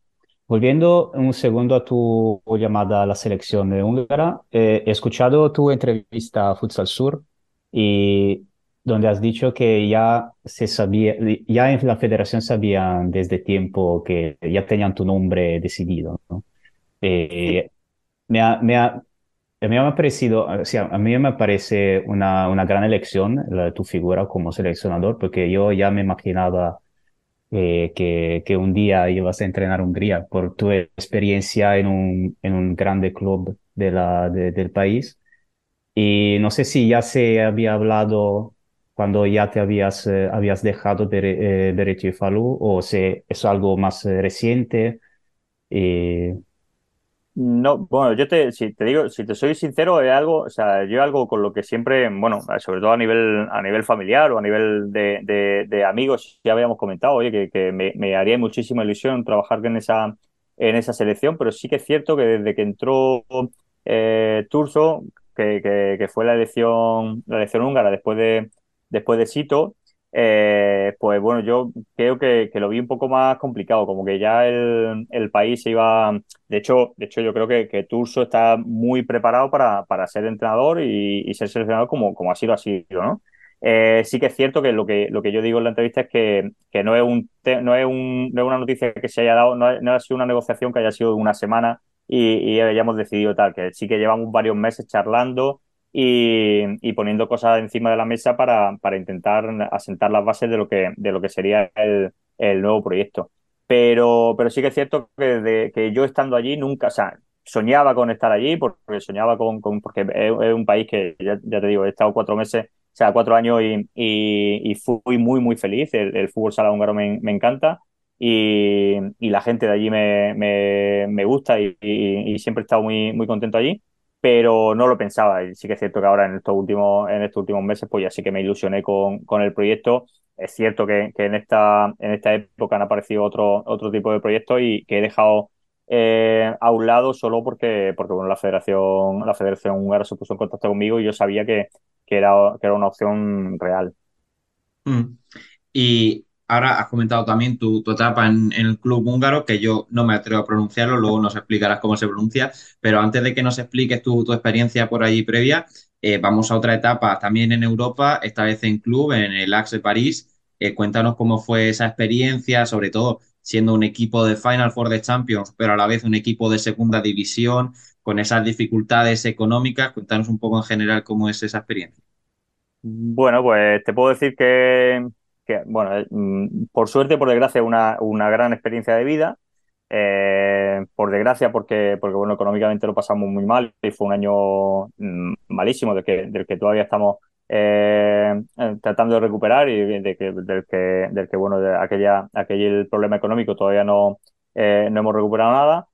Volviendo un segundo a tu llamada a la selección húngara, eh, he escuchado tu entrevista a Futsal Sur y donde has dicho que ya se sabía, ya en la federación sabían desde tiempo que ya tenían tu nombre decidido. ¿no? Eh, me, ha, me, ha, me ha parecido, o sea, a mí me parece una, una gran elección la, tu figura como seleccionador, porque yo ya me imaginaba eh, que, que, un día ibas a entrenar Hungría por tu experiencia en un, en un grande club de la, de, del país. Y no sé si ya se había hablado cuando ya te habías, eh, habías dejado de, eh, de Falú o si es algo más eh, reciente. No, bueno, yo te, si te digo, si te soy sincero, es algo, o sea, yo algo con lo que siempre, bueno, sobre todo a nivel, a nivel familiar o a nivel de, de, amigos, ya habíamos comentado, oye, que, me, haría muchísima ilusión trabajar en esa, en esa selección, pero sí que es cierto que desde que entró eh, Turso, que, que, que, fue la elección, la elección húngara después de, después de Sito, eh, pues bueno, yo creo que, lo vi un poco más complicado, como que ya el, país se iba... De hecho, de hecho yo creo que, Turso está muy preparado para, ser entrenador y, ser seleccionado como, como ha sido así, ¿no? Eh, sí que es cierto que lo que lo que yo digo en la entrevista es que, que no, es un no, es un, no es una noticia que se haya dado, no, no, ha sido una negociación que haya sido una semana y, y hayamos decidido tal, que sí que llevamos varios meses charlando y, y, poniendo cosas encima de la mesa para, para, intentar asentar las bases de lo que, de lo que sería el, el nuevo proyecto. Pero, pero sí que es cierto que, desde, que yo estando allí nunca, o sea, soñaba con estar allí porque soñaba con, con porque es, un país que, ya, ya, te digo, he estado cuatro meses, o sea, cuatro años y, y, y fui muy, muy feliz. El, el fútbol sala húngaro me, me encanta. Y, y, la gente de allí me, me, me gusta y, siempre he estado muy, muy contento allí pero no lo pensaba. Y sí que es cierto que ahora en estos últimos, en estos últimos meses, pues ya sí que me ilusioné con, con el proyecto. Es cierto que, que, en, esta, en esta época han aparecido otro, otro tipo de proyectos y que he dejado eh, a un lado solo porque, porque bueno, la federación, la federación húngara se puso en contacto conmigo y yo sabía que, que, era, que era una opción real. Mm. Y ahora has comentado también tu, tu etapa en, el club húngaro, que yo no me atrevo a pronunciarlo, luego nos explicarás cómo se pronuncia, pero antes de que nos expliques tu, tu experiencia por allí previa, eh, vamos a otra etapa también en Europa, esta vez en club, en el Axe París. Eh, cuéntanos cómo fue esa experiencia, sobre todo siendo un equipo de Final Four de Champions, pero a la vez un equipo de segunda división, con esas dificultades económicas. Cuéntanos un poco en general cómo es esa experiencia. Bueno, pues te puedo decir que que, bueno, mm, por suerte, por desgracia, una, una gran experiencia de vida. Eh, por desgracia, porque, porque bueno, económicamente lo pasamos muy mal y fue un año mm, malísimo del que, del que todavía estamos eh, tratando de recuperar y de que, del que, del que bueno, de aquella, aquel problema económico todavía no, eh, no hemos recuperado nada.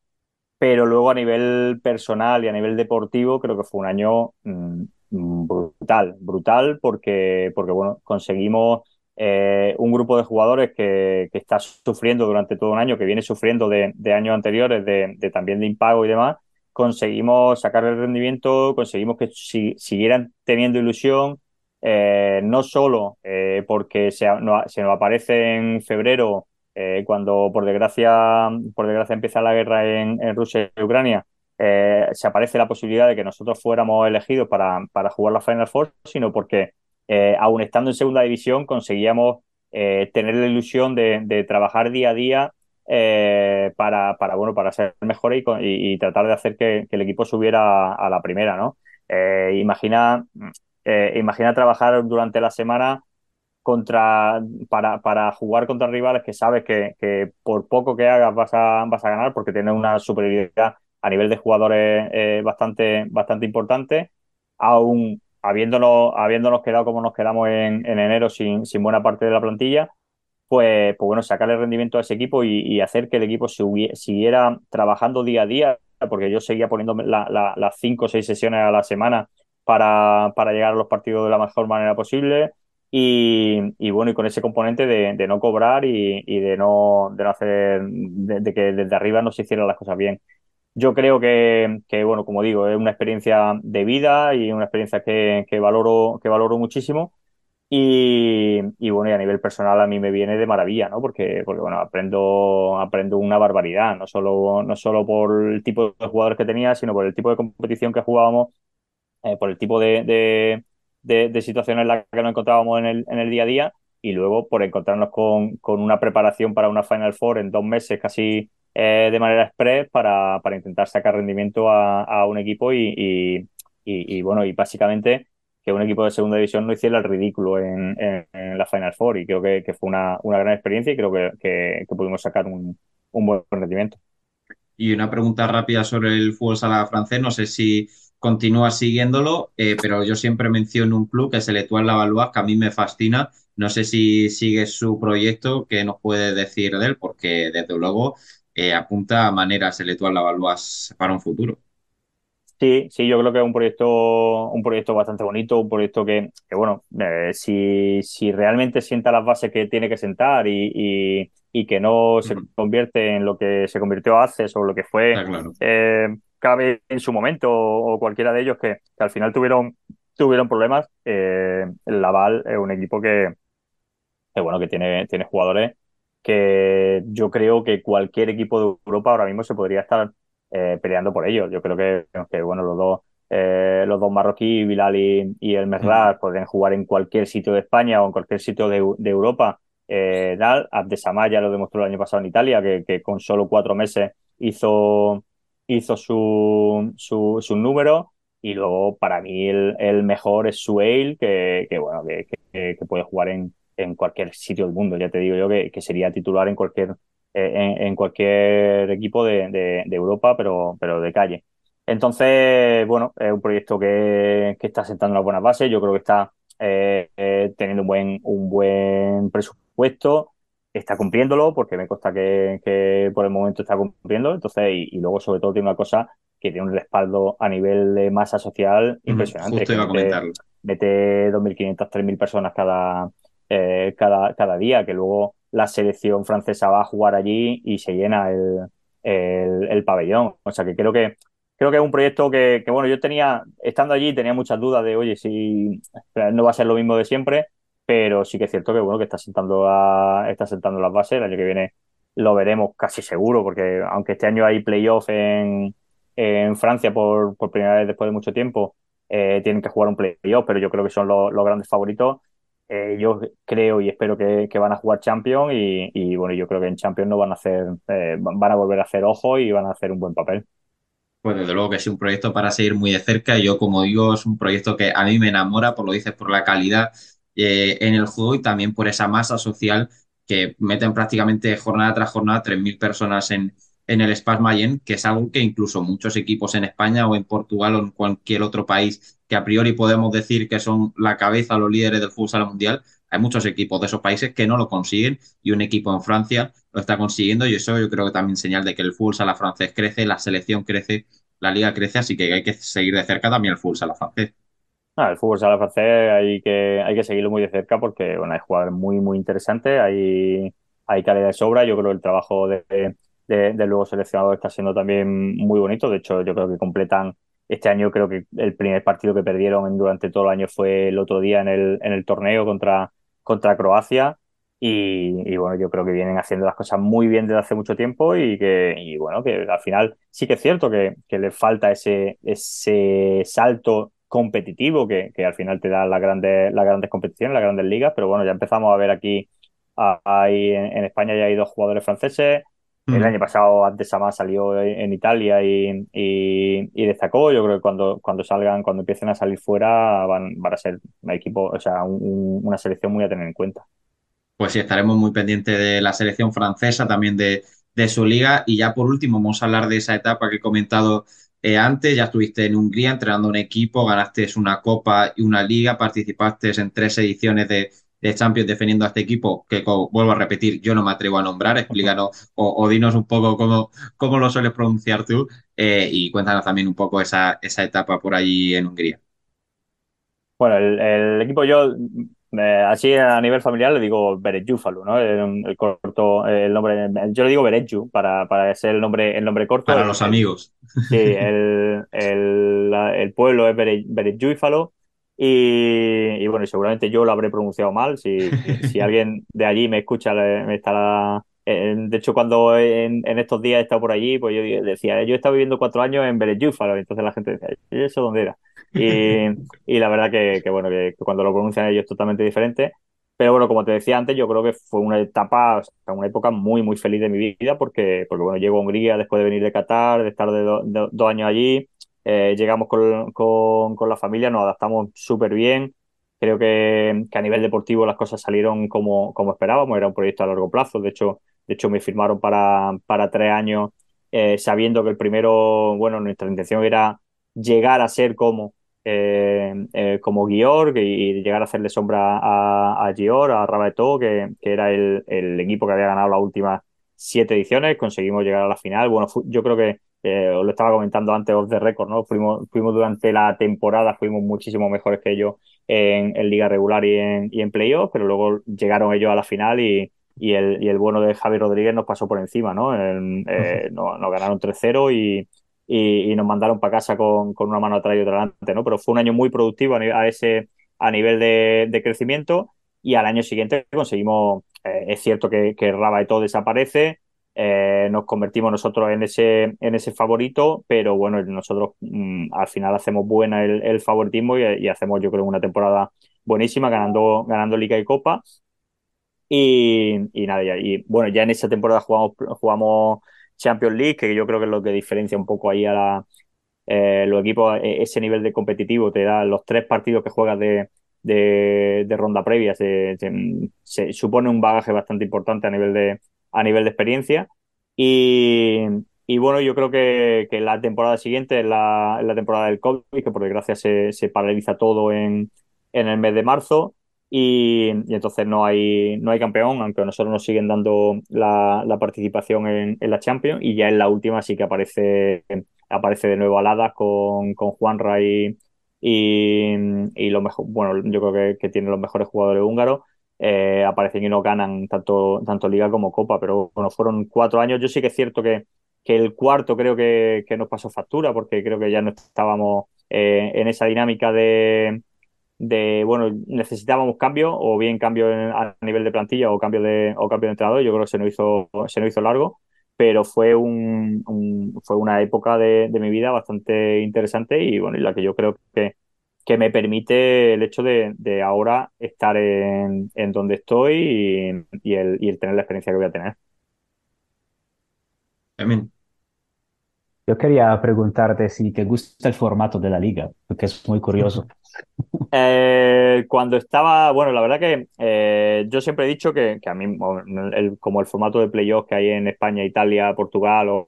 Pero luego a nivel personal y a nivel deportivo creo que fue un año mm, brutal, brutal porque, porque bueno, conseguimos eh, un grupo de jugadores que, está sufriendo durante todo un año, que viene sufriendo de, años anteriores, de, también de impago y demás, conseguimos sacar el rendimiento, conseguimos que si, siguieran teniendo ilusión, eh, no solo eh, porque se, no, nos aparece en febrero, cuando por desgracia, por desgracia empieza la guerra en, en Rusia y Ucrania, se aparece la posibilidad de que nosotros fuéramos elegidos para, para jugar la Final Four, sino porque eh, aún estando en segunda división, conseguíamos eh, tener la ilusión de, trabajar día a día eh, para, bueno, para ser mejor y, y, tratar de hacer que, el equipo subiera a, la primera, ¿no? Imagina, trabajar durante la semana contra, para, para jugar contra rivales que sabes que, por poco que hagas vas a, vas a ganar porque tienes una superioridad a nivel de jugadores bastante, bastante importante, aún habiéndonos, habiéndonos quedado como nos quedamos en, en enero sin, sin, buena parte de la plantilla, pues, pues bueno, sacarle rendimiento a ese equipo y, hacer que el equipo siguiera trabajando día a día, porque yo seguía poniendo la, la, las cinco o seis sesiones a la semana para, para llegar a los partidos de la mejor manera posible. Y, bueno, y con ese componente de, no cobrar y, y, de no, de no hacer, de, de, que desde arriba no se hicieran las cosas bien. Yo creo que, que, bueno, como digo, es una experiencia de vida y una experiencia que, que valoro, que valoro muchísimo. Y, y, bueno, y a nivel personal a mí me viene de maravilla, ¿no? Porque, porque bueno, aprendo, aprendo una barbaridad, no solo, no solo por el tipo de jugadores que tenía, sino por el tipo de competición que jugábamos, eh, por el tipo de, de, de, de, situaciones en las que nos encontrábamos en el, en el día a día y luego por encontrarnos con, con una preparación para una Final Four en dos meses casi eh, de manera express para, para, intentar sacar rendimiento a, a un equipo y, y, y, bueno, y básicamente que un equipo de segunda división no hiciera el ridículo en, en, la Final Four y creo que, que fue una, una, gran experiencia y creo que, que, pudimos sacar un, un, buen rendimiento. Y una pregunta rápida sobre el fútbol sala francés, no sé si continúas siguiéndolo, eh, pero yo siempre menciono un club que es el Etoile Lavalois, que a mí me fascina. No sé si sigues su proyecto, ¿qué nos puede decir de él? Porque desde luego eh, apunta a maneras el Etoile Lavalois para un futuro. Sí, sí, yo creo que es un proyecto, un proyecto bastante bonito, un proyecto que, que bueno, eh, si, si realmente sienta las bases que tiene que sentar y, y, y que no se convierte en lo que se convirtió hace o lo que fue ah, claro. eh, cabe en su momento o, o cualquiera de ellos que, que, al final tuvieron, tuvieron problemas, eh, el Laval es un equipo que, que bueno, que tiene, tiene jugadores que yo creo que cualquier equipo de Europa ahora mismo se podría estar eh, peleando por ellos. Yo creo que, que bueno, los dos, eh, los dos marroquíes, Bilal y, y el Merrat, podrían jugar en cualquier sitio de España o en cualquier sitio de, de Europa. Eh, Dal, Abdesamá ya lo demostró el año pasado en Italia, que, que con solo cuatro meses hizo, hizo su, su, su número. Y luego, para mí, el, el mejor es Sueil, que, que bueno, que, que, que puede jugar en, en cualquier sitio del mundo. Ya te digo yo que, que sería titular en cualquier, eh, en, en, cualquier equipo de, de, de, Europa, pero, pero de calle. Entonces, bueno, es un proyecto que, que está sentando una buena base. Yo creo que está eh, eh, teniendo un buen, un buen presupuesto, está cumpliéndolo, porque me consta que, que por el momento está cumpliendo. Entonces, y, y, luego, sobre todo, tiene una cosa que tiene un respaldo a nivel de masa social impresionante. Justo iba a comentarlo. Mete 2.500, 3.000 personas cada, eh, cada, cada día, que luego la selección francesa va a jugar allí y se llena el, el, el pabellón. O sea que creo que creo que es un proyecto que, bueno, yo tenía, estando allí, tenía muchas dudas de, oye, si no va a ser lo mismo de siempre, pero sí que es cierto que, bueno, que está sentando, a, está sentando las bases. El año que viene lo veremos casi seguro, porque aunque este año hay playoff en, en Francia por, por primera vez después de mucho tiempo, eh, tienen que jugar un playoff, pero yo creo que son los grandes favoritos. Eh, yo creo y espero que, van a jugar Champions y, y, bueno, yo creo que en Champions no van a hacer, eh, van a volver a hacer ojo y van a hacer un buen papel. Pues desde luego que es un proyecto para seguir muy de cerca. Yo, como digo, es un proyecto que a mí me enamora, por lo dices, por la calidad eh, en el juego y también por esa masa social que meten prácticamente jornada tras jornada 3.000 personas en, en el Spas Mayen, que es algo que incluso muchos equipos en España o en Portugal o en cualquier otro país que a priori podemos decir que son la cabeza, los líderes del fútbol mundial, hay muchos equipos de esos países que no lo consiguen y un equipo en Francia lo está consiguiendo y eso yo creo que también señal de que el fútbol sala francés crece, la selección crece, la liga crece, así que hay que seguir de cerca también el fútbol sala francés. Ah, el fútbol sala francés hay que, hay que seguirlo muy de cerca porque bueno, hay jugadores muy, muy interesantes, hay, hay calidad de sobra, yo creo el trabajo de, de, de luego seleccionado está siendo también muy bonito, de hecho yo creo que completan este año creo que el primer partido que perdieron durante todo el año fue el otro día en el, en el torneo contra, contra Croacia. Y, y, bueno, yo creo que vienen haciendo las cosas muy bien desde hace mucho tiempo y que, y bueno, que al final sí que es cierto que, que le falta ese, ese salto competitivo que, que al final te da las grandes, las grandes competiciones, las grandes ligas, pero bueno, ya empezamos a ver aquí, ahí en, en España ya hay dos jugadores franceses, el año pasado Abdesama salió en Italia y, y, y, destacó. Yo creo que cuando, cuando salgan, cuando empiecen a salir fuera, van, van a ser un equipo, o sea, un, una selección muy a tener en cuenta. Pues sí, estaremos muy pendientes de la selección francesa, también de, de su liga. Y ya por último, vamos a hablar de esa etapa que he comentado eh, antes. Ya estuviste en Hungría entrenando un equipo, ganaste una copa y una liga, participaste en tres ediciones de, de Champions defendiendo a este equipo, que como, vuelvo a repetir, yo no me atrevo a nombrar, explícanos o, o dinos un poco cómo, cómo, lo sueles pronunciar tú eh, y cuéntanos también un poco esa, esa etapa por allí en Hungría. Bueno, el, el equipo yo, eh, así a nivel familiar le digo Beretjúfalo, ¿no? El, el, corto, el nombre, yo le digo Beretju para, para ser el nombre, el nombre corto. Para los amigos. Sí, el, el, el pueblo es Beretjúfalo. Y, y, bueno, seguramente yo lo habré pronunciado mal. Si, si alguien de allí me escucha, me estará. De hecho, cuando en, en, estos días he estado por allí, pues yo decía, yo he estado viviendo cuatro años en Berejúfalo. Entonces la gente decía, ¿y eso dónde era? Y, y la verdad que, que bueno, que, que, cuando lo pronuncian ellos es totalmente diferente. Pero bueno, como te decía antes, yo creo que fue una etapa, o sea, una época muy, muy feliz de mi vida porque, porque bueno, llego a Hungría después de venir de Qatar, de estar de do, de, dos años allí eh, llegamos con, con, con, la familia, nos adaptamos súper bien. Creo que, que, a nivel deportivo las cosas salieron como, como esperábamos, era un proyecto a largo plazo. De hecho, de hecho me firmaron para, para tres años, eh, sabiendo que el primero, bueno, nuestra intención era llegar a ser como, eh, eh, como Guior y llegar a hacerle sombra a, a Gior, a Rabato, que, que era el, el, equipo que había ganado las últimas siete ediciones. Conseguimos llegar a la final. Bueno, yo creo que eh, os lo estaba comentando antes off the record, ¿no? Fuimos, fuimos durante la temporada, fuimos muchísimo mejores que ellos en, en liga regular y en, y en playoff, pero luego llegaron ellos a la final y, y, el, y el bueno de Javi Rodríguez nos pasó por encima, ¿no? Eh, nos, nos, ganaron 3-0 y, y, y, nos mandaron para casa con, con, una mano atrás y otra adelante, ¿no? Pero fue un año muy productivo a, a ese, a nivel de, de crecimiento y al año siguiente conseguimos, eh, es cierto que, que Raba y todo desaparece, eh, nos convertimos nosotros en ese, en ese favorito, pero bueno, nosotros mm, al final hacemos buena el, favoritismo y, hacemos yo creo una temporada buenísima ganando, ganando Liga y Copa. Y, nada, y bueno, ya en esa temporada jugamos, jugamos Champions League, que yo creo que es lo que diferencia un poco ahí a la, eh, los equipos, e, ese nivel de competitivo te da los tres partidos que juegas de, de, ronda previa, se, supone un bagaje bastante importante a nivel de, a nivel de experiencia. Y, y bueno, yo creo que, que la temporada siguiente es la, la, temporada del COVID, que por desgracia se, se paraliza todo en, en, el mes de marzo. Y, y, entonces no hay, no hay campeón, aunque a nosotros nos siguen dando la, la participación en, en, la Champions. Y ya en la última sí que aparece, aparece de nuevo Aladas con, con Juan Ray y, y lo mejor, bueno, yo creo que, que tiene los mejores jugadores húngaros eh, aparecen y no ganan tanto, tanto Liga como Copa, pero bueno, fueron cuatro años. Yo sí que es cierto que, que el cuarto creo que, que, nos pasó factura, porque creo que ya no estábamos eh, en esa dinámica de, de, bueno, necesitábamos cambio, o bien cambio en, a nivel de plantilla o cambio de, o cambio de entrenador. Yo creo que se nos hizo, se nos hizo largo, pero fue, un, fue una época de, de mi vida bastante interesante y bueno, y la que yo creo que que me permite el hecho de, de ahora estar en, en, donde estoy y, y, el, y, el, tener la experiencia que voy a tener. Amén. Yo quería preguntarte si te gusta el formato de la liga, porque es muy curioso. Eh, cuando estaba, bueno, la verdad que eh, yo siempre he dicho que, que a mí, el, como el formato de playoff que hay en España, Italia, Portugal o,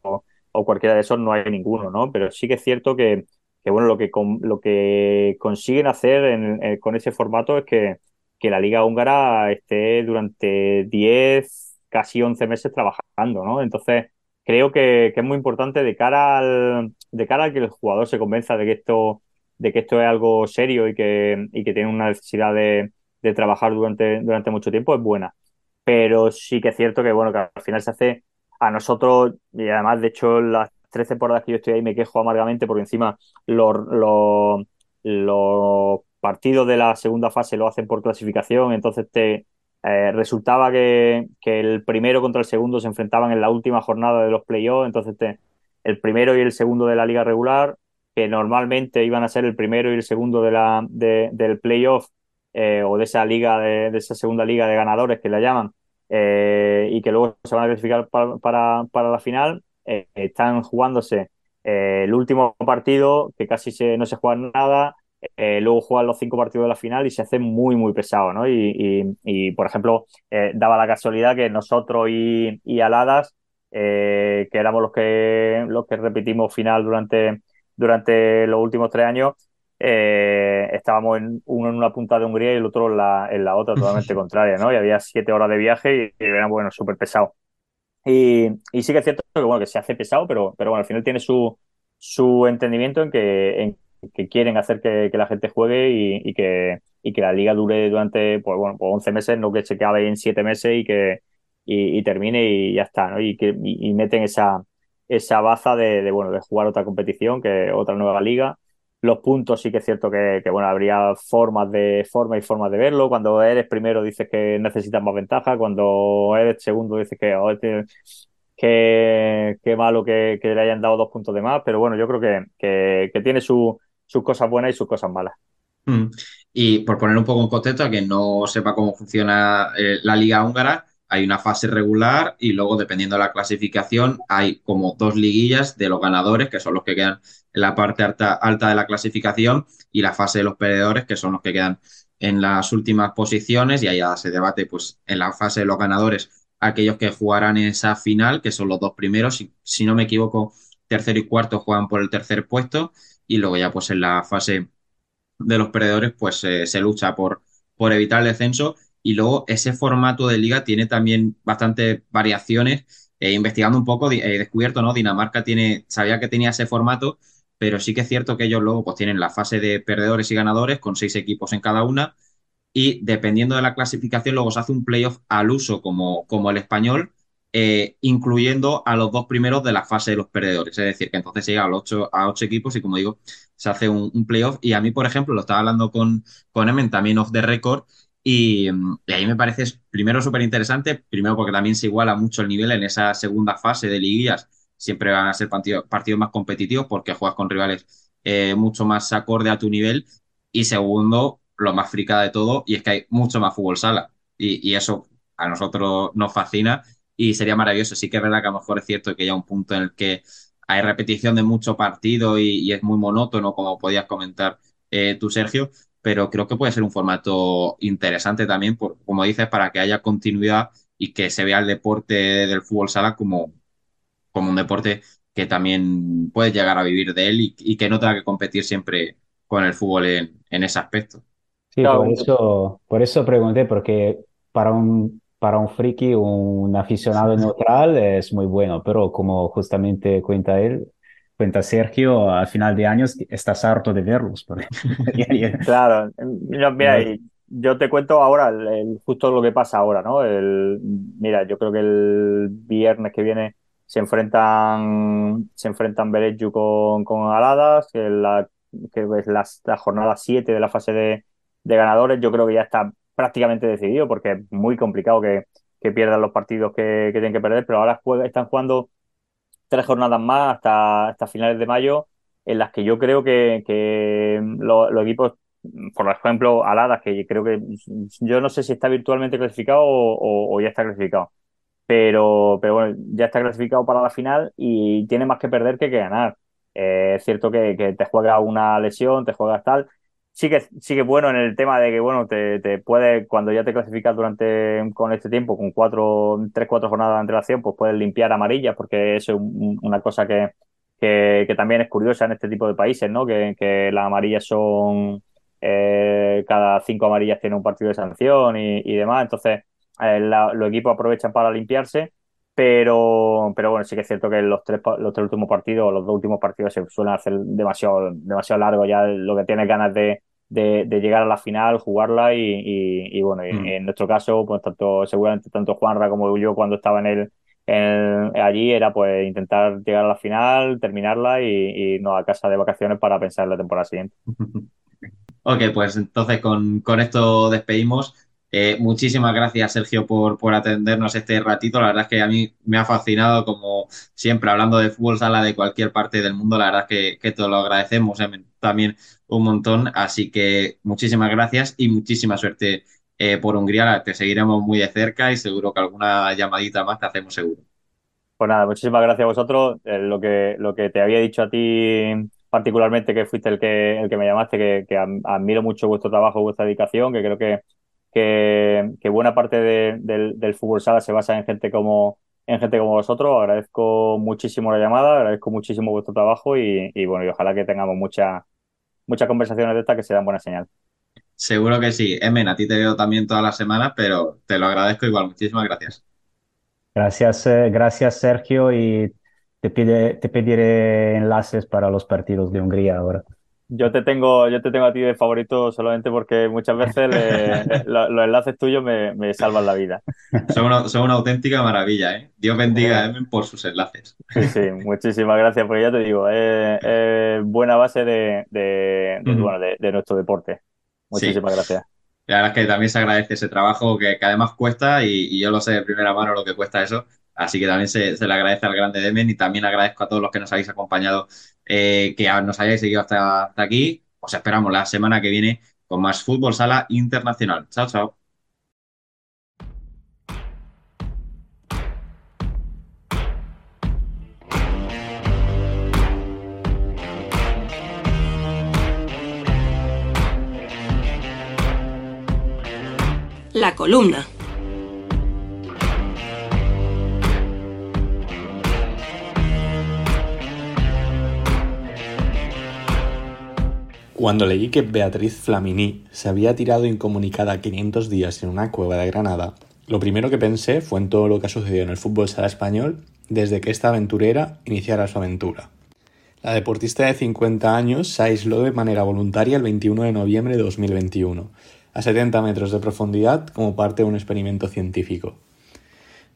o, cualquiera de esos, no hay ninguno, ¿no? Pero sí que es cierto que, que bueno, lo que, con, lo que consiguen hacer en, en, con ese formato es que, que, la liga húngara esté durante 10, casi 11 meses trabajando, ¿no? Entonces, creo que, que, es muy importante de cara al, de cara a que el jugador se convenza de que esto, de que esto es algo serio y que, y que tiene una necesidad de, de trabajar durante, durante mucho tiempo, es buena. Pero sí que es cierto que, bueno, que al final se hace a nosotros, y además, de hecho, las tres temporadas que yo estoy ahí me quejo amargamente porque encima los, los, partidos de la segunda fase lo hacen por clasificación, entonces te eh, resultaba que, que, el primero contra el segundo se enfrentaban en la última jornada de los playoffs, entonces te, el primero y el segundo de la liga regular, que normalmente iban a ser el primero y el segundo de la, de, del playoff eh, o de esa liga, de, de, esa segunda liga de ganadores que la llaman, eh, y que luego se van a clasificar para, para la final, eh, están jugándose eh, el último partido, que casi se, no se juega nada, eh, luego juegan los cinco partidos de la final y se hace muy, muy pesado, ¿no? Y, y, y por ejemplo, daba la casualidad que nosotros y, y Aladas, que éramos los que, los que repetimos final durante, durante los últimos tres años, estábamos en, uno en una punta de Hungría y el otro en la, en la otra, totalmente contraria, ¿no? Y había siete horas de viaje y, y era, bueno, súper pesado. Y, y, sí que es cierto que, bueno, que se hace pesado, pero, pero bueno, al final tiene su, su entendimiento en que, en que quieren hacer que, la gente juegue y, y, que, y que la liga dure durante pues, bueno, pues 11 meses, no que se acabe en 7 meses y que y, y, termine y ya está, ¿no? Y que y, meten esa, esa baza de, de, bueno, de jugar otra competición, que otra nueva liga los puntos sí que es cierto que, bueno, habría formas de forma y formas de verlo. Cuando eres primero dices que necesitas más ventaja, cuando eres segundo dices que qué, qué malo que, le hayan dado dos puntos de más, pero bueno, yo creo que, que, que tiene su, sus cosas buenas y sus cosas malas. Mm. Y por poner un poco en contexto a quien no sepa cómo funciona eh, la liga húngara, hay una fase regular y luego, dependiendo de la clasificación, hay como dos liguillas de los ganadores, que son los que quedan en la parte alta, alta de la clasificación, y la fase de los perdedores, que son los que quedan en las últimas posiciones, y ya se debate, pues, en la fase de los ganadores, aquellos que jugarán esa final, que son los dos primeros, si, si no me equivoco, tercero y cuarto juegan por el tercer puesto, y luego ya, pues, en la fase de los perdedores, pues, eh, se lucha por, por evitar el descenso y luego ese formato de liga tiene también bastantes variaciones. Eh, investigando un poco, he descubierto, ¿no? Dinamarca tiene, sabía que tenía ese formato, pero sí que es cierto que ellos luego pues tienen la fase de perdedores y ganadores con seis equipos en cada una y dependiendo de la clasificación luego se hace un playoff al uso como, como el español, eh, incluyendo a los dos primeros de la fase de los perdedores. Es decir, que entonces se llega a, ocho, a ocho equipos y como digo, se hace un, playoff. Y a mí, por ejemplo, lo estaba hablando con, con Emen también off the record, Y, y ahí me parece primero súper interesante, primero porque también se iguala mucho el nivel en esa segunda fase de liguillas. Siempre van a ser partidos, más competitivos porque juegas con rivales eh, mucho más acorde a tu nivel. Y segundo, lo más fricada de todo, y es que hay mucho más fútbol sala. Y, y eso a nosotros nos fascina y sería maravilloso. Sí que es verdad que a lo mejor es cierto que hay un punto en el que hay repetición de mucho partido y, y es muy monótono, como podías comentar eh, tú, Sergio, pero creo que puede ser un formato interesante también, por, como dices, para que haya continuidad y que se vea el deporte del fútbol sala como, como un deporte que también puedes llegar a vivir de él y, y que no tenga que competir siempre con el fútbol en, en ese aspecto. Sí, por eso, por eso pregunté, porque para un, para un friki, un aficionado neutral es muy bueno, pero como justamente cuenta él, cuenta Sergio, al final de años estás harto de verlos. Claro, mira, mira, y yo te cuento ahora el- el- justo lo que pasa ahora, ¿no? El, mira, yo creo que el viernes que viene se enfrentan, se enfrentan Bereju con, con Aladas, que, la, que es la, jornada 7 de la fase de, de ganadores, yo creo que ya está prácticamente decidido, porque es muy complicado que, que pierdan los partidos que, tienen que perder, pero ahora juega- están jugando tres jornadas más hasta, hasta finales de mayo, en las que yo creo que, que lo- los equipos, por ejemplo, Aladas, que creo que yo no sé si está virtualmente clasificado o ya está clasificado, pero, pero bueno, ya está clasificado para la final y tiene más que perder que que ganar. Eh, es cierto que, te juega una lesión, te juegas tal. Sí que, sí bueno en el tema de que, bueno, te, te puede, cuando ya te clasificas durante, con este tiempo, con cuatro, tres, cuatro jornadas de antelación, pues puedes limpiar amarillas, porque eso es un- una cosa que, que, también es curiosa en este tipo de países, ¿no? Que, que las amarillas son, eh, cada cinco amarillas tiene un partido de sanción y, y demás, entonces la- los equipos aprovechan para limpiarse, pero, pero bueno, sí que es cierto que los tres, los tres últimos partidos, los dos últimos partidos se suelen hacer demasiado, demasiado largos, ya lo que tienes ganas de, de, de llegar a la final, jugarla y, y, y bueno, Mm. en nuestro caso, pues tanto, seguramente tanto Juanra como yo cuando estaba en el, en- allí era pues intentar llegar a la final, terminarla y, y irnos a casa de vacaciones para pensar en la temporada siguiente. Ok, pues entonces con, con esto despedimos. Eh, muchísimas gracias, Sergio, por, por atendernos este ratito. La verdad es que a mí me ha fascinado, como siempre, hablando de fútbol sala de cualquier parte del mundo. La verdad es que, que te lo agradecemos eh, también un montón. Así que muchísimas gracias y muchísima suerte eh, por Hungría. Te seguiremos muy de cerca y seguro que alguna llamadita más te hacemos seguro. Pues nada, muchísimas gracias a vosotros. Lo que, lo que te había dicho a ti particularmente, que fuiste el que, el que me llamaste, que, que admiro mucho vuestro trabajo, vuestra dedicación, que creo que, que, que buena parte de- del, del fútbol sala se basa en gente como, en gente como vosotros. Agradezco muchísimo la llamada, agradezco muchísimo vuestro trabajo y, y bueno, y ojalá que tengamos muchas muchas conversaciones de estas que se dan buena señal. Seguro que sí. Emen, a ti te veo también todas las semanas, pero te lo agradezco igual. Muchísimas gracias. Gracias, eh, gracias Sergio y te pide, te pediré enlaces para los partidos de Hungría ahora. Yo te tengo, yo te tengo a ti de favorito solamente porque muchas veces le- lo- los enlaces tuyos me, me salvan la vida. Son una, son una auténtica maravilla, ¿eh? Dios bendiga a Emen por sus enlaces. Sí, sí, muchísimas gracias, porque ya te digo, es, es buena base de, de, bueno, de, nuestro deporte. Sí. Muchísimas gracias. La verdad es que también se agradece ese trabajo que, que además cuesta y, y yo lo sé de primera mano lo que cuesta eso. Así que también se, se le agradece al grande Demen y también agradezco a todos los que nos habéis acompañado, eh, que nos hayáis seguido hasta, hasta aquí. Os esperamos la semana que viene con más Fútbol Sala Internacional. Chao, chao. La columna. Cuando leí que Beatriz Flamini se había tirado incomunicada 500 días en una cueva de Granada, lo primero que pensé fue en todo lo que ha sucedido en el fútbol sala español desde que esta aventurera iniciara su aventura. La deportista de 50 años se aisló de manera voluntaria el 21 de noviembre de 2021, a 70 metros de profundidad como parte de un experimento científico.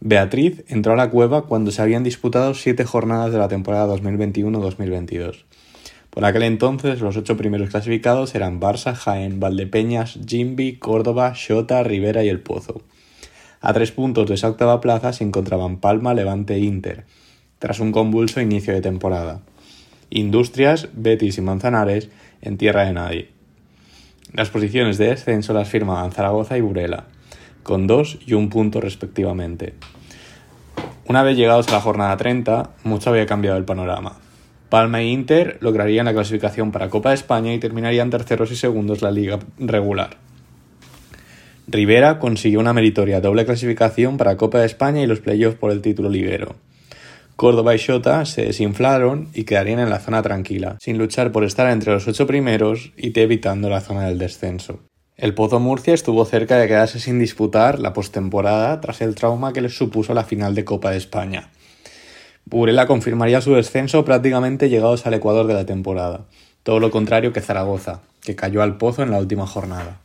Beatriz entró a la cueva cuando se habían disputado siete jornadas de la temporada 2021-2022. Por aquel entonces los ocho primeros clasificados eran Barça, Jaén, Valdepeñas, Jimbi, Córdoba, Xota, Rivera y El Pozo. A tres puntos de esa octava plaza se encontraban Palma, Levante e Inter, tras un convulso inicio de temporada. Industrias, Betis y Manzanares en tierra de nadie. Las posiciones de descenso las firmaban Zaragoza y Burela, con dos y un punto respectivamente. Una vez llegados a la jornada 30, mucho había cambiado el panorama. Palma e Inter lograrían la clasificación para Copa de España y terminarían terceros y segundos la liga regular. Rivera consiguió una meritoria doble clasificación para Copa de España y los playoffs por el título liguero. Córdoba y Xota se desinflaron y quedarían en la zona tranquila, sin luchar por estar entre los ocho primeros y evitando la zona del descenso. El Pozo Murcia estuvo cerca de quedarse sin disputar la postemporada tras el trauma que les supuso la final de Copa de España. Burela confirmaría su descenso prácticamente llegados al ecuador de la temporada, todo lo contrario que Zaragoza, que cayó al pozo en la última jornada.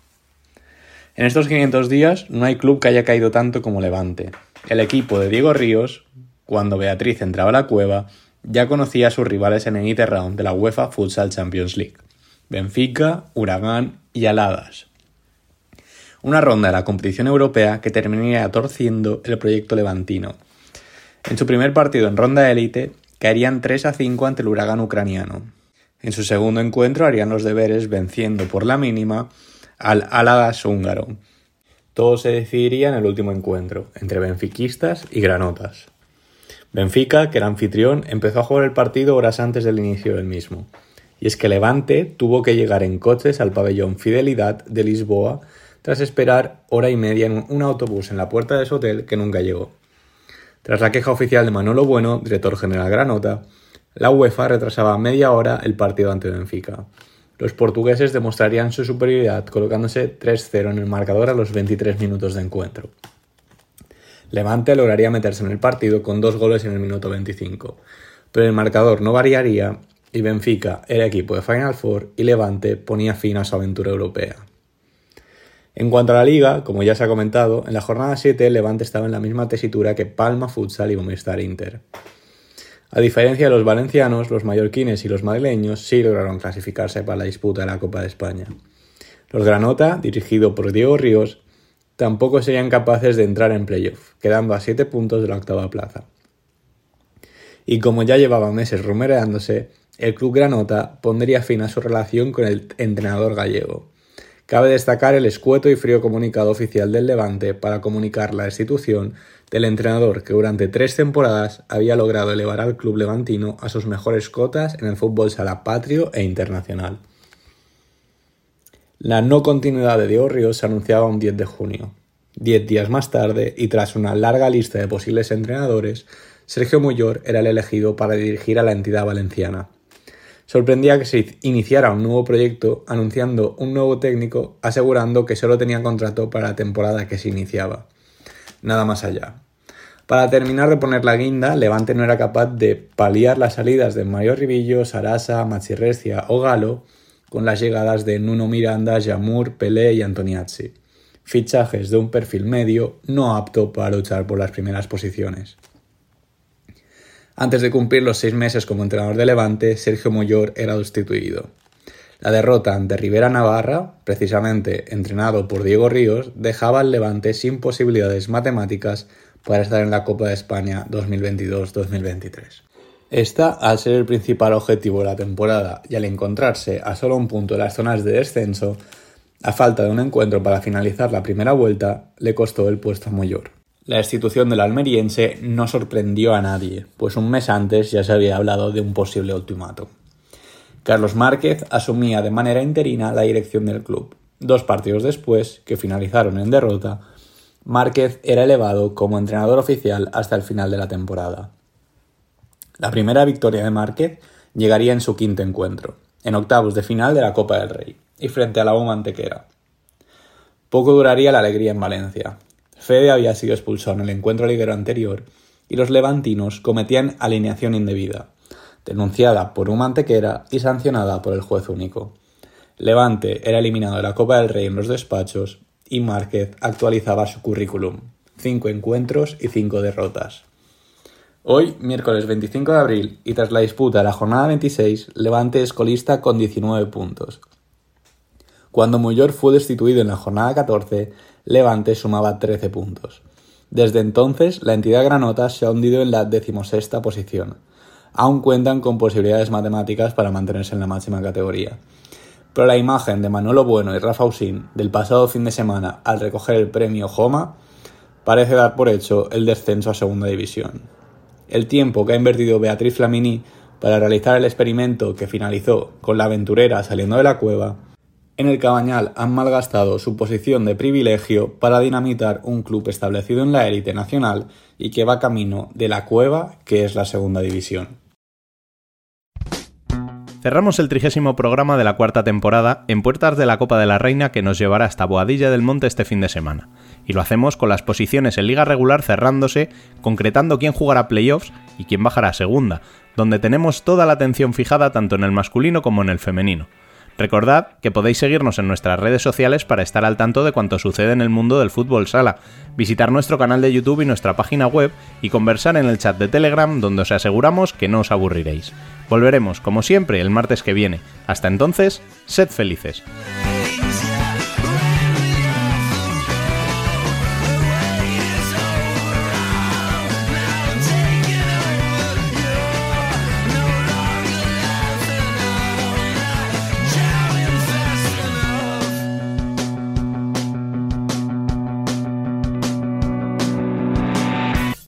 En estos 500 días no hay club que haya caído tanto como Levante. El equipo de Diego Ríos, cuando Beatriz entraba a la cueva, ya conocía a sus rivales en el Elite Round de la UEFA Futsal Champions League. Benfica, Huracán y Aladas. Una ronda de la competición europea que terminaría torciendo el proyecto levantino, en su primer partido en ronda élite, caerían 3 a 5 ante el Huracán ucraniano. En su segundo encuentro harían los deberes venciendo por la mínima al Aladas húngaro. Todo se decidiría en el último encuentro, entre benfiquistas y granotas. Benfica, que era anfitrión, empezó a jugar el partido horas antes del inicio del mismo. Y es que Levante tuvo que llegar en coches al pabellón Fidelidad de Lisboa tras esperar hora y media en un autobús en la puerta de su hotel que nunca llegó. Tras la queja oficial de Manolo Bueno, director general Granota, la UEFA retrasaba media hora el partido ante Benfica. Los portugueses demostrarían su superioridad colocándose 3-0 en el marcador a los 23 minutos de encuentro. Levante lograría meterse en el partido con dos goles en el minuto 25, pero el marcador no variaría y Benfica era equipo de Final Four y Levante ponía fin a su aventura europea. En cuanto a la liga, como ya se ha comentado, en la jornada 7 Levante estaba en la misma tesitura que Palma Futsal y Movistar Inter. A diferencia de los valencianos, los mallorquines y los madrileños sí lograron clasificarse para la disputa de la Copa de España. Los Granota, dirigido por Diego Ríos, tampoco serían capaces de entrar en playoff, quedando a 7 puntos de la octava plaza. Y como ya llevaba meses rumoreándose, el club Granota pondría fin a su relación con el entrenador gallego. Cabe destacar el escueto y frío comunicado oficial del Levante para comunicar la destitución del entrenador que durante tres temporadas había logrado elevar al club levantino a sus mejores cotas en el fútbol sala patrio e internacional. La no continuidad de Diego Ríos se anunciaba un 10 de junio. Diez días más tarde, y tras una larga lista de posibles entrenadores, Sergio Muyor era el elegido para dirigir a la entidad valenciana sorprendía que se iniciara un nuevo proyecto anunciando un nuevo técnico asegurando que solo tenía contrato para la temporada que se iniciaba. Nada más allá. Para terminar de poner la guinda, Levante no era capaz de paliar las salidas de Mario Ribillo, Sarasa, Machirrecia o Galo con las llegadas de Nuno Miranda, Jamur, Pelé y Antoniazzi. Fichajes de un perfil medio no apto para luchar por las primeras posiciones. Antes de cumplir los seis meses como entrenador de Levante, Sergio Moyor era destituido. La derrota ante Rivera Navarra, precisamente entrenado por Diego Ríos, dejaba al Levante sin posibilidades matemáticas para estar en la Copa de España 2022-2023. Esta, al ser el principal objetivo de la temporada y al encontrarse a solo un punto de las zonas de descenso, a falta de un encuentro para finalizar la primera vuelta, le costó el puesto a Moyor. La destitución del almeriense no sorprendió a nadie, pues un mes antes ya se había hablado de un posible ultimátum. Carlos Márquez asumía de manera interina la dirección del club. Dos partidos después, que finalizaron en derrota, Márquez era elevado como entrenador oficial hasta el final de la temporada. La primera victoria de Márquez llegaría en su quinto encuentro, en octavos de final de la Copa del Rey, y frente a la U. Poco duraría la alegría en Valencia, Fede había sido expulsado en el encuentro liguero anterior y los levantinos cometían alineación indebida, denunciada por un mantequera y sancionada por el juez único. Levante era eliminado de la Copa del Rey en los despachos y Márquez actualizaba su currículum, cinco encuentros y cinco derrotas. Hoy, miércoles 25 de abril, y tras la disputa de la jornada 26, Levante es colista con 19 puntos. Cuando Muyor fue destituido en la jornada 14, Levante sumaba 13 puntos. Desde entonces, la entidad granota se ha hundido en la decimosexta posición. Aún cuentan con posibilidades matemáticas para mantenerse en la máxima categoría. Pero la imagen de Manolo Bueno y Rafa Usín del pasado fin de semana al recoger el premio Joma parece dar por hecho el descenso a segunda división. El tiempo que ha invertido Beatriz Flamini para realizar el experimento que finalizó con la aventurera saliendo de la cueva, en el Cabañal han malgastado su posición de privilegio para dinamitar un club establecido en la élite nacional y que va camino de la cueva, que es la segunda división. Cerramos el trigésimo programa de la cuarta temporada en puertas de la Copa de la Reina que nos llevará hasta Boadilla del Monte este fin de semana. Y lo hacemos con las posiciones en liga regular cerrándose, concretando quién jugará playoffs y quién bajará a segunda, donde tenemos toda la atención fijada tanto en el masculino como en el femenino. Recordad que podéis seguirnos en nuestras redes sociales para estar al tanto de cuanto sucede en el mundo del fútbol sala, visitar nuestro canal de YouTube y nuestra página web y conversar en el chat de Telegram donde os aseguramos que no os aburriréis. Volveremos, como siempre, el martes que viene. Hasta entonces, sed felices.